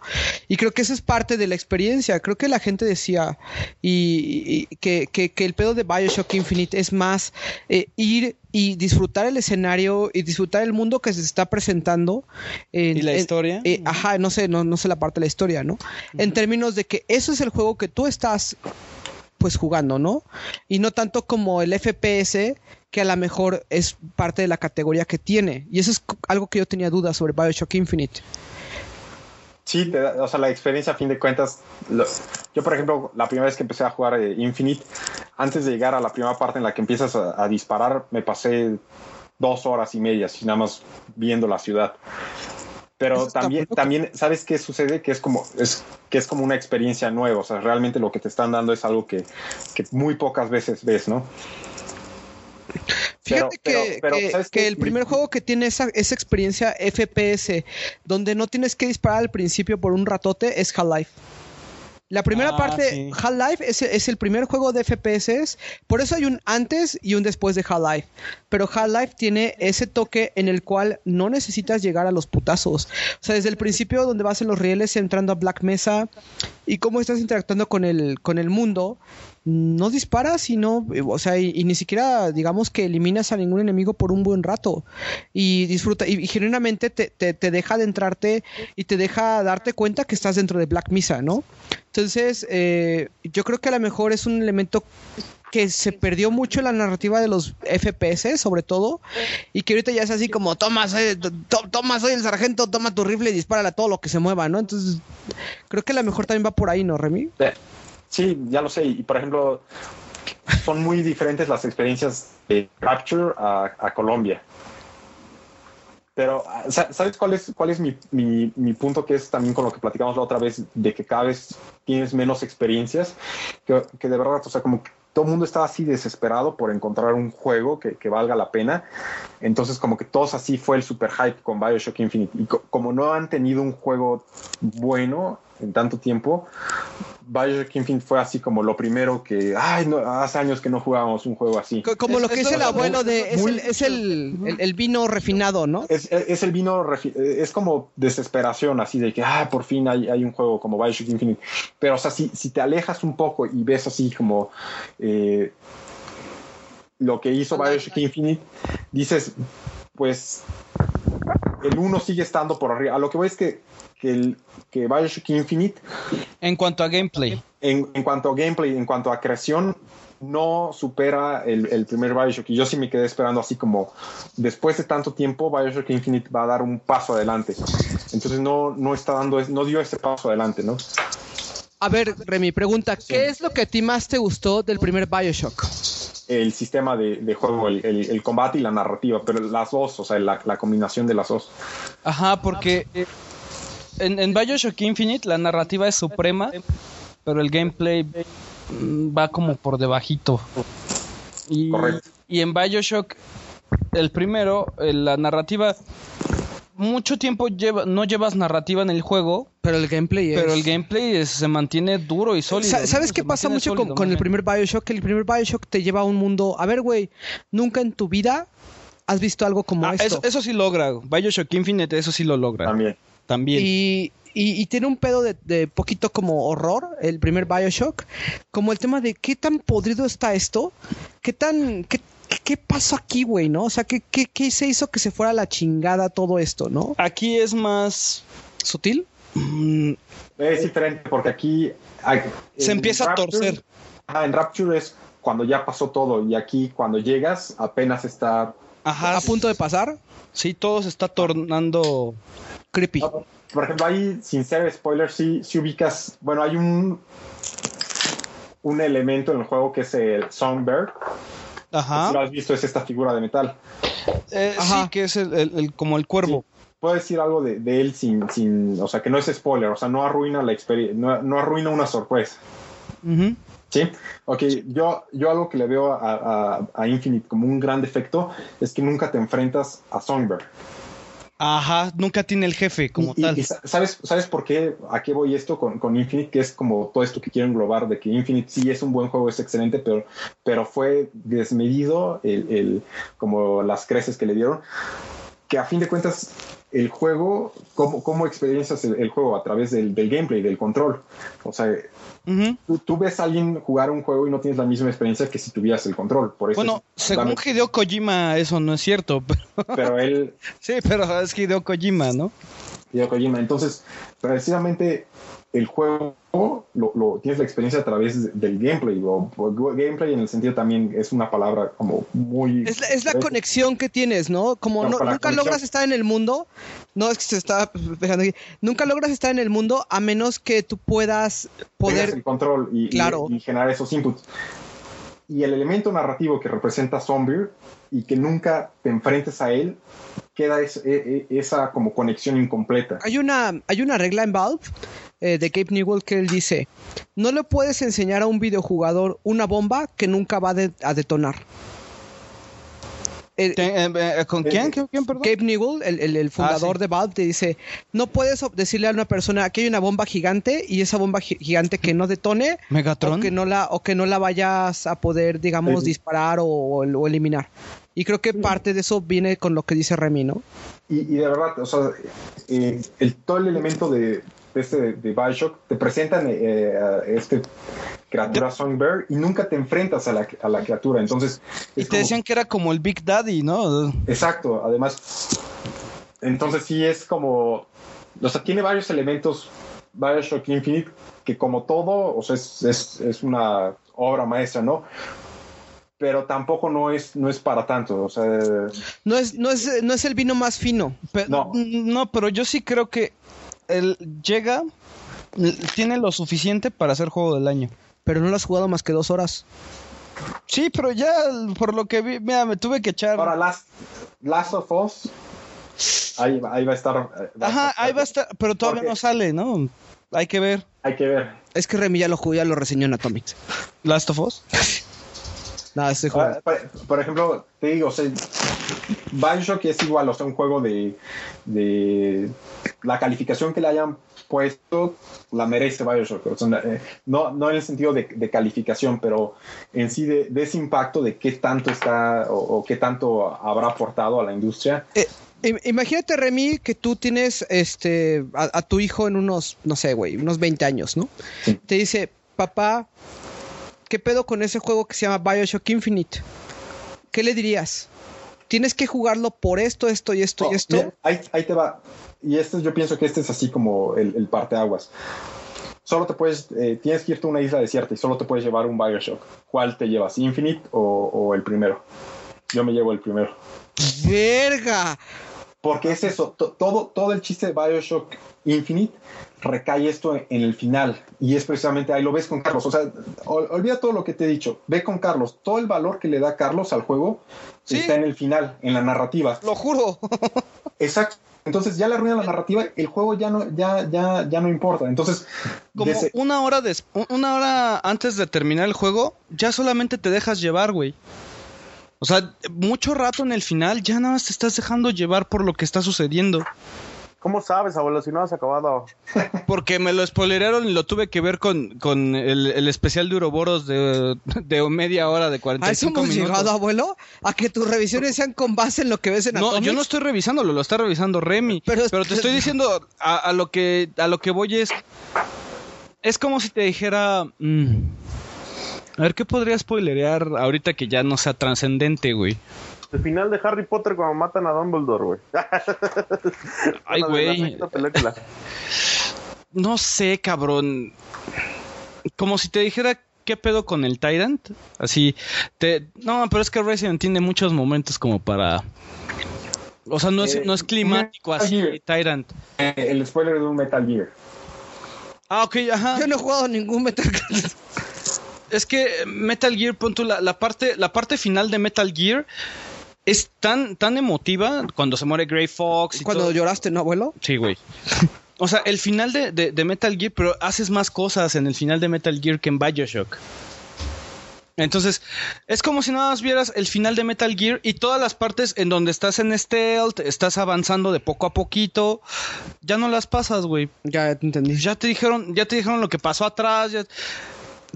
Y creo que eso es parte de la experiencia. Creo que la gente decía y, y que, que- que el pedo de Bioshock Infinite es más eh, ir y disfrutar el escenario y disfrutar el mundo que se está presentando. en- ¿Y la en- historia? eh, ajá, no sé, no, no sé la parte de la historia, ¿no? En términos de que eso es el juego que tú estás pues jugando, ¿no? Y no tanto como el FPS, que a lo mejor es parte de la categoría que tiene. Y eso es algo que yo tenía dudas sobre Bioshock Infinite. Sí, te da- o sea, la experiencia a fin de cuentas. lo- yo, por ejemplo, la primera vez que empecé a jugar eh, Infinite, antes de llegar a la primera parte en la que empiezas a, a disparar, me pasé dos horas y media, así nada más viendo la ciudad. Pero también, también, ¿sabes qué sucede? Que es como, es, que es como una experiencia nueva. O sea, realmente lo que te están dando es algo que, que muy pocas veces ves, ¿no? Fíjate Pero- que, pero- pero, que- ¿sabes que el primer juego que tiene esa, esa experiencia FPS, donde no tienes que disparar al principio por un ratote, es Half-Life. La primera Ah, parte, sí. Half-Life es, es el primer juego de FPS, por eso hay un antes y un después de Half-Life. Pero Half-Life tiene ese toque en el cual no necesitas llegar a los putazos. O sea, desde el principio donde vas en los rieles entrando a Black Mesa y cómo estás interactuando con el, con el mundo, no disparas y no, o sea, y, y ni siquiera digamos que eliminas a ningún enemigo por un buen rato. Y disfruta, y, genuinamente te, te, te deja adentrarte y te deja darte cuenta que estás dentro de Black Mesa, ¿no? Entonces, eh, yo creo que a lo mejor es un elemento que se perdió mucho la narrativa de los FPS, sobre todo, y que ahorita ya es así como, toma, soy, to- toma, soy el sargento, toma tu rifle y dispárala a todo lo que se mueva, ¿no? Entonces, creo que a lo mejor también va por ahí, ¿no, Remy? Eh, Sí, ya lo sé. Y por ejemplo, son muy diferentes las experiencias de Rapture a, Colombia. Pero, ah, sa- ¿sabes cuál es, cuál es mi, mi- mi punto? Que es también con lo que platicamos la otra vez, de que cada vez tienes menos experiencias. Que, que de verdad, o sea, como que todo el mundo está así desesperado por encontrar un juego que, que valga la pena. Entonces, como que todos así fue el super hype con Bioshock Infinite. Y co- como no han tenido un juego bueno en tanto tiempo, Bioshock Infinite fue así como lo primero que, ay, no, hace años que no jugábamos un juego así. Co- Como Es- lo que es el abuelo de... Es, muy- el, es el, el- el vino refinado, ¿no? Es, es- es el vino, refi- es como desesperación, así de que, ah, por fin hay, hay un juego como Bioshock Infinite. Pero, o sea, si, si te alejas un poco y ves así como eh, lo que hizo Bioshock Infinite, dices, pues el uno sigue estando por arriba. A lo que voy es que, que, el, que Bioshock Infinite En cuanto a gameplay. en, en cuanto a gameplay, en cuanto a creación, no supera el, el, primer Bioshock. Y yo sí me quedé esperando así como, después de tanto tiempo, Bioshock Infinite va a dar un paso adelante. Entonces no, no está dando, no dio ese paso adelante, ¿no? A ver, Remy, pregunta, ¿qué es lo que a ti más te gustó del primer Bioshock? El sistema de, de juego, el, el, el, combate y la narrativa, pero las dos, o sea, la, la combinación de las dos. Ajá, porque en, en Bioshock Infinite la narrativa es suprema, pero el gameplay va como por debajito. Y, Correcto. y en Bioshock, el primero, eh, la narrativa, mucho tiempo lleva, no llevas narrativa en el juego, pero el gameplay es... pero el gameplay es- se mantiene duro y sólido. ¿Sabes Se qué pasa mucho con, sólido, con muy el primer Bioshock? Que el primer Bioshock te lleva a un mundo... A ver, güey, nunca en tu vida has visto algo como Ah, esto. eso, eso sí logra. Bioshock Infinite, eso sí lo logra. También. También. Y, y- y tiene un pedo de, de poquito como horror, el primer Bioshock, como el tema de qué tan podrido está esto, qué tan... Qué, ¿Qué pasó aquí, güey, no? O sea, ¿qué, qué, qué se hizo que se fuera a la chingada todo esto, no? Aquí es más... ¿Sutil? mm, Es diferente porque aquí... hay- Se empieza a Rapture- torcer. Ajá, en Rapture es cuando ya pasó todo y aquí cuando llegas apenas está... Ajá. ¿A punto de pasar? Sí, todo se está tornando... Creepy. Por ejemplo, ahí, sin ser spoiler, sí, sí ubicas... Bueno, hay un... Un elemento en el juego que es el Songbird. Si lo Ajá. has visto, es esta figura de metal. Eh, Ajá. Sí, que es el, el- el- como el cuervo. Puedo decir algo de, de él sin, sin... O sea, que no es spoiler. O sea, no arruina la experiencia. No, no arruina una sorpresa. Ujú. ¿Sí? Ok, yo, yo algo que le veo a, a- a Infinite como un gran defecto es que nunca te enfrentas a Songbird. Ajá, nunca tiene el jefe como Y- tal. y ¿sabes, ¿Sabes por qué? ¿A qué voy esto con, con Infinite? Que es como todo esto que quiero englobar, de que Infinite sí es un buen juego, es excelente, pero, pero fue desmedido el, el- como las creces que le dieron. Que a fin de cuentas, el juego, ¿cómo, cómo experiencias el, el juego? A través del, del gameplay, del control. O sea, tú, tú ves a alguien jugar un juego y no tienes la misma experiencia que si tuvieras el control. Por eso Bueno, es- según dame- Hideo Kojima eso no es cierto. [LAUGHS] pero- pero él, sí, pero es Hideo Kojima, ¿no? Hideo Kojima. Entonces, precisamente el juego lo, lo- tienes la experiencia a través de- del gameplay. O, gameplay en el sentido también es una palabra como muy. Es la, es la conexión que tienes, ¿no? Como No, no- nunca conexión. logras estar en el mundo. No, es que se está pegando aquí. Nunca logras estar en el mundo a menos que tú puedas poder. el control y, y- Claro. y generar esos inputs. Y el elemento narrativo que representa Zombie y que nunca te enfrentes a él, queda es- e- e- esa como conexión incompleta. Hay una, hay una regla en Valve eh, de Gabe Newell que él dice: No le puedes enseñar a un videojugador una bomba que nunca va de- a detonar. Eh, eh, ¿Con quién? ¿Quién, quién, perdón? Gabe Newell, el, el- el fundador sí. de Valve, te dice, no puedes decirle a una persona, aquí hay una bomba gigante y esa bomba gi- gigante que no detone o que no la, o que no la vayas a poder, digamos, Sí. disparar o, o eliminar. Y creo que parte de eso viene con lo que dice Remy, ¿no? Y, y de verdad, o sea, eh, el, todo el elemento de este de, de Bioshock te presentan eh, a este criatura Songbird y nunca te enfrentas a la, a la criatura. Entonces, Y te como- decían que era como el Big Daddy, ¿no? Exacto, además, entonces sí es como, o sea, tiene varios elementos Bioshock Infinite que como todo, o sea, es, es, es una obra maestra, ¿no? Pero tampoco no es, no es para tanto, o sea, No es, no es, no es el vino más fino. Pe- No. no, pero yo sí creo que él llega, tiene lo suficiente para ser juego del año. Pero no lo has jugado más que dos horas. Sí, pero ya por lo que vi, mira, me tuve que echar. ahora Last, Last of Us, ahí, va- ahí va a estar. eh, a Ajá, estar- ahí va a estar, pero todavía Porque- no sale, ¿no? Hay que ver. Hay que ver. Es que Remy ya lo jugó, ya lo reseñó en Atomics. Last of Us. [LAUGHS] Juego. Ah, por, por ejemplo, te digo, o sea, Bioshock es igual, o sea, un juego de, de la calificación que le hayan puesto la merece Bioshock. O sea, eh, no, no en el sentido de, de calificación, pero en sí de, de ese impacto de qué tanto está o, o qué tanto habrá aportado a la industria. Im- Imagínate, Remy, que tú tienes este a, a tu hijo en unos, no sé, güey, unos 20 años, ¿no? Sí. Te dice, papá, ¿qué pedo con ese juego que se llama Bioshock Infinite? ¿Qué le dirías? Tienes que jugarlo por esto, esto y esto Oh, y esto. mira, ahí, ahí te va. Y este, yo pienso que este es así como el, el parteaguas. solo te puedes, eh, tienes que irte a una isla desierta y solo te puedes llevar un Bioshock. ¿Cuál te llevas? ¿Infinite o, o el primero? Yo me llevo el primero. ¡Verga! Porque es eso, to- todo, todo el chiste de Bioshock Infinite recae esto en, el final. Y es precisamente ahí lo ves con Carlos. O sea, ol- olvida todo lo que te he dicho. Ve con Carlos. Todo el valor que le da Carlos al juego Sí. está en el final, en la narrativa. Lo juro. [LAUGHS] Exacto. Entonces ya le arruina la narrativa, el juego ya no, ya, ya, ya no importa. Entonces, Como una hora des- una hora antes de terminar el juego, ya solamente te dejas llevar, güey. O sea, mucho rato en el final ya nada más te estás dejando llevar por lo que está sucediendo. ¿Cómo sabes, abuelo, si no has acabado? Porque me lo spoileraron y lo tuve que ver con, con el, el especial de Uroboros de, de media hora, de ¿A eso 45 hemos minutos. llegado, abuelo? ¿A que tus revisiones sean con base en lo que ves en No, Atomics? yo no estoy revisándolo, lo está revisando Remy. Pero te estoy diciendo, a, a lo que a lo que voy es. Es como si te dijera. mm, a ver, ¿qué podría spoilerear ahorita que ya no sea trascendente, güey? El final de Harry Potter cuando matan a Dumbledore, güey. [LAUGHS] Ay, güey. No sé, cabrón. Como si te dijera qué pedo con el Tyrant. Así, te. No, pero es que Resident tiene muchos momentos como para. O sea, no es, Eh, no es climático Metal así, Gear. Tyrant. eh, el spoiler de un Metal Gear. Ah, ok, ajá. Yo no he jugado ningún Metal Gear. Es que Metal Gear, pon tú, la, la parte, la parte final de Metal Gear es tan, tan emotiva cuando se muere Grey Fox y Cuando todo. lloraste, ¿no, abuelo? Sí, güey. O sea, el final de, de- de Metal Gear, pero haces más cosas en el final de Metal Gear que en Bioshock. Entonces, es como si nada más vieras el final de Metal Gear y todas las partes en donde estás en stealth, estás avanzando de poco a poquito, ya no las pasas, güey. Ya te entendí. Ya te dijeron, ya te dijeron lo que pasó atrás, ya-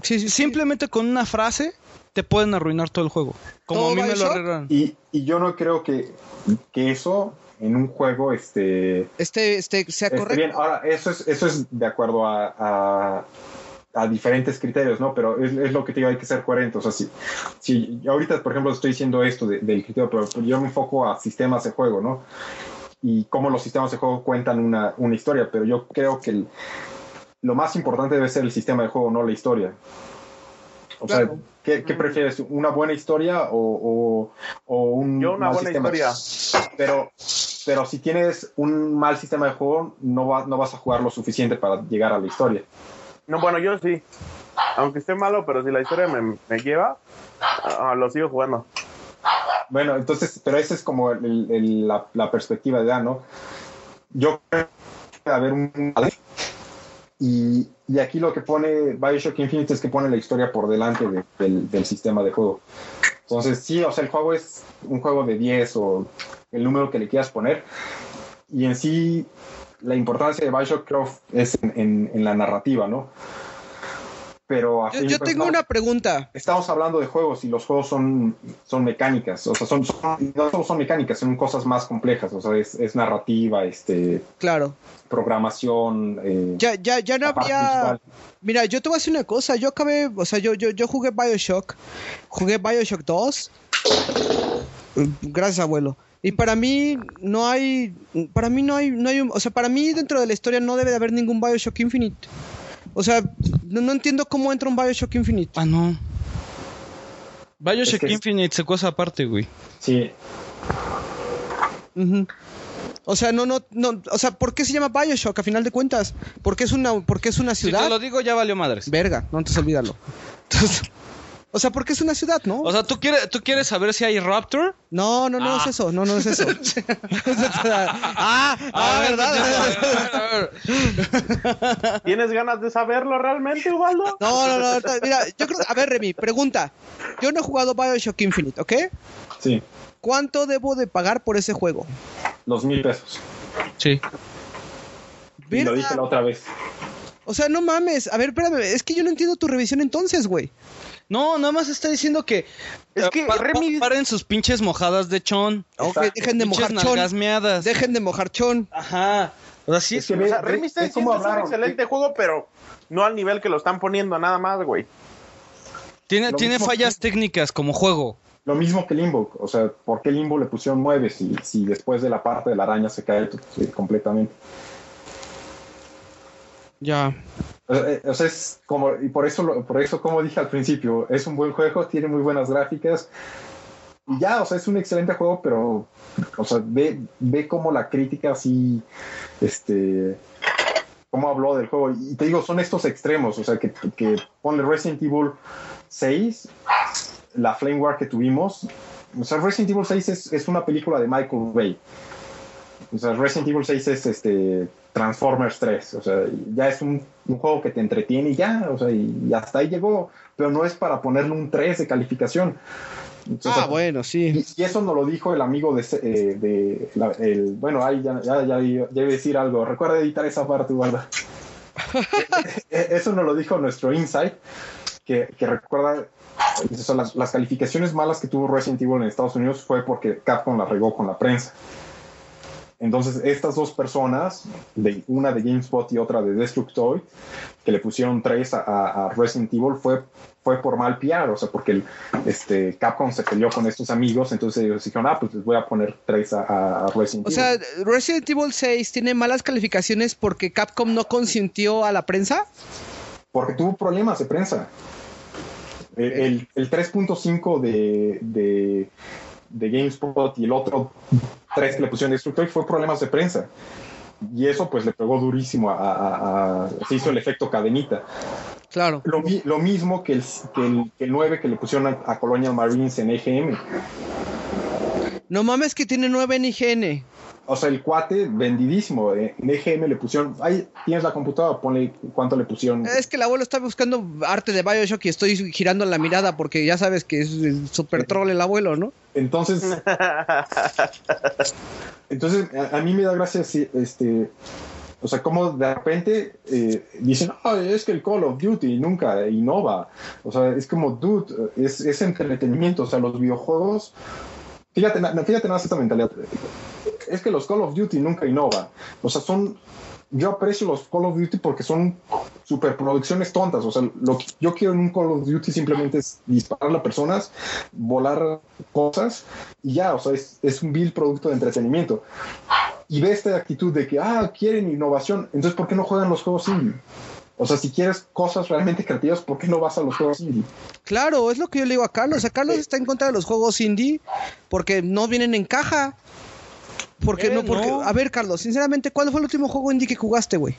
Sí, sí, sí. simplemente con una frase te pueden arruinar todo el juego. Como ¿Todo a mí me lo arruinaron. Y, y yo no creo que, que eso en un juego este, Este, este, sea correcto. bien. Ahora, eso es, eso es de acuerdo a, a, a diferentes criterios, ¿no? Pero es, es lo que te digo, hay que ser coherente. O sea, si, si yo ahorita, por ejemplo, estoy diciendo esto de- del criterio, pero yo me enfoco a sistemas de juego, ¿no? Y cómo los sistemas de juego cuentan una, una historia, pero yo creo que el- lo más importante debe ser el sistema de juego, no la historia. O Claro. sea, ¿qué, qué prefieres? ¿Una buena historia o, o, o un Yo una mal buena sistema? historia. Pero, pero si tienes un mal sistema de juego, no, va- no vas a jugar lo suficiente para llegar a la historia. No, bueno, yo sí. Aunque esté malo, pero si la historia me, me lleva, ah, lo sigo jugando. Bueno, entonces, pero esa es como el- el- la, la perspectiva de Dan, ¿no? Yo creo que haber un... Y, aquí lo que pone Bioshock Infinite es que pone la historia por delante de- del, del sistema de juego. Entonces, sí, o sea, el juego es un juego de 10 o el número que le quieras poner. Y en sí, la importancia de Bioshock creo es en, en- en la narrativa, ¿no? Pero a Yo, yo tengo una pregunta. estamos hablando de juegos y los juegos son, son mecánicas, o sea, son, son- no solo son mecánicas, son cosas más complejas, o sea, es, es narrativa, este, Claro. programación. eh, Ya, ya, ya no habría. Mira, yo te voy a decir una cosa. Yo acabé. O sea, yo, yo, yo jugué Bioshock. Jugué Bioshock 2. Gracias, abuelo. Y para mí no hay. Para mí no hay. No hay un- o sea, para mí dentro de la historia no debe de haber ningún Bioshock Infinite. O sea, no, no entiendo cómo entra un Bioshock Infinite. Ah, no. Bioshock Es que Infinite se cosa aparte, güey. Sí, Ujú. O sea, no, no, no. O sea, ¿por qué se llama Bioshock a final de cuentas? Porque es una, porque es una Si ciudad. te lo digo, ya valió madres. Verga, no entonces olvídalo. Entonces, [LAUGHS] o sea, porque es una ciudad, ¿no? O sea, ¿tú quieres, ¿tú quieres saber si hay Raptor? no, no, no Ah. es eso, no, no es eso. ah, ah, ¿verdad? ¿Tienes ganas de saberlo realmente, Ubaldo? No, no, no, mira, yo creo, a ver, Remy, pregunta. Yo no he jugado Bioshock Infinite, ¿ok? sí, ¿Cuánto debo de pagar por ese juego? los mil pesos. Sí. Y lo dije la otra vez. O sea, no mames. A ver, espérame, es que yo no entiendo tu revisión entonces, güey. No, nada más está diciendo que. Es eh, que pa- pa- Remy- paren sus pinches mojadas de chon. Dejen de Pinches mojar chon. Dejen de mojar chon. Ajá. O sea, sí Es que O sea, Remy está diciendo que es un excelente juego, pero no al nivel que lo están poniendo, nada más, güey. tiene, Lo tiene fallas técnicas como juego. Lo mismo que Limbo, o sea, ¿por qué Limbo le pusieron 9 si, si después de la parte de la araña se cae completamente? Ya. Eh, eh, O sea, es como, y por eso, por eso, como dije al principio, es un buen juego, tiene muy buenas gráficas. Y ya, o sea, es un excelente juego, pero, o sea, ve, ve cómo la crítica así, este, cómo habló del juego. Y te digo, son estos extremos, o sea, que, que ponle Resident Evil 6, la Flame War que tuvimos. O sea, Resident Evil 6 es, es una película de Michael Bay. O sea, Resident Evil 6 es este Transformers 3. O sea, ya es un, un juego que te entretiene y ya, o sea, y, hasta ahí llegó. Pero no es para ponerle un 3 de calificación. Entonces, Ah, bueno, sí. y, y eso nos lo dijo el amigo de, eh, de la- el, bueno, ahí ya, ya, ya, a decir algo. Recuerda editar esa parte, guarda. [LAUGHS] Eh, eso nos lo dijo nuestro Insight, que, que recuerda, o sea, las, las calificaciones malas que tuvo Resident Evil en Estados Unidos fue porque Capcom la regó con la prensa. Entonces, estas dos personas, de, una de GameSpot y otra de Destructoid, que le pusieron tres a, Resident Evil, fue, fue por mal PR, o sea, porque el, este, Capcom se peleó con estos amigos, entonces ellos dijeron, ah, pues les voy a poner tres a, a Resident O Evil. sea, Resident Evil 6 tiene malas calificaciones porque Capcom no consintió a la prensa. porque tuvo problemas de prensa. El, el 3.5 de, de, de GameSpot y el otro 3 que le pusieron Destructoid fue problemas de prensa. Y eso pues le pegó durísimo a, a- a- se hizo el efecto cadenita. Claro. Lo, lo mismo que el, que, el, que el 9 que le pusieron a, a Colonial Marines en EGM. No mames que tiene 9 en IGN. O sea, el cuate vendidísimo. eh, En EGM le pusieron, ahí tienes la computadora, ponle cuánto le pusieron. Es que el abuelo está buscando arte de Bioshock y estoy girando la mirada porque ya sabes que es el super troll el abuelo, ¿no? Entonces, [LAUGHS] entonces a, a mí me da gracia si, este, o sea, como de repente eh, dicen, "Ay, es que el Call of Duty nunca innova. O sea, es como, dude, es, es entretenimiento. O sea, los videojuegos, fíjate, fíjate nada más esta mentalidad. Es que los Call of Duty nunca innovan. O sea, son, yo aprecio los Call of Duty porque son superproducciones tontas. O sea, lo que yo quiero en un Call of Duty simplemente es disparar a personas, volar cosas y ya. O sea, es, es un vil producto de entretenimiento. Y ve esta actitud de que, ah, quieren innovación. Entonces, ¿por qué no juegan los juegos indie? O sea, si quieres cosas realmente creativas, ¿por qué no vas a los juegos indie? Claro, es lo que yo le digo a Carlos. O sea, Carlos está en contra de los juegos indie porque no vienen en caja. Porque Eh, no, porque. no. A ver, Carlos, sinceramente, ¿cuál fue el último juego indie que jugaste, güey?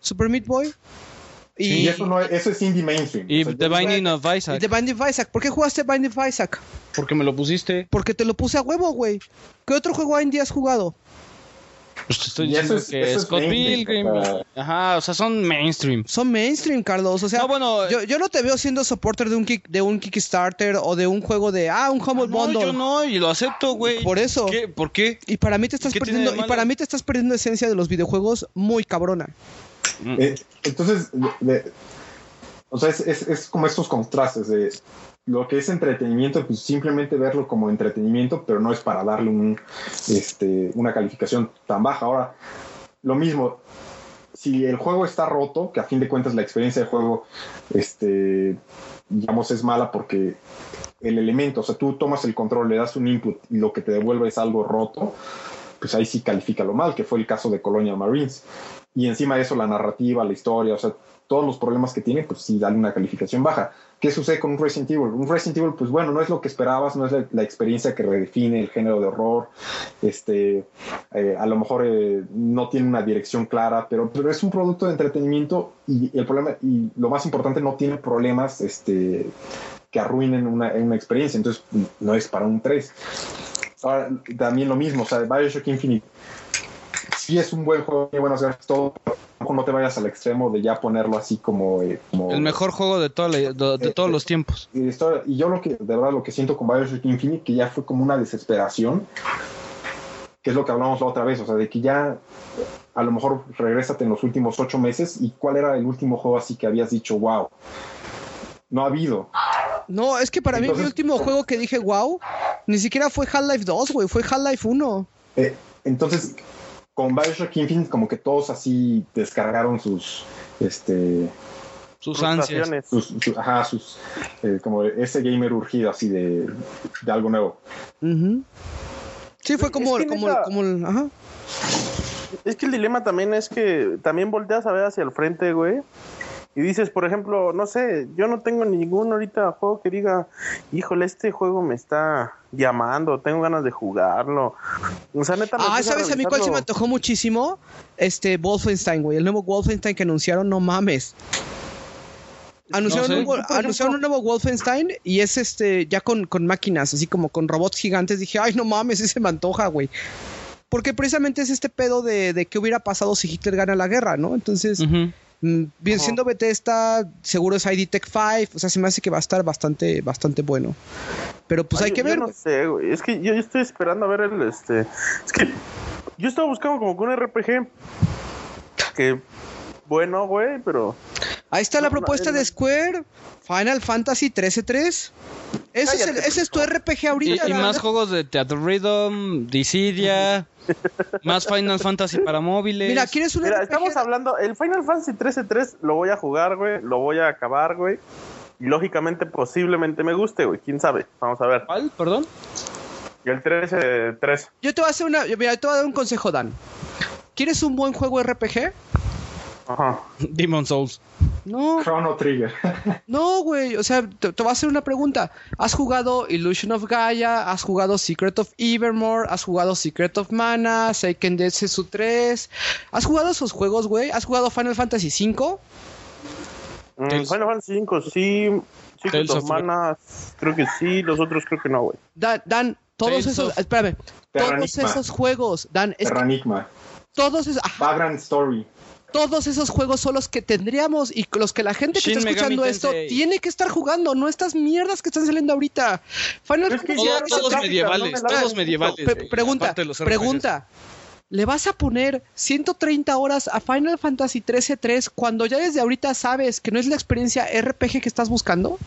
¿Super Meat Boy? Y, Y, eso, no es, eso es indie mainstream. Y O sea, The Binding of y Isaac. The Binding of Isaac. ¿Por qué jugaste Binding of Isaac? Porque me lo pusiste. Porque te lo puse a huevo, güey. ¿Qué otro juego indie has jugado? Pues te estoy diciendo es- que eso es Scott mainstream, Pilgrim. o sea. Ajá, o sea, son mainstream. Son mainstream, Carlos. O sea, No, bueno, yo, yo no te veo siendo supporter de un, kick, de un Kickstarter o de un juego de, ah, un Humble no, Bundle. yo no, y lo acepto, güey. Por eso. ¿Qué? ¿Por qué? Y para mí te estás ¿Qué tiene perdiendo, y para mí te estás perdiendo esencia de los videojuegos muy cabrona. Eh, entonces, de- de- o sea, es, es- es como estos contrastes de lo que es entretenimiento, pues simplemente verlo como entretenimiento, pero no es para darle un, este, una calificación tan baja. Ahora, lo mismo, si el juego está roto, que a fin de cuentas la experiencia de juego, este, digamos, es mala porque el elemento, o sea, tú tomas el control, le das un input y lo que te devuelve es algo roto, pues ahí sí califica lo mal, que fue el caso de Colonial Marines. Y encima de eso, la narrativa, la historia, o sea, todos los problemas que tiene, pues sí, dale una calificación baja. ¿Qué sucede con un Resident Evil? Un Resident Evil, pues bueno, no es lo que esperabas, no es la, experiencia que redefine el género de horror. Este, eh, a lo mejor eh, no tiene una dirección clara, pero, pero es un producto de entretenimiento y el problema, y lo más importante, no tiene problemas este, que arruinen una, una experiencia. Entonces, no es para un 3. Ahora, también lo mismo, o sea, Bioshock Infinite sí es un buen juego, buenas gráficas, todo, pero no te vayas al extremo de ya ponerlo así como... eh, como El mejor juego de, toda la- de, de Eh, todos eh, los tiempos. y, esto- y yo lo que, de verdad, lo que siento con Bioshock Infinite, que ya fue como una desesperación, que es lo que hablamos la otra vez, o sea, de que ya a lo mejor regrésate en los últimos ocho meses y cuál era el último juego así que habías dicho, wow, no ha habido. No, es que para mí mi último juego que dije, wow, ni siquiera fue Half-Life 2, güey, fue Half-Life 1. Eh, entonces, con Bioshock Infinite como que todos así descargaron sus, este, Sus ansias. Sus, su- ajá, sus, eh, como ese gamer urgido así de, de algo nuevo. Ujú. Sí, fue Es como, que como, neta- como el- ajá. Es que el dilema también es que también volteas a ver hacia el frente, güey. Y dices, por ejemplo, no sé, yo no tengo ningún ahorita juego que diga, híjole, este juego me está llamando, tengo ganas de jugarlo. O sea, neta. Ah, ¿sabes a mí cuál se me antojó muchísimo? Este, Wolfenstein, güey. El nuevo Wolfenstein que anunciaron, no mames. Anunciaron, No sé. un, Wol- anunciaron un nuevo Wolfenstein y es este ya con, con máquinas, así como con robots gigantes. Dije, ay, no mames, ese me antoja, güey. Porque precisamente es este pedo de, de qué hubiera pasado si Hitler gana la guerra, ¿no? Entonces, bien siendo Bethesda, seguro es ID Tech 5, o sea, se me hace que va a estar bastante, bastante bueno. Pero pues Ay, hay que yo ver, no sé, güey. Es que yo estoy esperando a ver el este. Es que yo estaba buscando como que un RPG que bueno, güey, pero Ahí está la No, no, propuesta de Square, Final Fantasy 13-3. Ese, es el- ese es tu RPG Y, ahorita. y la- más juegos de Theater Rhythm, Dissidia, más Final Fantasy para móviles. Mira, ¿quieres un mira, RPG? estamos hablando el Final Fantasy 13-3 lo voy a jugar, güey, lo voy a acabar, güey. Y lógicamente posiblemente me guste, güey, quién sabe. Vamos a ver. ¿Cuál? Perdón. Y el 13-3 Yo te voy a hacer una. Mira, te voy a dar un consejo, Dan. ¿Quieres un buen juego RPG? Ajá. Demon Souls. No, Chrono Trigger. [LAUGHS] no, güey. O sea, te, te voy a hacer una pregunta. ¿Has jugado Illusion of Gaia? ¿Has jugado Secret of Evermore? ¿Has jugado Secret of Mana? Seiken Densetsu 3? ¿Has jugado esos juegos, güey? ¿Has jugado Final Fantasy 5? Mm, Final Fantasy 5 sí. Secret of Mana creo que sí, los otros creo que no, güey. Dan, Dan, todos Tales esos. of- Espérame. Todos esos juegos, Dan, es que Terranigma. todos esos. ajá, Background Story. Todos esos juegos son los que tendríamos y los que la gente que Shin está Megami escuchando esto Tensei. tiene que estar jugando, no estas mierdas que están saliendo ahorita. Final Fantasy todos gráficas medievales, no me la todos medievales. Güey, pregunta, pregunta. ¿Le vas a poner 130 horas a Final Fantasy 13-3 cuando ya desde ahorita sabes que no es la experiencia RPG que estás buscando?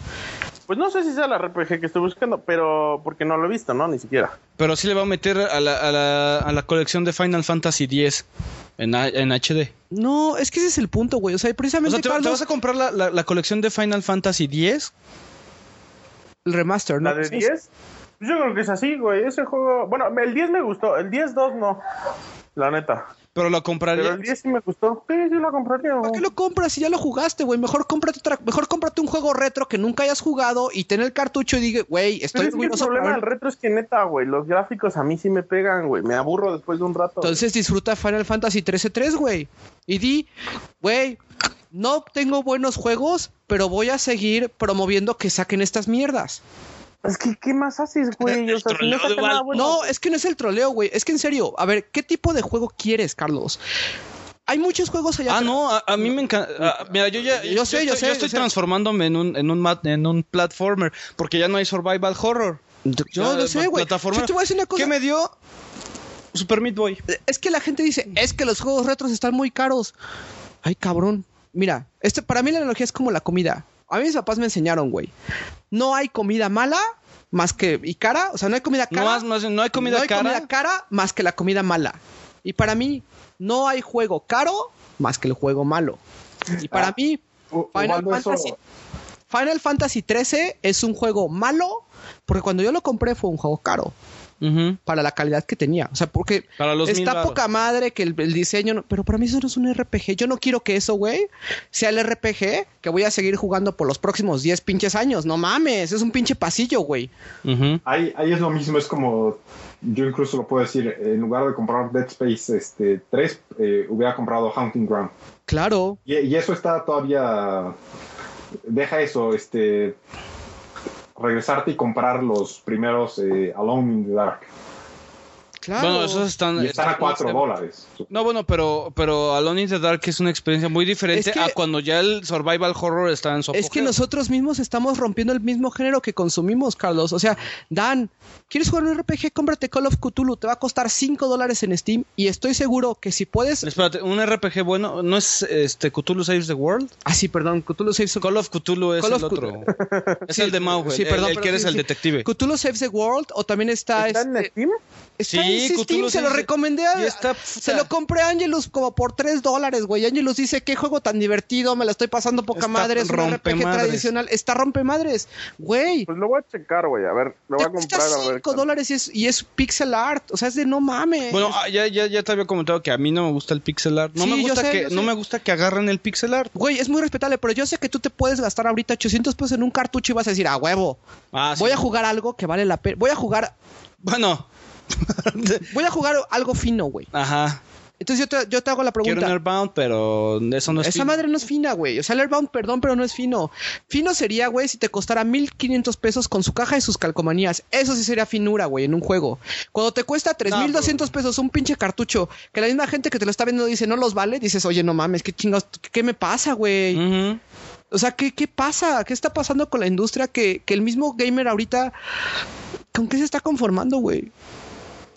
Pues no sé si sea la RPG que estoy buscando, pero porque no lo he visto, ¿no? Ni siquiera. Pero sí le va a meter a la, a la, a la colección de Final Fantasy X en, en HD. No, es que ese es el punto, güey. O sea, O precisamente sea, ¿te, te Carlos, vas a comprar la, la- la colección de Final Fantasy X? el remaster, ¿no? ¿La de Sí, 10? Pues yo creo que es así, güey. Ese juego. Bueno, el 10 me gustó. El 10-2 no. La neta. Pero lo Pero compraría. el 10 sí me gustó. Sí, sí la compraría. ¿Para güey. qué lo compras si ya lo jugaste, güey? Mejor cómprate otra, mejor cómprate un juego retro que nunca hayas jugado y ten el cartucho y diga, güey, Pero estoy es que el por problema del retro es que neta, güey, los gráficos a mí sí me pegan, güey. Me aburro después de un rato. Entonces disfruta Final Fantasy 13-3, güey. Y di, güey, no tengo buenos juegos, pero voy a seguir promoviendo que saquen estas mierdas. Es que, ¿qué más haces, güey? O sea, si no bueno. No, es que no es el troleo, güey. Es que en serio, a ver, ¿qué tipo de juego quieres, Carlos? Hay muchos juegos allá Ah, atrás. no, a, a mí me encanta. Mira, yo ya. Yo sé, yo estoy, sé, Yo estoy yo sé. transformándome en un, en, un mat- en un platformer. Porque ya no hay survival horror. Yo Ya, no sé, güey. Yo te voy a decir una cosa. ¿Qué me dio? Super Meat Boy. Es que la gente dice, es que los juegos retros están muy caros. Ay, cabrón. Mira, este, para mí la analogía es como la comida. A mí mis papás me enseñaron, güey. No hay comida mala más que y cara, o sea, no hay comida cara. No, has- más- no hay comida no hay cara. comida cara más que la comida mala. Y para mí no hay juego caro más que el juego malo. Y para Ah, mí Final Ubaldo, eso- Fantasy, Final Fantasy 13 es un juego malo porque cuando yo lo compré fue un juego caro Para la calidad que tenía. O sea, porque Para los mil está poca madre que el, el diseño, no- pero para mí eso no es un RPG. Yo no quiero que eso, güey, sea el RPG que voy a seguir jugando por los próximos 10 pinches años. No mames, es un pinche pasillo, güey. Ahí, ahí es lo mismo, es como, yo incluso lo puedo decir, en lugar de comprar Dead Space este, 3, eh, hubiera comprado Hunting Ground. Claro. Y, y eso está todavía, deja eso, este, regresarte y comprar los primeros eh, Alone in the Dark. Claro. Bueno, esos están. Y están a 4 dólares. No, bueno, pero, pero Alone in the Dark es una experiencia muy diferente Es que- a cuando ya el survival horror está en su Es que nosotros mismos estamos rompiendo el mismo género que consumimos, Carlos. O sea, Dan, ¿quieres jugar un RPG? Cómprate Call of Cthulhu. Te va a costar 5 dólares en Steam. Y estoy seguro que si puedes. Espérate, un RPG bueno, ¿no es este Cthulhu Saves the World? Ah, sí, perdón. Cthulhu Saves Call of Cthulhu es Call el otro. [LAUGHS] es Sí, el de Mau, sí, el, perdón, el que eres sí, el detective. Cthulhu Saves the World. O también está. ¿Está en este- Steam? está Sí, Sí, Steam, se lo recomendé. a- Y está- se lo compré a Angelus como por 3 dólares, güey. Angelus dice, qué juego tan divertido, me la estoy pasando poca Está madre, es un RPG tradicional. Está rompemadres, güey. Pues lo voy a checar, güey. A ver, lo voy a comprar a ver. 5 dólares y es, y es pixel art. O sea, es de no mames. Bueno, ah, ya, ya, ya te había comentado que a mí no me gusta el pixel art. No Sí, me yo gusta sé, que yo sé. no me gusta que agarren el pixel art. Güey, es muy respetable, pero yo sé que tú te puedes gastar ahorita 800 pesos en un cartucho y vas a decir, a huevo, Ah, sí. voy a jugar algo que vale la pena. Voy a jugar, Bueno. [LAUGHS] voy a jugar algo fino, güey. Ajá. Entonces yo te, yo te hago la Quiero pregunta. un Airbound, pero eso no es Esa fino. madre no es fina, güey. O sea, el Airbound, perdón, pero no es fino. Fino sería, güey, si te costara 1500 pesos con su caja y sus calcomanías. Eso sí sería finura, güey, en un juego. Cuando te cuesta 3200 pesos un pinche cartucho, que la misma gente que te lo está viendo dice no los vale, dices, oye, no mames, qué chingados, qué me pasa, güey. O sea, ¿qué, ¿qué pasa? ¿Qué está pasando con la industria? Que, que el mismo gamer ahorita, ¿con qué se está conformando, güey?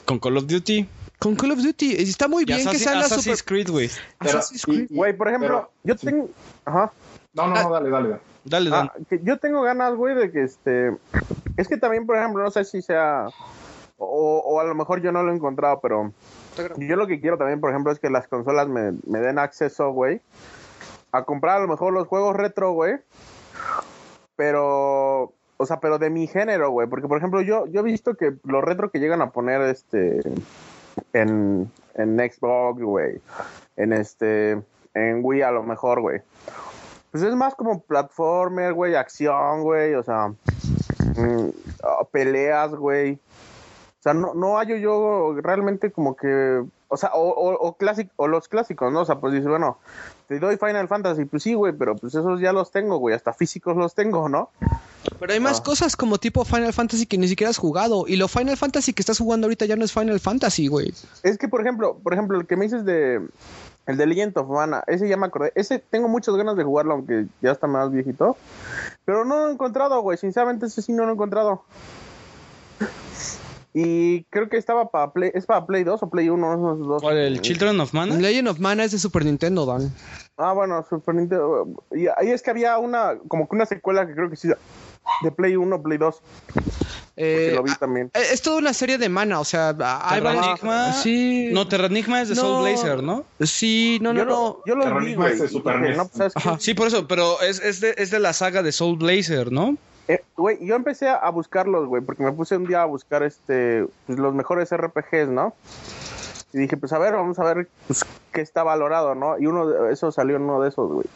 Con Call of Duty. Con Call of Duty. Está muy Y bien que sean las Assassin's super... Creed, güey. Assassin's Creed. Güey, por ejemplo, Pero- yo sí. tengo. Ajá. No, no, no, dale, dale. dale. Dale, dale. Ah, que yo tengo ganas, güey, de que este. Es que también, por ejemplo, no sé si sea. O, o a lo mejor yo no lo he encontrado, pero. Yo lo que quiero también, por ejemplo, es que las consolas me, me den acceso, güey. A comprar a lo mejor los juegos retro, güey. Pero. O sea, pero de mi género, güey. Porque, por ejemplo, yo, yo he visto que los retro que llegan a poner este. En, en Xbox, güey. En este. En Wii a lo mejor, güey. Pues es más como platformer, güey, acción, güey, o sea, mm, ah, peleas, güey. O sea, no, no hallo yo realmente como que, o sea, o, o, o, clásic- o los clásicos, ¿no? O sea, pues dices, bueno, te doy Final Fantasy, pues sí, güey, pero pues esos ya los tengo, güey, hasta físicos los tengo, ¿no? Pero hay más Ah. cosas como tipo Final Fantasy que ni siquiera has jugado. Y lo Final Fantasy que estás jugando ahorita ya no es Final Fantasy, güey. Es que, por ejemplo, por ejemplo, el que me dices de, el de Legend of Mana, ese ya me acordé, ese tengo muchas ganas de jugarlo, aunque ya está más viejito, pero no lo he encontrado, güey, sinceramente ese sí no lo he encontrado. Y creo que estaba para Play, es para Play 2 o Play 1, esos dos. ¿Cuál, el Children of Mana? Legend of Mana es de Super Nintendo, Dan. Ah, bueno, Super Nintendo. Y ahí es que había una, como que una secuela que creo que sí, de Play 1, Play 2, que Eh, lo vi también. eh, es toda una serie de mana, o sea, hay Terranigma. Sí. No, Terranigma es de Soul. Blazer, ¿no? Sí, no, no, yo, no. lo, yo los vi, güey. NES. no, pues. Sí, por eso, pero es, es, de, es de la saga de Soul Blazer, ¿no? Eh, Güey, yo empecé a buscarlos, güey, porque me puse un día a buscar este, pues, los mejores RPGs, ¿no? Y dije, pues a ver, vamos a ver pues, qué está valorado, ¿no? Y uno de esos salió en uno de esos, güey.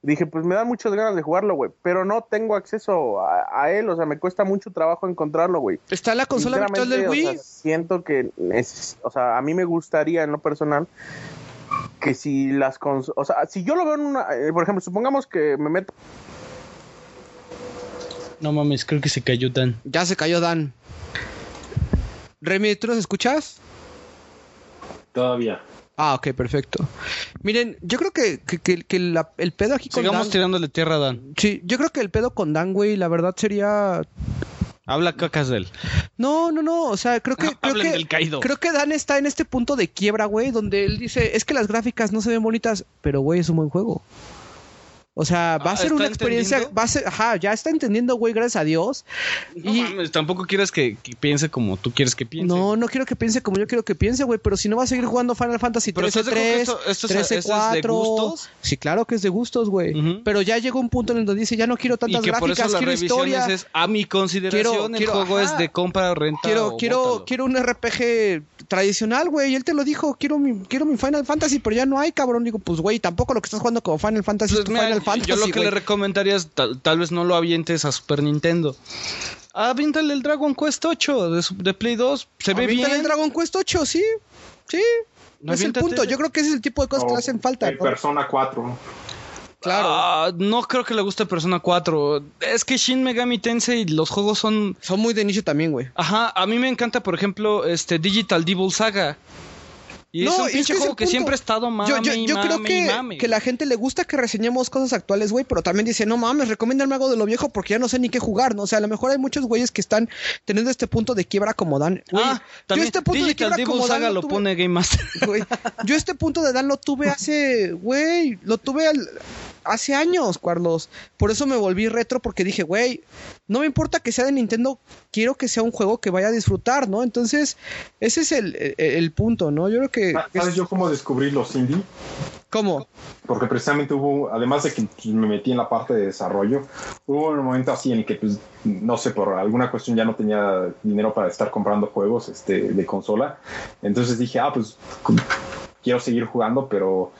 Dije, pues me dan muchas ganas de jugarlo, güey, pero no tengo acceso a, a él, o sea, me cuesta mucho trabajo encontrarlo, güey. Está la consola virtual del Wii. o sea, siento que, o sea, a mí me gustaría en lo personal que si las consolas, o sea, si yo lo veo en una, eh, por ejemplo, supongamos que me meto No mames, creo que se cayó Dan. Ya se cayó Dan. Remy, ¿tú nos escuchas? Todavía. Ah, ok, perfecto. Miren, yo creo que, que, que- que la- el pedo aquí con Sigamos Dan... tirándole tierra a Dan. Sí, yo creo que el pedo con Dan, güey, la verdad sería... Habla cacas de él. No, no, no, o sea, creo que... [LAUGHS] creo Hablen que... del caído. Creo que Dan está en este punto de quiebra, güey, donde él dice, es que las gráficas no se ven bonitas, pero, güey, es un buen juego. O sea, va Ah, a ser ¿está una experiencia, entendiendo? va a ser, ajá, ya está entendiendo, güey, gracias a Dios. No y mames, tampoco quieres que, que piense como tú quieres que piense. no, no quiero que piense como yo quiero que piense, güey, pero si no va a seguir jugando Final Fantasy Pero 13 ¿estás de acuerdo que 3, esto- esto es- 13 esto es de 4. gustos? Sí, claro que es de gustos, güey. Pero ya llegó un punto en el donde dice, ya no quiero y tantas que por eso gráficas, quiero historia. es a mi consideración, Quiero- el quiero- juego ajá. es de compra renta. Quiero, o quiero, bótalo. quiero un RPG tradicional, güey. Y él te lo dijo, quiero mi, quiero mi Final Fantasy, pero ya no hay, cabrón. Digo, pues, güey, tampoco lo que estás jugando como Final Fantasy Pues es tu mira, Final Fantasy. yo lo que le recomendaría es tal, tal vez no lo avientes a Super Nintendo. Aviéntale el Dragon Quest 8 de, Play 2. Se ve bien. el Dragon Quest 8, sí. Sí. No es el punto. Yo creo que ese es el tipo de cosas que le hacen falta. el ¿no? Persona 4. Claro. Ah, no creo que le guste Persona 4. Es que Shin Megami Tensei los juegos son Son muy de nicho también, güey. Ajá, a mí me encanta, por ejemplo, este Digital Devil Saga. Y No, es un es que es juego el que punto. siempre ha estado mame, Yo, yo, yo mame, creo que, mame. que la gente le gusta que reseñemos cosas actuales, güey, pero también dice, no mames, recomiéndame algo de lo viejo porque ya no sé ni qué jugar, ¿no? O sea, a lo mejor hay muchos güeyes que están teniendo este punto de quiebra como Dan. Güey, Ah, yo este punto de quiebra Devil como Dan lo tuve- pone Game Master. [LAUGHS] güey. Yo este punto de Dan lo tuve hace, güey, lo tuve al- hace años, Carlos. Por eso me volví retro porque dije, güey, no me importa que sea de Nintendo, quiero que sea un juego que vaya a disfrutar, ¿no? Entonces, ese es el, el- el punto, ¿no? Yo creo que... que ¿Sabes es- yo cómo descubrí los indie? ¿Cómo? Porque precisamente hubo, además de que me metí en la parte de desarrollo, hubo un momento así en el que, pues, no sé, por alguna cuestión ya no tenía dinero para estar comprando juegos este, de consola. Entonces dije, ah, pues quiero seguir jugando, pero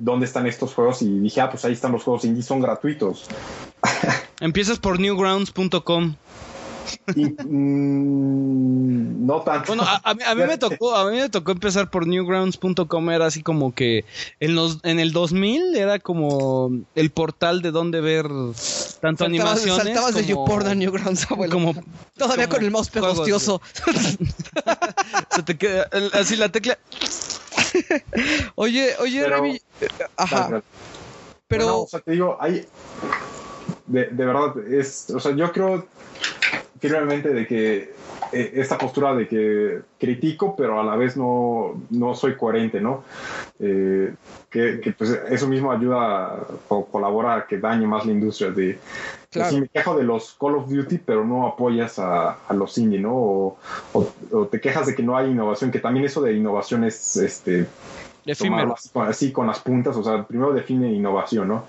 ¿dónde están estos juegos? Y dije, ah, pues ahí están los juegos indie, son gratuitos. [LAUGHS] Empiezas por newgrounds.com. Y, mm, no tanto. Bueno, a, a mí, a mí me tocó, a mí me tocó empezar por newgrounds.com, era así como que en los en el 2000 era como el portal de donde ver tanto Saltabas, animaciones saltabas de como- YouPorn a Newgrounds, abuelo. como Todavía como con el mouse pegostioso. [LAUGHS] se te queda el- así la tecla [LAUGHS] Oye, oye, Pero- Remy, Ajá, Pero, pero... no, o sea, te digo, hay. De, de verdad, es. O sea, yo creo firmemente de que eh, esta postura de que critico, pero a la vez no, no soy coherente, ¿no? Eh, que, que, pues eso mismo ayuda o colabora a que dañe más la industria. De, Claro. Si me quejo de los Call of Duty, pero no apoyas a, a los indie, ¿no? O, o- o te quejas de que no hay innovación, que también eso de innovación es este, así con, así con las puntas, o sea, primero define innovación, ¿no?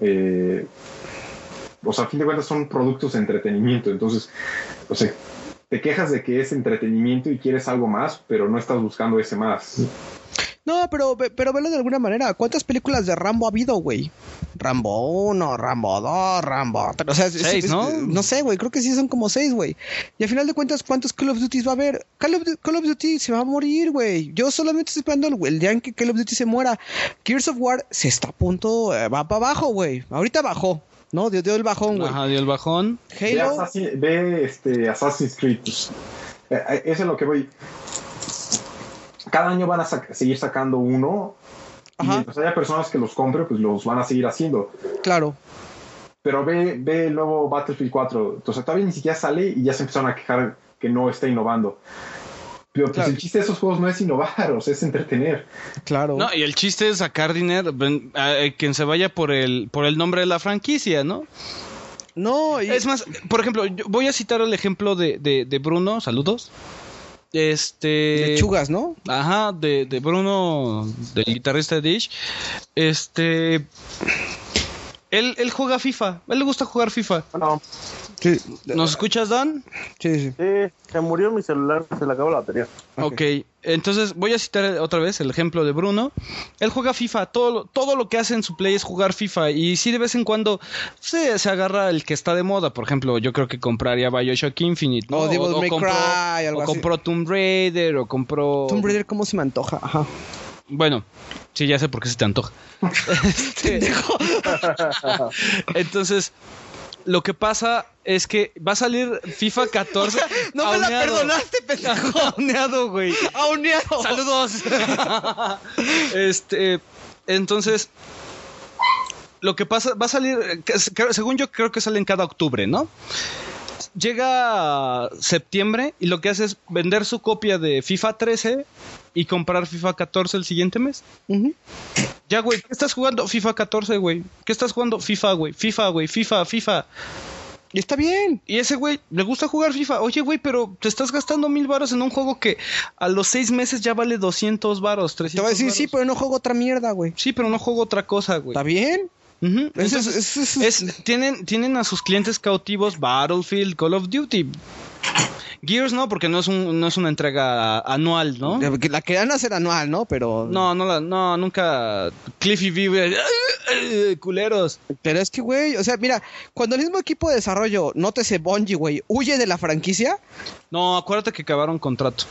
Eh, o sea, a fin de cuentas son productos de entretenimiento, entonces, o sea, te quejas de que es entretenimiento y quieres algo más, pero no estás buscando ese más. No, pero, ve- pero velo de alguna manera. ¿Cuántas películas de Rambo ha habido, güey? Rambo 1, Rambo 2, Rambo 3. O sea, Seis, es- ¿no? No sé, güey. Creo que sí son como seis, güey. Y al final de cuentas, ¿cuántos Call of Duty va a haber? Call of, Call of Duty se va a morir, güey. Yo solamente estoy esperando el, el día en que Call of Duty se muera. Gears of War se está a punto, eh, va para abajo, güey. Ahorita bajó, ¿no? Dio, dio el bajón, güey. Ajá, dio el bajón. Ve, Halo. Assassin- ve, este, Assassin's Creed. eh, eh, eso es lo que voy. Cada año van a sac- seguir sacando uno. Y Ajá. mientras haya personas que los compren, pues los van a seguir haciendo. Claro. Pero ve, ve el nuevo Battlefield 4. Entonces todavía ni siquiera sale y ya se empezaron a quejar que no está innovando. Pero pues Claro. el chiste de esos juegos no es innovar, [LAUGHS] o sea, es entretener. Claro. No, y el chiste es sacar dinero, eh, quien se vaya por el por el nombre de la franquicia, ¿no? No, y- Es más, por ejemplo, yo voy a citar el ejemplo de, de, de Bruno, saludos. Este. lechugas, ¿no? Ajá, de, de Bruno, del guitarrista de Dish. Este. Él, él juega FIFA, a él le gusta jugar FIFA. Bueno, Sí, ¿Nos escuchas, Dan? sí, sí. sí, se murió mi celular, se le acabó la batería. ok, entonces voy a citar otra vez el ejemplo de Bruno. Él juega FIFA, todo, lo- todo lo que hace en su play es jugar FIFA. Y si de vez en cuando se, se agarra el que está de moda. Por ejemplo, yo creo que compraría Bioshock Infinite. ¿no? O Devil May compró, Cry, algo o así. compró Tomb Raider, o compró. Tomb Raider, ¿cómo se me antoja? Ajá. Bueno, sí, ya sé por qué se te antoja. [LAUGHS] Este, [LAUGHS] Entonces, lo que pasa es que va a salir FIFA [LAUGHS] 14. No me la perdonaste, pendejo. [LAUGHS] Auneado, güey. Auneado. Saludos. [LAUGHS] este, entonces, lo que pasa, va a salir, según yo creo que salen cada octubre, ¿no? Llega septiembre y lo que hace es vender su copia de FIFA 13 y comprar FIFA 14 el siguiente mes. Ya, güey, ¿qué estás jugando? FIFA 14, güey. ¿Qué estás jugando? FIFA, güey. FIFA, güey. FIFA, FIFA. Y está bien. Y ese güey le gusta jugar FIFA. Oye, güey, pero te estás gastando mil varos en un juego que a los seis meses ya vale 200 varos, 300 Te voy a decir, varos. sí, pero no juego otra mierda, güey. Sí, pero no juego otra cosa, güey. ¿Está bien? Entonces, ese es- es- tienen, tienen a sus clientes cautivos Battlefield, Call of Duty. Gears no, porque no es, un, no es una entrega anual, ¿no? Que La querían hacer anual, ¿no? Pero. No, no, la, no, nunca. Cliffy Vive, culeros. Pero es que, güey, o sea, mira, cuando el mismo equipo de desarrollo, nótese Bungie, güey, huye de la franquicia, No, acuérdate que acabaron contrato.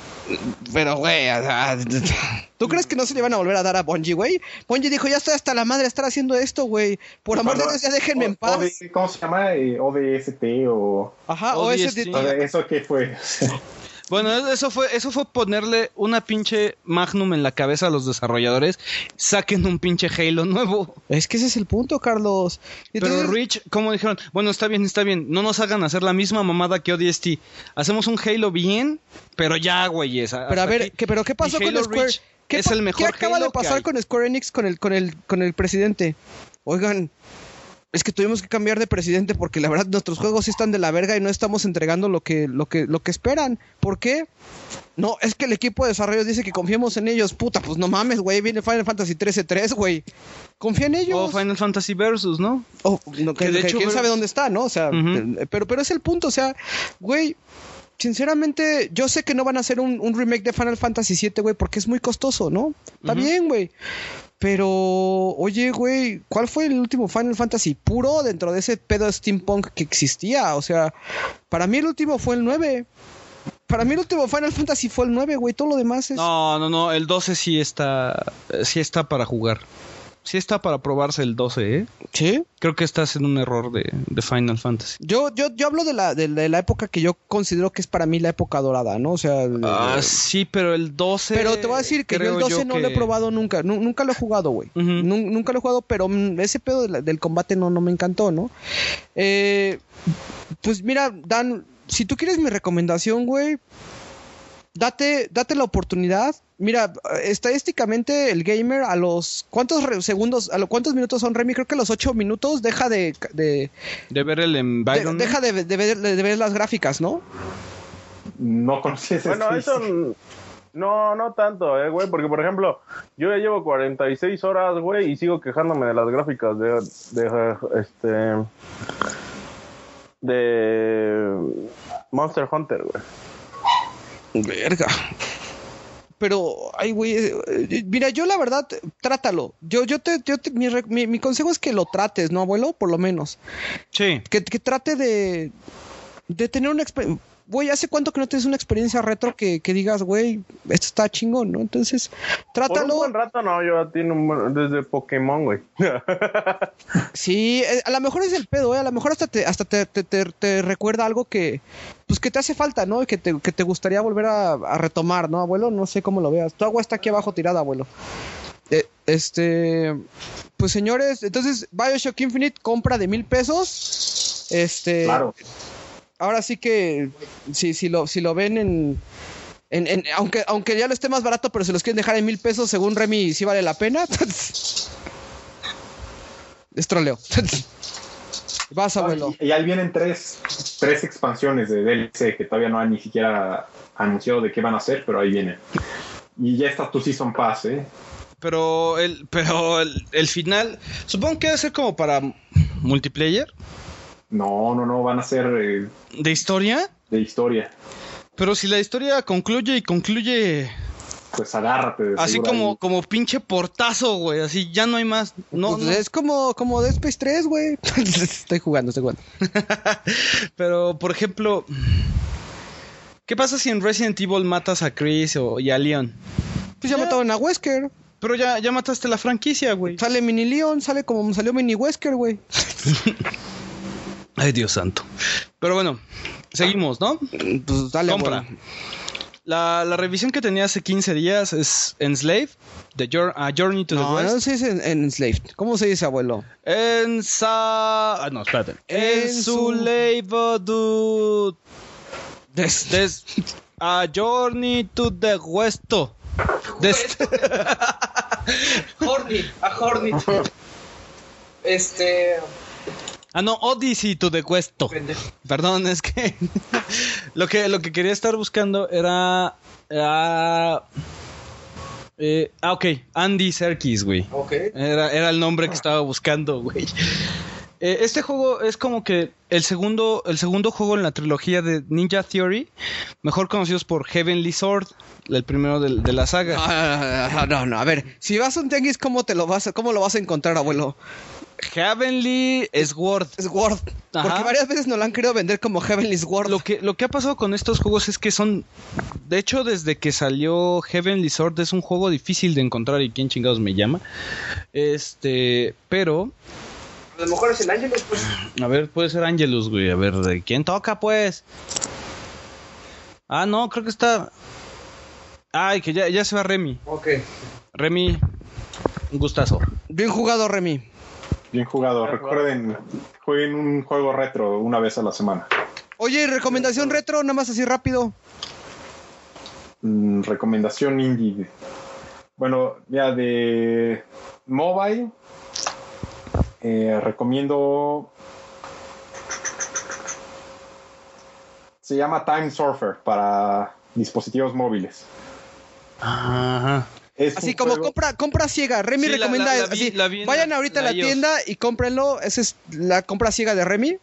pero, güey, o sea, [LAUGHS] ¿tú crees que no se le van a volver a dar a Bungie, güey? Bungie dijo, ya estoy hasta la madre de estar haciendo esto, güey. Por amor de Dios, ya déjenme en paz. ¿Cómo se llama? Eh, ODST o... Ajá, ODST. ¿Eso qué fue? [LAUGHS] Bueno, eso fue, eso fue ponerle una pinche Magnum en la cabeza a los desarrolladores. Saquen un pinche Halo nuevo. Es que ese es el punto, Carlos. Pero Rich, ¿cómo dijeron? Bueno, está bien, está bien. No nos hagan hacer la misma mamada que ODST. Hacemos un Halo bien, pero ya, güey. esa- Pero a ver. ¿qué, pero ¿qué pasó con Square? ¿Qué es el mejor ¿Qué acaba Halo de que pasar con Square Enix con el, con el, con el presidente? Oigan, es que tuvimos que cambiar de presidente porque la verdad nuestros juegos sí están de la verga y no estamos entregando lo que, lo que, lo que esperan. ¿Por qué? No, es que el equipo de desarrollo dice que confiemos en ellos. Puta, pues no mames, güey. Viene Final Fantasy 13-3, güey. Confía en ellos. O Final Fantasy Versus, ¿no? No, que, Que de que hecho quién sabe dónde está, ¿no? O sea, eh, pero, pero es el punto, o sea, güey, sinceramente, yo sé que no van a hacer un, un remake de Final Fantasy VII, güey, porque es muy costoso, ¿no? Está bien, güey. Pero, oye, güey, ¿cuál fue el último Final Fantasy puro dentro de ese pedo steampunk que existía? O sea, para mí el último fue el 9. Para mí el último Final Fantasy fue el 9, güey. Todo lo demás es... No, no, no, el 12 sí está, eh, sí está para jugar. Sí está para probarse el 12, ¿eh? ¿Sí? Creo que estás en un error de, de Final Fantasy. Yo, yo, yo hablo de la, de, de la época que yo considero que es para mí la época dorada, ¿no? O sea... el- Ah, sí, pero el 12... Pero te voy a decir que yo el creo 12 no que- lo he probado nunca. Nu- nunca lo he jugado, güey. Nunca lo he jugado, pero mm, ese pedo la- del combate no, no me encantó, ¿no? Eh, pues mira, Dan, si tú quieres mi recomendación, güey, date, date la oportunidad. Mira, estadísticamente el gamer a los... ¿Cuántos segundos, a los cuántos minutos son, Remy? Creo que a los 8 minutos deja de... de- De ver el de- deja de, de ver, de ver las gráficas, ¿no? No conocí ese Bueno, eso no, no tanto, eh, güey, porque por ejemplo, yo ya llevo 46 horas, güey, y sigo quejándome de las gráficas de, de este de Monster Hunter, güey. Verga. Pero, ay, güey, eh, mira, yo la verdad, trátalo. Yo, yo te, yo te- mi- mi consejo es que lo trates, ¿no, abuelo? Por lo menos. Sí. Que, que trate de, de tener una experiencia. Güey, ¿hace cuánto que no tienes una experiencia retro que, que digas, güey, esto está chingón, ¿no? Entonces, Por un trátalo. buen rato no, yo ya tiene un desde Pokémon, güey. [LAUGHS] Sí, eh, a lo mejor es el pedo, ¿eh? A lo mejor hasta te, hasta te, te- te- te recuerda algo que, pues que te hace falta, ¿no? Y que te, que te gustaría volver a, a retomar, ¿no, abuelo? No sé cómo lo veas. Tu agua está aquí abajo tirada, abuelo. Eh, este, pues señores, entonces Bioshock Infinite compra de mil pesos. Este, Claro. Ahora sí que si, si lo, si lo ven en, en, en- aunque, aunque ya lo esté más barato, pero se los quieren dejar en mil pesos, según Remy, sí vale la pena. [LAUGHS] es troleo. [LAUGHS] Vas, abuelo. Y, y ahí vienen tres, tres expansiones de DLC que todavía no han ni siquiera anunciado de qué van a hacer, pero ahí vienen. Y ya está tu Season Pass, ¿eh? Pero el, pero el, el final, supongo que debe ser como para multiplayer, No, no, no, van a ser eh, de historia. de historia. Pero si la historia concluye y concluye Pues agárrate. de así como, ahí. como pinche portazo, güey, así ya no hay más. No, Pues no. Es como, como Dead Space 3, güey. [LAUGHS] estoy jugando, estoy jugando. [LAUGHS] Pero, por ejemplo, ¿qué pasa si en Resident Evil matas a Chris o, y a Leon? Pues ya, mataron a Wesker. Pero ya, ya mataste la franquicia, güey. Sale Mini Leon, sale como salió Mini Wesker, güey. [LAUGHS] Ay, Dios santo. Pero bueno, seguimos, ¿no? Pues dale, Compra. La, la revisión que tenía hace 15 días es Enslaved, The Jour- A Journey to the No, West. no se dice en, en Enslaved. ¿Cómo se dice, abuelo? Ensa... Ah, no, espérate. Ensu- Enslaved, dude. Des- Des- A Journey to the West. Des- [LAUGHS] Horny, a Horny. [LAUGHS] Este. Ah, no, Odyssey to the. Perdón, es que [LAUGHS] lo que lo que quería estar buscando era era eh, ah, ok, Andy Serkis, güey. Ok. Era, era el nombre que estaba buscando, güey. Eh, este juego es como que el segundo, el segundo juego en la trilogía de Ninja Theory, mejor conocidos por Heavenly Sword, el primero de, de la saga. Ah, no, no, a ver. Si vas a un tianguis, ¿cómo, te lo vas a, ¿cómo lo vas a encontrar, abuelo? Heavenly Sword. Es Word. Ajá. Porque varias veces nos lo han querido vender como Heavenly Sword. Lo que, lo que ha pasado con estos juegos es que son. De hecho, desde que salió Heavenly Sword es un juego difícil de encontrar y quién chingados me llama. Este. Pero. A lo mejor es el ángel, pues. A ver, puede ser Angelus, güey. A ver, ¿de quién toca, pues? Ah, no, creo que está. Ay, que ya, ya se va Remy. Ok. Remy, un gustazo. Bien jugado, Remy. Bien jugado. Recuerden, jueguen un juego retro una vez a la semana. Oye, recomendación retro, nada más así rápido. Mm, recomendación indie. Bueno, ya de mobile, eh, recomiendo. Se llama Time Surfer para dispositivos móviles. Ajá. Es Así como juego- compra, compra ciega. Remy Sí, recomienda la- la es- vi- así, la vi en Vayan la- ahorita a la tienda y cómprenlo. Esa es la compra ciega de Remy.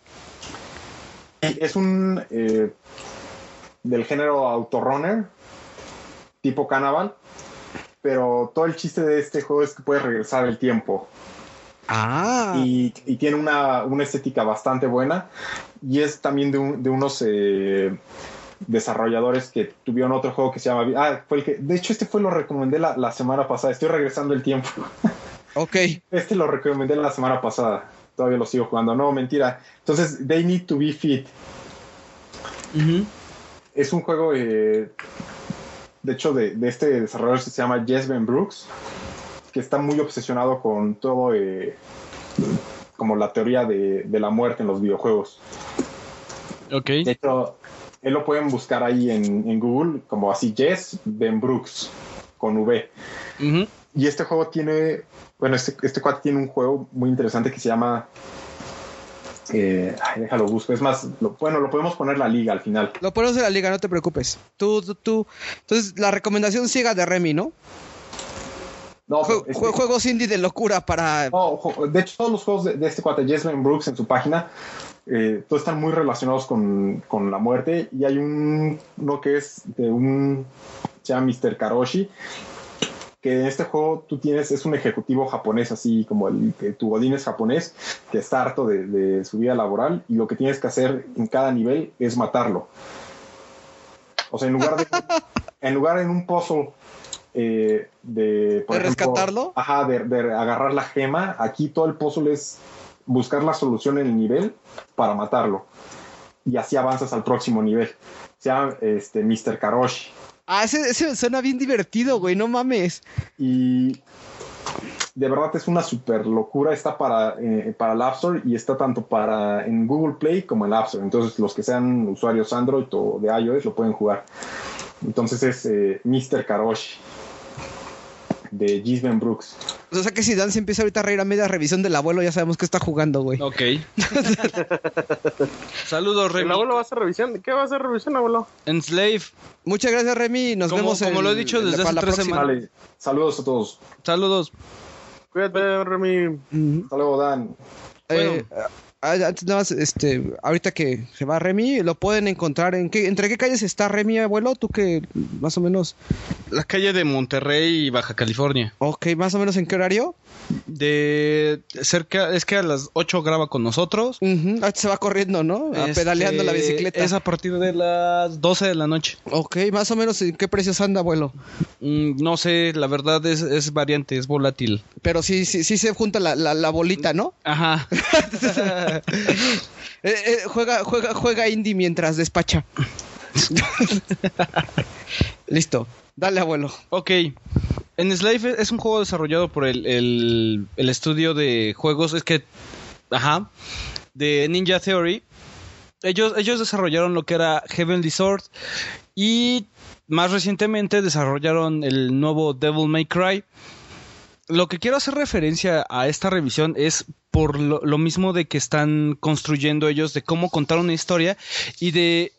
Es un eh, del género autorunner, tipo Cannibal, pero todo el chiste de este juego es que puedes regresar el tiempo Ah. y, y tiene una, una estética bastante buena y es también de, un- de unos eh, desarrolladores que tuvieron otro juego que se llama... Ah, fue el que... De hecho, este fue lo recomendé la, la semana pasada. Estoy regresando el tiempo. [LAUGHS] Ok. Este lo recomendé la semana pasada. Todavía lo sigo jugando. No, mentira. Entonces, They Need to Be Fit. Es un juego, eh, de hecho, de, de este desarrollador que se llama Jess Ben Brooks, que está muy obsesionado con todo, eh, como la teoría de, de la muerte en los videojuegos. Ok. De hecho, él lo pueden buscar ahí en, en Google, como así, Jess Ben Brooks, con V. Y este juego tiene, bueno, este, este cuate tiene un juego muy interesante que se llama... Eh, ay, déjalo busco. Es más, lo- bueno, lo podemos poner la liga al final. Lo ponemos en la liga, no te preocupes. Tú, tú, tú. Entonces, la recomendación ciega de Remy, ¿no? No, Jue- este- jue- juegos indie de locura para. no, de hecho, todos los juegos de, de este cuate, Jasmine Brooks, en su página, eh, todos están muy relacionados con, con la muerte. Y hay un, uno que es de un, se llama Mr. Karoshi, que en este juego tú tienes, es un ejecutivo japonés, así como el que tu godín es japonés, que está harto de, de su vida laboral y lo que tienes que hacer en cada nivel es matarlo. O sea, en lugar de, [LAUGHS] en lugar en un puzzle eh, de, por ¿De ejemplo, rescatarlo? Ajá, de, de agarrar la gema, aquí todo el puzzle es buscar la solución en el nivel para matarlo. Y así avanzas al próximo nivel. Se llama este, Mr. Karoshi. Ah, ese, ese suena bien divertido, güey, no mames. Y de verdad es una super locura. Está para, eh, para el App Store y está tanto para en Google Play como en el App Store. Entonces, los que sean usuarios Android o de iOS lo pueden jugar. Entonces, es eh, Mr. Karoshi de Gisben Brooks. O sea que si Dan se empieza ahorita a reír a media revisión del abuelo, ya sabemos que está jugando, güey. Ok. [LAUGHS] Saludos, ¿El Remy. abuelo va a hacer revisión? ¿Qué va a hacer revisión, abuelo? Enslave. Muchas gracias, Remy. Nos Como- vemos como en- lo he dicho en- desde hace la tres próxima. semanas. Vale, saludos a todos. Saludos. Cuídate, Remy. Hasta luego, Dan. Eh, ah, antes nada más, este, ahorita que se va Remy, lo pueden encontrar en qué, entre qué calles está Remy, abuelo, tú que más o menos, La calle de Monterrey y Baja California. ok, más o menos en qué horario. De cerca, es que a las 8 graba con nosotros. Ah, se va corriendo, ¿no? Este, pedaleando la bicicleta. Es a partir de las 12 de la noche. Ok, más o menos en qué precios anda, abuelo. Mm, no sé, la verdad es, es variante, es volátil. Pero sí, sí, sí se junta la, la, la bolita, ¿no? Ajá. [LAUGHS] [LAUGHS] Eh, eh, juega, juega, juega indie mientras despacha. [LAUGHS] Listo. Dale, abuelo. ok. En Slave es un juego desarrollado por el, el, el estudio de juegos, es que, ajá, de Ninja Theory. Ellos, ellos desarrollaron lo que era Heavenly Sword y más recientemente desarrollaron el nuevo Devil May Cry. Lo que quiero hacer referencia a esta revisión es por lo, mismo de que están construyendo ellos de cómo contar una historia y de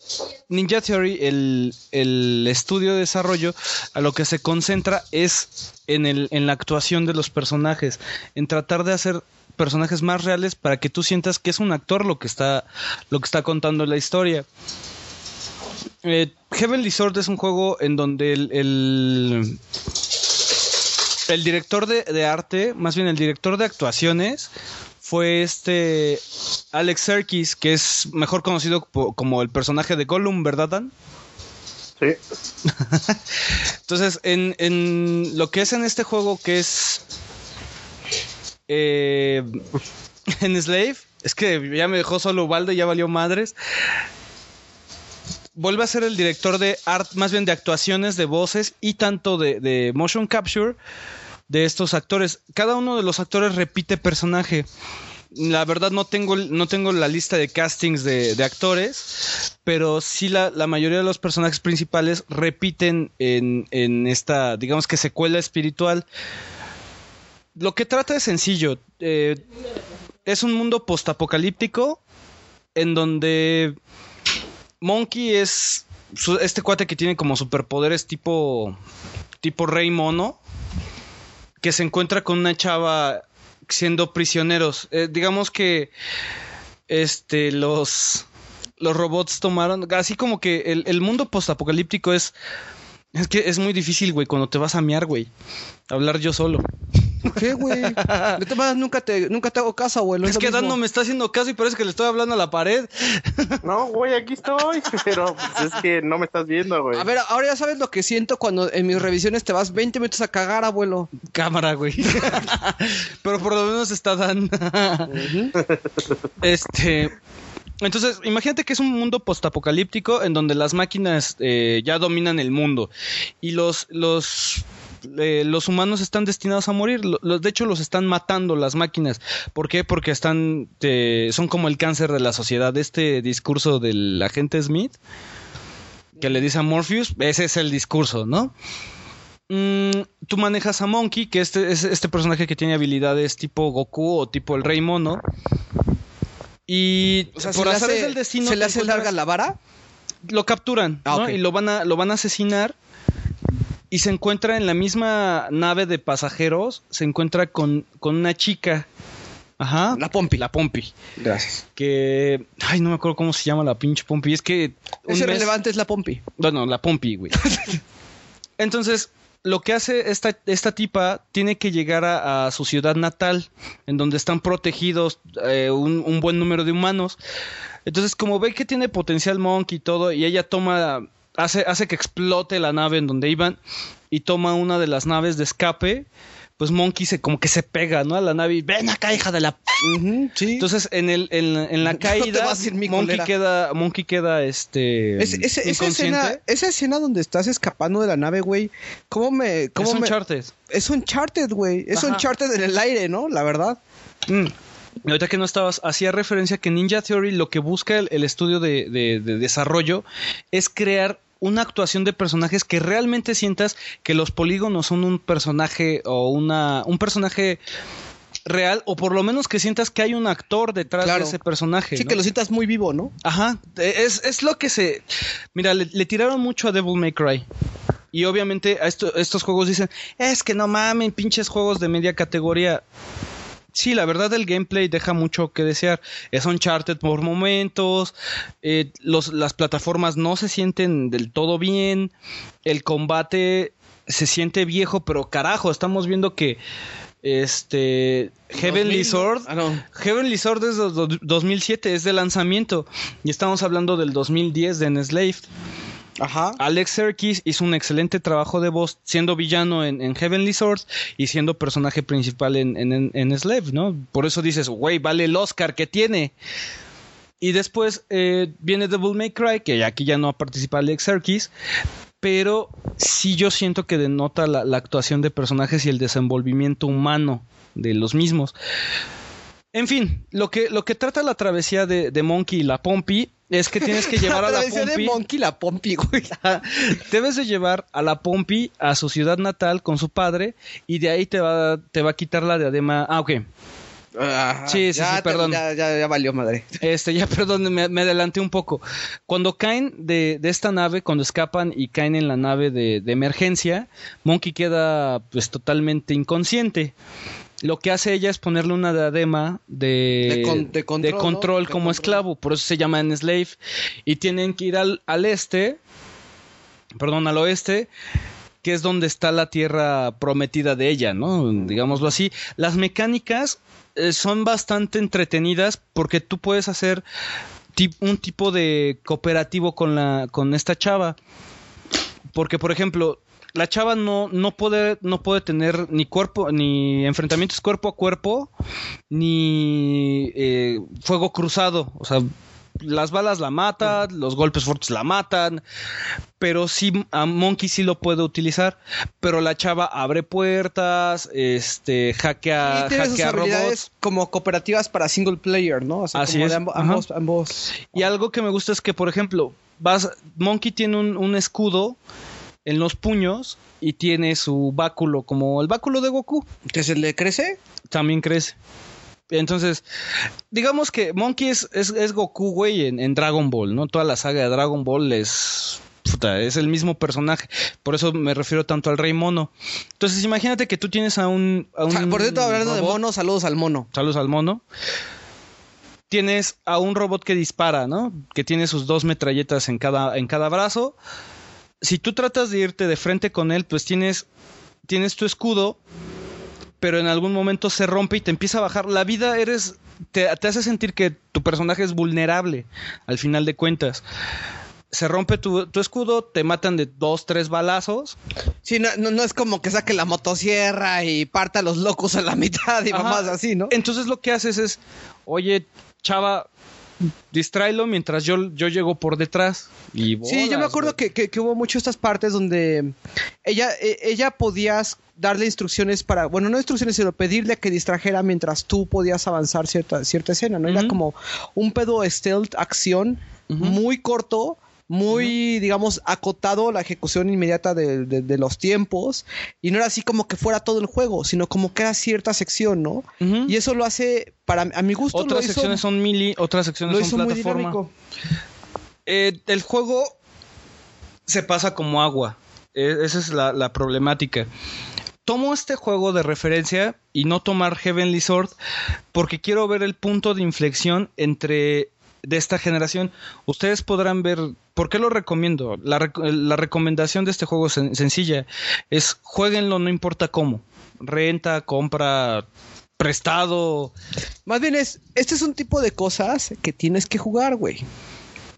Ninja Theory, el, el estudio de desarrollo, a lo que se concentra es en, el, en la actuación de los personajes, en tratar de hacer personajes más reales para que tú sientas que es un actor lo que está, lo que está contando la historia. Eh, Heavenly Sword es un juego en donde el, el director de, de arte, más bien el director de actuaciones, fue este Alex Serkis, que es mejor conocido como el personaje de Gollum, ¿verdad, Dan? Sí. [LAUGHS] Entonces, en, en lo que es en este juego, que es eh, [LAUGHS] en Slave, es que ya me dejó solo Ubaldo y ya valió madres. Vuelve a ser el director de art, más bien de actuaciones, de voces y tanto de, de motion capture de estos actores. Cada uno de los actores repite personaje. La verdad no tengo, no tengo la lista de castings de, de actores, pero sí la, la, mayoría de los personajes principales repiten en, en esta, digamos que secuela espiritual. Lo que trata es sencillo. Eh, es un mundo postapocalíptico en donde Monkey es su- este cuate que tiene como superpoderes tipo tipo rey mono que se encuentra con una chava siendo prisioneros. Eh, digamos que este los los robots tomaron así como que el, el mundo postapocalíptico es es que es muy difícil, güey, cuando te vas a miar, güey. Hablar yo solo. ¿Qué, güey? De todas maneras, nunca te, nunca te hago caso, abuelo. Es que mismo. Dano me está haciendo caso y parece que le estoy hablando a la pared. No, güey, aquí estoy, [LAUGHS] pero pues, es que no me estás viendo, güey. A ver, ahora ya sabes lo que siento cuando en mis revisiones te vas 20 minutos a cagar, abuelo. Cámara, güey. [LAUGHS] Pero por lo menos está Dan. este. Entonces, imagínate que es un mundo postapocalíptico en donde las máquinas eh, ya dominan el mundo y los los eh, los humanos están destinados a morir. Los- de hecho, los están matando las máquinas. ¿Por qué? Porque están eh, son como el cáncer de la sociedad. Este discurso del agente Smith que le dice a Morpheus, ese es el discurso, ¿no? Mm, tú manejas a Monkey, que este es este personaje que tiene habilidades tipo Goku o tipo el Rey Mono. Y O sea, por ¿se azares hace, del destino ¿se le hace larga la vara? lo capturan Ah, y lo van a lo van a asesinar y se encuentra en la misma nave de pasajeros se encuentra con, con una chica ajá La Pompi. la Pompi Gracias. que ay no me acuerdo cómo se llama la pinche Pompi es que Es mes- irrelevante, es la Pompi. bueno, la Pompi, güey. [LAUGHS] Entonces, lo que hace esta, esta tipa tiene que llegar a, a su ciudad natal, en donde están protegidos eh, un, un buen número de humanos. Entonces, como ve que tiene potencial Monkey y todo, y ella toma, hace, hace que explote la nave en donde iban, y toma una de las naves de escape, pues Monkey se como que se pega, ¿no? A la nave y ven acá, hija de la sí. entonces, en, el, en, la- en la [LAUGHS] No caída, mi Monkey colera. queda, Monkey queda, este, Es- esa, escena, esa escena donde estás escapando de la nave, güey. ¿Cómo me.? Cómo es me... Uncharted. Es Uncharted, güey. Es Ajá. Uncharted en el aire, ¿no? La verdad. Mm. Ahorita que no estabas, hacía referencia que Ninja Theory lo que busca el, el estudio de, de- de desarrollo es crear una actuación de personajes que realmente sientas que los polígonos son un personaje o una un personaje real o por lo menos que sientas que hay un actor detrás Claro. de ese personaje. Sí, ¿no? que lo sientas muy vivo, ¿no? Ajá, es, es lo que se... Mira, le, le tiraron mucho a Devil May Cry. Y obviamente a esto- estos juegos dicen, es que no mamen, pinches juegos de media categoría. Sí, la verdad el gameplay deja mucho que desear. Es Uncharted por momentos, eh, los, las plataformas no se sienten del todo bien, el combate se siente viejo, pero carajo, estamos viendo que este Heavenly 2000, Sword Ah, no. Heavenly Sword es de do- 2007, es de lanzamiento. Y estamos hablando del 2010 de Enslaved. Alex Serkis hizo un excelente trabajo de voz siendo villano en, en Heavenly Sword y siendo personaje principal en, en, Enslaved, ¿no? Por eso dices, güey, vale el Oscar que tiene. Y después eh, viene Devil May Cry, que aquí ya no participa Alex Serkis, pero sí yo siento que denota la, la actuación de personajes y el desenvolvimiento humano de los mismos. En fin, lo que, lo que trata la travesía de, de Monkey y la Pompi es que tienes que [LAUGHS] llevar a la travesía de Pompi. Monkey la Pompi, güey. [LAUGHS] Debes de llevar a la Pompi a su ciudad natal con su padre y de ahí te va, te va a quitar la diadema. Ah, ok. Ajá. Sí, sí, Ya sí, te- perdón. Ya, ya, ya valió madre. [LAUGHS] Este, ya perdón, me, me adelanté un poco. Cuando caen de, de esta nave, cuando escapan y caen en la nave de, de emergencia, Monkey queda pues totalmente inconsciente. Lo que hace ella es ponerle una diadema de, De con- de control, como control. esclavo, por eso se llama Enslave. Y tienen que ir al, al este, perdón, al oeste, que es donde está la tierra prometida de ella, ¿no? Digámoslo así. Las mecánicas eh, son bastante entretenidas porque tú puedes hacer un tipo de cooperativo con la con esta chava. Porque por ejemplo, la chava no, no puede no puede tener ni cuerpo ni enfrentamientos cuerpo a cuerpo ni eh, fuego cruzado, o sea, las balas la matan, los golpes fuertes la matan, pero sí a Monkey sí lo puede utilizar, pero la chava abre puertas, este hackea, sus hackea robots. como cooperativas para single player, ¿no? O sea, Así como es, de amb- ajá. ambos, ambos. Y algo que me gusta es que, por ejemplo, vas, Monkey tiene un, un escudo en los puños y tiene su báculo, como el báculo de Goku. ¿Que se le crece? También crece. Entonces, digamos que Monkey es, es, es Goku, güey, en, en Dragon Ball, ¿no? Toda la saga de Dragon Ball es. puta, es el mismo personaje. Por eso me refiero tanto al Rey Mono. Entonces, imagínate que tú tienes a un. a un Por cierto, hablando de mono, saludos al mono. Saludos al mono. Tienes a un robot que dispara, ¿no? Que tiene sus dos metralletas en cada, en cada brazo. Si tú tratas de irte de frente con él, pues tienes, tienes tu escudo, pero en algún momento se rompe y te empieza a bajar. La vida eres. Te, te hace sentir que tu personaje es vulnerable al final de cuentas. Se rompe tu, tu escudo, te matan de dos, tres balazos. Sí, no, no, no es como que saque la motosierra y parta a los locos a la [LAUGHS] mitad y Ajá. mamás así, ¿no? Entonces lo que haces es, oye, chava, distráelo mientras yo, yo llego por detrás. Y Sí, yo me acuerdo que, que, que hubo mucho estas partes donde ella, e- ella podías darle instrucciones para, bueno, no instrucciones, sino pedirle que distrajera mientras tú podías avanzar cierta, cierta escena, ¿no? Era como un pedo stealth, acción, muy corto, muy, digamos, acotado la ejecución inmediata de, de- de los tiempos, y no era así como que fuera todo el juego, sino como que era cierta sección, ¿no? Y eso lo hace, para a mi gusto, Otras hizo, secciones son mili, otras secciones lo son hizo plataforma. Eh, el juego se pasa como agua. Eh, esa es la, la problemática. Tomo este juego de referencia y no tomar Heavenly Sword porque quiero ver el punto de inflexión entre de esta generación. Ustedes podrán ver por qué lo recomiendo. La, rec- la recomendación de este juego es sen- sencilla. Es jueguenlo no importa cómo. Renta, compra, prestado. Más bien es, este es un tipo de cosas que tienes que jugar, güey.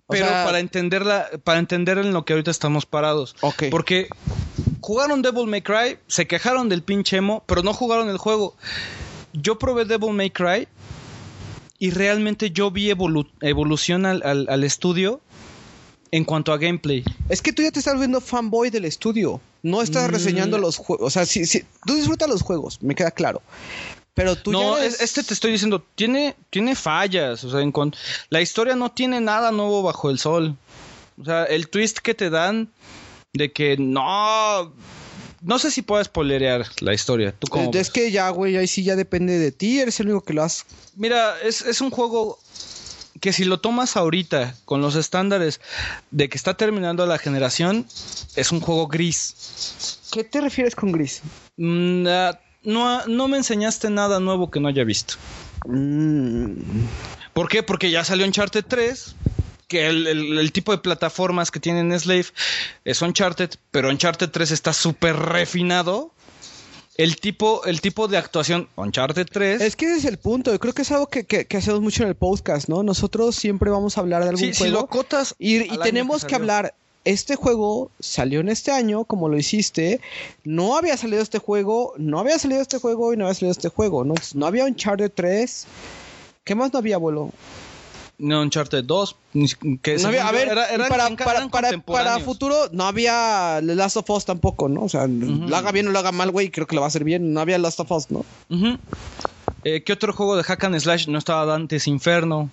O Pero sea, para entenderla, para entender en lo que ahorita estamos parados. Porque jugaron Devil May Cry, se quejaron del pinche emo, pero no jugaron el juego. Yo probé Devil May Cry y realmente yo vi evolu- evolución al, al- al estudio en cuanto a gameplay. Es que tú ya te estás viendo fanboy del estudio. No estás Mm. reseñando los juegos. O sea, sí, sí, tú disfrutas los juegos, me queda claro. Pero tú no, ya es- eres- este te estoy diciendo, tiene, tiene fallas. O sea, en la historia no tiene nada nuevo bajo el sol. O sea, el twist que te dan de que no. No sé si puedes spoilerear la historia. ¿Tú cómo es ves? que ya, güey, ahí sí ya depende de ti. Eres el único que lo has. Mira, es, es un juego que si lo tomas ahorita con los estándares de que está terminando la generación, es un juego gris. ¿Qué te refieres con gris? Mm, ah, no, no me enseñaste nada nuevo que no haya visto. Mm, ¿Por qué? Porque ya salió Uncharted 3, que el, el- el tipo de plataformas que tienen Slave es Uncharted, pero Uncharted 3 está súper refinado. El tipo, el tipo de actuación Uncharted 3... Es que ese es el punto. Yo creo que es algo que, que- que hacemos mucho en el podcast, ¿no? Nosotros siempre vamos a hablar de algún Sí, si juego. lo cotas Y, y tenemos que, hablar. Este juego salió en este año, como lo hiciste. No había salido este juego, no había salido este juego y no había salido este juego. No, no había Uncharted 3. ¿Qué más no había, abuelo? No, Uncharted 2. ni si- Que No había- a ver, era- eran- para, para, para, para futuro no había Last of Us tampoco, ¿no? O sea, lo haga bien o lo haga mal, güey, creo que lo va a hacer bien. No había Last of Us, ¿no? Eh, ¿Qué otro juego de Hack and Slash no estaba Dante's Inferno?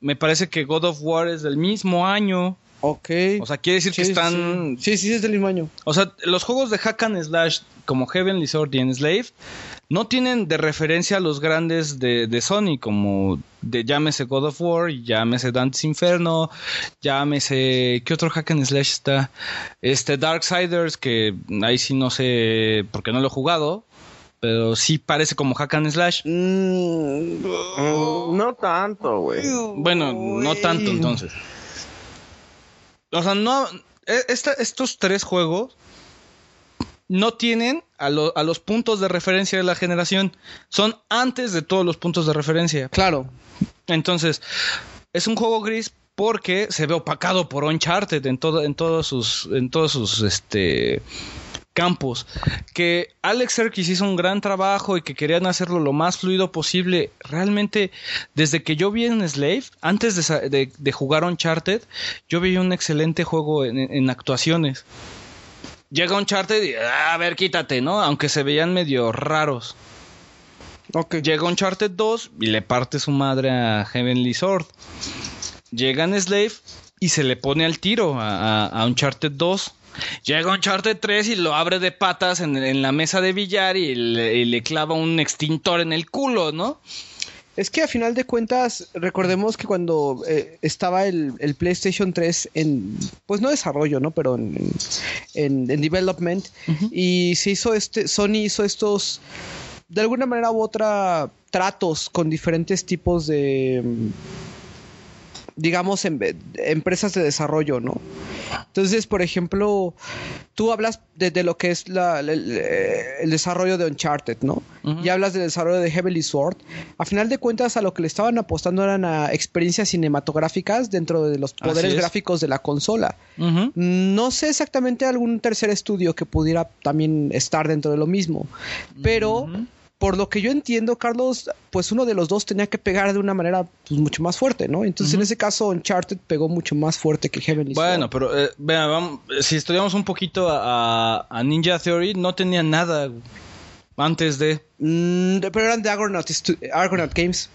Me parece que God of War es del mismo año. Ok. O sea, quiere decir que están. Sí, sí, sí, es del mismo año. O sea, los juegos de Hack and Slash como Heavenly Sword y Enslave no tienen de referencia a los grandes de, de Sony, como de llámese God of War, llámese Dante's Inferno, llámese. ¿Qué otro Hack and Slash está? Este Darksiders, que ahí sí no sé porque no lo he jugado. Pero sí parece como Hack and Slash. Mm, no tanto, güey. Bueno, no tanto entonces. O sea, no. e- esta- estos tres juegos no tienen a, lo- a los puntos de referencia de la generación. Son antes de todos los puntos de referencia. Claro. Entonces, es un juego gris porque se ve opacado por Uncharted en todo, en todos sus, en todos sus, este, campos. Que Alex Serkis hizo un gran trabajo y que querían hacerlo lo más fluido posible. Realmente, desde que yo vi en Slave, antes de, sa- de- de jugar Uncharted, yo vi un excelente juego en, en actuaciones. Llega Uncharted y, "Ah, a ver, quítate, ¿no? Aunque se veían medio raros. Llega Uncharted 2 y le parte su madre a Heavenly Sword. Llega en Slave y se le pone al tiro a, a- a Uncharted 2. Llega Uncharted 3 y lo abre de patas en, en la mesa de billar y le, y le clava un extintor en el culo, ¿no? Es que a final de cuentas, recordemos que cuando eh, estaba el, el PlayStation 3 en, pues no desarrollo, ¿no? Pero en, en, en development, y se hizo este, Sony hizo estos, de alguna manera u otra, tratos con diferentes tipos de, digamos, em- empresas de desarrollo, ¿no? Entonces, por ejemplo, tú hablas de, de lo que es la- el, el desarrollo de Uncharted, ¿no? Y hablas del desarrollo de Heavenly Sword. A final de cuentas, a lo que le estaban apostando eran a experiencias cinematográficas dentro de los poderes es. gráficos de la consola. No sé exactamente algún tercer estudio que pudiera también estar dentro de lo mismo, pero por lo que yo entiendo, Carlos, pues uno de los dos tenía que pegar de una manera pues, mucho más fuerte, ¿no? Entonces en ese caso Uncharted pegó mucho más fuerte que Heavenly Bueno, Sword. pero eh, vean, vamos, si estudiamos un poquito a, Ninja Theory, no tenía nada antes de Mm, pero eran de Argonaut, Argonaut Games.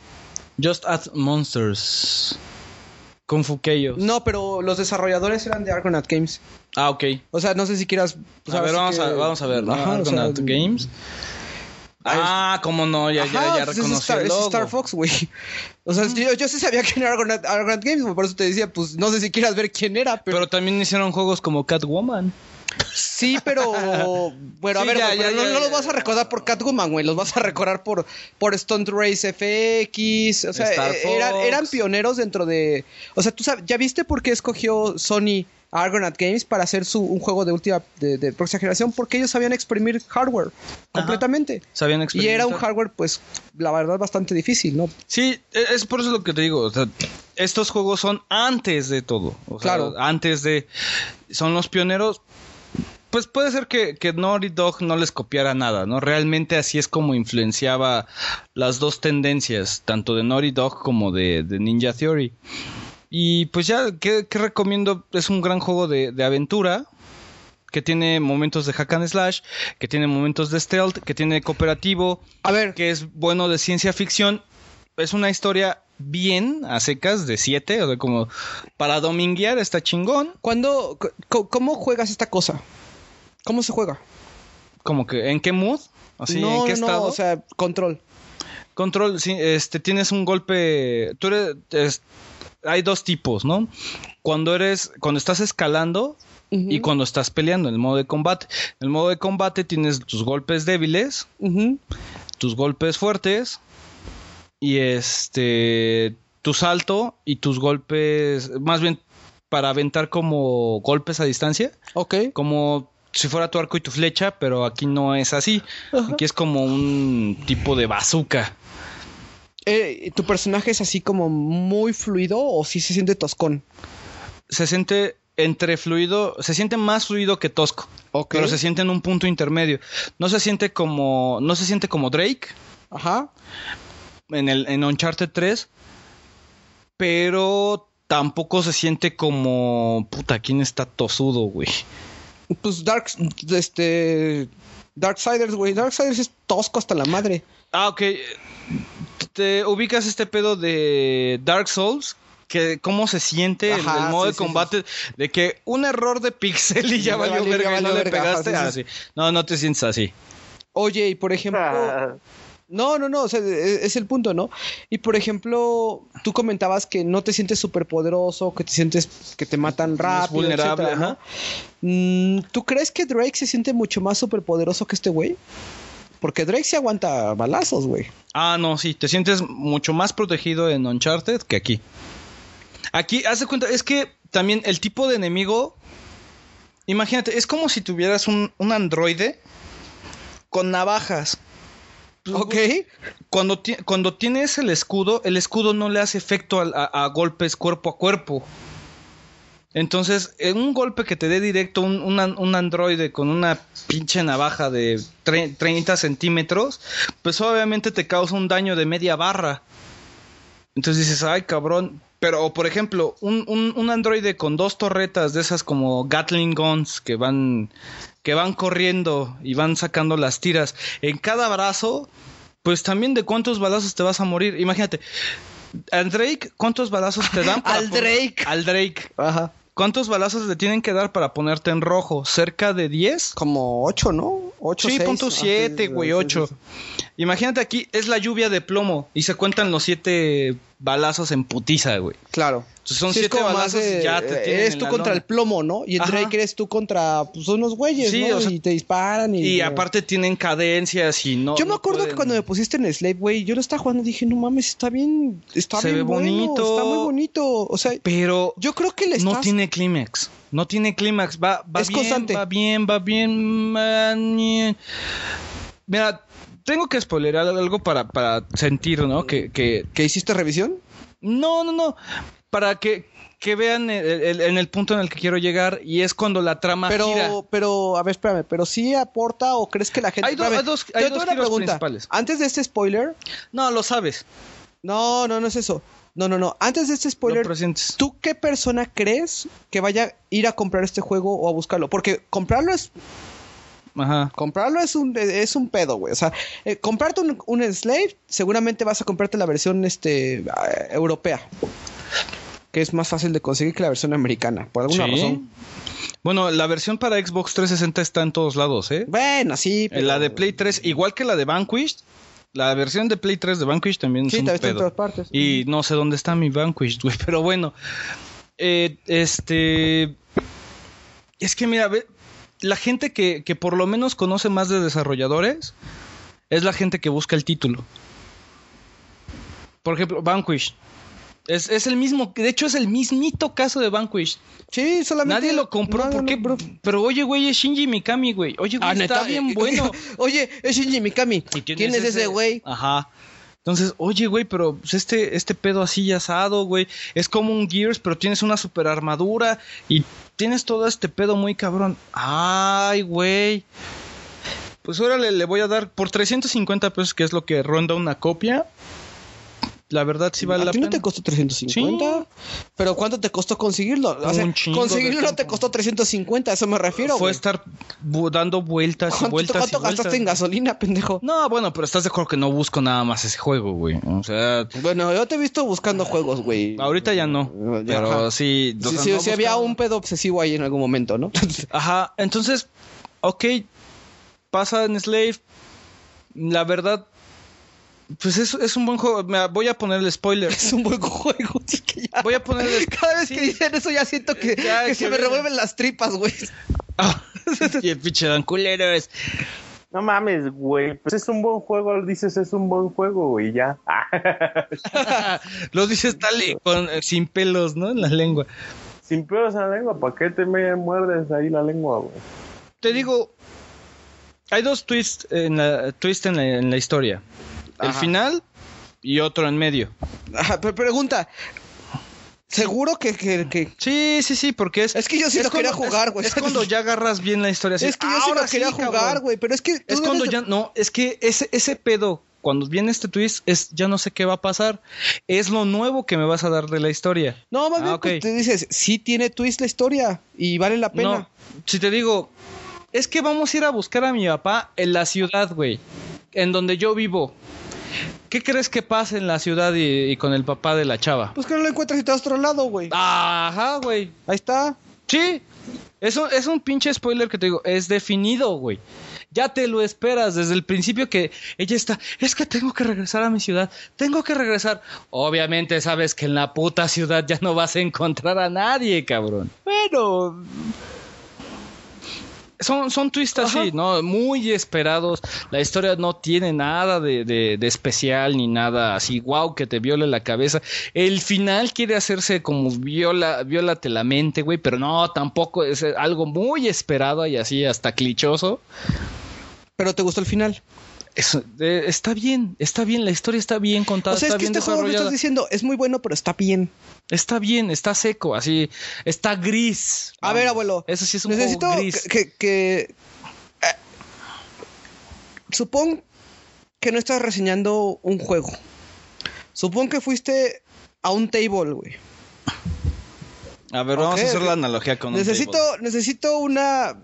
Just Add Monsters. Kung Fu. No, pero los desarrolladores eran de Argonaut Games. Ah, ok. O sea, no sé si quieras... pues, a ver, vamos, que- a, vamos a ver. ¿no? Ajá, o sea, Argonaut Games. Ah, cómo no, ya, ya, Ajá, ya pues es reconocí Star, el es logo. Star Fox, güey. O sea, yo, yo sí sabía quién era Argonaut, Argonaut Games, por eso te decía, pues no sé si quieras ver quién era, pero... Pero también hicieron juegos como Catwoman. Sí, pero... [LAUGHS] Bueno, a ver, ya, no, los vas a recordar por Catwoman, güey, los vas a recordar por, por Stunt Race FX, o sea, eh, eran, eran pioneros dentro de... O sea, tú sabes, ¿ya viste por qué escogió Sony Argonaut Games para hacer su, un juego de última, de, de próxima generación? Porque ellos sabían exprimir hardware completamente. Sabían Y era un hardware, pues, la verdad, bastante difícil, ¿no? Sí, e- es por eso lo que te digo. o sea, estos juegos son antes de todo. O sea, Claro. Antes de. Son los pioneros. Pues puede ser que, que Naughty Dog no les copiara nada, ¿no? Realmente así es como influenciaba las dos tendencias, tanto de Naughty Dog como de, de Ninja Theory. Y pues ya, ¿qué, qué recomiendo? Es un gran juego de, de aventura que tiene momentos de hack and slash, que tiene momentos de stealth, que tiene cooperativo, A ver, que es bueno de ciencia ficción. Es una historia bien a secas de 7, o sea, como para dominguear está chingón. ¿cuándo, ¿cómo juegas esta cosa? ¿Cómo se juega? Como que, ¿en qué mood? Así, no, ¿en qué no, no, estado? o sea, control. Control, sí, este, tienes un golpe. Tú eres. es- hay dos tipos, ¿no? Cuando eres. Cuando estás escalando y cuando estás peleando en el modo de combate. En el modo de combate tienes tus golpes débiles, tus golpes fuertes y este tu salto y tus golpes más bien para aventar como golpes a distancia Ok. como si fuera tu arco y tu flecha pero aquí no es así Ajá. aquí es como un tipo de bazooka Eh, ¿Tu personaje es así como muy fluido o sí se siente toscón? se siente entre fluido se siente más fluido que tosco Ok. pero se siente en un punto intermedio no se siente como no se siente como Drake Ajá. en el en Uncharted 3, pero tampoco se siente como puta, ¿quién está tosudo, güey? Pues Dark, este, Darksiders, güey. Darksiders es tosco hasta la madre. Ah, ok. Te ubicas este pedo de Dark Souls, que cómo se siente en Ajá, el modo sí, de sí, combate de que un error de pixel y ya valió valió, verga ya y no le pegaste. Ah. No, no te sientes así. Oye, y por ejemplo... Ah, No, no, no, o sea, es, es el punto, ¿no? Y por ejemplo, tú comentabas que no te sientes súper poderoso, que te sientes que te matan rápido, vulnerable, etcétera, ¿no? Mm, ¿Tú crees que Drake se siente mucho más súper poderoso que este güey? Porque Drake se aguanta balazos, güey. Ah, no, sí, te sientes mucho más protegido en Uncharted que aquí. Aquí, haz de cuenta, es que también el tipo de enemigo, imagínate, es como si tuvieras un, un androide con navajas. Ok. Cuando, ti- cuando tienes el escudo, el escudo no le hace efecto a, a golpes cuerpo a cuerpo. Entonces, en un golpe que te dé directo un, un un androide con una pinche navaja de tre- 30 centímetros, pues obviamente te causa un daño de media barra. Entonces dices, ay cabrón. Pero, por ejemplo, un, un, un androide con dos torretas de esas como Gatling Guns que van, que van corriendo y van sacando las tiras en cada brazo, pues también de cuántos balazos te vas a morir. Imagínate, al Drake, ¿cuántos balazos te dan? [LAUGHS] para Al Drake. Al Drake. Ajá. ¿Cuántos balazos le tienen que dar para ponerte en rojo? ¿Cerca de 10? Como 8, ¿no? 8, Sí, punto 7, güey, 8. Imagínate aquí, es la lluvia de plomo y se cuentan los 7 balazos en putiza, güey. Claro. Entonces son Sí, es 7 como más balazos de- y ya te tienen Eres en tú la contra lona. el plomo, ¿no? Y el Ajá. Drake eres tú contra pues, unos güeyes, Sí, ¿no? o sea, y te disparan y... Y aparte tienen cadencias y no. Yo me no acuerdo pueden- que cuando me pusiste en Slave, güey, yo lo estaba jugando y dije, no mames, está bien, está Se bien ve bueno, bonito. está muy bonito. O sea, Pero yo creo que le estás... no tiene clímax. No tiene clímax. Va, va Es bien, constante. va bien, va bien. man. Mira, tengo que spoilerar algo para, para sentir, ¿no? Que, que, ¿Que hiciste revisión? No, no, no. Para que, que vean el- el- en el punto en el que quiero llegar y es cuando la trama gira. Pero, pero, a ver, espérame, pero sí aporta o crees que la gente... Hay do- Espérame, hay dos- hay tengo dos una giros pregunta. principales. Antes de este spoiler... No, lo sabes. No, no, no es eso. No, no, no. Antes de este spoiler. ¿tú qué persona crees que vaya a ir a comprar este juego o a buscarlo? Porque comprarlo es Ajá. Comprarlo es un, es un pedo, güey. O sea, eh, comprarte un, un Slave, seguramente vas a comprarte la versión este, ah, europea. Que es más fácil de conseguir que la versión americana, por alguna Sí. razón. Bueno, la versión para Xbox 360 está en todos lados, ¿eh? Bueno, sí, pero... La de Play 3, igual que la de Vanquish, la versión de Play 3 de Vanquish también Sí, es un está en pedo. todas partes. Y no sé dónde está mi Vanquish, güey, [LAUGHS] pero bueno. Eh, este... Es que mira, ve, la gente que, que por lo menos conoce más de desarrolladores es la gente que busca el título. Por ejemplo, Vanquish. Es, es el mismo, de hecho es el mismito caso de Vanquish. Sí, solamente... Nadie lo compró, No, ¿por qué? no, bro. Pero oye, güey, es Shinji Mikami, güey. Oye, güey, Ah, está neta. bien bueno. [LAUGHS] Oye, es Shinji Mikami. ¿Quién, es ese güey? Ajá. Entonces, oye, güey, pero pues, este, este pedo así asado, güey, es como un Gears, pero tienes una super armadura y tienes todo este pedo muy cabrón. Ay, güey. Pues ahora le voy a dar por 350 pesos, que es lo que ronda una copia. La verdad sí vale ¿A la ti pena. no te costó 350? Sí. ¿Pero cuánto te costó conseguirlo? O sea, conseguirlo no te costó 350, a eso me refiero, Fue estar dando vueltas y ¿Cuánto, vueltas cuánto y vueltas. gastaste en gasolina, pendejo? No, bueno, pero estás de acuerdo que no busco nada más ese juego, güey. O sea, Bueno, yo te he visto buscando juegos, güey. ahorita ya no. Ya, Pero ajá. sí. Sí, sí, no sí había un pedo obsesivo ahí en algún momento, ¿no? [LAUGHS] Ajá, entonces, ok, pasa en Slave. La verdad, pues es, es un buen juego. Me voy a poner el spoiler. es un buen juego. [LAUGHS] es que ya- Voy a poner el Cada vez que dicen eso ya siento que, Ya, que que se me revuelven las tripas, güey. Ah, [LAUGHS] y el pinche Dan culeros. No mames, güey. Pues es un buen juego, dices es un buen juego, güey, ya. [LAUGHS] Lo dices tal y con, eh, sin pelos, ¿no? En la lengua. Sin pelos en la lengua, ¿para qué te me muerdes ahí la lengua, güey? Te digo, hay dos twists en la, twist en la, en la historia. El final y otro en medio. Ajá, pero pregunta. ¿Seguro que, que, que- Sí, sí, sí, porque es... Es que yo sí es lo quería jugar, güey. Es, cuando ya agarras bien la historia. así, Es que yo sí "Ahora lo quería cabrón". jugar, güey, pero es que... Es cuando de- ya... No, es que ese, ese pedo, cuando viene este twist, es ya no sé qué va a pasar. Es lo nuevo que me vas a dar de la historia. No, más Ah, bien ok. pues, te dices, sí tiene twist la historia y vale la pena. No, si te digo, es que vamos a ir a buscar a mi papá en la ciudad, güey. En donde yo vivo. ¿Qué crees que pasa en la ciudad y, y con el papá de la chava? Pues que no lo encuentras y te vas a otro lado, güey. Ajá, güey. Ahí está. Sí. Eso es un pinche spoiler que te digo. Es definido, güey. Ya te lo esperas desde el principio que ella está. Es que tengo que regresar a mi ciudad. Tengo que regresar. Obviamente sabes que en la puta ciudad ya no vas a encontrar a nadie, cabrón. Bueno, Son, son twists así, ¿no? Muy esperados. La historia no tiene nada de, de- de especial ni nada así, wow, que te viole la cabeza. El final quiere hacerse como viola, viólate la mente, güey, pero no, tampoco es algo muy esperado y así hasta clichoso. pero te gustó el final. Eso, eh, está bien, está bien, la historia está bien contada, O sea, es que bien este juego me estás diciendo es muy bueno, pero está bien. Está bien, está seco, así, está gris. A ver, abuelo. Eso sí es un Necesito juego gris. que... que, que- eh, supón que no estás reseñando un juego. Supón que fuiste a un table, güey. A ver, vamos a hacer la analogía con un Necesito, table. necesito una...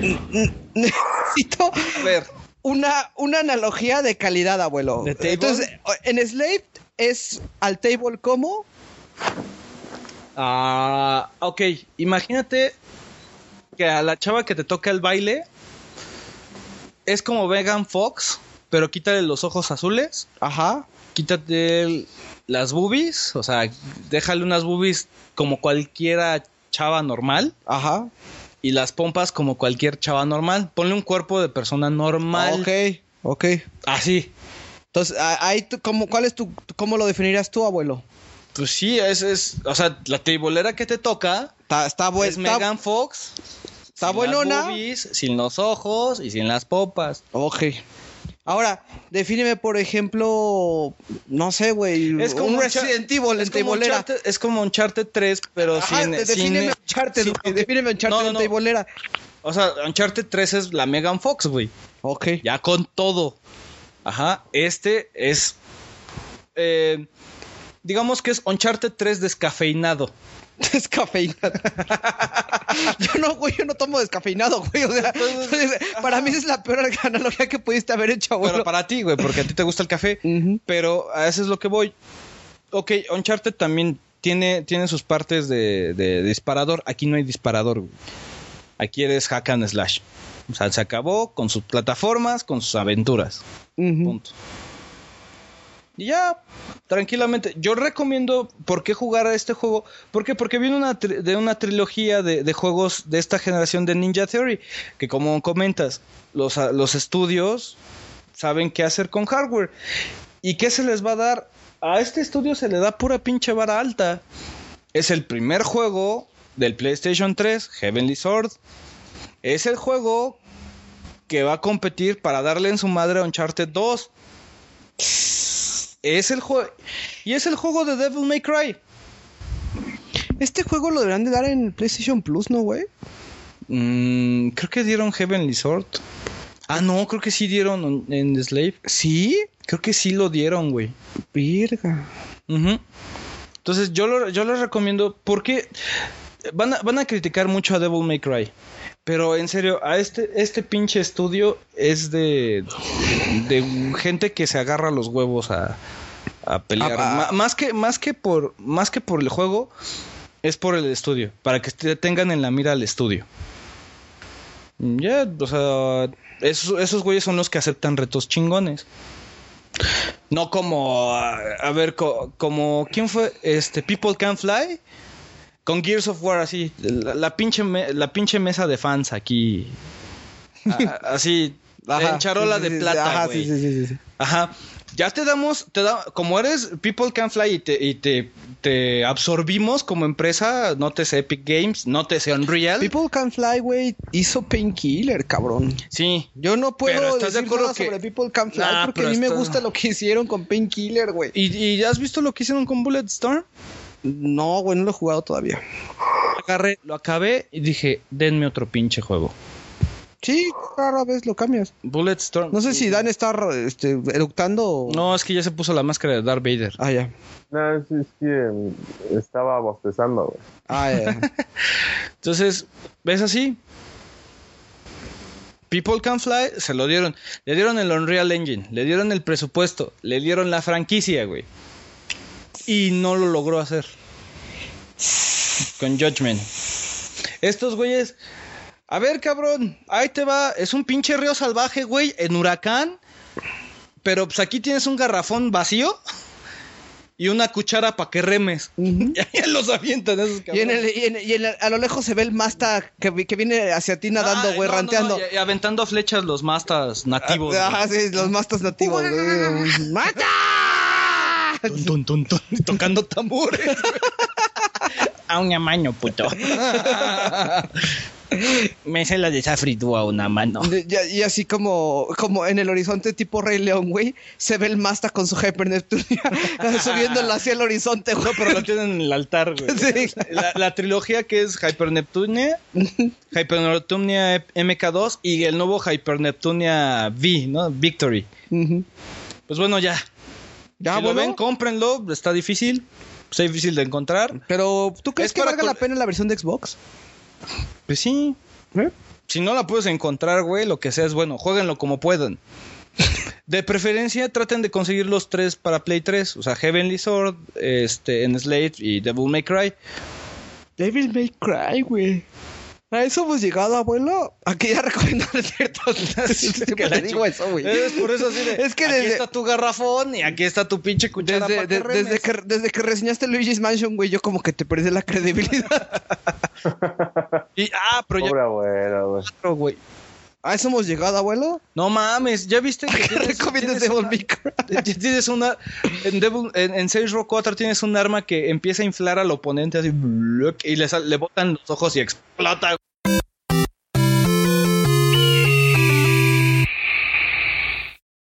[LAUGHS] Necesito A ver, una, una analogía de calidad, abuelo. Entonces, en Slave es al table como... ah, ok, imagínate que a la chava que te toca el baile es como Vegan Fox, pero quítale los ojos azules, Ajá. quítate el- las boobies, o sea, déjale unas boobies como cualquiera chava normal Ajá. Y las pompas como cualquier chava normal. Ponle un cuerpo de persona normal. Ok, ok. Así. Entonces, ahí tú, ¿cómo, ¿cuál es tu, cómo lo definirías tú, abuelo? Pues sí, es, es, o sea, la tribolera que te toca Está, está, buen- es está- Megan Fox. está sin buenona. Las boobies, sin los ojos y sin las popas. Ok. Ahora, defíneme, por ejemplo, no sé, güey, Es como un Resident Evil en Es como. Uncharted, es como Uncharted 3, pero Ajá, sin, de- sin- defíneme Uncharted, sin- güey, defíneme Uncharted No, no, en no. O sea, Uncharted 3 es la Megan Fox, güey. Ok. Ya con todo. Ajá. Este es. eh, digamos que es Uncharted 3 descafeinado. [LAUGHS] Descafeinado. yo no, güey, yo no tomo descafeinado, güey. O sea, para mí esa es la peor analogía que pudiste haber hecho, abuelo. Pero para ti, güey, porque a ti te gusta el café. Pero a eso es lo que voy. Ok, Uncharted también tiene, tiene sus partes de, de disparador. Aquí no hay disparador. güey. Aquí eres hack and slash. O sea, se acabó con sus plataformas, con sus aventuras. Punto. Y ya, tranquilamente. Yo recomiendo por qué jugar a este juego. ¿Por qué? Porque viene de una trilogía de, de juegos de esta generación de Ninja Theory. Que como comentas, los, a- los estudios saben qué hacer con hardware. ¿Y qué se les va a dar? A este estudio se le da pura pinche vara alta. Es el primer juego del PlayStation 3, Heavenly Sword. Es el juego que va a competir para darle en su madre a Uncharted 2. Es el juego. Y es el juego de Devil May Cry. Este juego lo deberán de dar en PlayStation Plus, ¿no, güey? Mm, creo que dieron Heavenly Sword. Ah, no, creo que sí dieron en The Slave. ¿Sí? Creo que sí lo dieron, güey. Virga. Entonces yo lo, yo les recomiendo porque van a, van a criticar mucho a Devil May Cry. Pero en serio, a este, este pinche estudio es de, de gente que se agarra los huevos a, a pelear. Ah, más, que, más, que por, más que por el juego, es por el estudio. Para que te tengan en la mira al estudio. Ya, o sea, esos, esos güeyes son los que aceptan retos chingones. No como, a, a ver, co- como, ¿quién fue? Este, People Can Fly. Con Gears of War, así. La, la pinche, me- la pinche mesa de fans aquí. A- así, en charola sí, de sí, plata, Ajá, güey. sí, sí, sí, sí. Ajá. Ya te damos, te da, como eres People Can Fly y te, y te, te absorbimos como empresa, nótese Epic Games, nótese Unreal. People Can Fly, güey, hizo Painkiller, cabrón. sí. Yo no puedo Pero ¿estás de decir acuerdo nada que- sobre People Can Fly Nah, porque a mí me gusta lo que hicieron con Painkiller, güey. ¿Y, ¿Y ya has visto lo que hicieron con Bulletstorm? No, güey, no lo he jugado todavía. Agarré, lo acabé y dije, denme otro pinche juego. Sí, rara vez lo cambias. Bulletstorm. No sé si Dan está este, eructando o... No, es que ya se puso la máscara de Darth Vader. Ah, ya. No, sí, es que estaba bostezando, güey. Ah, ya. [LAUGHS] Entonces, ¿ves así? People Can Fly se lo dieron. Le dieron el Unreal Engine, le dieron el presupuesto, le dieron la franquicia, güey. Y no lo logró hacer. Con Judgment. Estos güeyes. A ver, cabrón, ahí te va. Es un pinche río salvaje, güey, en huracán. Pero pues aquí tienes un garrafón vacío y una cuchara para que remes. [LAUGHS] Y ahí los avientan esos Y, en cabrones. el, y, en- y en el- a lo lejos se ve el Masta que, vi- que viene hacia ti nadando, Ah, güey, no, ranteando. no, y, y aventando flechas los mastas nativos. Ajá, sí, los mastas nativos. güey. [LAUGHS] ¡Mata! tun, tun, tun, tocando tambores. [LAUGHS] A un amaño, puto. [LAUGHS] Me sé la de Safridu a una mano. Y, así como, como en el horizonte tipo Rey León, güey, se ve el Masta con su Hyper Neptunia [LAUGHS] subiéndola hacia el horizonte, güey. No, pero lo tienen en el altar, güey. [LAUGHS] Sí. La, la trilogía que es Hyper Neptunia, Hyper Neptunia MK2 y el nuevo Hyper Neptunia V, ¿no? Victory. Pues bueno, ya. Ya, si lo bueno. ven, cómprenlo. Está difícil. Está difícil de encontrar. Pero, ¿tú crees Es que valga la pena la versión de Xbox? Pues sí. Si no la puedes encontrar, güey, lo que sea es bueno. Jueguenlo como puedan. [LAUGHS] De preferencia, traten de conseguir los tres para Play 3. O sea, Heavenly Sword, este, en Slate y Devil May Cry. Devil May Cry, güey. A eso hemos llegado, abuelo. Aquí ya [LAUGHS] recomendar ciertos. Siempre la te digo eso, güey. Es por eso así de. Es que aquí desde- está tu garrafón y aquí está tu pinche cuchara Desde, para que de- desde, que, desde que reseñaste Luigi's Mansion, güey, yo como que te perdí la credibilidad. [LAUGHS] Y, ah, pero ya Pobre abuelo, güey. A eso hemos llegado, abuelo. No mames, ¿ya viste que [LAUGHS] tienes, Recomiendas Devil May Cry. [LAUGHS] Tienes una. En, Devil- en, en Saints Row 4 tienes un arma que empieza a inflar al oponente así. Y le, sal- le botan los ojos y explota.